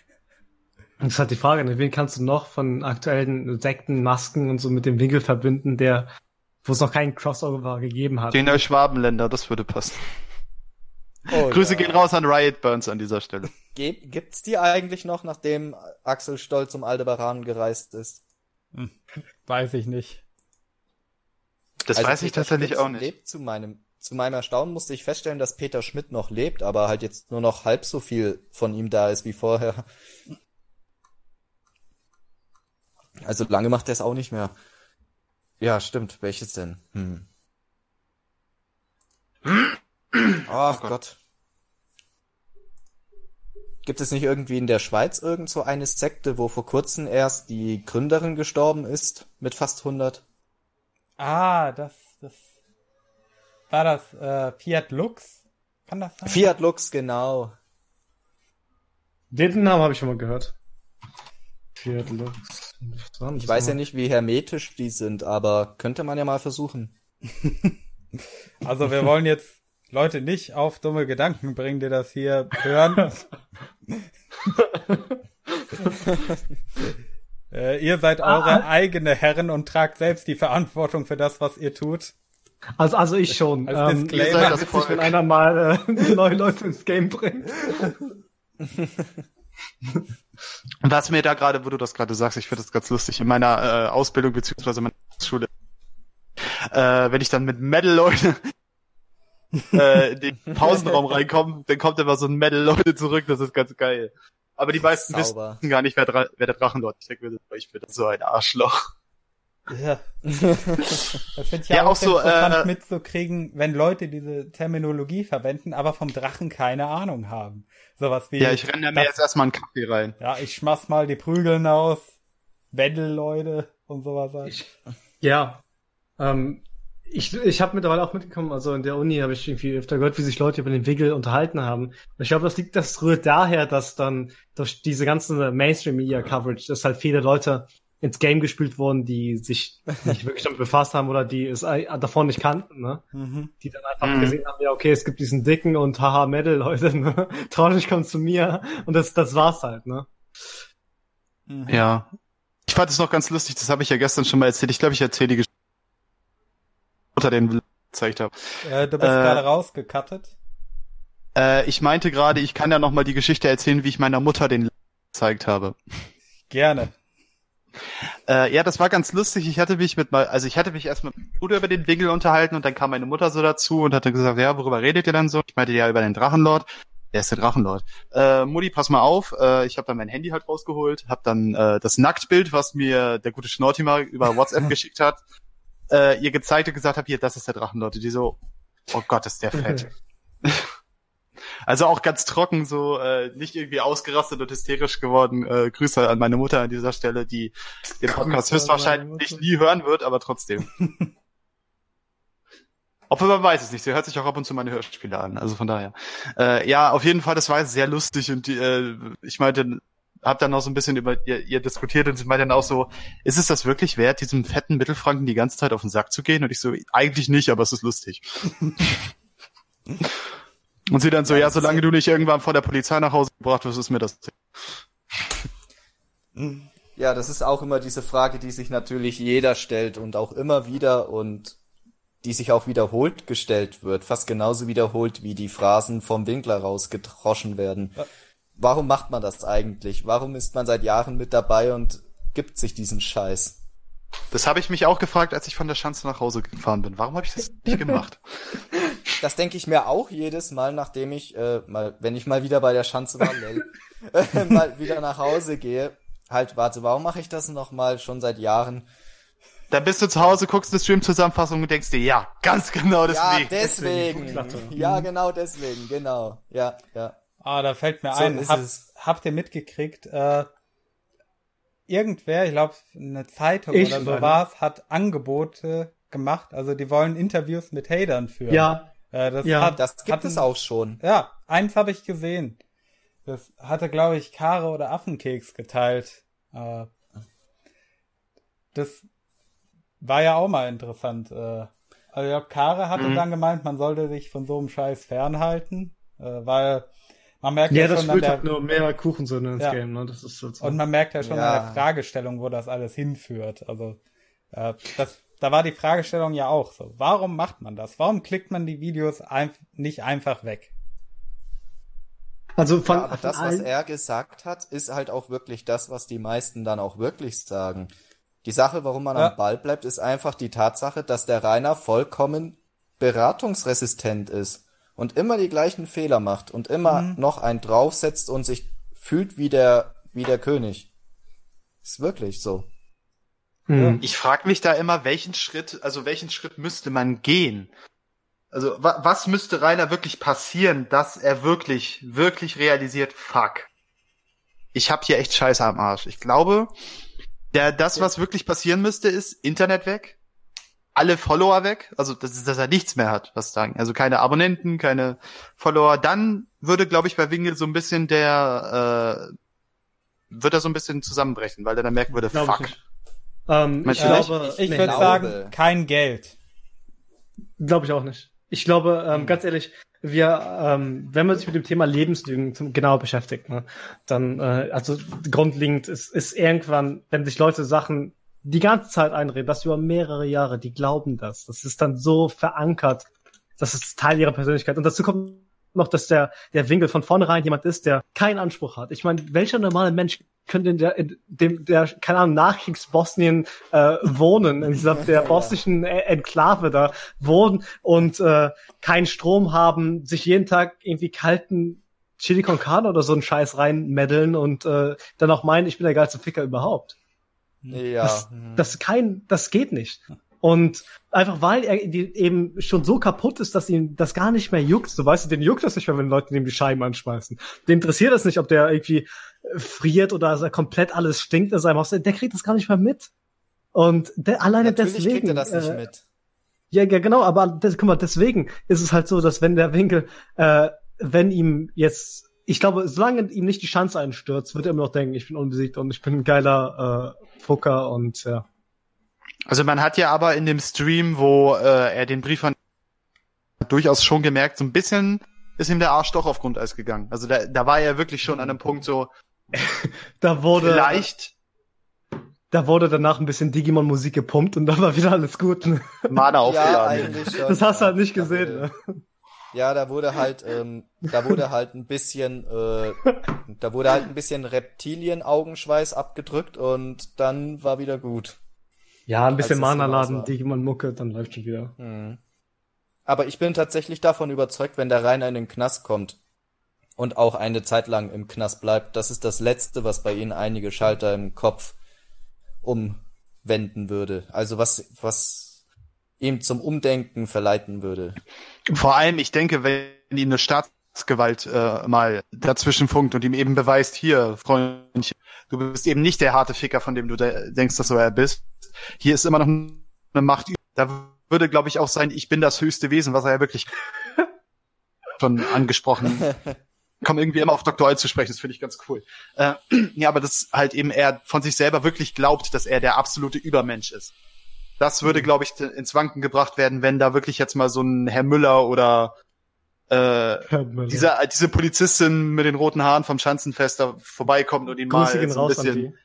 Das ist halt die Frage, ne? wen kannst du noch von aktuellen Sekten, Masken und so mit dem Winkel verbinden, der, wo es noch keinen Crossover gegeben hat? Den Schwabenländer, das würde passen. Oh, Grüße ja. gehen raus an Riot Burns an dieser Stelle. Gibt's die eigentlich noch, nachdem Axel Stolz um Aldebaran gereist ist? Hm, weiß ich nicht. Das also weiß ich tatsächlich auch nicht. Lebt zu meinem zu meinem Erstaunen musste ich feststellen, dass Peter Schmidt noch lebt, aber halt jetzt nur noch halb so viel von ihm da ist wie vorher. Also lange macht er es auch nicht mehr. Ja, stimmt. Welches denn? Hm. Ach oh Gott. Gibt es nicht irgendwie in der Schweiz irgend so eine Sekte, wo vor kurzem erst die Gründerin gestorben ist mit fast 100? Ah, das, das war das äh, Fiat Lux? Kann das sein? Fiat Lux, genau. Den Namen habe ich schon mal gehört. Fiat Lux. Ich weiß ja nicht, wie hermetisch die sind, aber könnte man ja mal versuchen. also wir wollen jetzt Leute nicht auf dumme Gedanken bringen, die das hier hören. äh, ihr seid eure ah. eigene Herren und tragt selbst die Verantwortung für das, was ihr tut. Also, also ich schon. Als ähm, ihr seid das witzig, wenn einer mal äh, neue Leute ins Game bringt. Was mir da gerade, wo du das gerade sagst, ich finde das ganz lustig, in meiner äh, Ausbildung beziehungsweise meiner Schule, äh, wenn ich dann mit Metal-Leute äh, in den Pausenraum reinkomme, dann kommt immer so ein Metal-Leute zurück, das ist ganz geil. Aber die meisten Sauber. wissen gar nicht, wer, wer der Drachenlord ist. Ich bin so ein Arschloch. Ja. das finde ich ja, ja auch, auch so, interessant äh, mitzukriegen, wenn Leute diese Terminologie verwenden, aber vom Drachen keine Ahnung haben. Sowas wie. Ja, ich renne mir jetzt erstmal einen Kaffee rein. Ja, ich schmass mal die Prügeln aus. Wendel-Leute und sowas. Halt. Ich, ja. Ähm, ich, ich habe mittlerweile auch mitgekommen, also in der Uni habe ich irgendwie öfter gehört, wie sich Leute über den Wiggle unterhalten haben. Und ich glaube, das liegt, das rührt daher, dass dann durch diese ganze Mainstream-Media-Coverage, dass halt viele Leute ins Game gespielt wurden, die sich nicht wirklich damit befasst haben oder die es davon nicht kannten, ne? Mhm. Die dann einfach mhm. gesehen haben, ja, okay, es gibt diesen dicken und haha Metal, Leute, ne? Traurig kommt zu mir und das, das war's halt, ne? Mhm. Ja. Ich fand es noch ganz lustig, das habe ich ja gestern schon mal erzählt. Ich glaube, ich erzähle die Geschichte unter den gezeigt habe. Äh, du bist äh, gerade rausgekattet. Äh, ich meinte gerade, ich kann ja noch mal die Geschichte erzählen, wie ich meiner Mutter den gezeigt habe. Gerne. Äh, ja, das war ganz lustig. Ich hatte mich mit mal, also ich hatte mich erst mit meinem Bruder über den Wiggle unterhalten und dann kam meine Mutter so dazu und hatte gesagt, ja, worüber redet ihr denn so? Ich meinte ja über den Drachenlord. Der ist der Drachenlord. Äh, Mutti, pass mal auf. Äh, ich habe dann mein Handy halt rausgeholt, habe dann äh, das Nacktbild, was mir der gute Schnorti mal über WhatsApp geschickt hat, äh, ihr gezeigt und gesagt habe, hier, das ist der Drachenlord. Und die so, oh Gott, ist der fett. Also auch ganz trocken, so äh, nicht irgendwie ausgerastet und hysterisch geworden. Äh, Grüße an meine Mutter an dieser Stelle, die den Podcast höchstwahrscheinlich nie hören wird, aber trotzdem. Obwohl man weiß es nicht, sie hört sich auch ab und zu meine Hörspiele an, also von daher. Äh, ja, auf jeden Fall, das war sehr lustig und die, äh, ich meinte, hab dann auch so ein bisschen über ihr, ihr diskutiert und sie meinte dann auch so, ist es das wirklich wert, diesem fetten Mittelfranken die ganze Zeit auf den Sack zu gehen? Und ich so, eigentlich nicht, aber es ist lustig. Und sie dann so, ja, ja solange du nicht irgendwann vor der Polizei nach Hause gebracht wirst, ist mir das. Ja, das ist auch immer diese Frage, die sich natürlich jeder stellt und auch immer wieder und die sich auch wiederholt gestellt wird, fast genauso wiederholt wie die Phrasen vom Winkler rausgedroschen werden. Ja. Warum macht man das eigentlich? Warum ist man seit Jahren mit dabei und gibt sich diesen Scheiß? Das habe ich mich auch gefragt, als ich von der Schanze nach Hause gefahren bin. Warum habe ich das nicht gemacht? das denke ich mir auch jedes Mal, nachdem ich, äh, mal, wenn ich mal wieder bei der Schanze war, äh, mal wieder nach Hause gehe. Halt, warte, warum mache ich das noch mal schon seit Jahren? Dann bist du zu Hause, guckst eine Stream-Zusammenfassung und denkst dir, ja, ganz genau deswegen. Ja, deswegen. deswegen. Ja, genau deswegen, genau. Ja, ja. Ah, da fällt mir so ein, hab, habt ihr mitgekriegt, äh, irgendwer, ich glaube, eine Zeitung ich oder so war hat Angebote gemacht. Also die wollen Interviews mit Hatern führen. Ja. Äh, das ja, hat, das gibt hatten, es auch schon. Ja, eins habe ich gesehen. Das hatte, glaube ich, Kare oder Affenkeks geteilt. Äh, das war ja auch mal interessant. Äh, also ja, Kare hatte mhm. dann gemeint, man sollte sich von so einem Scheiß fernhalten, äh, weil man merkt ja, ja das schon an der, halt nur mehr Kuchensöhne ins ja. Game, ne? Das ist so Und man merkt ja schon ja. an der Fragestellung, wo das alles hinführt. Also äh, das, da war die Fragestellung ja auch so. Warum macht man das? Warum klickt man die Videos ein, nicht einfach weg? Also von, ja, aber das, was er gesagt hat, ist halt auch wirklich das, was die meisten dann auch wirklich sagen. Die Sache, warum man ja. am Ball bleibt, ist einfach die Tatsache, dass der Rainer vollkommen beratungsresistent ist und immer die gleichen Fehler macht und immer mhm. noch einen draufsetzt und sich fühlt wie der, wie der König. Ist wirklich so. Mhm. Ich frage mich da immer, welchen Schritt, also welchen Schritt müsste man gehen? Also wa was müsste Rainer wirklich passieren, dass er wirklich, wirklich realisiert, fuck. Ich hab hier echt Scheiße am Arsch. Ich glaube, der, das, was wirklich passieren müsste, ist Internet weg, alle Follower weg, also dass, dass er nichts mehr hat, was sagen. Also keine Abonnenten, keine Follower. Dann würde, glaube ich, bei Wingel so ein bisschen der, äh, wird er so ein bisschen zusammenbrechen, weil er dann merken würde, fuck. Ich, ähm, ich glaube, ich, ich würde sagen, kein Geld. Glaube ich auch nicht. Ich glaube, ähm, hm. ganz ehrlich, wir, ähm, wenn man sich mit dem Thema Lebenslügen zum, genau beschäftigt, ne, dann, äh, also grundlegend ist, ist irgendwann, wenn sich Leute Sachen die ganze Zeit einreden, das über mehrere Jahre, die glauben das. Das ist dann so verankert, das ist Teil ihrer Persönlichkeit. Und dazu kommt noch, dass der, der Winkel von vornherein jemand ist, der keinen Anspruch hat. Ich meine, welcher normale Mensch könnte in, der, in dem, der, keine Ahnung, Nachkriegs-Bosnien äh, wohnen, in dieser der bosnischen Enklave da wohnen und äh, keinen Strom haben, sich jeden Tag irgendwie kalten Chili con Carne oder so einen Scheiß reinmeddeln und äh, dann auch meinen, ich bin der geilste Ficker überhaupt. Ja. Das, das kein, das geht nicht. Und einfach weil er eben schon so kaputt ist, dass ihm das gar nicht mehr juckt. So weißt du, den juckt das nicht mehr, wenn Leute ihm die Scheiben anschmeißen. Den interessiert das nicht, ob der irgendwie friert oder komplett alles stinkt in seinem Haus. Der kriegt das gar nicht mehr mit. Und der, alleine Natürlich deswegen. Kriegt er das nicht äh, mit. Ja, ja, genau, aber das, guck mal, deswegen ist es halt so, dass wenn der Winkel, äh, wenn ihm jetzt ich glaube, solange ihm nicht die Chance einstürzt, wird er immer noch denken, ich bin unbesiegt und ich bin ein geiler äh, Fucker und ja. Also man hat ja aber in dem Stream, wo äh, er den Brief von durchaus schon gemerkt, so ein bisschen ist ihm der Arsch doch auf Grundeis gegangen. Also da, da war er wirklich schon an einem Punkt so. da wurde vielleicht. Da wurde danach ein bisschen Digimon-Musik gepumpt und dann war wieder alles gut. Mana aufgeladen. Ja, das hast du halt nicht gesehen. Ne? Ja, da wurde halt, ähm, da wurde halt ein bisschen, äh, da wurde halt ein bisschen Reptilien-Augenschweiß abgedrückt und dann war wieder gut. Ja, ein bisschen Mana-Laden, Digimon-Mucke, dann läuft schon wieder. Mhm. Aber ich bin tatsächlich davon überzeugt, wenn der Rainer in den Knast kommt und auch eine Zeit lang im Knast bleibt, das ist das Letzte, was bei ihnen einige Schalter im Kopf umwenden würde. Also was, was ihm zum Umdenken verleiten würde. Vor allem, ich denke, wenn ihm eine Staatsgewalt äh, mal dazwischen funkt und ihm eben beweist, hier, Freundchen, du bist eben nicht der harte Ficker, von dem du de denkst, dass du er bist. Hier ist immer noch eine Macht. Da würde, glaube ich, auch sein, ich bin das höchste Wesen, was er ja wirklich schon angesprochen komme irgendwie immer auf Dr. Oil zu sprechen, das finde ich ganz cool. Äh, ja, aber das halt eben er von sich selber wirklich glaubt, dass er der absolute Übermensch ist. Das würde, mhm. glaube ich, ins Wanken gebracht werden, wenn da wirklich jetzt mal so ein Herr Müller oder äh, diese, diese Polizistin mit den roten Haaren vom Schanzenfest da vorbeikommt und ihn Grüße mal so ein bisschen.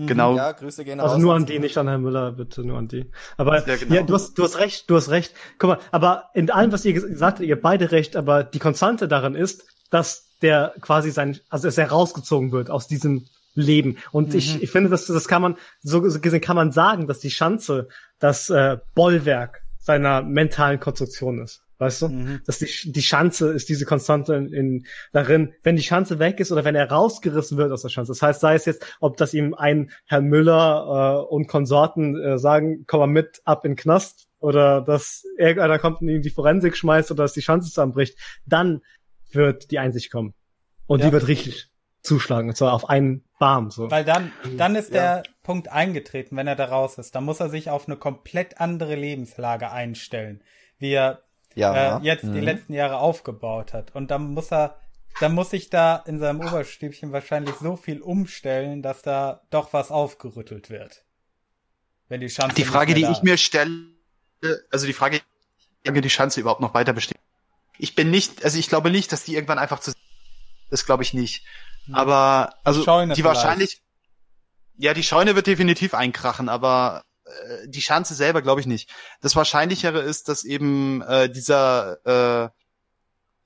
Mhm. Genau. Ja, Grüße gehen also. Also nur an die, nicht an Herrn Müller, bitte, nur an die. Aber ja, genau. ja, du hast, du hast recht, du hast recht. Guck mal, aber in allem, was ihr gesagt habt, ihr beide recht, aber die Konstante darin ist, dass der quasi sein, also dass er rausgezogen wird aus diesem leben. Und mhm. ich, ich finde, dass das kann man, so gesehen kann man sagen, dass die Schanze das äh, Bollwerk seiner mentalen Konstruktion ist. Weißt du? Mhm. Dass die, die Schanze ist diese Konstante in, in darin, wenn die Schanze weg ist oder wenn er rausgerissen wird aus der Schanze. Das heißt, sei es jetzt, ob das ihm ein Herr Müller äh, und Konsorten äh, sagen, komm mal mit ab in den Knast oder dass irgendeiner kommt und ihm die Forensik schmeißt oder dass die Schanze zusammenbricht, dann wird die Einsicht kommen. Und ja. die wird richtig zuschlagen, und zwar auf einen Bam. So. Weil dann, dann ist ja. der Punkt eingetreten, wenn er da raus ist. Dann muss er sich auf eine komplett andere Lebenslage einstellen, wie er ja. äh, jetzt mhm. die letzten Jahre aufgebaut hat. Und dann muss er, dann muss sich da in seinem Oberstübchen wahrscheinlich so viel umstellen, dass da doch was aufgerüttelt wird. Wenn die Chance. Die Frage, die ich mir stelle, also die Frage, die Chance überhaupt noch weiter besteht. Ich bin nicht, also ich glaube nicht, dass die irgendwann einfach zu das glaube ich nicht. Hm. Aber also Scheune die vielleicht. wahrscheinlich ja, die Scheune wird definitiv einkrachen, aber äh, die Schanze selber glaube ich nicht. Das Wahrscheinlichere ist, dass eben äh, dieser äh,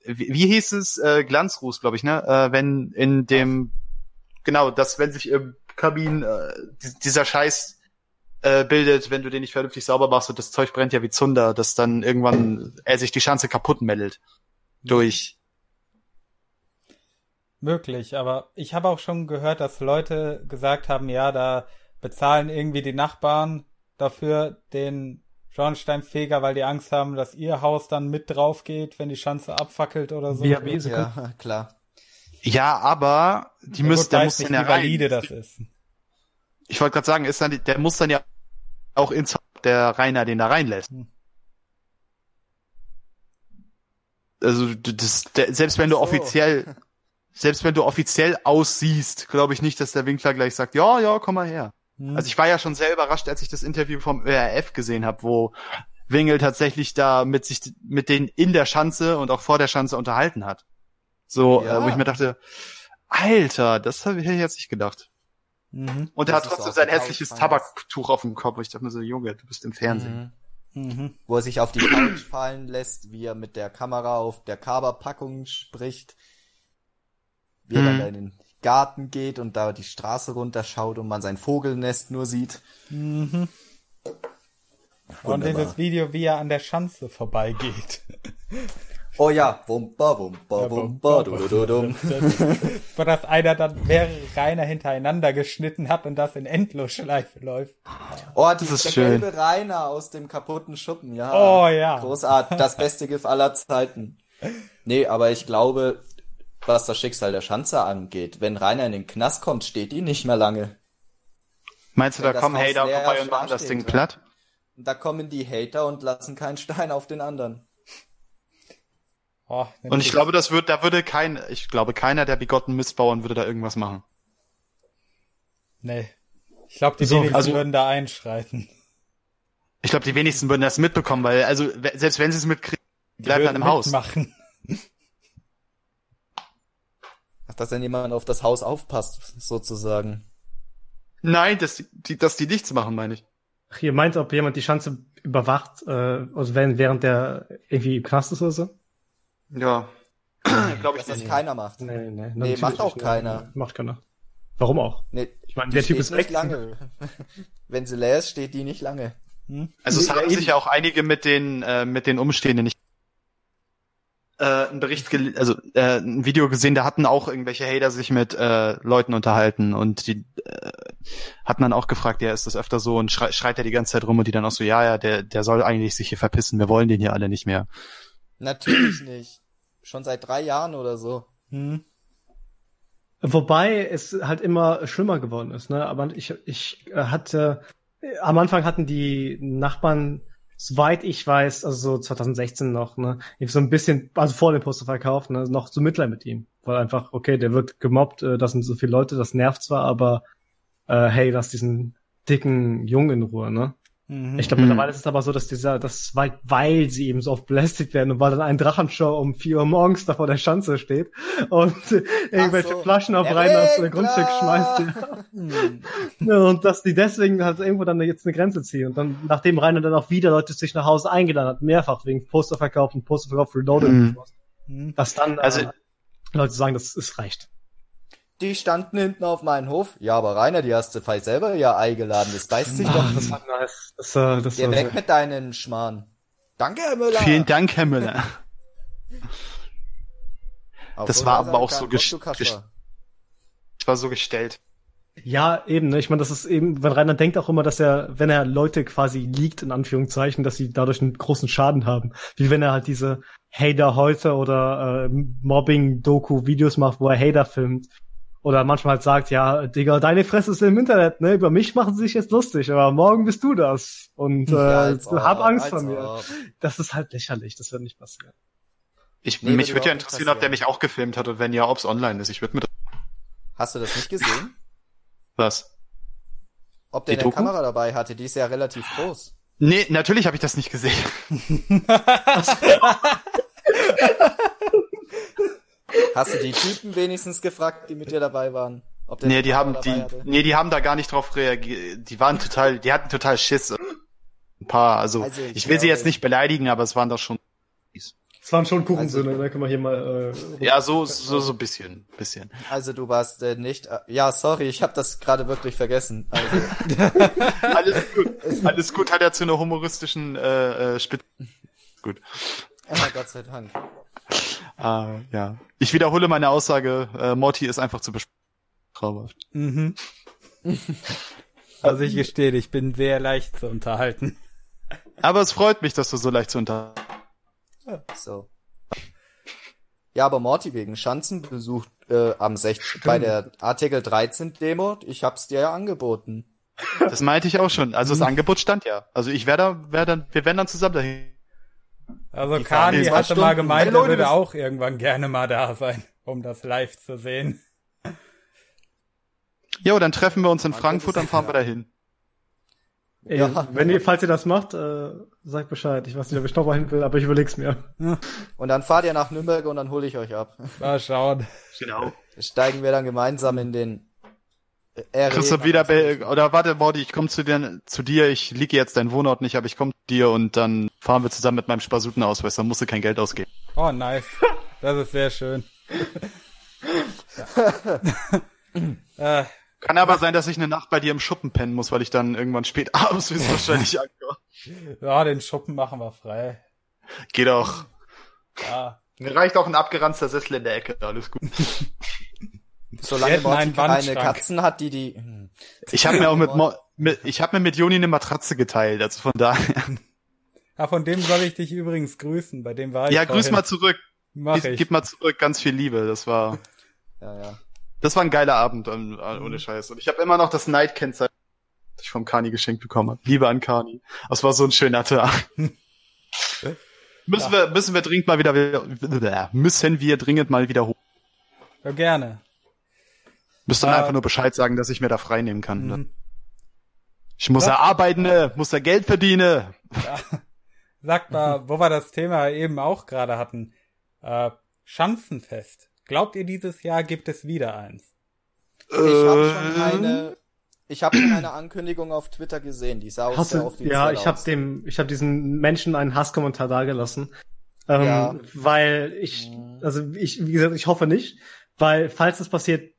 wie, wie hieß es äh, Glanzruß, glaube ich, ne? Äh, wenn in dem genau, dass wenn sich im Kabin äh, dieser Scheiß äh, bildet, wenn du den nicht vernünftig sauber machst und das Zeug brennt ja wie Zunder, dass dann irgendwann er sich die Schanze kaputt meldet durch möglich, aber ich habe auch schon gehört, dass Leute gesagt haben, ja, da bezahlen irgendwie die Nachbarn dafür den Schornsteinfeger, weil die Angst haben, dass ihr Haus dann mit drauf geht, wenn die Schanze abfackelt oder so. Ja, ja klar. Ja, aber die ja, müssen, der muss nicht, dann ja wie valide das ist. Ich wollte gerade sagen, ist dann, der muss dann ja auch ins der Rainer den da reinlässt. Hm. Also das, der, selbst wenn du so. offiziell selbst wenn du offiziell aussiehst, glaube ich nicht, dass der Winkler gleich sagt, ja, ja, komm mal her. Mhm. Also ich war ja schon sehr überrascht, als ich das Interview vom ÖRF gesehen habe, wo Wingel tatsächlich da mit sich mit denen in der Schanze und auch vor der Schanze unterhalten hat. So, ja. äh, wo ich mir dachte, Alter, das habe ich jetzt nicht gedacht. Mhm. Und er hat trotzdem sein hässliches Tabaktuch auf dem Kopf. Ich dachte mir so, Junge, du bist im Fernsehen. Mhm. Mhm. Wo er sich auf die Couch fallen lässt, wie er mit der Kamera auf der Kaberpackung spricht wie er dann mhm. da in den Garten geht und da die Straße runterschaut und man sein Vogelnest nur sieht. Mhm. Und dieses Video, wie er an der Schanze vorbeigeht. Oh ja, wumpa, wumpa, wumpa, du, du, du, dum. Wo das einer dann mehrere Rainer hintereinander geschnitten hat und das in Endlosschleife läuft. Oh, das ist der schön. gelbe Rainer aus dem kaputten Schuppen, ja. Oh ja. Großartig, das beste GIF aller Zeiten. Nee, aber ich glaube, was das Schicksal der Schanze angeht. Wenn Rainer in den Knast kommt, steht die nicht mehr lange. Meinst du, da kommen Hater vorbei und machen das Ding platt? Da kommen die Hater und lassen keinen Stein auf den anderen. Oh, und ich glaube, das wird, da würde kein, ich glaube, keiner der bigotten Mistbauern würde da irgendwas machen. Nee. Ich glaube, die so, wenigsten also, würden da einschreiten. Ich glaube, die wenigsten würden das mitbekommen, weil, also, selbst wenn sie es mitkriegen, bleiben dann im Haus. Machen. Dass dann jemand auf das Haus aufpasst, sozusagen. Nein, dass die, dass die nichts machen, meine ich. Ach, ihr meint, ob jemand die Schanze überwacht, äh, also wenn, während der irgendwie im Knast ist oder so? Ja. Glaube ich, dass das keiner macht. Nee, nee, nee macht auch keiner. Macht keiner. Warum auch? Nee, ich meine, der Typ ist nicht lange. Wenn sie leer ist, steht die nicht lange. Hm? Also es haben sich ja auch einige mit den äh, mit den Umstehenden nicht äh, einen Bericht, also äh, ein Video gesehen, da hatten auch irgendwelche Hater sich mit äh, Leuten unterhalten und die äh, hatten dann auch gefragt, ja, ist das öfter so und schreit, schreit er die ganze Zeit rum und die dann auch so, ja, ja, der, der soll eigentlich sich hier verpissen, wir wollen den hier alle nicht mehr. Natürlich nicht. Schon seit drei Jahren oder so. Hm. Wobei es halt immer schlimmer geworden ist, ne? Aber ich, ich hatte, am Anfang hatten die Nachbarn soweit ich weiß, also so 2016 noch, ne, so ein bisschen, also vor dem Posterverkauf, ne, noch so Mitleid mit ihm. Weil einfach, okay, der wird gemobbt, äh, das sind so viele Leute, das nervt zwar, aber äh, hey, lass diesen dicken Jungen in Ruhe, ne? Mhm. Ich glaube, mhm. mittlerweile ist es aber so, dass dieser, das weil, weil sie eben so oft belästigt werden und weil dann ein Drachenshow um vier Uhr morgens da vor der Schanze steht und irgendwelche so. Flaschen auf Rainer aus dem Grundstück schmeißt. Ja. Mhm. und dass die deswegen halt irgendwo dann jetzt eine Grenze ziehen. Und dann, nachdem Rainer dann auch wieder Leute sich nach Hause eingeladen hat, mehrfach wegen Posterverkauf und Posterverkauf Reloaded, mhm. dass dann also, äh, Leute sagen, das ist reicht die standen hinten auf meinem Hof. Ja, aber Rainer, die hast du vielleicht selber ja eingeladen. Das beißt sich doch. Das war nice. Das, äh, das Geh weg mit deinen Schmarrn. Danke, Herr Müller. Vielen Dank, Herr Müller. das war aber auch so gestellt. war so gestellt. Ja, eben. Ne? Ich meine, das ist eben, weil Rainer denkt auch immer, dass er, wenn er Leute quasi liegt, in Anführungszeichen, dass sie dadurch einen großen Schaden haben. Wie wenn er halt diese Hater heute oder äh, Mobbing-Doku-Videos macht, wo er Hater filmt. Oder manchmal halt sagt, ja, Digga, deine Fresse ist im Internet, ne? Über mich machen sie sich jetzt lustig, aber morgen bist du das. Und äh, ja, hab Angst vor mir. Ob. Das ist halt lächerlich, das wird nicht passieren. Ich, nee, mich würde ja interessieren, ob der mich auch gefilmt hat und wenn ja, ob's online ist. Ich würde mit. Hast du das nicht gesehen? Was? Ob der eine Kamera dabei hatte, die ist ja relativ groß. Nee, natürlich habe ich das nicht gesehen. Hast du die Typen wenigstens gefragt, die mit dir dabei waren? Ob nee, die haben die, hatte? nee, die haben da gar nicht drauf reagiert. Die waren total, die hatten total Schiss. Ein paar, also, also ich, ich will sie jetzt nicht beleidigen, aber es waren doch schon es waren schon Kuchensöhne, also, da können wir hier mal. Äh, ja, so so so bisschen, bisschen. Also du warst äh, nicht. Äh, ja, sorry, ich habe das gerade wirklich vergessen. Also. alles gut, alles gut. Hat er zu einer humoristischen äh, äh, Spitze. Gut. Ja, Gott sei Dank. Ah, ja. Ich wiederhole meine Aussage. Äh, Morty ist einfach zu traumhaft. Mhm. Also ich gestehe, ich bin sehr leicht zu unterhalten. Aber es freut mich, dass du so leicht zu unterhalten so. Ja, aber Morty wegen Schanzenbesuch äh, am 16. bei der Artikel 13 Demo, ich hab's dir ja angeboten. Das meinte ich auch schon. Also das hm. Angebot stand ja. Also ich werde wär dann, wir werden dann zusammen dahin. Also Die Kani hatte Stunden. mal gemeint, er würde auch irgendwann gerne mal da sein, um das live zu sehen. Jo, dann treffen wir uns in Frankfurt, dann fahren wir dahin. Ey, ja, wenn ihr, falls ihr das macht, äh, sagt Bescheid. Ich weiß nicht, ob ich noch mal hin will, aber ich überleg's mir. Und dann fahrt ihr nach Nürnberg und dann hole ich euch ab. Mal schauen. Genau. Steigen wir dann gemeinsam in den äh, Christoph wieder bei, oder warte, Mordi, ich komme zu dir, zu dir, ich liege jetzt deinen Wohnort nicht, aber ich komme zu dir und dann fahren wir zusammen mit meinem Spasutenausweis, dann musst du kein Geld ausgeben. Oh, nice. Das ist sehr schön. äh, kann aber sein, dass ich eine Nacht bei dir im Schuppen pennen muss, weil ich dann irgendwann spät abends bis wahrscheinlich ankomme. Ja, den Schuppen machen wir frei. Geht auch. Ja. Mir reicht auch ein abgeranzter Sessel in der Ecke, alles gut. Solange Morty keine Katzen hat, die die... Ich habe mir auch mit, Mo mit ich habe mir mit Joni eine Matratze geteilt, also von daher. Ja, von dem soll ich dich übrigens grüßen, bei dem war ich Ja, grüß mal zurück. Mach ich. Gib mal zurück, ganz viel Liebe, das war... Ja, ja. Das war ein geiler Abend, ähm, äh, ohne Scheiß. Und ich habe immer noch das Night-Kennzeichen, das ich vom Kani geschenkt bekommen habe. Liebe an Kani. Das war so ein schöner Tag. müssen ja. wir, müssen wir dringend mal wieder, müssen wir dringend mal wiederholen. Ja, gerne. Müsst dann äh, einfach nur Bescheid sagen, dass ich mir da frei nehmen kann. Ne? Mhm. Ich muss ja arbeiten, ne? muss ja Geld verdienen. Ja. Sag mal, wo wir das Thema eben auch gerade hatten. Äh, Schanzenfest. Glaubt ihr, dieses Jahr gibt es wieder eins? Ich habe schon eine, ich habe schon eine Ankündigung auf Twitter gesehen, die sah auch sehr offiziell Ja, ich habe dem, ich habe diesen Menschen einen Hasskommentar dagelassen, ähm, ja. weil ich, mhm. also ich, wie gesagt, ich hoffe nicht, weil falls das passiert,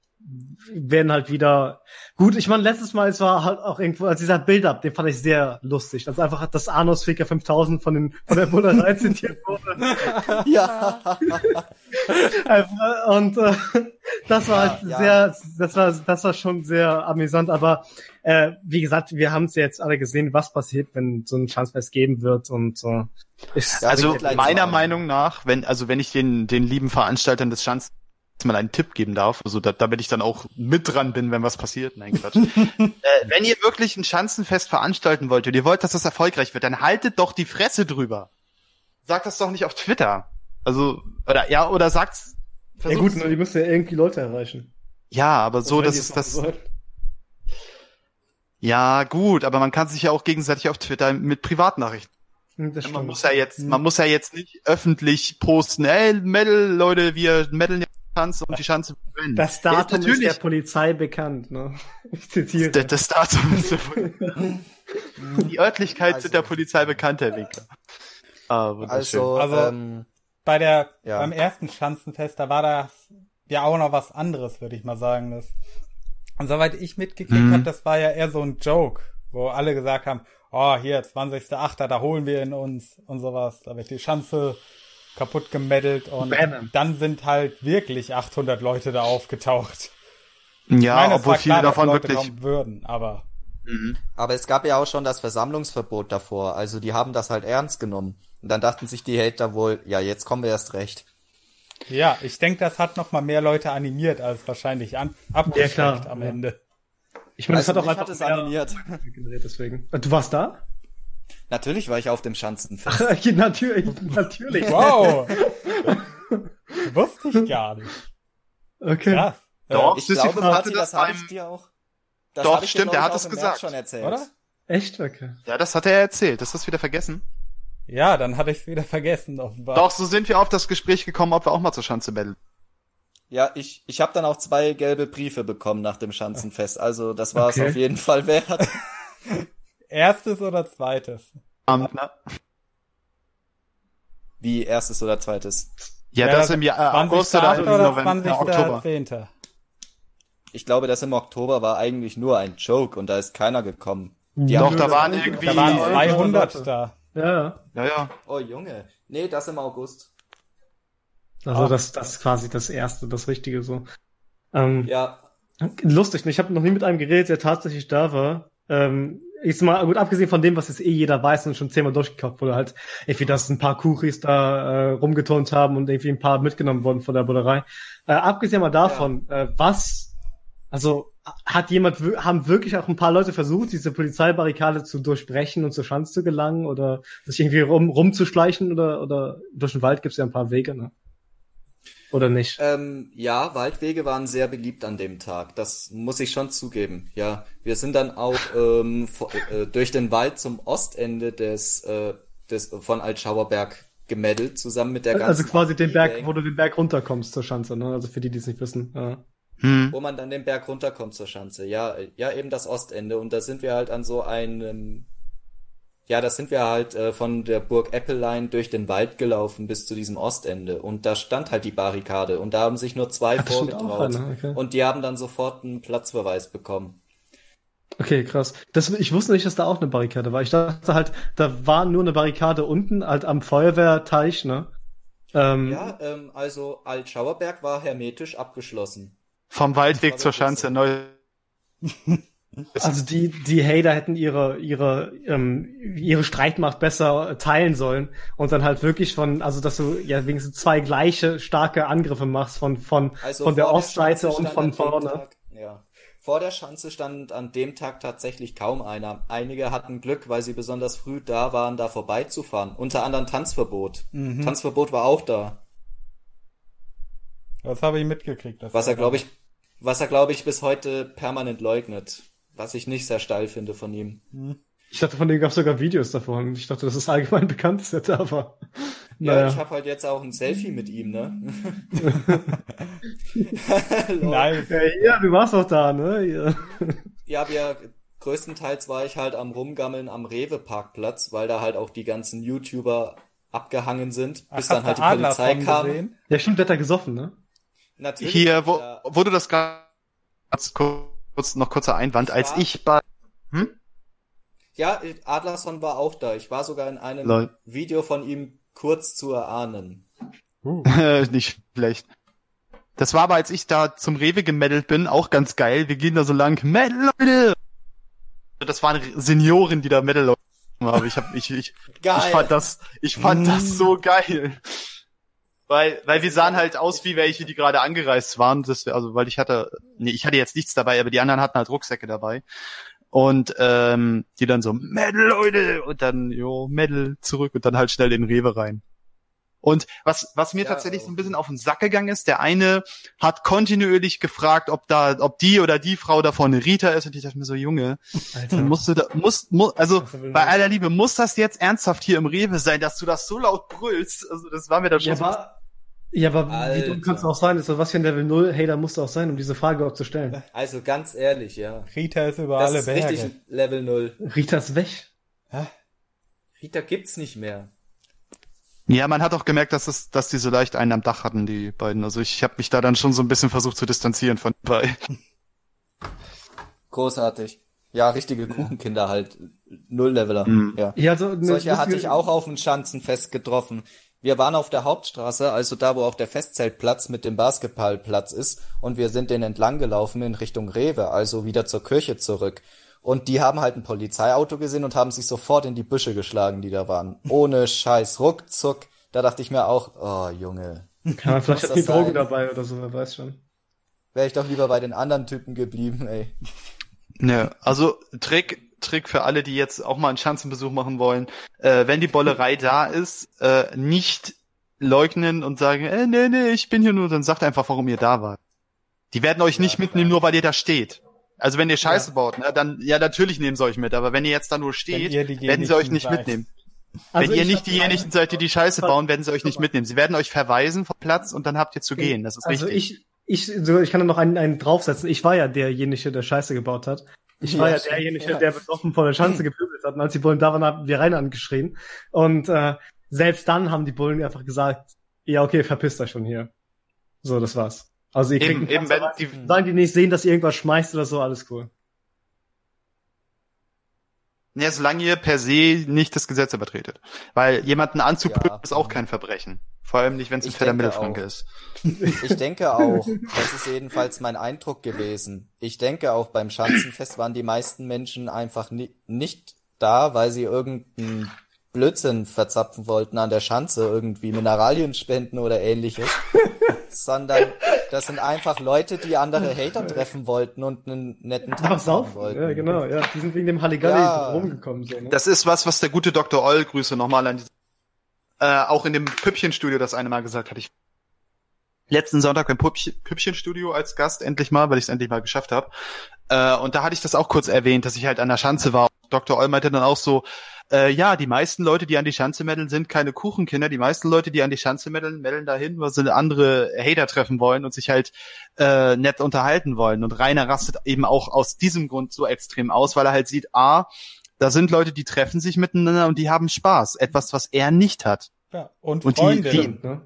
werden halt wieder gut. Ich meine, letztes Mal es war halt auch irgendwo als dieser Build-up, den fand ich sehr lustig. Also einfach das Arnos Faker 5000 von den von der Bullerei zitiert wurde. ja. Und äh, das war halt ja. sehr, das war das war schon sehr amüsant. Aber äh, wie gesagt, wir haben es jetzt alle gesehen, was passiert, wenn so ein Chancefest geben wird und äh, also meiner Meinung nach, wenn also wenn ich den den lieben Veranstaltern des Chance mal einen Tipp geben darf, also da, damit ich dann auch mit dran bin, wenn was passiert. Nein, Quatsch. äh, wenn ihr wirklich ein Schanzenfest veranstalten wollt und ihr wollt, dass das erfolgreich wird, dann haltet doch die Fresse drüber. Sagt das doch nicht auf Twitter. Also, oder ja, oder sagt's. Ja gut, nur die müssen ja irgendwie Leute erreichen. Ja, aber so, dass es das. Ja, gut, aber man kann sich ja auch gegenseitig auf Twitter mit Privatnachrichten. Hm, man muss ja jetzt, man muss ja jetzt nicht öffentlich posten, ey, Metal, Leute, wir meddeln Schanze und die Schanze brennen. Das Datum ist, ist der Polizei bekannt, ne? Ich zitiere. Das, das Datum ist der Polizei. Die Örtlichkeit also. sind der Polizei bekannt, Herr Winkler. Ah, also, also ähm, bei der, ja. beim ersten Schanzenfest, da war das ja auch noch was anderes, würde ich mal sagen. Das, und soweit ich mitgekriegt mhm. habe, das war ja eher so ein Joke, wo alle gesagt haben, oh, hier, 20.8., da holen wir ihn uns und sowas. Da wird die Schanze kaputt gemeddelt und Bam. dann sind halt wirklich 800 Leute da aufgetaucht. Ja, meine, obwohl viele klar, davon wirklich würden, aber mhm. aber es gab ja auch schon das Versammlungsverbot davor, also die haben das halt ernst genommen und dann dachten sich die Hater wohl, ja, jetzt kommen wir erst recht. Ja, ich denke, das hat noch mal mehr Leute animiert als wahrscheinlich an abgeschreckt ja, am Ende. Ich meine, es hat auch einfach hat es animiert. Deswegen. Du warst da? Natürlich war ich auf dem Schanzenfest. natürlich, natürlich. Wow. Wusste ich gar nicht. Okay. Krass. Doch, ich glaube, Party, das, das habe ich dir auch. Doch, stimmt, er hat es gesagt. Schon erzählt. Oder? Echt? Okay. Ja, das hat er erzählt. Das hast du wieder vergessen. Ja, dann hatte ich es wieder vergessen, offenbar. Doch, so sind wir auf das Gespräch gekommen, ob wir auch mal zur Schanze betteln. Ja, ich, ich habe dann auch zwei gelbe Briefe bekommen nach dem Schanzenfest. Also das war es okay. auf jeden Fall wert. Erstes oder zweites? Um, Wie erstes oder zweites? Ja, ja das im Jahr äh, August oder, oder November, 20. Oktober. 10. Ich glaube, das im Oktober war eigentlich nur ein Joke und da ist keiner gekommen. Die Doch, da waren irgendwie da waren 200 da. Ja. Ja, ja. Oh Junge. Nee, das im August. Also das, das ist quasi das erste, das Richtige so. Ähm, ja. Lustig, ich habe noch nie mit einem geredet, der tatsächlich da war. Ähm, ich mal gut abgesehen von dem, was jetzt eh jeder weiß und schon zehnmal durchgekauft wurde, halt irgendwie, dass ein paar Kuchis da äh, rumgeturnt haben und irgendwie ein paar mitgenommen wurden von der Bullerei. Äh, abgesehen mal davon, ja. äh, was, also hat jemand, haben wirklich auch ein paar Leute versucht, diese Polizeibarrikade zu durchbrechen und zur Schanze zu gelangen oder sich irgendwie rum, rumzuschleichen oder, oder durch den Wald gibt es ja ein paar Wege, ne? Oder nicht? Ähm, ja, Waldwege waren sehr beliebt an dem Tag. Das muss ich schon zugeben. Ja, wir sind dann auch ähm, äh, durch den Wald zum Ostende des, äh, des von Altschauerberg gemeddelt, zusammen mit der ganzen. Also quasi den Berg, wo du den Berg runterkommst zur Schanze, ne? Also für die, die es nicht wissen. Ja. Hm. Wo man dann den Berg runterkommt zur Schanze. Ja, ja, eben das Ostende. Und da sind wir halt an so einem ja, da sind wir halt äh, von der Burg Appleline durch den Wald gelaufen bis zu diesem Ostende und da stand halt die Barrikade und da haben sich nur zwei Ach, vorgetraut okay. und die haben dann sofort einen Platzverweis bekommen. Okay, krass. Das, ich wusste nicht, dass da auch eine Barrikade war. Ich dachte halt, da war nur eine Barrikade unten, halt am Feuerwehrteich, ne? Ähm, ja, ähm, also Altschauerberg war hermetisch abgeschlossen. Vom Waldweg zur Schanze neu. Also die, die Hater hätten ihre, ihre, ähm, ihre Streitmacht besser teilen sollen und dann halt wirklich von, also dass du ja wenigstens zwei gleiche starke Angriffe machst von, von, also von der Ostseite und von vorne. Tag, ja. Vor der Schanze stand an dem Tag tatsächlich kaum einer. Einige hatten Glück, weil sie besonders früh da waren, da vorbeizufahren. Unter anderem Tanzverbot. Mhm. Tanzverbot war auch da. Das habe ich mitgekriegt. was er, glaube ich, was er, glaube ich, bis heute permanent leugnet. Was ich nicht sehr steil finde von ihm. Hm. Ich dachte, von dem gab es sogar Videos davon. Ich dachte, das ist allgemein bekannt, dass er da war. Ja, naja. ich habe halt jetzt auch ein Selfie mit ihm, ne? Nein. Ja, du warst auch da, ne? Ja, ja wir, größtenteils war ich halt am Rumgammeln am Rewe-Parkplatz, weil da halt auch die ganzen YouTuber abgehangen sind, bis Ach, dann halt die Polizei kam. Gesehen? Ja, stimmt, der hat da gesoffen, ne? Natürlich. Hier, wo, wo du das ganz kurz kurz, noch kurzer Einwand, ich als ich bei, hm? Ja, Adlerson war auch da. Ich war sogar in einem Lol. Video von ihm kurz zu erahnen. Uh. Nicht schlecht. Das war aber, als ich da zum Rewe gemeddelt bin, auch ganz geil. Wir gehen da so lang, Metal, Leute! Das waren Senioren, die da Metal haben. Ich hab, ich, ich, geil. ich fand das, ich fand das so geil. Weil, weil wir sahen halt aus wie welche, die gerade angereist waren. Das, also, weil ich hatte, nee, ich hatte jetzt nichts dabei, aber die anderen hatten halt Rucksäcke dabei. Und ähm, die dann so, Metal, Leute! Und dann, jo, Metal zurück und dann halt schnell in Rewe rein. Und was, was mir ja, tatsächlich so ein bisschen auf den Sack gegangen ist, der eine hat kontinuierlich gefragt, ob da, ob die oder die Frau da vorne Rita ist. Und ich dachte mir so, Junge, Alter. musst du da, musst, mu also bei aller Liebe, muss das jetzt ernsthaft hier im Rewe sein, dass du das so laut brüllst? Also das war mir da schon. Ja, aber, ja, aber Alter. wie dumm kannst du auch sein? Ist was für ein Level 0 Hater musst du auch sein, um diese Frage auch zu stellen? Also ganz ehrlich, ja. Rita ist über das alle ist Berge. richtig Level 0. Rita ist weg. Hä? Rita gibt's nicht mehr. Ja, man hat auch gemerkt, dass es, dass die so leicht einen am Dach hatten, die beiden. Also ich habe mich da dann schon so ein bisschen versucht zu distanzieren von bei. Großartig. Ja, richtige Kuchenkinder halt. Null-Leveler. Mhm. Ja. ja also, ne, Solche hatte ich auch auf dem Schanzenfest getroffen. Wir waren auf der Hauptstraße, also da, wo auch der Festzeltplatz mit dem Basketballplatz ist, und wir sind den entlang gelaufen in Richtung Rewe, also wieder zur Kirche zurück. Und die haben halt ein Polizeiauto gesehen und haben sich sofort in die Büsche geschlagen, die da waren. Ohne Scheiß, ruckzuck. Da dachte ich mir auch, oh Junge. Ja, vielleicht hat die Drogen dabei oder so, wer weiß schon. Wäre ich doch lieber bei den anderen Typen geblieben, ey. Ja, also Trick, Trick für alle, die jetzt auch mal einen Schanzenbesuch machen wollen. Äh, wenn die Bollerei da ist, äh, nicht leugnen und sagen, äh, nee, nee, ich bin hier nur, dann sagt einfach, warum ihr da wart. Die werden euch ja, nicht mitnehmen, klar. nur weil ihr da steht. Also wenn ihr Scheiße ja. baut, ne, dann ja natürlich nehmen sie euch mit, aber wenn ihr jetzt da nur steht, werden sie euch nicht seid. mitnehmen. Also wenn ihr nicht diejenigen seid, die die Scheiße bauen, werden sie euch nicht mitnehmen. Sie werden euch verweisen vom Platz und dann habt ihr zu gehen. Das ist also wichtig. Ich, ich, ich kann da noch einen, einen draufsetzen. Ich war ja derjenige, der Scheiße gebaut hat. Ich war ja, ja derjenige, ja. der besoffen vor der Schanze gepöbelt hat. Und als die Bullen da waren, haben wir rein angeschrien. Und äh, selbst dann haben die Bullen einfach gesagt, ja, okay, verpisst euch schon hier. So, das war's. Also ihr kriegt eben, eben wenn die, sagen die nicht sehen, dass ihr irgendwas schmeißt oder so, alles cool. Ja, solange ihr per se nicht das Gesetz übertretet. Weil jemanden anzupöbeln ja. ist auch kein Verbrechen. Vor allem nicht, wenn es ein fetter Mittelfranke ist. Ich denke auch, das ist jedenfalls mein Eindruck gewesen. Ich denke auch beim Schanzenfest waren die meisten Menschen einfach ni nicht da, weil sie irgendeinen Blödsinn verzapfen wollten an der Schanze, irgendwie Mineralien spenden oder ähnliches. sondern das sind einfach Leute, die andere Hater treffen wollten und einen netten Tag Ach, saufen wollten. Ja, genau, ja. Die sind wegen dem Halligalli ja. rumgekommen. So, ne? Das ist was, was der gute Dr. Oll, Grüße nochmal an die, äh, auch in dem Püppchenstudio das eine Mal gesagt hat. Ich letzten Sonntag beim Püppchenstudio als Gast endlich mal, weil ich es endlich mal geschafft habe. Äh, und da hatte ich das auch kurz erwähnt, dass ich halt an der Schanze war. Dr. Oll meinte dann auch so, äh, ja, die meisten Leute, die an die Schanze meddeln, sind keine Kuchenkinder. Die meisten Leute, die an die Schanze meddeln, meddeln dahin, weil sie andere Hater treffen wollen und sich halt äh, nett unterhalten wollen. Und Rainer rastet eben auch aus diesem Grund so extrem aus, weil er halt sieht, a, da sind Leute, die treffen sich miteinander und die haben Spaß. Etwas, was er nicht hat. Ja, und, und Freundinnen. Die, die, ne?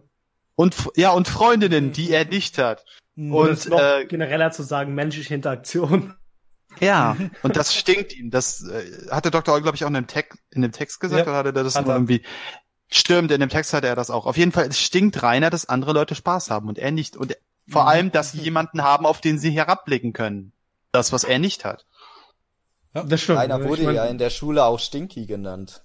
Und ja, und Freundinnen, die er nicht hat. Mhm. Und, und äh, genereller zu sagen, menschliche Interaktion. Ja, und das stinkt ihm. Das äh, hatte Dr. Oll, glaube ich, auch in dem, Text, in dem Text gesagt, ja, oder hatte er das hat nur er. irgendwie... Stimmt, in dem Text hatte er das auch. Auf jeden Fall, es stinkt Rainer, dass andere Leute Spaß haben und er nicht. Und vor mhm. allem, dass sie jemanden haben, auf den sie herabblicken können. Das, was er nicht hat. Ja, das stimmt. Rainer wurde ich mein, ja in der Schule auch Stinky genannt.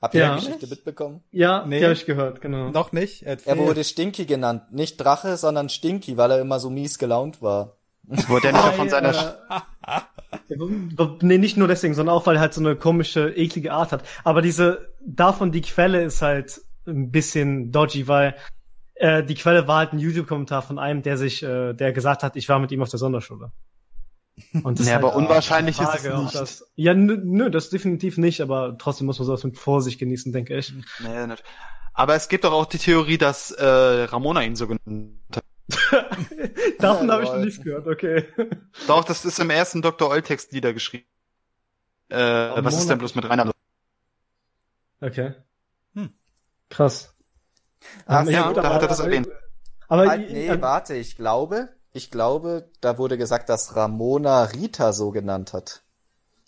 Habt ihr ja. die Geschichte mitbekommen? Ja, nee. die habe ich gehört, genau. Noch nicht? Erzähl. Er wurde Stinky genannt. Nicht Drache, sondern Stinky, weil er immer so mies gelaunt war. Wurde er nicht auch von seiner... nee, nicht nur deswegen, sondern auch, weil er halt so eine komische, eklige Art hat. Aber diese, davon die Quelle ist halt ein bisschen dodgy, weil äh, die Quelle war halt ein YouTube-Kommentar von einem, der sich, äh, der gesagt hat, ich war mit ihm auf der Sonderschule. Und das ja, halt aber unwahrscheinlich Frage, ist es nicht. Das, ja, nö, nö, das definitiv nicht, aber trotzdem muss man sowas mit Vorsicht genießen, denke ich. Nee, nicht. Aber es gibt doch auch die Theorie, dass äh, Ramona ihn so genannt hat. Davon ja, habe ich noch nichts gehört, okay. Doch, das ist im ersten Dr. Eul-Text niedergeschrieben. Äh, was ist denn bloß mit Rainer? Okay. Hm. Krass. Ach, ja, gut, da hat er das erwähnt. Aber nee, äh, warte, ich glaube, ich glaube, da wurde gesagt, dass Ramona Rita so genannt hat.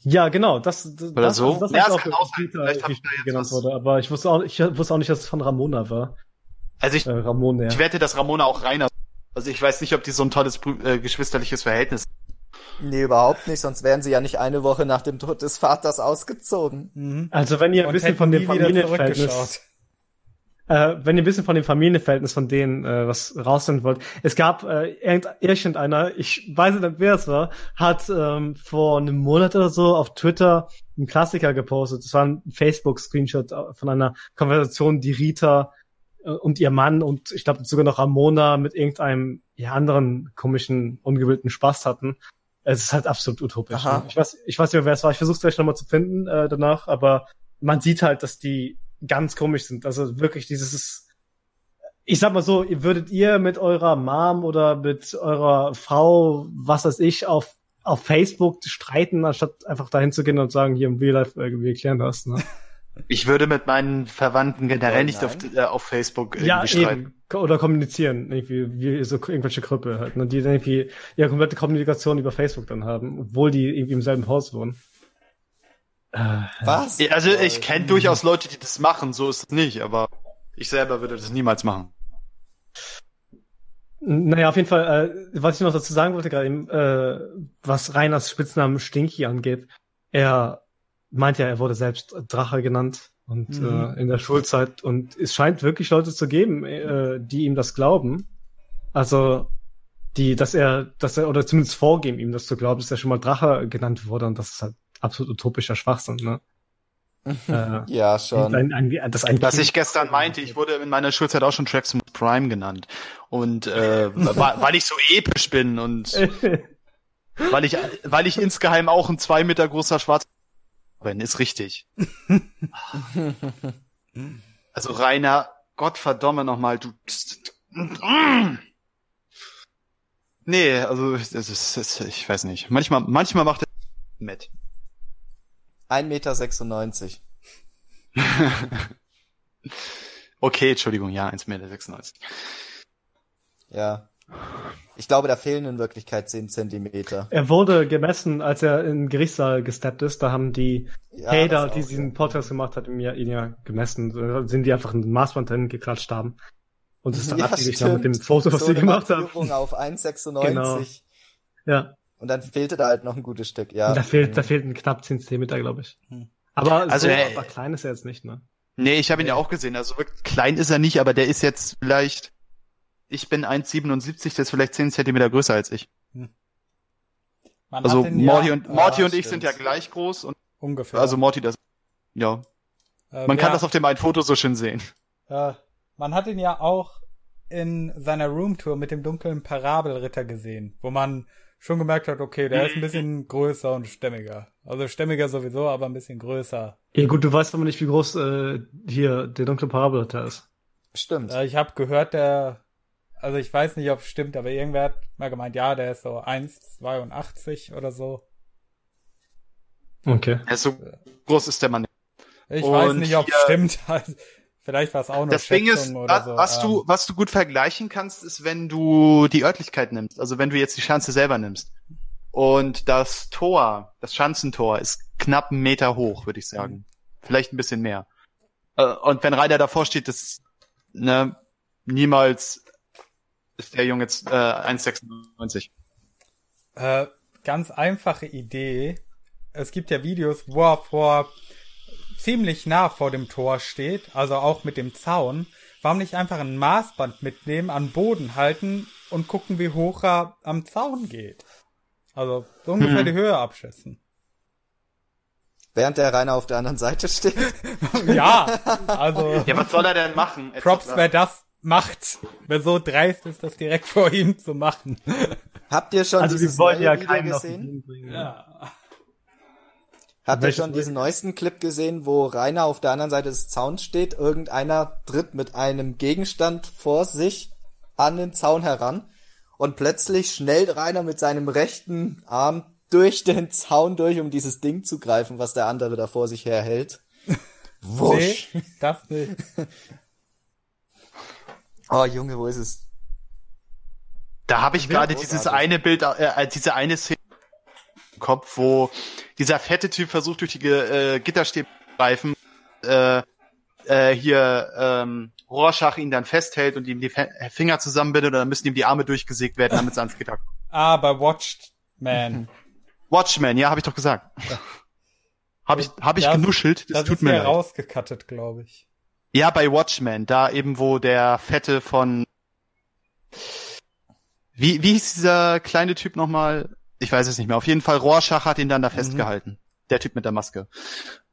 Ja, genau, das, das, Oder so? das, das ja, das kann auch sein. Rita ich genannt wurde, aber ich wusste auch, ich wusste auch nicht, dass es von Ramona war. Also ich, äh, Ramona, ja. ich wette, dass Ramona auch Rainer also ich weiß nicht, ob die so ein tolles äh, geschwisterliches Verhältnis. Nee, überhaupt nicht, sonst wären sie ja nicht eine Woche nach dem Tod des Vaters ausgezogen. Mhm. Also wenn ihr ein bisschen von dem Familienverhältnis äh, wenn ihr ein bisschen von dem Familienverhältnis von denen äh, was rausfinden wollt. Es gab äh, irgendeiner, ich weiß nicht, wer es war, hat ähm, vor einem Monat oder so auf Twitter einen Klassiker gepostet. Das war ein Facebook-Screenshot von einer Konversation, die Rita äh, und ihr Mann und ich glaube sogar noch Ramona mit irgendeinem ja, anderen komischen, ungebildeten Spaß hatten. Es ist halt absolut utopisch. Ne? Ich weiß, ich weiß nicht mehr, wer es war. Ich versuche es gleich nochmal zu finden äh, danach, aber man sieht halt, dass die ganz komisch sind. Also wirklich dieses, ich sag mal so, ihr würdet ihr mit eurer Mom oder mit eurer Frau, was weiß ich, auf auf Facebook streiten, anstatt einfach dahin zu gehen und sagen, hier im Real Life, äh, wir klären das. Ne? Ich würde mit meinen Verwandten generell nicht auf, äh, auf Facebook irgendwie ja, schreiben. Eben. Oder kommunizieren, irgendwie, wie so irgendwelche Krüppel halt, ne, die dann irgendwie ihre komplette Kommunikation über Facebook dann haben, obwohl die irgendwie im selben Haus wohnen. Äh, Was? Also ich kenne durchaus Leute, die das machen, so ist es nicht, aber ich selber würde das niemals machen. Naja, auf jeden Fall, äh, was ich noch dazu sagen wollte gerade eben, äh, was Reiners Spitznamen Stinky angeht, er meint ja, er wurde selbst Drache genannt und mhm. äh, in der Schulzeit und es scheint wirklich Leute zu geben, äh, die ihm das glauben. Also die, dass er, dass er oder zumindest vorgeben ihm das zu glauben, dass er schon mal Drache genannt wurde und das ist halt absolut utopischer Schwachsinn, ne? äh, ja, schon. Ein, ein, das ein Was ich gestern meinte, ich wurde in meiner Schulzeit auch schon Tracks Prime genannt. Und äh, weil ich so episch bin und weil ich, weil ich insgeheim auch ein zwei Meter großer Schwarz bin, ist richtig. also Rainer, Gott verdomme nochmal, du. Nee, also das ist, das, ich weiß nicht. Manchmal, manchmal macht er mit. 1,96 Meter. okay, Entschuldigung, ja, 1,96 Meter. Ja. Ich glaube, da fehlen in Wirklichkeit 10 Zentimeter. Er wurde gemessen, als er in den Gerichtssaal gesteppt ist. Da haben die ja, Hater, die diesen Podcast gemacht hat, ihn ja, ihn ja gemessen. Da sind die einfach ein Maßband drin geklatscht haben. Und es ist dann ja, abgelegt mit dem Foto, was so sie gemacht haben. auf 1,96. Genau. Ja. Und dann fehlte da halt noch ein gutes Stück, ja. Da fehlt, da fehlt ein knapp 10 Zentimeter, glaube ich. Hm. Aber, also, so, aber klein ist er jetzt nicht, ne? Nee, ich habe ihn ja auch gesehen. Also wirklich klein ist er nicht, aber der ist jetzt vielleicht, ich bin 1,77, der ist vielleicht 10 Zentimeter größer als ich. Hm. also Morty ja, und, Morty ja, und ich sind ja gleich groß und ungefähr. Also Morty das, ja. Äh, man kann das auf dem einen Foto so schön sehen. Äh, man hat ihn ja auch in seiner Roomtour mit dem dunklen Parabelritter gesehen, wo man schon gemerkt hat, okay, der ist ein bisschen größer und stämmiger. Also stämmiger sowieso, aber ein bisschen größer. Ja gut, du weißt aber nicht, wie groß äh, hier der dunkle Parabelritter ist. Stimmt. Äh, ich habe gehört, der, also ich weiß nicht, ob es stimmt, aber irgendwer hat mal gemeint, ja, der ist so 1,82 oder so. Okay. Ja, so groß ist der Mann. Ich und weiß nicht, ob es stimmt. Vielleicht war es auch nur Das Ding ist, was, so. was du, ähm. was du gut vergleichen kannst, ist, wenn du die Örtlichkeit nimmst. Also wenn du jetzt die Schanze selber nimmst. Und das Tor, das Schanzentor ist knapp einen Meter hoch, würde ich sagen. Vielleicht ein bisschen mehr. Äh, und wenn Reiter davor steht, das, ne, niemals ist der Junge jetzt äh, 1,96. Äh, ganz einfache Idee. Es gibt ja Videos, wo vor ziemlich nah vor dem Tor steht, also auch mit dem Zaun, warum nicht einfach ein Maßband mitnehmen, an Boden halten und gucken, wie hoch er am Zaun geht? Also so ungefähr hm. die Höhe abschätzen. Während der Rainer auf der anderen Seite steht. ja, also. Ja, was soll er denn machen? Props, wer das macht. Wer so dreist ist, das direkt vor ihm zu machen. Habt ihr schon also dieses neue ja Video gesehen? Ja. Habt ihr schon diesen neuesten Clip gesehen, wo Rainer auf der anderen Seite des Zauns steht? Irgendeiner tritt mit einem Gegenstand vor sich an den Zaun heran und plötzlich schnellt Rainer mit seinem rechten Arm durch den Zaun durch, um dieses Ding zu greifen, was der andere da vor sich herhält. Wusch. Nee, das nicht. oh Junge, wo ist es? Da habe ich gerade dieses eine Bild, äh, diese eine Szene Kopf, wo dieser fette Typ versucht, durch die äh, Gitterstäbe zu greifen, äh, äh, hier ähm, Rorschach ihn dann festhält und ihm die Finger zusammenbindet und dann müssen ihm die Arme durchgesägt werden, damit es ans Gitter kommt. Ah, bei Watchman. Watchman, ja, habe ich doch gesagt. Ja. Habe ich, hab ich das, genuschelt? Das, das tut ist mir leid. rausgekattet, glaube ich. Ja, bei Watchman, da eben, wo der Fette von wie, wie hieß dieser kleine Typ nochmal? Ich weiß es nicht mehr. Auf jeden Fall, Rorschach hat ihn dann da mhm. festgehalten. Der Typ mit der Maske.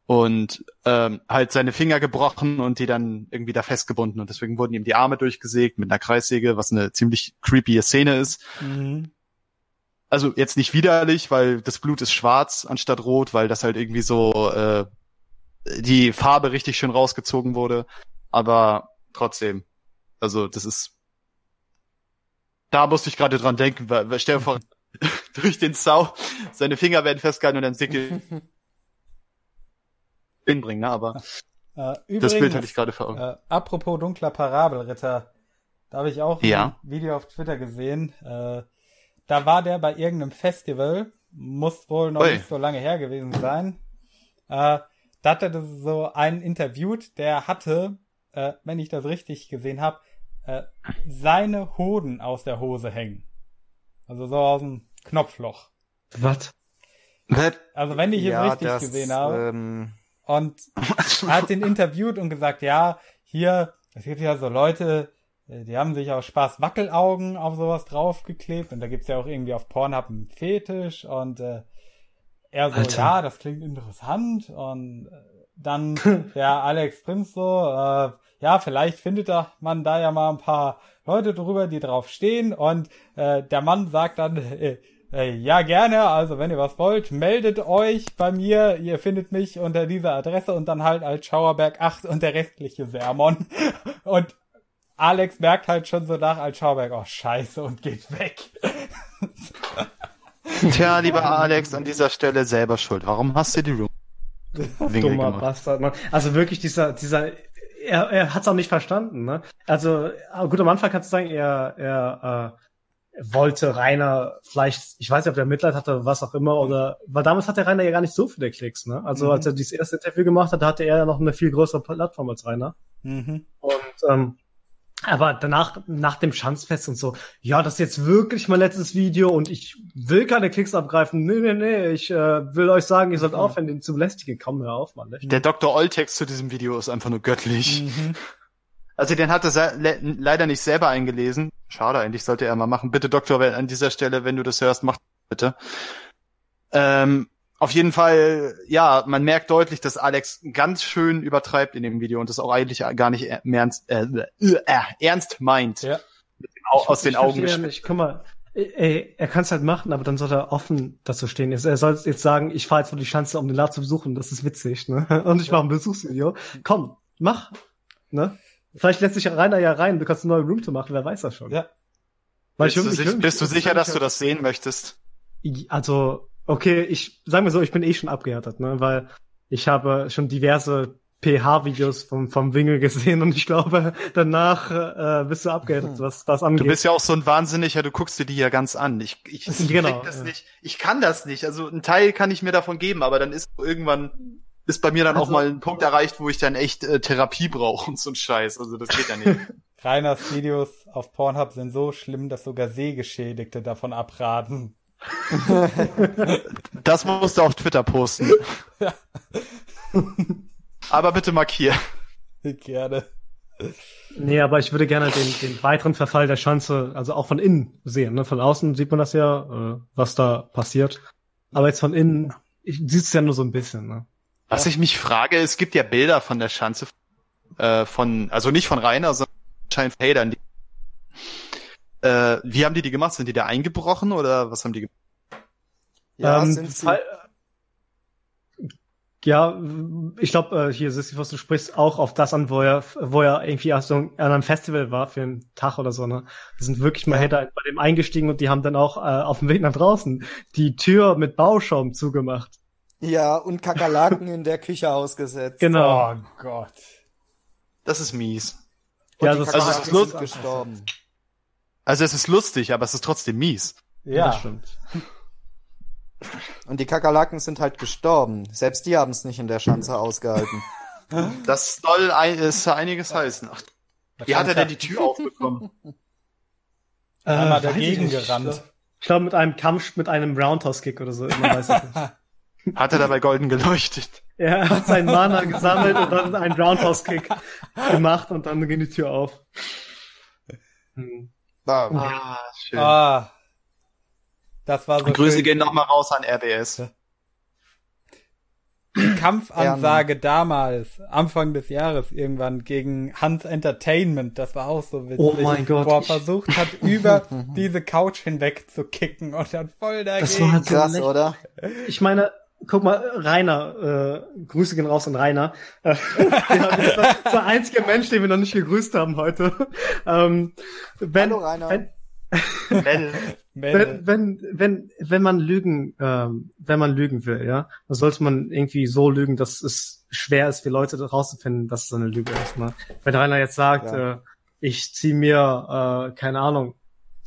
Und ähm, halt seine Finger gebrochen und die dann irgendwie da festgebunden. Und deswegen wurden ihm die Arme durchgesägt mit einer Kreissäge, was eine ziemlich creepy Szene ist. Mhm. Also jetzt nicht widerlich, weil das Blut ist schwarz anstatt rot, weil das halt irgendwie so äh, die Farbe richtig schön rausgezogen wurde. Aber trotzdem, also das ist da musste ich gerade dran denken, weil, weil stell dir vor, durch den Sau. Seine Finger werden festgehalten und dann Sickel hinbringen, ne? Aber Äh, übrigens, das Bild hatte ich gerade vor Augen. Äh, apropos dunkler Parabelritter, da habe ich auch ja. ein Video auf Twitter gesehen. Äh, da war der bei irgendeinem Festival, muss wohl noch Ui. nicht so lange her gewesen sein. Äh, da hat er so einen interviewt, der hatte, äh, wenn ich das richtig gesehen habe, äh, seine Hoden aus der Hose hängen. Also so aus dem Knopfloch. Was? Also wenn ich es ja, richtig das, gesehen habe. Ähm... Und er hat den interviewt und gesagt, ja, hier, es gibt ja so Leute, äh, die haben sich aus Spaß Wackelaugen auf sowas draufgeklebt und da gibt's ja auch irgendwie auf Pornhub einen Fetisch und äh, er so, Alter. ja, das klingt interessant und äh, dann der Alex Prinz so, äh, ja, vielleicht findet da man da ja mal ein paar Leute drüber, die drauf stehen und äh, der Mann sagt dann, äh, äh, ja, gerne. Also, wenn ihr was wollt, meldet euch bei mir. Ihr findet mich unter dieser Adresse und dann halt als Schauerberg 8 und der restliche Sermon. Und Alex merkt halt schon so nach als Schauerberg, oh scheiße, und geht weg. Tja, lieber Alex, an dieser Stelle selber schuld. Warum hast du die Room? Dummer Bastard, Mann. Also wirklich dieser, dieser, er, er hat's auch nicht verstanden, ne? Also, gut, am Anfang kannst du sagen, er, er, äh, wollte Rainer vielleicht, ich weiß nicht, ob der Mitleid hatte, was auch immer, oder, weil damals hatte Rainer ja gar nicht so viele Klicks, ne? Also mhm. als er dieses erste Interview gemacht hat, hatte er ja noch eine viel größere Plattform als Rainer. Mhm. Und ähm, aber danach, nach dem Schanzfest und so, ja, das ist jetzt wirklich mein letztes Video und ich will keine Klicks abgreifen. Nee, nee, nee, ich äh, will euch sagen, ihr sollt mhm. aufhören, den zu belästigen. Komm, hör auf, Mann. Der Dr. Oltext zu diesem Video ist einfach nur göttlich. Mhm. Also den hat er leider nicht selber eingelesen. Schade, eigentlich sollte er mal machen. Bitte, Doktor, an dieser Stelle, wenn du das hörst, mach bitte. Ähm, auf jeden Fall, ja, man merkt deutlich, dass Alex ganz schön übertreibt in dem Video und das auch eigentlich gar nicht mehr ernst, äh, äh, ernst meint. Ja. Aus den Augen nicht. Guck mal, ey, er kann es halt machen, aber dann soll er offen dazu stehen. Er soll jetzt sagen, ich fahre jetzt vor die Chance, um den Laden zu besuchen. Das ist witzig, ne? Und ich mache ein Besuchsvideo. Komm, mach, ne? Vielleicht lässt sich Rainer ja rein, du kannst eine neue Roomtour machen, wer weiß das schon. Ja. Weil bist, ich, du, sich, ich, bist du sicher, dass du das sehen möchtest? Also, okay, ich sagen wir so, ich bin eh schon abgehärtet, ne, weil ich habe schon diverse PH-Videos vom, vom Wingel gesehen und ich glaube, danach äh, bist du abgehärtet, hm. was das angeht. Du bist ja auch so ein Wahnsinniger, du guckst dir die ja ganz an. Ich, ich, ich genau, das ja. nicht. Ich kann das nicht. Also ein Teil kann ich mir davon geben, aber dann ist irgendwann ist bei mir dann also, auch mal ein Punkt erreicht, wo ich dann echt äh, Therapie brauche und so ein Scheiß. Also das geht ja nicht. Reiners Videos auf Pornhub sind so schlimm, dass sogar Sehgeschädigte davon abraten. das musst du auf Twitter posten. Ja. Aber bitte markier. Gerne. Nee, aber ich würde gerne den, den weiteren Verfall der Schanze, also auch von innen sehen. Ne? Von außen sieht man das ja, äh, was da passiert. Aber jetzt von innen, ich sieht es ja nur so ein bisschen. Ne? Was ich mich frage, es gibt ja Bilder von der Schanze äh, von, also nicht von Rainer, sondern anscheinend Fadern. Äh, wie haben die die gemacht? Sind die da eingebrochen oder was haben die gemacht? Ja, ähm, sind sie. Ja, ich glaube, äh, hier Sisyphus, du sprichst auch auf das an, wo er, wo er irgendwie so an einem Festival war für einen Tag oder so, ne? Die sind wirklich mal ja. bei dem eingestiegen und die haben dann auch äh, auf dem Weg nach draußen die Tür mit Bauschaum zugemacht. Ja, und Kakerlaken in der Küche ausgesetzt. Genau. Oh Gott. Das ist mies. Und ja, das also es ist gestorben. Also es ist lustig, aber es ist trotzdem mies. Ja, das stimmt. Und die Kakerlaken sind halt gestorben. Selbst die haben es nicht in der Schanze ausgehalten. Das soll ein, ist einiges heißen. Ach, wie hat er denn die Tür aufbekommen? Einmal äh, dagegen gerannt. Ich glaube mit einem Kampf, mit einem Roundhouse-Kick oder so. Immer weiß ich nicht. Hat er dabei golden geleuchtet? Er hat seinen Mana gesammelt und dann einen Roundhouse-Kick gemacht und dann ging die Tür auf. Hm. Ah, ah, schön. Ah, das war so Grüße schön. gehen nochmal raus an RBS. Die Kampfansage ja, damals, Anfang des Jahres irgendwann, gegen Hans Entertainment, das war auch so witzig. Oh mein Gott. Wo er versucht hat, über diese Couch hinweg zu kicken und dann voll dagegen. Das war halt so krass, oder? Ich meine, guck mal, Rainer, äh, Grüße gehen raus an Rainer. Äh, das ist der einzige Mensch, den wir noch nicht gegrüßt haben heute. Ähm, wenn, Hallo Rainer. Wenn, wenn, wenn, wenn, wenn man lügen, ähm, wenn man lügen will, ja, dann sollte man irgendwie so lügen, dass es schwer ist für Leute rauszufinden, dass es eine Lüge ist. Ne? Wenn einer jetzt sagt, ja. äh, ich zieh mir, äh, keine Ahnung,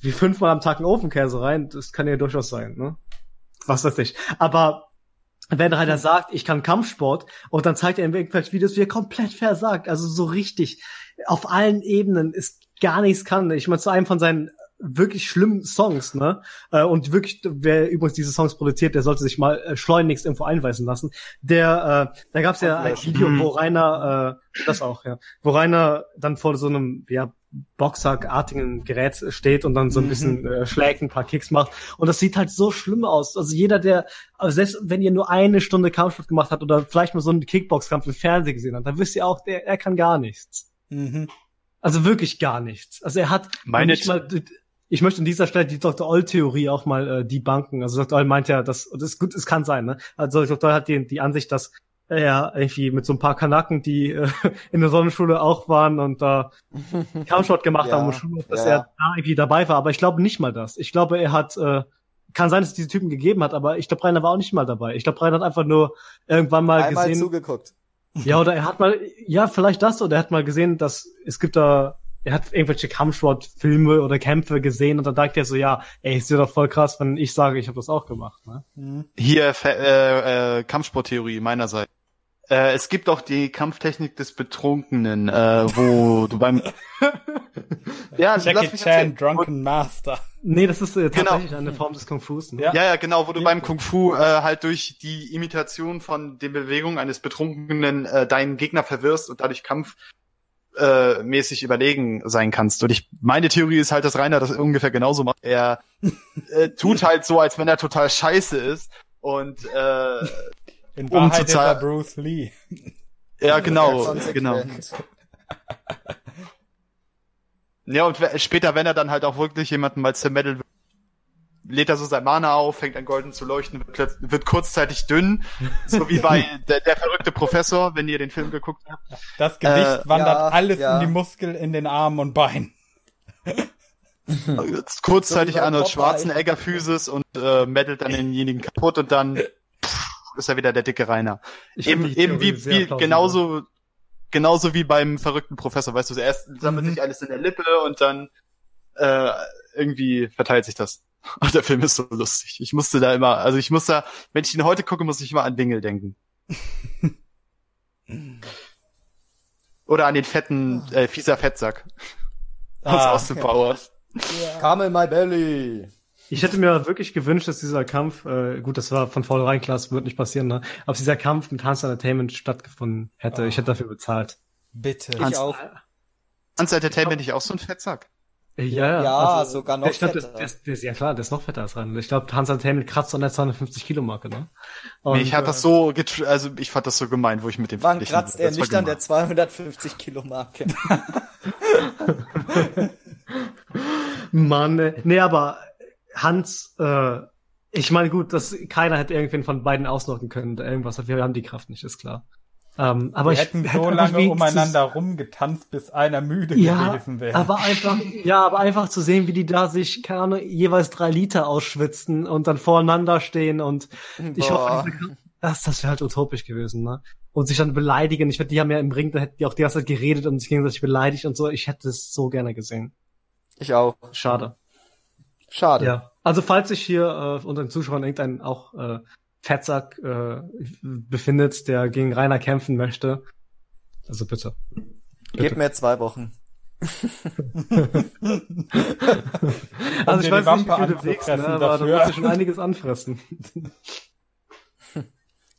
wie fünfmal am Tag einen Ofenkäse rein, das kann ja durchaus sein, ne? Was weiß ich. Aber wenn einer sagt, ich kann Kampfsport und dann zeigt er in irgendwelchen Videos, wie er komplett versagt, also so richtig auf allen Ebenen ist gar nichts kann. Ich meine, zu einem von seinen wirklich schlimmen Songs, ne? Äh, und wirklich, wer übrigens diese Songs produziert, der sollte sich mal äh, schleunigst irgendwo einweisen lassen. Der, äh, da gab es ja ein Video, wo Rainer, äh, das auch, ja, wo Rainer dann vor so einem, ja, Boxsack-artigen Gerät steht und dann so ein bisschen mhm. äh, schlägt, ein paar Kicks macht. Und das sieht halt so schlimm aus. Also jeder, der, also selbst wenn ihr nur eine Stunde Kampfsport gemacht habt oder vielleicht mal so einen Kickboxkampf im Fernsehen gesehen habt, dann wisst ihr auch, der, er kann gar nichts. Mhm. Also wirklich gar nichts. Also er hat Meine nicht mal ich möchte an dieser Stelle die Dr. Oll-Theorie auch mal äh, die Banken. Also Dr. Oll meint ja, dass, das ist gut, es kann sein, ne? Also Dr. Oll hat die, die Ansicht, dass er irgendwie mit so ein paar Kanaken, die äh, in der Sonnenschule auch waren und da äh, Kampfsport gemacht ja, haben und Schule, dass ja. er da irgendwie dabei war. Aber ich glaube nicht mal das. Ich glaube, er hat, äh, kann sein, dass es diese Typen gegeben hat, aber ich glaube, Rainer war auch nicht mal dabei. Ich glaube, Rainer hat einfach nur irgendwann mal Einmal gesehen. zugeguckt. Ja, oder er hat mal, ja, vielleicht das, oder er hat mal gesehen, dass es gibt da er hat irgendwelche Kampfsport-Filme oder Kämpfe gesehen und dann dachte er so, ja, ey, ist ja doch voll krass, wenn ich sage, ich habe das auch gemacht. Ne? Hier äh, äh, Kampfsporttheorie meinerseits. Äh, es gibt auch die Kampftechnik des Betrunkenen, äh, wo du beim ja, Jackie Chan, Drunken Master. Nee, das ist äh, genau. tatsächlich genau. eine Form des Kung Fu. Ne? Ja. ja, ja, genau, wo du ja. beim Kung Fu äh, halt durch die Imitation von den Bewegungen eines Betrunkenen äh, deinen Gegner verwirrst und dadurch Kampf äh, mäßig überlegen sein kannst. Und ich, meine Theorie ist halt, dass Rainer das ungefähr genauso macht. Er äh, tut halt so, als wenn er total scheiße ist und äh, in um Wahrheit zu ist Bruce Lee. Ja, genau, genau. Ja, und später, wenn er dann halt auch wirklich jemanden mal zermettelt lädt er so sein Mana auf, fängt an golden zu leuchten, wird, wird kurzzeitig dünn, so wie bei der, der, verrückte Professor, wenn ihr den Film geguckt habt. Das Gewicht äh, wandert ja, alles ja. in die Muskeln in den Armen und Beinen. kurzzeitig so Arnold Schwarzenegger Physis und äh, mettelt dann denjenigen kaputt und dann ist er wieder der dicke Rainer. Ich eben eben wie, wie genauso genauso wie beim verrückten Professor, weißt du, erst sammelt mhm. sich alles in der Lippe und dann äh, irgendwie verteilt sich das. Und der Film ist so lustig. Ich musste da immer, also ich muss da, wenn ich ihn heute gucke, muss ich immer an Wingel denken. Oder an den fetten, äh, fieser Fettsack. Aus ah, Austin okay. Powers. Yeah. Come in my belly. Ich hätte mir wirklich gewünscht, dass dieser Kampf, äh, gut, das war von vornherein klar, das wird nicht passieren, ne? Aber dieser Kampf mit Hans Entertainment stattgefunden hätte. Oh. Ich hätte dafür bezahlt. Bitte. Hans, ich auch. Hans Entertainment nicht auch so ein Fettsack? Ja, ja also, sogar noch ich glaub, fetter. Das, das, das, ja klar, der ist noch fetter als Rein. Ich glaube, Hans Entertainment kratzt an der 250 Kilo Marke, ne? Und, nee, ich hatte äh, das so, also ich fand das so gemein, wo ich mit dem Wann kratzt er nicht an der 250 Kilo Marke? Mann, ne, nee, aber Hans, äh, ich meine gut, dass keiner hätte irgendwen von beiden auslocken können oder irgendwas. Wir haben die Kraft nicht, ist klar. Ähm, aber wir ich hätten so lange umeinander rumgetanzt, bis einer müde ja, gewesen wäre. Aber einfach, ja, aber einfach zu sehen, wie die da sich, keine Ahnung, jeweils drei Liter ausschwitzen und dann voreinander stehen und Boah. ich hoffe, das, das wäre halt utopisch gewesen, ne? Und sich dann beleidigen. Ich wette, die haben ja im Ring, da hätten die auch die ganze Zeit geredet und sich gegenseitig beleidigt und so. Ich hätte es so gerne gesehen. Ich auch. Schade. Schade. Ja. Also falls sich hier äh, unter den Zuschauern irgendein auch äh, Fettsack äh, befindet, der gegen Rainer kämpfen möchte. Also bitte. bitte. Gib mir zwei Wochen. also ich weiß nicht, wie viel du wiegst, ne, aber da musst du schon einiges anfressen.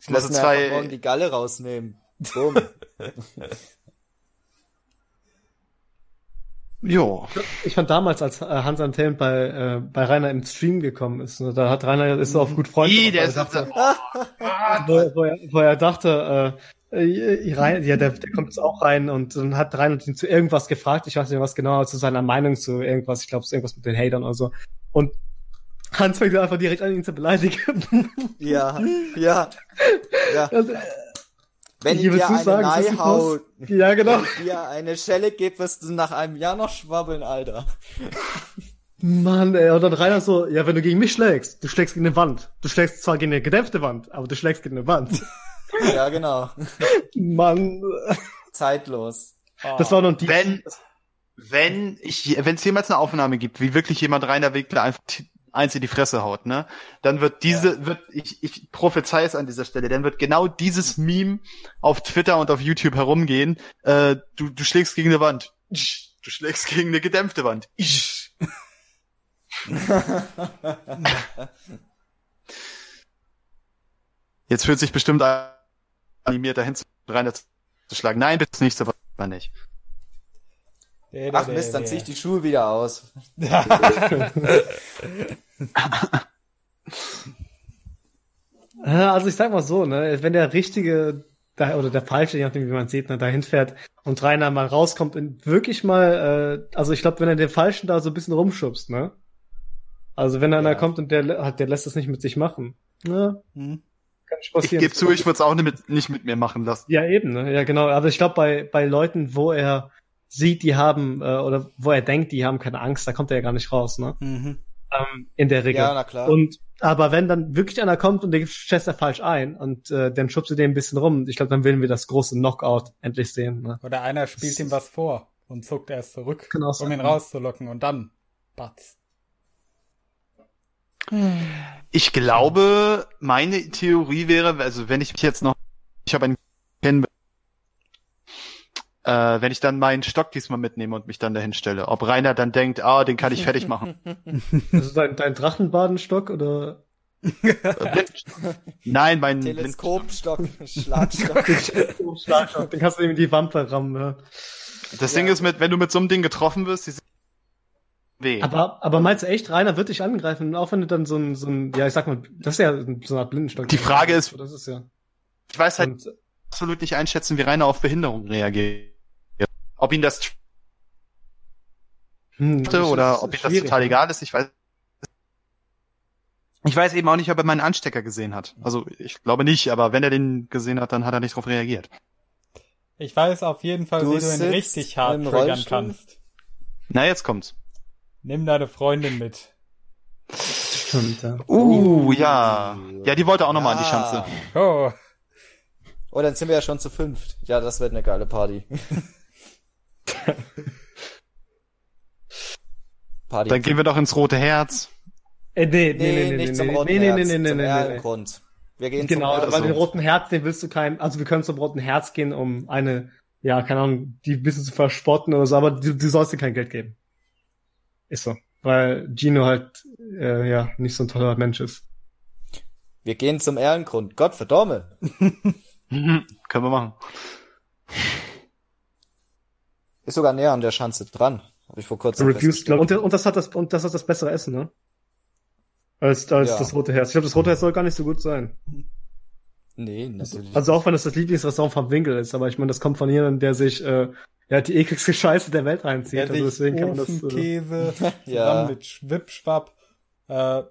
Ich lasse mir zwei... morgen die Galle rausnehmen. Boom. Jo. Ich fand damals, als äh, Hans Antelm bei, äh, bei Rainer im Stream gekommen ist, ne, da hat Rainer ist so auf gut Freund. Nee, der ist dachte, wo, wo, er, wo er dachte, äh, äh, rein, ja, der, der kommt jetzt auch rein und dann hat Rainer ihn zu irgendwas gefragt, ich weiß nicht was genau, zu seiner Meinung zu irgendwas, ich glaube, es ist irgendwas mit den Hatern oder so. Und Hans fängt einfach direkt an, ihn zu beleidigen. Ja, ja, ja. Also, wenn ich dir eine sagen, Nei haut, ja, genau. wenn dir eine Schelle gibt, wirst du nach einem Jahr noch schwabbeln, Alter. Mann, ey, und dann Rainer so, ja, wenn du gegen mich schlägst, du schlägst gegen eine Wand. Du schlägst zwar gegen eine gedämpfte Wand, aber du schlägst gegen eine Wand. ja, genau. Mann. Zeitlos. Oh. Das war noch die. Wenn, wenn ich, wenn es jemals eine Aufnahme gibt, wie wirklich jemand Rainer Winkler einfach eins in die Fresse haut, ne? Dann wird diese, ja. wird, ich, ich prophezei es an dieser Stelle, dann wird genau dieses Meme auf Twitter und auf YouTube herumgehen. Äh, du, du schlägst gegen eine Wand. Du schlägst gegen eine gedämpfte Wand. Jetzt fühlt sich bestimmt animiert dahin zu rein zu schlagen. Nein, bitte nicht, so war nicht. Ach Mist, dann zieh ich die Schuhe wieder aus. also ich sag mal so, ne, wenn der richtige da, oder der falsche, je nachdem wie man sieht, ne, dahin fährt und Rainer mal rauskommt und wirklich mal, äh, also ich glaube, wenn er den falschen da so ein bisschen rumschubst, ne? Also wenn einer ja. kommt und der hat, der lässt das nicht mit sich machen. Ne? Hm. Passieren. Ich gebe zu, ich würde es auch nicht mit, nicht mit mir machen lassen. Ja, eben, ne? Ja, genau. Aber ich glaube, bei, bei Leuten, wo er sieht, die haben, äh, oder wo er denkt, die haben keine Angst, da kommt er ja gar nicht raus, ne? Mhm. Ähm, in der Regel. Ja, na klar. Und aber wenn dann wirklich einer kommt und der schätzt er falsch ein und äh, dann schubst du den ein bisschen rum, ich glaube, dann werden wir das große Knockout endlich sehen. Ne? Oder einer spielt ihm was vor und zuckt erst zurück, genau um ihn rauszulocken und dann batz. Ich glaube, meine Theorie wäre, also wenn ich mich jetzt noch, ich habe einen kennen äh, wenn ich dann meinen Stock diesmal mitnehme und mich dann dahin stelle. Ob Rainer dann denkt, ah, den kann ich fertig machen. Das ist dein, dein Drachenbadenstock oder? Nein, mein Teleskopstock, Schlagstock. Schlagstock, den kannst du in die Wampe rammen. Ja. Das ja. Ding ist, mit, wenn du mit so einem Ding getroffen wirst, die weh. Aber, aber meinst du echt, Rainer wird dich angreifen, auch wenn du dann so ein, so ein, ja, ich sag mal, das ist ja so eine Art Blindenstock. Die Frage ist, das ist ja. Ich weiß halt und, absolut nicht einschätzen, wie Rainer auf Behinderung reagiert ob ihn das hm, oder ob ihm das total egal ist, ich weiß. Ich weiß eben auch nicht, ob er meinen Anstecker gesehen hat. Also ich glaube nicht, aber wenn er den gesehen hat, dann hat er nicht darauf reagiert. Ich weiß auf jeden Fall, du wie du ihn richtig hart triggern kannst. Na, jetzt kommt's. Nimm deine Freundin mit. Stimmt, ja. Uh, ja. Ja, die wollte auch nochmal ja. an die Schanze. Oh. Oh, dann sind wir ja schon zu fünft. Ja, das wird eine geile Party. Party. Dann gehen wir doch ins Rote Herz. Äh, nee, nee, nee, nee, nicht nee, zum Roten nee, Herz, nee, nee, nee, zum nee, Erlengrund. Wir gehen genau, zum weil den Roten Herz, den willst du kein, also wir können zum Roten Herz gehen, um eine, ja, keine Ahnung, die ein bisschen zu verspotten oder so, aber du, du sollst dir kein Geld geben. Ist so. Weil Gino halt, äh, ja, nicht so ein toller Mensch ist. Wir gehen zum Ehrengrund. Gott verdomme. Können wir machen. Ist sogar näher an der Schanze dran. Habe ich vor kurzem Reviews, glaub, und, und das hat das und das hat das bessere Essen, ne? Als, als ja. das Rote Herz. Ich glaube, das Rote Herz soll gar nicht so gut sein. Nee, natürlich. Also auch wenn das das Lieblingsrestaurant vom Winkel ist, aber ich meine, das kommt von jemandem, der sich äh, ja die ekligste Scheiße der Welt reinzieht. Also deswegen kann man das äh, Käse ja. zusammen mit Schwipschwapp äh,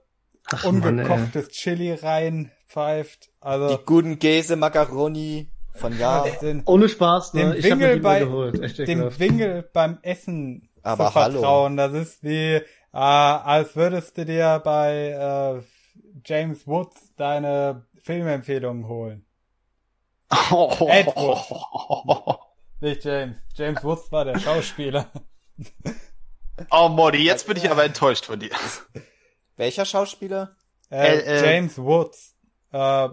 Ach, ungekochtes Mann, Chili reinpfeift. Also die guten Käse Macaroni von ja. Den, Ohne Spaß, ne? ich Wingel bei, dem Wingel beim Essen Aber zu vertrauen. Hallo. Das ist wie, äh, als würdest du dir bei äh, James Woods deine Filmempfehlungen holen. Oh. Ed Wood. Nicht James. James Woods war der Schauspieler. Oh, Modi, jetzt bin ich aber enttäuscht von dir. Welcher Schauspieler? Äh, äh, James Woods. Äh,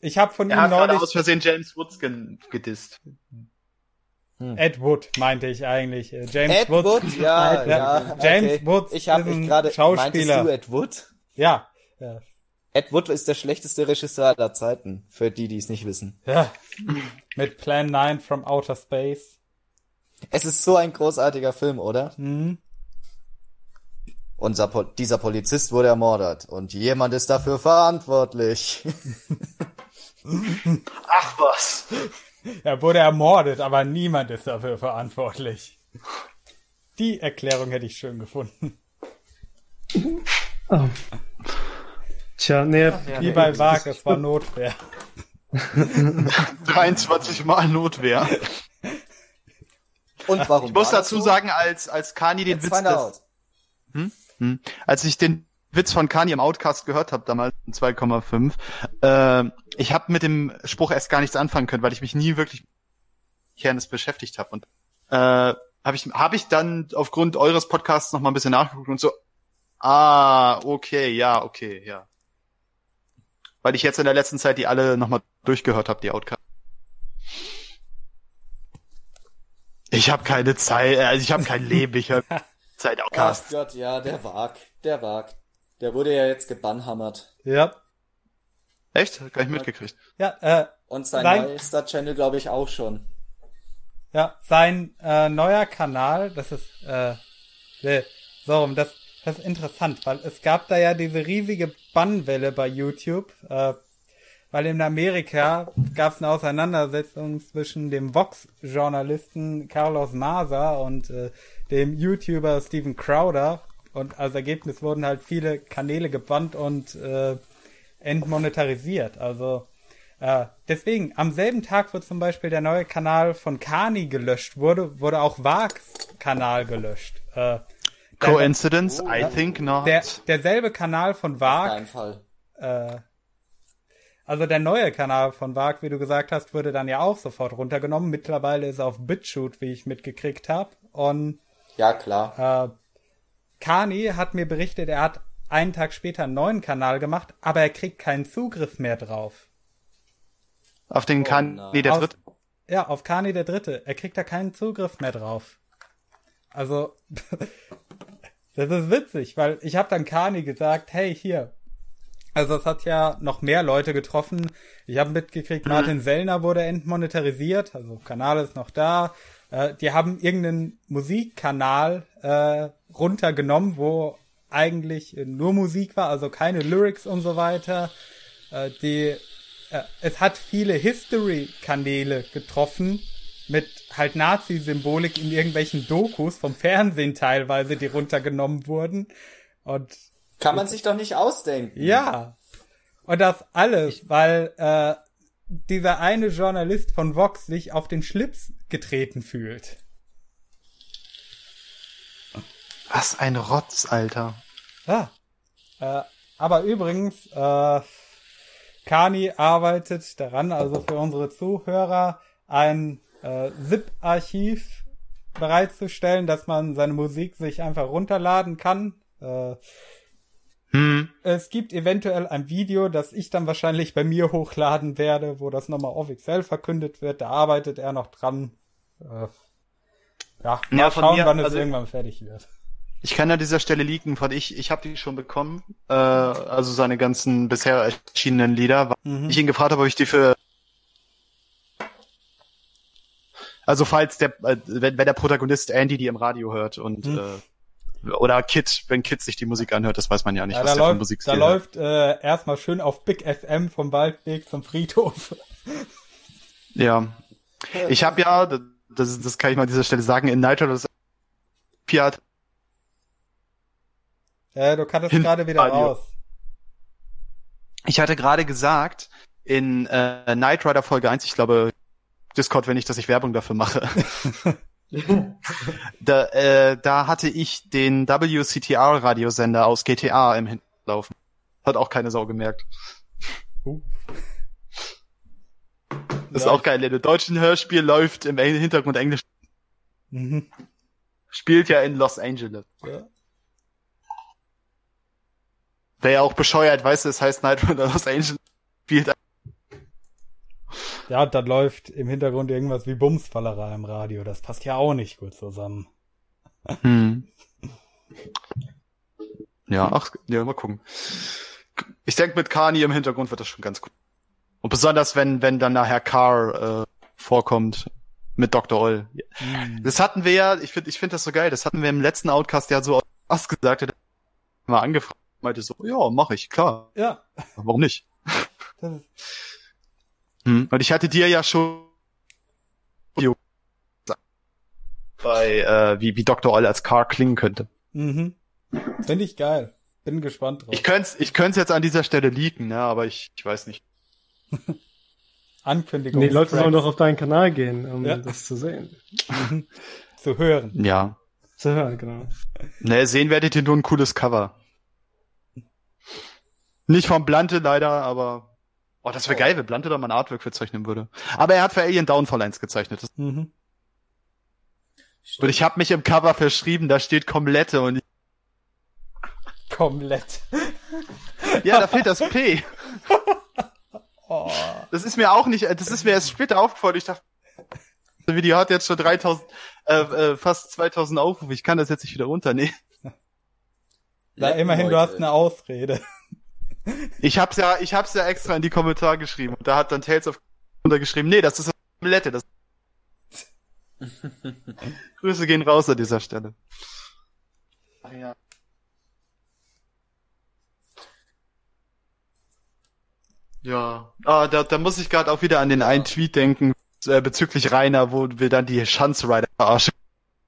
ich habe von er ihm hat neulich aus Versehen James Woods gedisst. Hm. Ed Wood meinte ich eigentlich. Äh, James Ed Wood, Wood ja, ja, James okay. Woods ich hab ist ein grade, Schauspieler. du Ed Wood? Ja. ja. Ed Wood ist der schlechteste Regisseur aller Zeiten, für die, die es nicht wissen. Ja. Mit Plan 9 from Outer Space. Es ist so ein großartiger Film, oder? Mhm. Unser po dieser Polizist wurde ermordet und jemand ist dafür verantwortlich. Ach was. Er wurde ermordet, aber niemand ist dafür verantwortlich. Die Erklärung hätte ich schön gefunden. Oh. Tja, nee. Wie bei Wag, es war Notwehr. 23 Mal Notwehr. Und warum? Ich muss dazu sagen, als, als Kani den Witz des, Hm? Hm. Als ich den Witz von Kanye im Outcast gehört habe, damals in 2,5, äh, ich habe mit dem Spruch erst gar nichts anfangen können, weil ich mich nie wirklich Kernes beschäftigt habe. Und äh, habe ich, hab ich dann aufgrund eures Podcasts noch mal ein bisschen nachgeguckt und so, ah, okay, ja, okay, ja. Weil ich jetzt in der letzten Zeit die alle noch mal durchgehört habe, die Outcasts. Ich habe keine Zeit, also ich habe kein Leben, ich höre Zeit Outcasts. Ach Gott, ja, der Wag, der Wag. Der wurde ja jetzt gebannhammert. Ja. Echt? Gar nicht mitgekriegt. Ja, äh. Und sein neuester Channel, glaube ich, auch schon. Ja, sein äh, neuer Kanal, das ist, äh, so, das, das ist interessant, weil es gab da ja diese riesige Bannwelle bei YouTube, äh, weil in Amerika gab es eine Auseinandersetzung zwischen dem Vox-Journalisten Carlos Maza und äh, dem YouTuber Steven Crowder und als Ergebnis wurden halt viele Kanäle gebannt und äh, entmonetarisiert. Also äh, deswegen, am selben Tag, wo zum Beispiel der neue Kanal von Kani gelöscht wurde, wurde auch Vags Kanal gelöscht. Äh, Coincidence? Der, I think not. Der, derselbe Kanal von Vag. Auf Fall. Äh, also der neue Kanal von Vag, wie du gesagt hast, wurde dann ja auch sofort runtergenommen. Mittlerweile ist er auf BitChute, wie ich mitgekriegt habe. Und ja, klar. Äh, Kani hat mir berichtet, er hat einen Tag später einen neuen Kanal gemacht, aber er kriegt keinen Zugriff mehr drauf. Auf den oh, Kani der Dritte? Ja, auf Kani der Dritte. Er kriegt da keinen Zugriff mehr drauf. Also, das ist witzig, weil ich habe dann Kani gesagt, hey, hier. Also es hat ja noch mehr Leute getroffen. Ich habe mitgekriegt, mhm. Martin Sellner wurde entmonetarisiert, also Kanal ist noch da. Äh, die haben irgendeinen Musikkanal äh, runtergenommen, wo eigentlich nur Musik war, also keine Lyrics und so weiter. Äh, die, äh, es hat viele History-Kanäle getroffen mit halt Nazi-Symbolik in irgendwelchen Dokus vom Fernsehen teilweise, die runtergenommen wurden. Und kann man sich doch nicht ausdenken. Ja. Und das alles, weil äh, dieser eine Journalist von Vox sich auf den Schlips getreten fühlt. Was ein Rotz, Alter. Ja. Äh, aber übrigens, äh, Kani arbeitet daran, also für unsere Zuhörer, ein äh, ZIP-Archiv bereitzustellen, dass man seine Musik sich einfach runterladen kann. Äh, hm. Es gibt eventuell ein Video, das ich dann wahrscheinlich bei mir hochladen werde, wo das nochmal offiziell verkündet wird. Da arbeitet er noch dran. Äh, ja, mal ja, schauen, mir, wann es also, irgendwann fertig wird. Ich kann an dieser Stelle liegen, von ich, ich habe die schon bekommen, äh, also seine ganzen bisher erschienenen Lieder. Mhm. Ich ihn gefragt habe, ob ich die für also falls der, äh, wenn, wenn der Protagonist Andy die im Radio hört und mhm. äh, oder Kid, wenn Kid sich die Musik anhört, das weiß man ja nicht, ja, was der läuft, für Musik Da läuft äh, erstmal schön auf Big FM vom Waldweg zum Friedhof. Ja. Ich habe ja, das, das kann ich mal an dieser Stelle sagen, in Nitro das Piat. Ja, du kannst gerade wieder Radio. raus. Ich hatte gerade gesagt, in äh, Night Rider Folge 1, ich glaube, Discord, wenn ich, dass ich Werbung dafür mache. da, äh, da hatte ich den WCTR-Radiosender aus GTA im Hinterlaufen. Hat auch keine Sau gemerkt. Uh. Das ja, ist auch geil. In dem deutschen Hörspiel läuft im Hintergrund Englisch. Mhm. Spielt ja in Los Angeles. Ja. Wäre ja auch bescheuert, weißt du, es heißt Night Runner Los Angeles. Spielt ja, dann läuft im Hintergrund irgendwas wie Bumsfallerei im Radio. Das passt ja auch nicht gut zusammen. Hm. Ja, ach, ja, mal gucken. Ich denke, mit Kani im Hintergrund wird das schon ganz gut. Und besonders, wenn, wenn dann nachher Carr äh, vorkommt mit Dr. Oll. Hm. Das hatten wir ja, ich finde ich finde das so geil, das hatten wir im letzten Outcast ja so was gesagt, hat mal angefragt, meinte so, ja, mache ich, klar. Ja. Warum nicht? Hm. Und ich hatte dir ja schon bei äh, wie wie Dr. Oll als Car klingen könnte. Mhm. Finde ich geil. Bin gespannt drauf. Ich könnte ich könnte jetzt an dieser Stelle leaken, ne, aber ich ich weiß nicht. Ankündigung. Nee, die Leute sollen doch auf deinen Kanal gehen, um ja. das zu sehen. zu hören. Ja. Zu hören, genau. Ne, sehen werdet ihr nur ein cooles Cover. Nicht vom Blante leider, aber oh, das wäre oh. geil, wenn Blante da mal ein Artwork für zeichnen würde. Aber er hat für Alien Downfall 1 gezeichnet. Mhm. Und ich habe mich im Cover verschrieben, da steht Komplette und ich Komplett. Ja, da fehlt das P. Oh. Das ist mir auch nicht, das ist mir erst später aufgefallen. Ich dachte, das Video hat jetzt schon 3000, äh, äh, fast 2000 Aufrufe. Ich kann das jetzt nicht wieder runternehmen. Ja, immerhin, Leute. du hast eine Ausrede. Ich hab's ja, ich hab's ja extra in die Kommentare geschrieben. Und da hat dann Tales of untergeschrieben, nee, das ist eine Omelette. Das Grüße gehen raus an dieser Stelle. Ach ja. Ja, ah, da, da muss ich gerade auch wieder an den einen Tweet denken äh, bezüglich Rainer, wo wir dann die Schanzrider verarschen.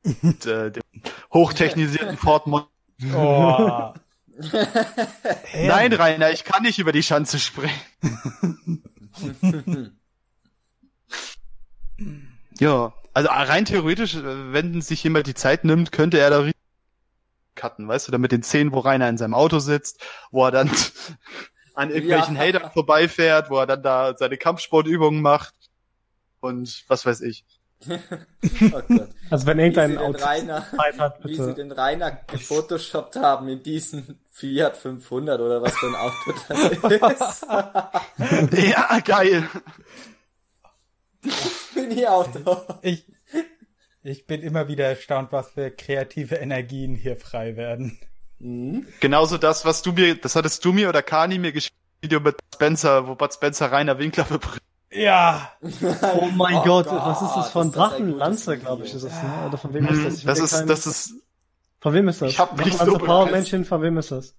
und, äh, dem hochtechnisierten Ford Mon oh. Nein, Rainer, ich kann nicht über die Schanze springen. ja, also rein theoretisch, äh, wenn sich jemand die Zeit nimmt, könnte er da cutten, weißt du, da mit den Szenen, wo Rainer in seinem Auto sitzt, wo er dann an irgendwelchen ja. Hatern vorbeifährt, wo er dann da seine Kampfsportübungen macht und was weiß ich. Oh also wenn irgendein Auto Rainer, hat, bitte. Wie sie den Rainer gefotoshoppt haben in diesen Fiat 500 oder was für ein Auto das ist. ja, geil. Mini-Auto. Ich, ich bin immer wieder erstaunt, was für kreative Energien hier frei werden. Mhm. Genauso das, was du mir, das hattest du mir oder Kani mir geschickt, Video mit Spencer, wo Bud Spencer Rainer Winkler bebricht. Ja. Oh mein oh Gott, Gott, was ist das von Drachenlanze, glaube ich, ist das, ne? Oder von wem ist das? Ich das ist, kein... das ist. Von wem ist das? Ich hab nicht so Powermännchen, von wem ist das?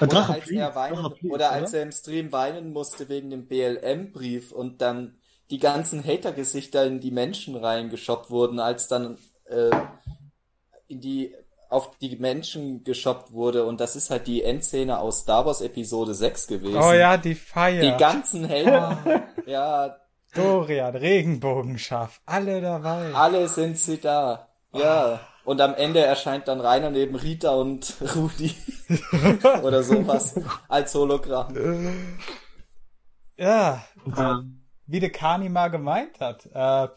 Oder, Drache als, er weinen, Drache oder als er im Stream weinen musste wegen dem BLM-Brief und dann die ganzen Hater-Gesichter in die Menschen reingeschoppt wurden, als dann äh, in die auf die Menschen geshoppt wurde und das ist halt die Endszene aus Star Wars Episode 6 gewesen. Oh ja, die Feier. Die ganzen Helden. ja. Dorian, Regenbogenschaf, alle dabei. Alle sind sie da. Ja. Und am Ende erscheint dann Rainer neben Rita und Rudi. Oder sowas. Als Hologramm. Ja. Wie der Kani mal gemeint hat. Äh,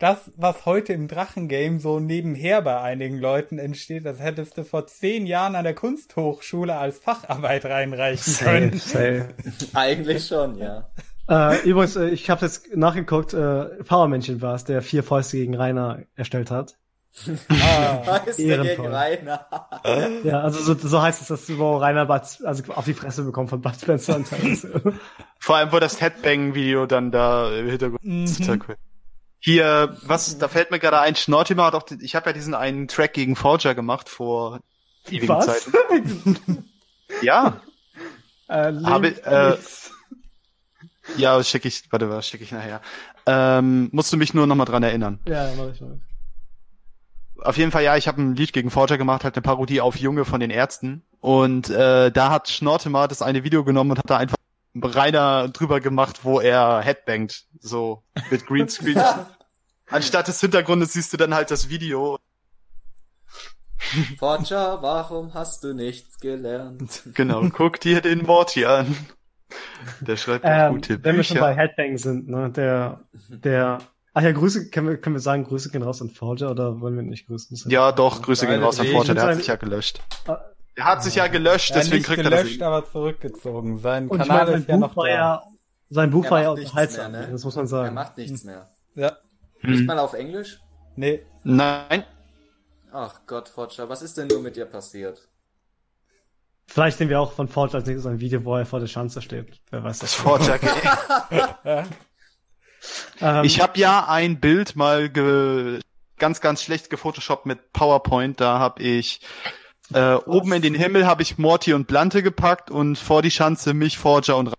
das, was heute im Drachengame so nebenher bei einigen Leuten entsteht, das hättest du vor zehn Jahren an der Kunsthochschule als Facharbeit reinreichen können. Safe, Eigentlich schon, ja. Äh, übrigens, äh, ich habe jetzt nachgeguckt, äh, Powermännchen war es, der vier Fäuste gegen Rainer erstellt hat. Ah, gegen Rainer. ja, also so, so heißt es, dass wo Rainer Bud, also auf die Fresse bekommt von Bud Spencer und Vor allem, wo das Headbang-Video dann da im Hintergrund mhm. Hier, was, da fällt mir gerade ein, Schnortimer hat auch, ich habe ja diesen einen Track gegen Forger gemacht vor ewigen was? Zeiten. ja. Äh, habe, äh, ja, schicke ich, warte, was schicke ich nachher. Ähm, musst du mich nur nochmal dran erinnern. Ja, mach ich mal. Auf jeden Fall, ja, ich habe ein Lied gegen Forger gemacht, halt eine Parodie auf Junge von den Ärzten. Und äh, da hat Schnortimer das eine Video genommen und hat da einfach reiner drüber gemacht, wo er headbangt, so mit Greenscreen. Anstatt des Hintergrundes siehst du dann halt das Video. Forger, warum hast du nichts gelernt? Genau, guck dir den Morty an. Der schreibt ähm, gute Bücher. Wenn wir schon bei Headbang sind, ne, der, der, ach ja, Grüße, können wir, können wir sagen, Grüße gehen raus an Forger oder wollen wir nicht grüßen? Ja, doch, Grüße gehen raus an Forger, der hat sich ja gelöscht. Er hat sich ja gelöscht, deswegen nicht kriegt gelöscht, er das. aber zurückgezogen. Sein und Kanal meine, ist ja noch da. Ja, sein Buch war ja unterhaltsam, ne? das muss man sagen. Er macht nichts mehr. Ja. Nicht hm. mal auf Englisch? Nee. Nein. Ach Gott, Forger, was ist denn nur mit dir passiert? Vielleicht sehen wir auch von Forger als nächstes ein Video, wo er vor der Schanze steht. Wer weiß das. Forger ähm, ich habe ja ein Bild mal ge ganz, ganz schlecht gefotoshoppt mit PowerPoint. Da habe ich äh, oben in den Himmel habe ich Morty und Blante gepackt und vor die Schanze mich, Forger und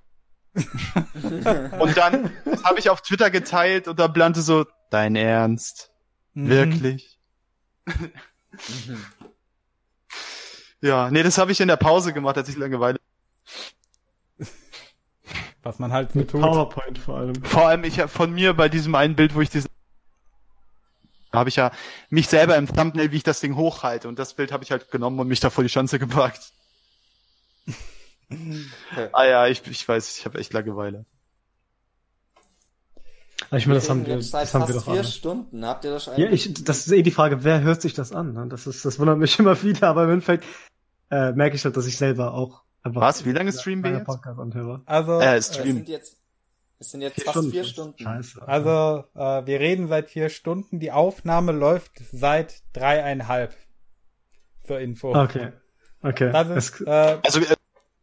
Und dann habe ich auf Twitter geteilt und da Blante so, dein Ernst? Mhm. Wirklich? Mhm. ja, nee, das habe ich in der Pause gemacht, als ich Langeweile. Was man halt mit PowerPoint vor allem. Vor allem ich habe von mir bei diesem einen Bild, wo ich diesen Da habe ich ja mich selber im Thumbnail, wie ich das Ding hochhalte. Und das Bild habe ich halt genommen und mich da vor die Schanze gepackt. ah ja, ich, ich weiß, ich habe echt Langeweile. Ich meine, das haben wir, das haben wir doch vier alle. Stunden. Habt ihr das eigentlich? Ja, ich, das ist eh die Frage, wer hört sich das an? Ne? Das ist, das wundert mich immer wieder, aber im Endeffekt äh, merke ich halt, dass ich selber auch einfach. Was? Wie lange streamen wir jetzt? Podcast anhöre. Also, äh, Stream. Sind jetzt, es sind jetzt vier fast Stunden. vier Stunden. Scheiße. Also, äh, wir reden seit vier Stunden. Die Aufnahme läuft seit dreieinhalb. Zur Info. Okay. Okay. Das ist, äh, also, äh,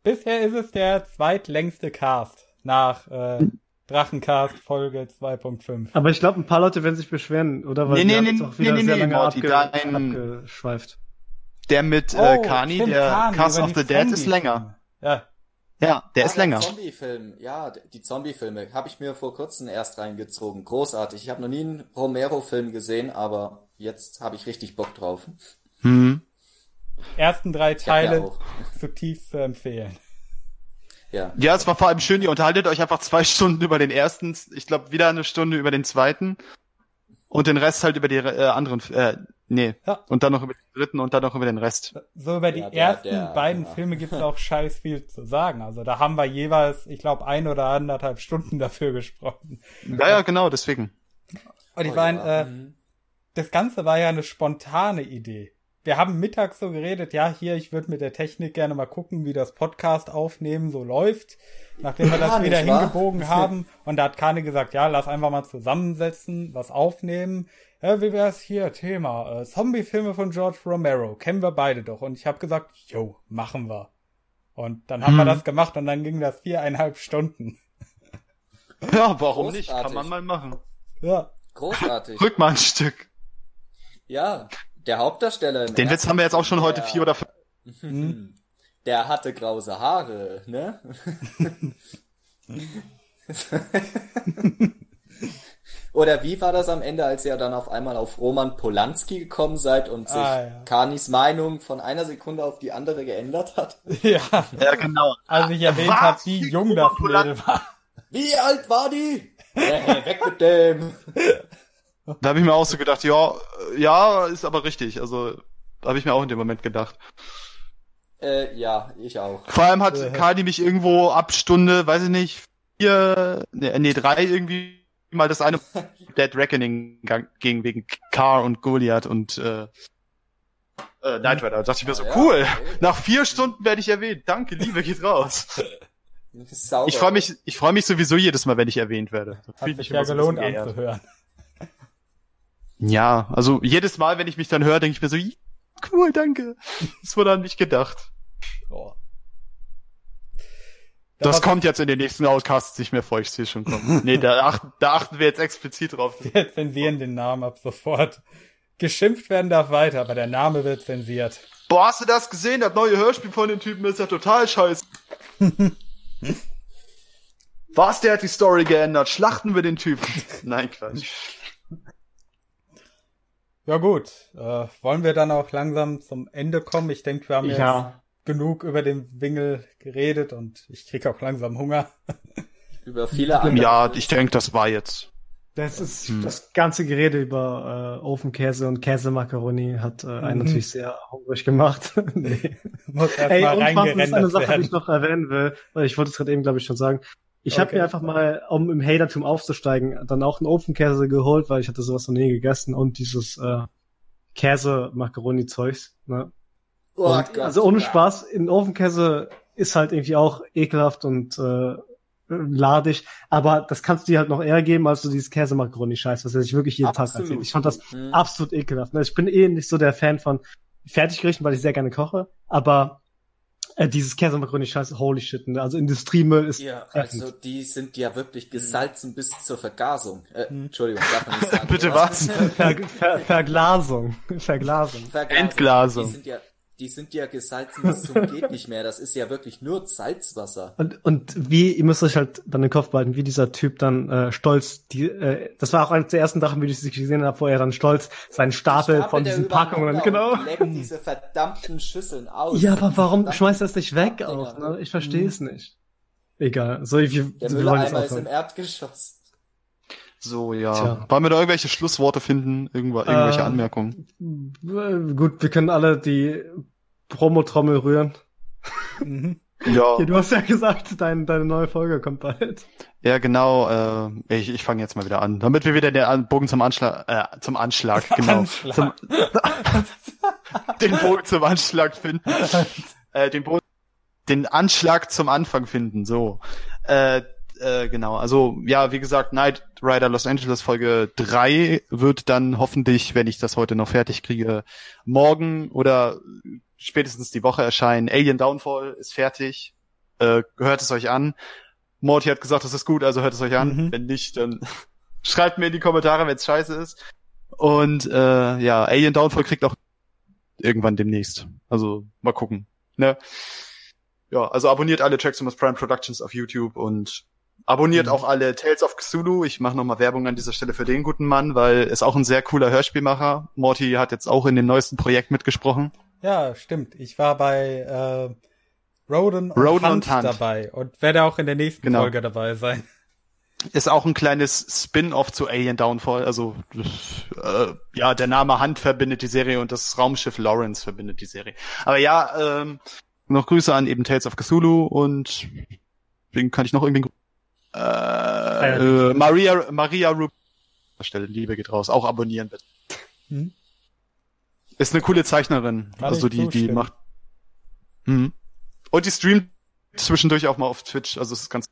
bisher ist es der zweitlängste Cast nach äh, Drachencast Folge 2.5. Aber ich glaube, ein paar Leute werden sich beschweren, oder? Weil nee, nee, nee, auch wieder nee, nee, sehr lange Morty, abge dein, abgeschweift. Der mit äh, oh, Kani, der Kani, Cast of the Dead ist länger. Ja. Ja, der ah, ist länger. Zombie-Film, ja, die Zombie-Filme habe ich mir vor kurzem erst reingezogen. Großartig. Ich habe noch nie einen Romero-Film gesehen, aber jetzt habe ich richtig Bock drauf. Hm. Ersten drei Teile zutiefst zu empfehlen. Ja. ja, es war vor allem schön, ihr unterhaltet euch einfach zwei Stunden über den ersten, ich glaube wieder eine Stunde über den zweiten und den Rest halt über die äh, anderen, äh, nee, ja. und dann noch über den dritten und dann noch über den Rest. So über die ja, der, ersten der, beiden ja. Filme gibt es auch scheiß viel zu sagen. Also da haben wir jeweils, ich glaube, ein oder anderthalb Stunden dafür gesprochen. Ja, ja, genau, deswegen. Und ich oh, meine, äh, mhm. das Ganze war ja eine spontane Idee wir haben mittags so geredet, ja, hier, ich würde mit der Technik gerne mal gucken, wie das Podcast aufnehmen so läuft. Nachdem wir das ja, wieder hingebogen wahr? haben. Und da hat Kane gesagt, ja, lass einfach mal zusammensetzen, was aufnehmen. Ja, wie wär's hier? Thema. Äh, Zombie-Filme von George Romero. Kennen wir beide doch. Und ich habe gesagt, jo, machen wir. Und dann haben hm. wir das gemacht und dann ging das viereinhalb Stunden. Ja, warum Großartig. nicht? Kann man mal machen. Ja. Großartig. Rück mal ein Stück. Ja, der Hauptdarsteller. Im Den Witz haben wir jetzt auch schon heute vier oder fünf. Mhm. Der hatte grause Haare, ne? Oder wie war das am Ende, als ihr dann auf einmal auf Roman Polanski gekommen seid und sich ah, ja. Kanis Meinung von einer Sekunde auf die andere geändert hat? Ja, ja genau. Als ich erwähnt habe, wie jung das Mädel war. Wie alt war die? Hey, weg mit dem. Da habe ich mir auch so gedacht, ja, ja, ist aber richtig. Also habe ich mir auch in dem Moment gedacht. Äh, ja, ich auch. Vor allem hat äh, Kali mich irgendwo ab Stunde, weiß ich nicht, vier, nee, nee drei irgendwie mal das eine Dead Reckoning ging wegen Car und Goliath und äh, äh, Night Rider. Da dachte ich mir so, ja, cool, okay. nach vier Stunden werde ich erwähnt. Danke, Liebe geht raus. Sauber. Ich freue mich, ich freue mich sowieso jedes Mal, wenn ich erwähnt werde. Das Hat sich ja gelohnt anzuhören. Ja, also jedes Mal, wenn ich mich dann höre, denke ich mir so, cool, danke. Das wurde an mich gedacht. Oh. Das kommt jetzt in den nächsten Outcasts nicht mehr vor, ich sehe schon kommen. Nee, da achten, da achten wir jetzt explizit drauf. Wir zensieren den Namen ab sofort. Geschimpft werden darf weiter, aber der Name wird zensiert. Boah, hast du das gesehen? Das neue Hörspiel von den Typen ist ja total scheiße. Was, der hat die Story geändert? Schlachten wir den Typen. Nein, Quatsch. Ja gut, äh, wollen wir dann auch langsam zum Ende kommen? Ich denke, wir haben ja. jetzt genug über den Wingel geredet und ich kriege auch langsam Hunger. über viele andere. Ja, ich denke, das war jetzt. Das ist hm. das ganze Gerede über äh, Ofenkäse und Käsemakaroni hat äh, einen mhm. natürlich sehr hungrig gemacht. nee. Muss erst Ey, mal und was ist eine Sache, werden. die ich noch erwähnen will, weil ich wollte es gerade eben, glaube ich, schon sagen. Ich okay. habe mir einfach mal, um im Hatertum aufzusteigen, dann auch einen Ofenkäse geholt, weil ich hatte sowas noch nie gegessen und dieses äh, Käse-Macaroni-Zeugs. Ne? Oh, Gott, also ohne ja. Spaß, in Ofenkäse ist halt irgendwie auch ekelhaft und äh, ladig, aber das kannst du dir halt noch eher geben, als du dieses Käse-Macaroni-Scheiß, was er sich wirklich jeden absolut. Tag erzählt. Ich fand das mhm. absolut ekelhaft. Ne? Ich bin eh nicht so der Fan von Fertiggerichten, weil ich sehr gerne koche, aber äh, dieses Käsemakaroni scheiße, holy shit, ne? also Industriemüll ist. Ja, also die sind ja wirklich gesalzen bis zur Vergasung. Äh, hm. Entschuldigung, darf man nicht sagen. Bitte was? Ver, Ver, Verglasung. Verglasung. Verglasung. Entglasung. Die sind ja die sind ja gesalzen bis zum geht nicht mehr. Das ist ja wirklich nur Salzwasser. Und, und wie, ihr müsst euch halt dann den Kopf behalten, wie dieser Typ dann äh, stolz, die, äh, das war auch eines der ersten Sachen, wie ich gesehen habe, wo er dann stolz seinen Stapel, Stapel von diesen Packungen, genau. diese verdammten Schüsseln aus. Ja, aber warum schmeißt er das nicht weg auch? Ne? Ich verstehe es mhm. nicht. Egal. So, ich, der Mülleimer ist im Erdgeschoss. So, ja. Tja. Wollen wir da irgendwelche Schlussworte finden? Irgendwo, irgendwelche äh, Anmerkungen? Gut, wir können alle die Promo-Trommel rühren. Mhm. Ja. ja. Du hast ja gesagt, dein, deine neue Folge kommt bald. Ja, genau. Äh, ich ich fange jetzt mal wieder an, damit wir wieder den Bogen zum Anschlag, äh, zum Anschlag, genau, Anschlag. Zum, den Bogen zum Anschlag finden, äh, den Bogen, den Anschlag zum Anfang finden. So, äh, äh, genau. Also ja, wie gesagt, Night Rider Los Angeles Folge 3 wird dann hoffentlich, wenn ich das heute noch fertig kriege, morgen oder spätestens die Woche erscheinen. Alien Downfall ist fertig. Äh, hört es euch an. Morty hat gesagt, das ist gut, also hört es euch an. Mhm. Wenn nicht, dann schreibt mir in die Kommentare, wenn es scheiße ist. Und äh, ja, Alien Downfall kriegt auch irgendwann demnächst. Also mal gucken. Ne? Ja, also abonniert alle Traximus Prime Productions auf YouTube und abonniert mhm. auch alle Tales of Cthulhu. Ich mache nochmal Werbung an dieser Stelle für den guten Mann, weil er ist auch ein sehr cooler Hörspielmacher. Morty hat jetzt auch in dem neuesten Projekt mitgesprochen. Ja, stimmt. Ich war bei äh, Roden und, Roden Hunt, und Hunt dabei und werde auch in der nächsten genau. Folge dabei sein. Ist auch ein kleines Spin-off zu Alien Downfall. Also äh, ja, der Name Hunt verbindet die Serie und das Raumschiff Lawrence verbindet die Serie. Aber ja, ähm, noch Grüße an eben Tales of Cthulhu und wen kann ich noch irgendwie äh, äh, Maria Maria Rub Stelle Liebe geht raus. Auch abonnieren bitte. Hm? Ist eine coole Zeichnerin. Kann also die die macht. Hm. Und die streamt zwischendurch auch mal auf Twitch. Also es ist ganz.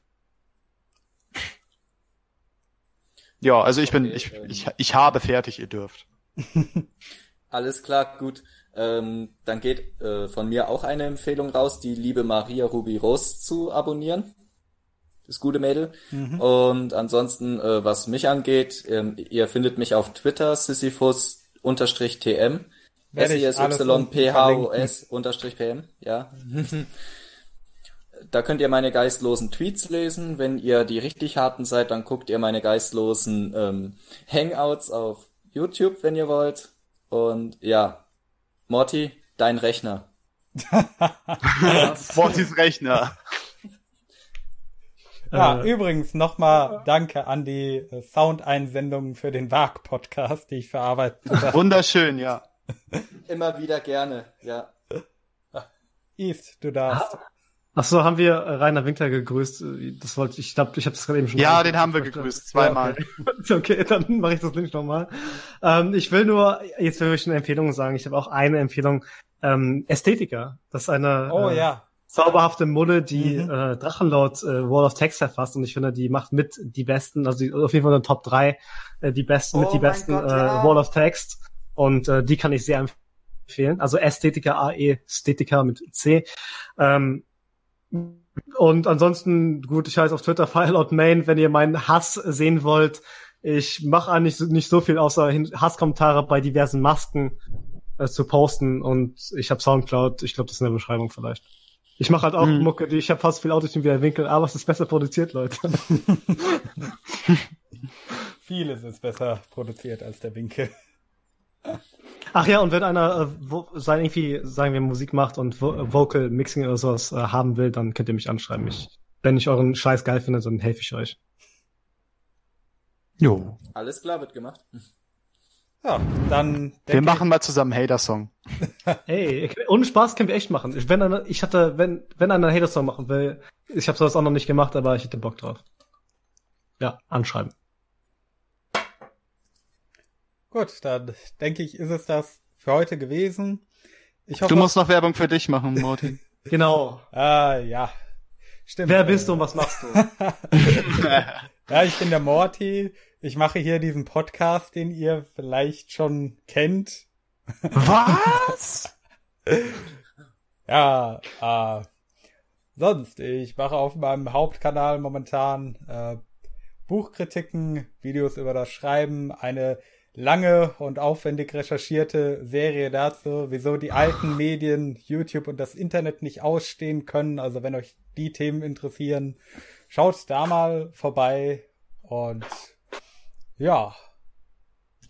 Ja, also ich bin, ich, ähm, ich, ich habe fertig, ihr dürft. Alles klar, gut. Ähm, dann geht äh, von mir auch eine Empfehlung raus, die liebe Maria Ruby Rose zu abonnieren. Das gute Mädel. Mhm. Und ansonsten, äh, was mich angeht, ähm, ihr findet mich auf Twitter, sisyphus-tm. S-I-S-Y-P-H-O-S-PM, ja. da könnt ihr meine geistlosen Tweets lesen. Wenn ihr die richtig harten seid, dann guckt ihr meine geistlosen ähm, Hangouts auf YouTube, wenn ihr wollt. Und ja, Morty, dein Rechner. Mortys Rechner. Ja, äh, übrigens nochmal danke an die äh, Soundeinsendungen für den WAG-Podcast, die ich verarbeitet habe. Wunderschön, ja. Immer wieder gerne, ja. East, du darfst. Ach so, haben wir Rainer Winkler gegrüßt? Das wollte ich, glaube, ich habe das gerade eben schon. Ja, den haben wir gegrüßt, zweimal. Ja, okay. okay. dann mache ich das nicht nochmal. Ähm, ich will nur, jetzt will ich eine Empfehlung sagen. Ich habe auch eine Empfehlung. Ähm, Ästhetiker. Das ist eine oh, äh, ja. Zauberhafte Mulle, die mhm. äh, Drachenlord äh, Wall of Text verfasst und ich finde, die macht mit die besten, also die, auf jeden Fall in den Top 3 äh, die besten, oh mit die besten Gott, äh, ja. Wall of Text. Und äh, die kann ich sehr empfehlen. Also Ästhetiker, AE, Ästhetiker mit C. Ähm, und ansonsten, gut, ich heiße auf Twitter Fireout Main, wenn ihr meinen Hass sehen wollt. Ich mache eigentlich nicht so viel, außer Hasskommentare bei diversen Masken äh, zu posten und ich habe Soundcloud, ich glaube, das ist in der Beschreibung vielleicht. Ich mache halt auch hm. Mucke, die ich habe fast viel Autotune wie der Winkel, aber es ist besser produziert, Leute. Vieles ist besser produziert als der Winkel. Ach ja, und wenn einer äh, wo, sein irgendwie, sagen wir, Musik macht und Vo Vocal Mixing oder sowas äh, haben will, dann könnt ihr mich anschreiben. Ich, wenn ich euren Scheiß geil finde, dann helfe ich euch. Jo. Alles klar, wird gemacht. Ja, dann. Wir machen mal zusammen Hater-Song. Hey, ohne Spaß können wir echt machen. Wenn einer, ich hatte, wenn, wenn einer einen Hater-Song machen will, ich habe sowas auch noch nicht gemacht, aber ich hätte Bock drauf. Ja, anschreiben. Gut, dann denke ich, ist es das für heute gewesen. Ich hoffe, du musst noch Werbung für dich machen, Morty. genau. Ah, ja. Stimmt. Wer bist du und was machst du? ja, ich bin der Morty. Ich mache hier diesen Podcast, den ihr vielleicht schon kennt. Was? ja, äh, sonst, ich mache auf meinem Hauptkanal momentan äh, Buchkritiken, Videos über das Schreiben, eine lange und aufwendig recherchierte Serie dazu, wieso die alten Medien, YouTube und das Internet nicht ausstehen können. Also wenn euch die Themen interessieren, schaut da mal vorbei und ja.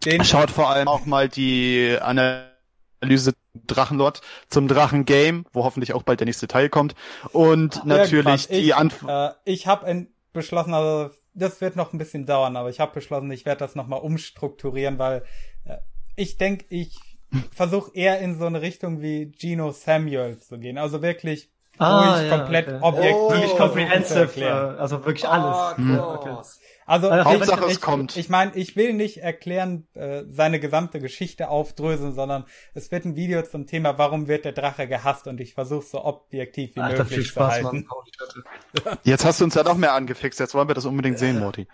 Den schaut vor allem auch mal die Analyse Drachenlord zum Drachengame, wo hoffentlich auch bald der nächste Teil kommt. Und natürlich die Antwort. Äh, ich habe beschlossen, also das wird noch ein bisschen dauern, aber ich habe beschlossen, ich werde das nochmal umstrukturieren, weil äh, ich denke, ich versuche eher in so eine Richtung wie Gino Samuel zu gehen. Also wirklich ah, ruhig, ja, komplett okay. objektiv. Oh, wirklich comprehensive, äh, also wirklich alles. Oh, okay. Also, also Hauptsache ich, es kommt. Ich meine, ich will nicht erklären, äh, seine gesamte Geschichte aufdröseln, sondern es wird ein Video zum Thema, warum wird der Drache gehasst und ich versuche so objektiv wie Alter, möglich viel Spaß, zu halten. Jetzt hast du uns ja noch mehr angefixt, jetzt wollen wir das unbedingt sehen, Morty.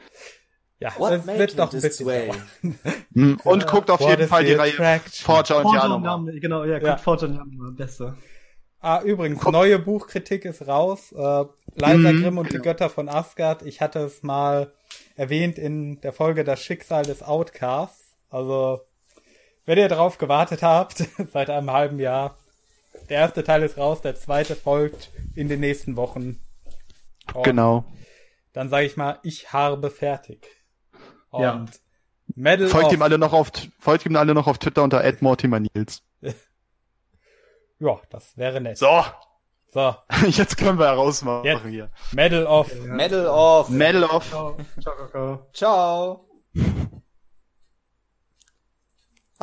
Ja, What es wird doch ein bisschen way? Hm, und guckt auf jeden Fall die Reihe Forger und Jano. Genau, ja, guckt Forger und Jano, beste. Ah, übrigens, Guck. neue Buchkritik ist raus. Äh, Leiser mhm, Grimm und genau. die Götter von Asgard. Ich hatte es mal erwähnt in der Folge Das Schicksal des Outcasts. Also, wenn ihr darauf gewartet habt, seit einem halben Jahr, der erste Teil ist raus, der zweite folgt in den nächsten Wochen. Und genau. Dann sage ich mal, ich habe fertig. Und ja. Medal folgt ihm alle noch auf folgt ihm alle noch auf Twitter unter @mortimer_nils. ja, das wäre nett. So. So. Jetzt können wir herausmachen Jetzt. hier. Medal of. Medal of. Medal of. Ciao. Ciao. Ciao.